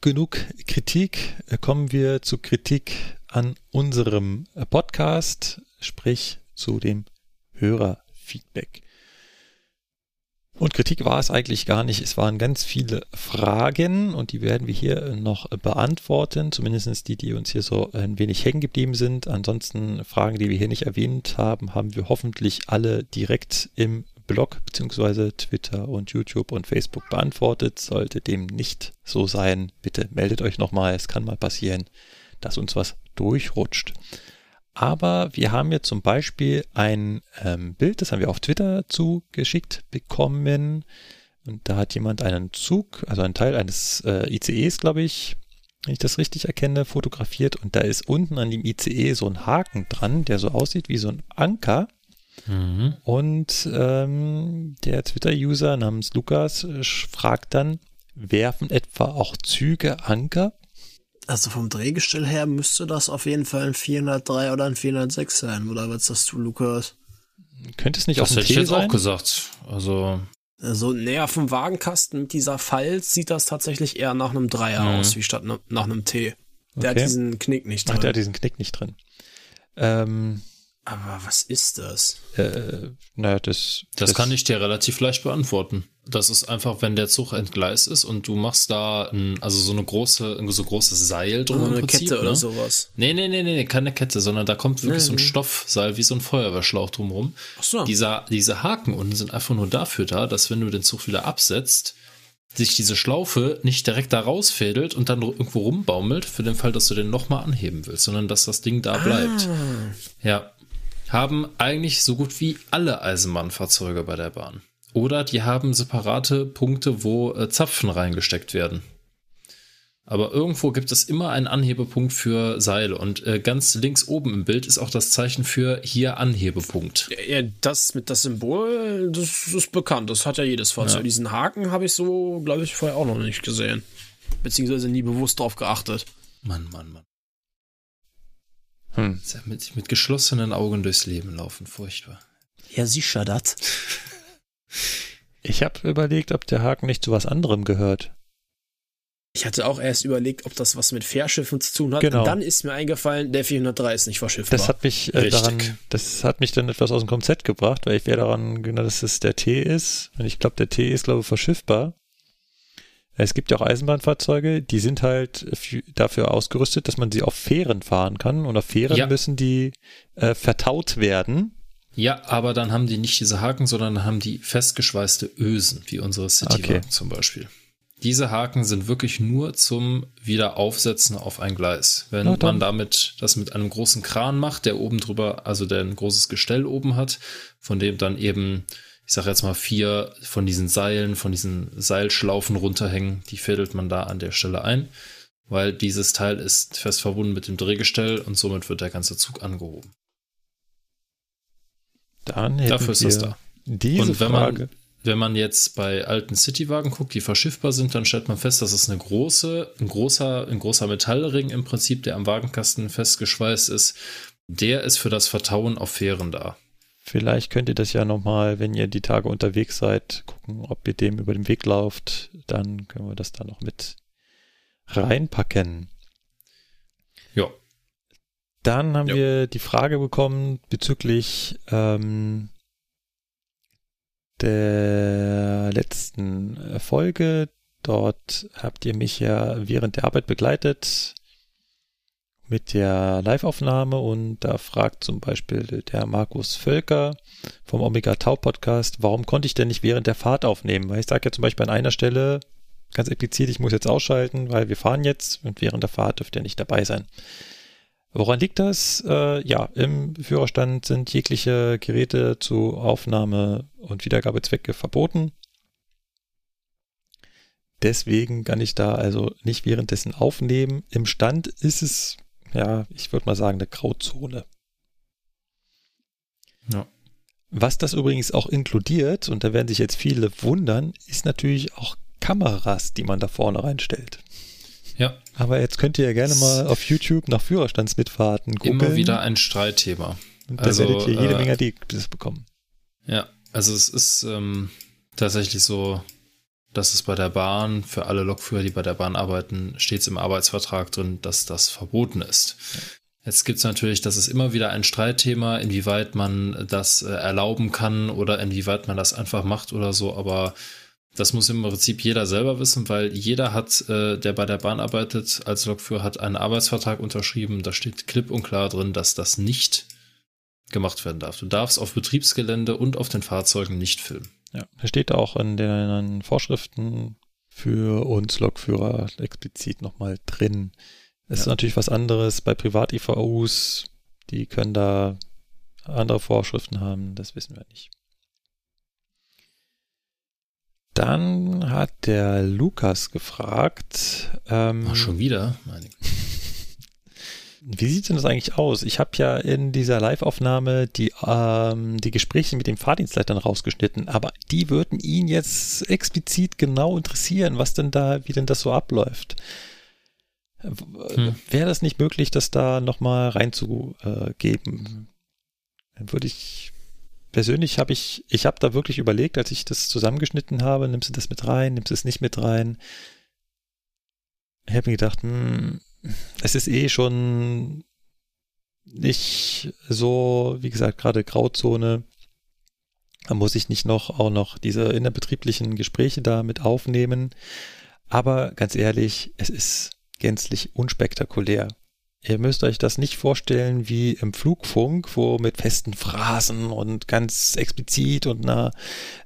Genug Kritik. Kommen wir zu Kritik an unserem Podcast, sprich zu dem Hörerfeedback. Und Kritik war es eigentlich gar nicht. Es waren ganz viele Fragen und die werden wir hier noch beantworten. Zumindest die, die uns hier so ein wenig hängen geblieben sind. Ansonsten Fragen, die wir hier nicht erwähnt haben, haben wir hoffentlich alle direkt im Blog bzw. Twitter und YouTube und Facebook beantwortet. Sollte dem nicht so sein, bitte meldet euch nochmal. Es kann mal passieren, dass uns was durchrutscht. Aber wir haben jetzt zum Beispiel ein ähm, Bild, das haben wir auf Twitter zugeschickt bekommen. Und da hat jemand einen Zug, also einen Teil eines äh, ICEs, glaube ich, wenn ich das richtig erkenne, fotografiert. Und da ist unten an dem ICE so ein Haken dran, der so aussieht wie so ein Anker. Mhm. Und ähm, der Twitter-User namens Lukas äh, fragt dann, werfen etwa auch Züge Anker? Also vom Drehgestell her müsste das auf jeden Fall ein 403 oder ein 406 sein, oder was sagst du, Lukas? Könnte es nicht das auch ein hätte ich jetzt sein? auch gesagt. Also also näher vom Wagenkasten mit dieser Falz sieht das tatsächlich eher nach einem Dreier mhm. aus, wie statt ne, nach einem T. Der okay. hat diesen Knick nicht drin. Ach, der hat diesen Knick nicht drin. Ähm, aber was ist das? Äh, naja, das, das. Das kann ich dir relativ leicht beantworten. Das ist einfach, wenn der Zug entgleist ist und du machst da ein, also so eine große, so großes Seil drum. Eine Prinzip, Kette ne? oder sowas. Nee, nee, nee, nee, keine Kette, sondern da kommt wirklich nee, so ein nee. Stoffseil wie so ein Feuerwehrschlauch drumrum. Ach so. Dieser, diese Haken unten sind einfach nur dafür da, dass wenn du den Zug wieder absetzt, sich diese Schlaufe nicht direkt da rausfädelt und dann irgendwo rumbaumelt, für den Fall, dass du den nochmal anheben willst, sondern dass das Ding da bleibt. Ah. Ja, haben eigentlich so gut wie alle Eisenbahnfahrzeuge bei der Bahn. Oder die haben separate Punkte, wo äh, Zapfen reingesteckt werden. Aber irgendwo gibt es immer einen Anhebepunkt für Seile und äh, ganz links oben im Bild ist auch das Zeichen für hier Anhebepunkt. Ja, das mit das Symbol, das ist bekannt. Das hat ja jedes Fahrzeug. Ja. Diesen Haken habe ich so, glaube ich, vorher auch noch nicht gesehen. Beziehungsweise nie bewusst drauf geachtet. Mann, Mann, Mann. Hm. Mit, mit geschlossenen Augen durchs Leben laufen, furchtbar. Ja, sicher das. Ich habe überlegt, ob der Haken nicht zu was anderem gehört. Ich hatte auch erst überlegt, ob das was mit Fährschiffen zu tun hat. Genau. Und dann ist mir eingefallen, der 403 ist nicht verschiffbar. Das hat mich äh, daran, das hat mich dann etwas aus dem Konzept gebracht, weil ich wäre daran genau, dass es der T ist. Und ich glaube, der T ist, glaube ich, verschiffbar. Es gibt ja auch Eisenbahnfahrzeuge, die sind halt dafür ausgerüstet, dass man sie auf Fähren fahren kann. Und auf Fähren ja. müssen die äh, vertaut werden. Ja, aber dann haben die nicht diese Haken, sondern haben die festgeschweißte Ösen, wie unsere Citywagen okay. zum Beispiel. Diese Haken sind wirklich nur zum Wiederaufsetzen auf ein Gleis. Wenn ja, man damit das mit einem großen Kran macht, der oben drüber, also der ein großes Gestell oben hat, von dem dann eben ich sage jetzt mal vier von diesen Seilen, von diesen Seilschlaufen runterhängen. Die fädelt man da an der Stelle ein. weil dieses Teil ist fest verbunden mit dem Drehgestell und somit wird der ganze Zug angehoben. Dann Dafür ist das da. Diese und wenn Frage. man wenn man jetzt bei alten Citywagen guckt, die verschiffbar sind, dann stellt man fest, dass es eine große, ein großer, ein großer Metallring im Prinzip, der am Wagenkasten festgeschweißt ist, der ist für das Vertauen auf Fähren da. Vielleicht könnt ihr das ja nochmal, wenn ihr die Tage unterwegs seid, gucken, ob ihr dem über den Weg lauft. Dann können wir das da noch mit reinpacken. Ja. Dann haben ja. wir die Frage bekommen bezüglich ähm, der letzten Folge. Dort habt ihr mich ja während der Arbeit begleitet mit der Live-Aufnahme und da fragt zum Beispiel der Markus Völker vom Omega Tau Podcast, warum konnte ich denn nicht während der Fahrt aufnehmen? Weil ich sage ja zum Beispiel an einer Stelle ganz explizit, ich muss jetzt ausschalten, weil wir fahren jetzt und während der Fahrt dürft ihr nicht dabei sein. Woran liegt das? Äh, ja, im Führerstand sind jegliche Geräte zu Aufnahme und Wiedergabezwecke verboten. Deswegen kann ich da also nicht währenddessen aufnehmen. Im Stand ist es ja, ich würde mal sagen, eine Grauzone. Ja. Was das übrigens auch inkludiert, und da werden sich jetzt viele wundern, ist natürlich auch Kameras, die man da vorne reinstellt. Ja. Aber jetzt könnt ihr ja gerne mal auf YouTube nach Führerstandsmitfahrten gucken. Immer wieder ein Streitthema. Und da also, werdet ihr jede äh, Menge Ergebnisse bekommen. Ja, also es ist ähm, tatsächlich so, dass es bei der Bahn, für alle Lokführer, die bei der Bahn arbeiten, stets im Arbeitsvertrag drin, dass das verboten ist. Jetzt gibt es natürlich, das ist immer wieder ein Streitthema, inwieweit man das äh, erlauben kann oder inwieweit man das einfach macht oder so, aber das muss im Prinzip jeder selber wissen, weil jeder hat, äh, der bei der Bahn arbeitet, als Lokführer hat einen Arbeitsvertrag unterschrieben. Da steht klipp und klar drin, dass das nicht gemacht werden darf. Du darfst auf Betriebsgelände und auf den Fahrzeugen nicht filmen. Ja, da steht auch in den Vorschriften für uns Lokführer explizit nochmal drin. Es ja. ist natürlich was anderes bei Privat-IVUs, die können da andere Vorschriften haben, das wissen wir nicht. Dann hat der Lukas gefragt. Ähm, Ach, schon wieder? Meine wie sieht denn das eigentlich aus? Ich habe ja in dieser Live-Aufnahme die, ähm, die Gespräche mit den Fahrdienstleitern rausgeschnitten, aber die würden ihn jetzt explizit genau interessieren, was denn da, wie denn das so abläuft. Hm. Wäre das nicht möglich, das da nochmal reinzugeben? Dann würde ich persönlich habe ich, ich habe da wirklich überlegt, als ich das zusammengeschnitten habe, nimmst du das mit rein, nimmst du es nicht mit rein? Ich habe mir gedacht, hm, es ist eh schon nicht so, wie gesagt, gerade Grauzone. Da muss ich nicht noch auch noch diese innerbetrieblichen Gespräche da mit aufnehmen. Aber ganz ehrlich, es ist gänzlich unspektakulär. Ihr müsst euch das nicht vorstellen wie im Flugfunk, wo mit festen Phrasen und ganz explizit und einer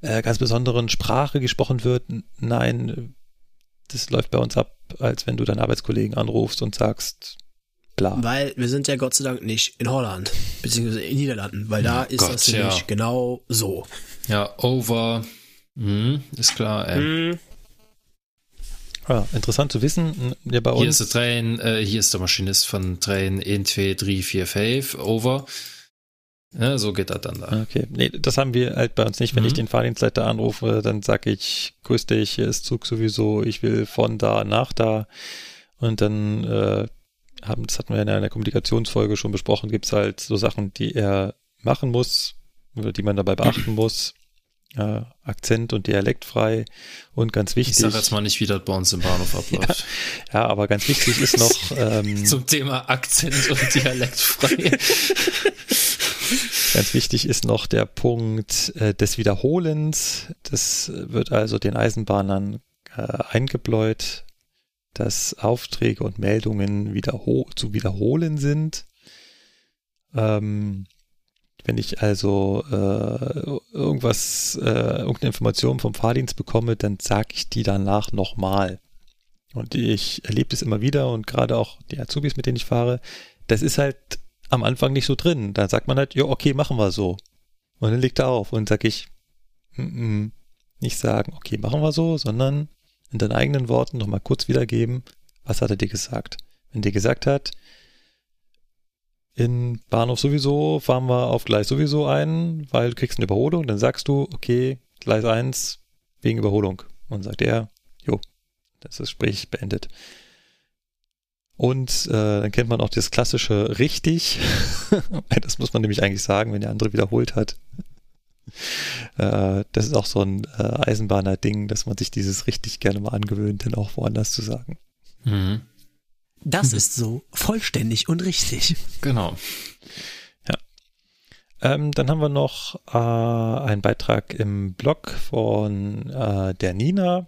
äh, ganz besonderen Sprache gesprochen wird. Nein, das läuft bei uns ab, als wenn du deinen Arbeitskollegen anrufst und sagst, bla. Weil wir sind ja Gott sei Dank nicht in Holland, beziehungsweise in Niederlanden, weil da ist Gott, das nämlich ja. genau so. Ja, over, hm, ist klar, ey. Hm. Ja, interessant zu wissen. Ja, bei uns. Hier ist der Train, äh, hier ist der Maschinist von Train 1, 2, 3, 4, 5, over. Ja, so geht das dann da. Okay, nee, das haben wir halt bei uns nicht. Wenn mhm. ich den Fahrdienstleiter anrufe, dann sage ich, grüß dich, hier ist Zug sowieso, ich will von da nach da. Und dann äh, haben, das hatten wir in einer Kommunikationsfolge schon besprochen, gibt es halt so Sachen, die er machen muss oder die man dabei beachten muss. Äh, Akzent und Dialekt frei und ganz wichtig. Ich sage jetzt mal nicht, wie das bei uns im Bahnhof abläuft. ja, ja, aber ganz wichtig ist noch ähm, zum Thema Akzent und Dialekt frei. Ganz wichtig ist noch der Punkt äh, des Wiederholens. Das wird also den Eisenbahnern äh, eingebläut, dass Aufträge und Meldungen wiederho zu wiederholen sind. Ähm, wenn ich also äh, irgendwas, äh, irgendeine Information vom Fahrdienst bekomme, dann sage ich die danach nochmal. Und ich erlebe das immer wieder und gerade auch die Azubis, mit denen ich fahre, das ist halt am Anfang nicht so drin. Da sagt man halt, ja, okay, machen wir so. Und dann legt er auf und sag ich, mm -mm, nicht sagen, okay, machen wir so, sondern in deinen eigenen Worten nochmal kurz wiedergeben, Was hat er dir gesagt? Wenn dir gesagt hat, in Bahnhof sowieso fahren wir auf Gleis sowieso ein, weil du kriegst eine Überholung, dann sagst du, okay, Gleis 1 wegen Überholung. Und sagt er, jo, das Gespräch beendet. Und äh, dann kennt man auch das klassische richtig. das muss man nämlich eigentlich sagen, wenn der andere wiederholt hat. äh, das ist auch so ein äh, Eisenbahner-Ding, dass man sich dieses richtig gerne mal angewöhnt, denn auch woanders zu sagen. Mhm. Das ist so vollständig und richtig. Genau. Ja. Ähm, dann haben wir noch äh, einen Beitrag im Blog von äh, der Nina.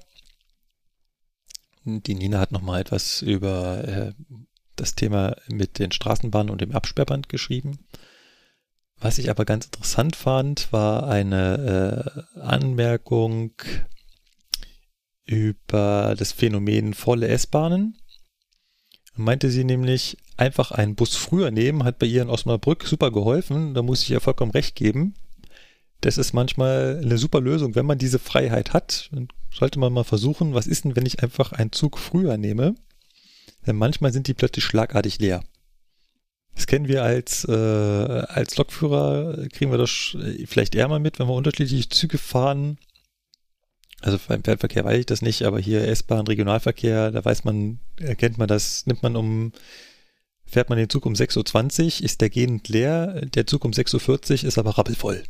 Die Nina hat nochmal etwas über äh, das Thema mit den Straßenbahnen und dem Absperrband geschrieben. Was ich aber ganz interessant fand, war eine äh, Anmerkung über das Phänomen volle S-Bahnen. Meinte sie nämlich, einfach einen Bus früher nehmen, hat bei ihr in Osnabrück super geholfen. Da muss ich ihr vollkommen recht geben. Das ist manchmal eine super Lösung, wenn man diese Freiheit hat. Dann sollte man mal versuchen, was ist denn, wenn ich einfach einen Zug früher nehme? Denn manchmal sind die plötzlich schlagartig leer. Das kennen wir als, äh, als Lokführer, kriegen wir das vielleicht eher mal mit, wenn wir unterschiedliche Züge fahren. Also beim Fernverkehr weiß ich das nicht, aber hier S-Bahn, Regionalverkehr, da weiß man, erkennt man das, nimmt man um, fährt man den Zug um 6.20 Uhr, ist der gehend leer, der Zug um 6.40 Uhr ist aber rappelvoll.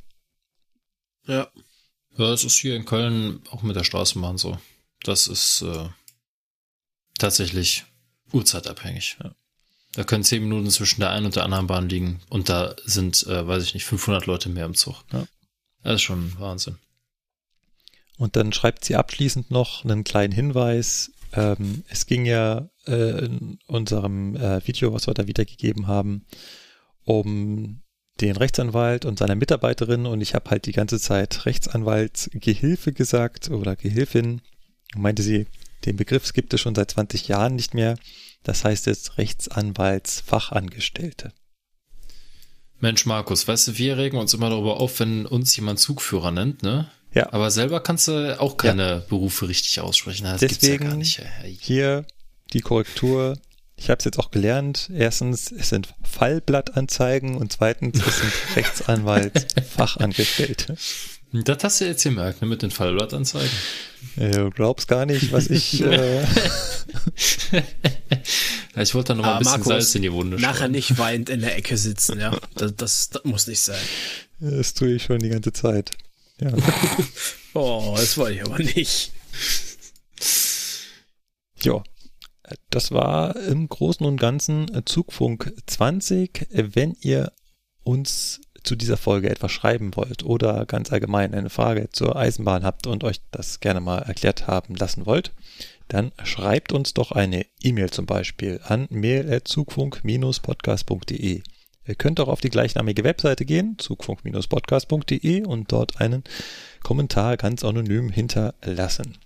Ja. Ja, es ist hier in Köln auch mit der Straßenbahn so. Das ist äh, tatsächlich uhrzeitabhängig. Ja. Da können zehn Minuten zwischen der einen und der anderen Bahn liegen und da sind, äh, weiß ich nicht, 500 Leute mehr im Zug. Ja. Das ist schon Wahnsinn. Und dann schreibt sie abschließend noch einen kleinen Hinweis. Ähm, es ging ja äh, in unserem äh, Video, was wir da wiedergegeben haben, um den Rechtsanwalt und seine Mitarbeiterin und ich habe halt die ganze Zeit Rechtsanwaltsgehilfe gesagt oder Gehilfin. Meinte sie, den Begriff gibt es schon seit 20 Jahren nicht mehr. Das heißt jetzt Rechtsanwaltsfachangestellte. Mensch, Markus, weißt du, wir regen uns immer darüber auf, wenn uns jemand Zugführer nennt, ne? Ja. Aber selber kannst du auch keine ja. Berufe richtig aussprechen. Das Deswegen ja gar nicht. hier die Korrektur ich habe es jetzt auch gelernt. Erstens, es sind Fallblattanzeigen und zweitens, es sind Rechtsanwaltsfachangestellte. Das hast du jetzt gemerkt, ne, mit den Fallblattanzeigen. Du glaubst gar nicht, was ich. Äh ich wollte da noch mal ein bisschen Markus, Salz in die Wunde Nachher schreiben. nicht weint in der Ecke sitzen, ja. Das, das, das muss nicht sein. Das tue ich schon die ganze Zeit. Ja. oh, das wollte ich aber nicht. Ja, das war im Großen und Ganzen Zugfunk 20. Wenn ihr uns zu dieser Folge etwas schreiben wollt oder ganz allgemein eine Frage zur Eisenbahn habt und euch das gerne mal erklärt haben lassen wollt, dann schreibt uns doch eine E-Mail zum Beispiel an mail.zugfunk-podcast.de. Ihr könnt auch auf die gleichnamige Webseite gehen, zugfunk-podcast.de und dort einen Kommentar ganz anonym hinterlassen.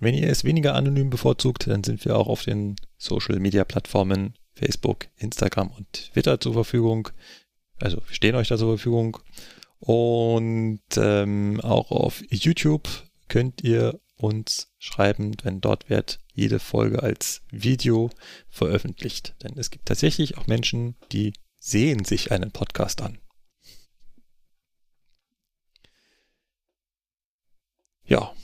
Wenn ihr es weniger anonym bevorzugt, dann sind wir auch auf den Social Media Plattformen Facebook, Instagram und Twitter zur Verfügung. Also wir stehen euch da zur Verfügung. Und ähm, auch auf YouTube könnt ihr uns schreiben, denn dort wird jede Folge als Video veröffentlicht. Denn es gibt tatsächlich auch Menschen, die sehen sich einen Podcast an. Ja,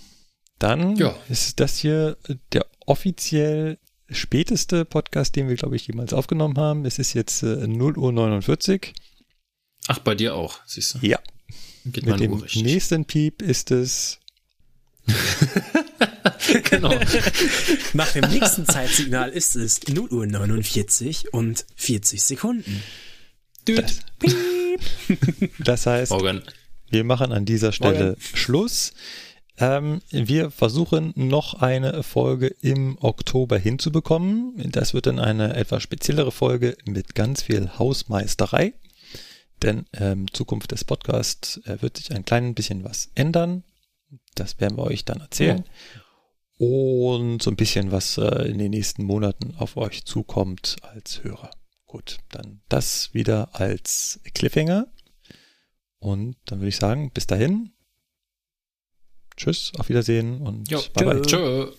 dann ja. ist das hier der offiziell späteste Podcast, den wir, glaube ich, jemals aufgenommen haben. Es ist jetzt äh, 0 Uhr 49. Ach, bei dir auch, siehst du. Ja. Geht Mit dem Uhr nächsten Piep ist es. genau. Nach dem nächsten Zeitsignal ist es 0 Uhr 49 und 40 Sekunden. Das, das heißt, Morgan. wir machen an dieser Stelle Morgan. Schluss. Ähm, wir versuchen noch eine Folge im Oktober hinzubekommen. Das wird dann eine etwas speziellere Folge mit ganz viel Hausmeisterei. Denn ähm, Zukunft des Podcasts äh, wird sich ein klein bisschen was ändern. Das werden wir euch dann erzählen. Oh. Und so ein bisschen, was äh, in den nächsten Monaten auf euch zukommt als Hörer. Gut, dann das wieder als Cliffhanger. Und dann würde ich sagen, bis dahin, Tschüss, auf Wiedersehen und jo, bye bye. Tschö.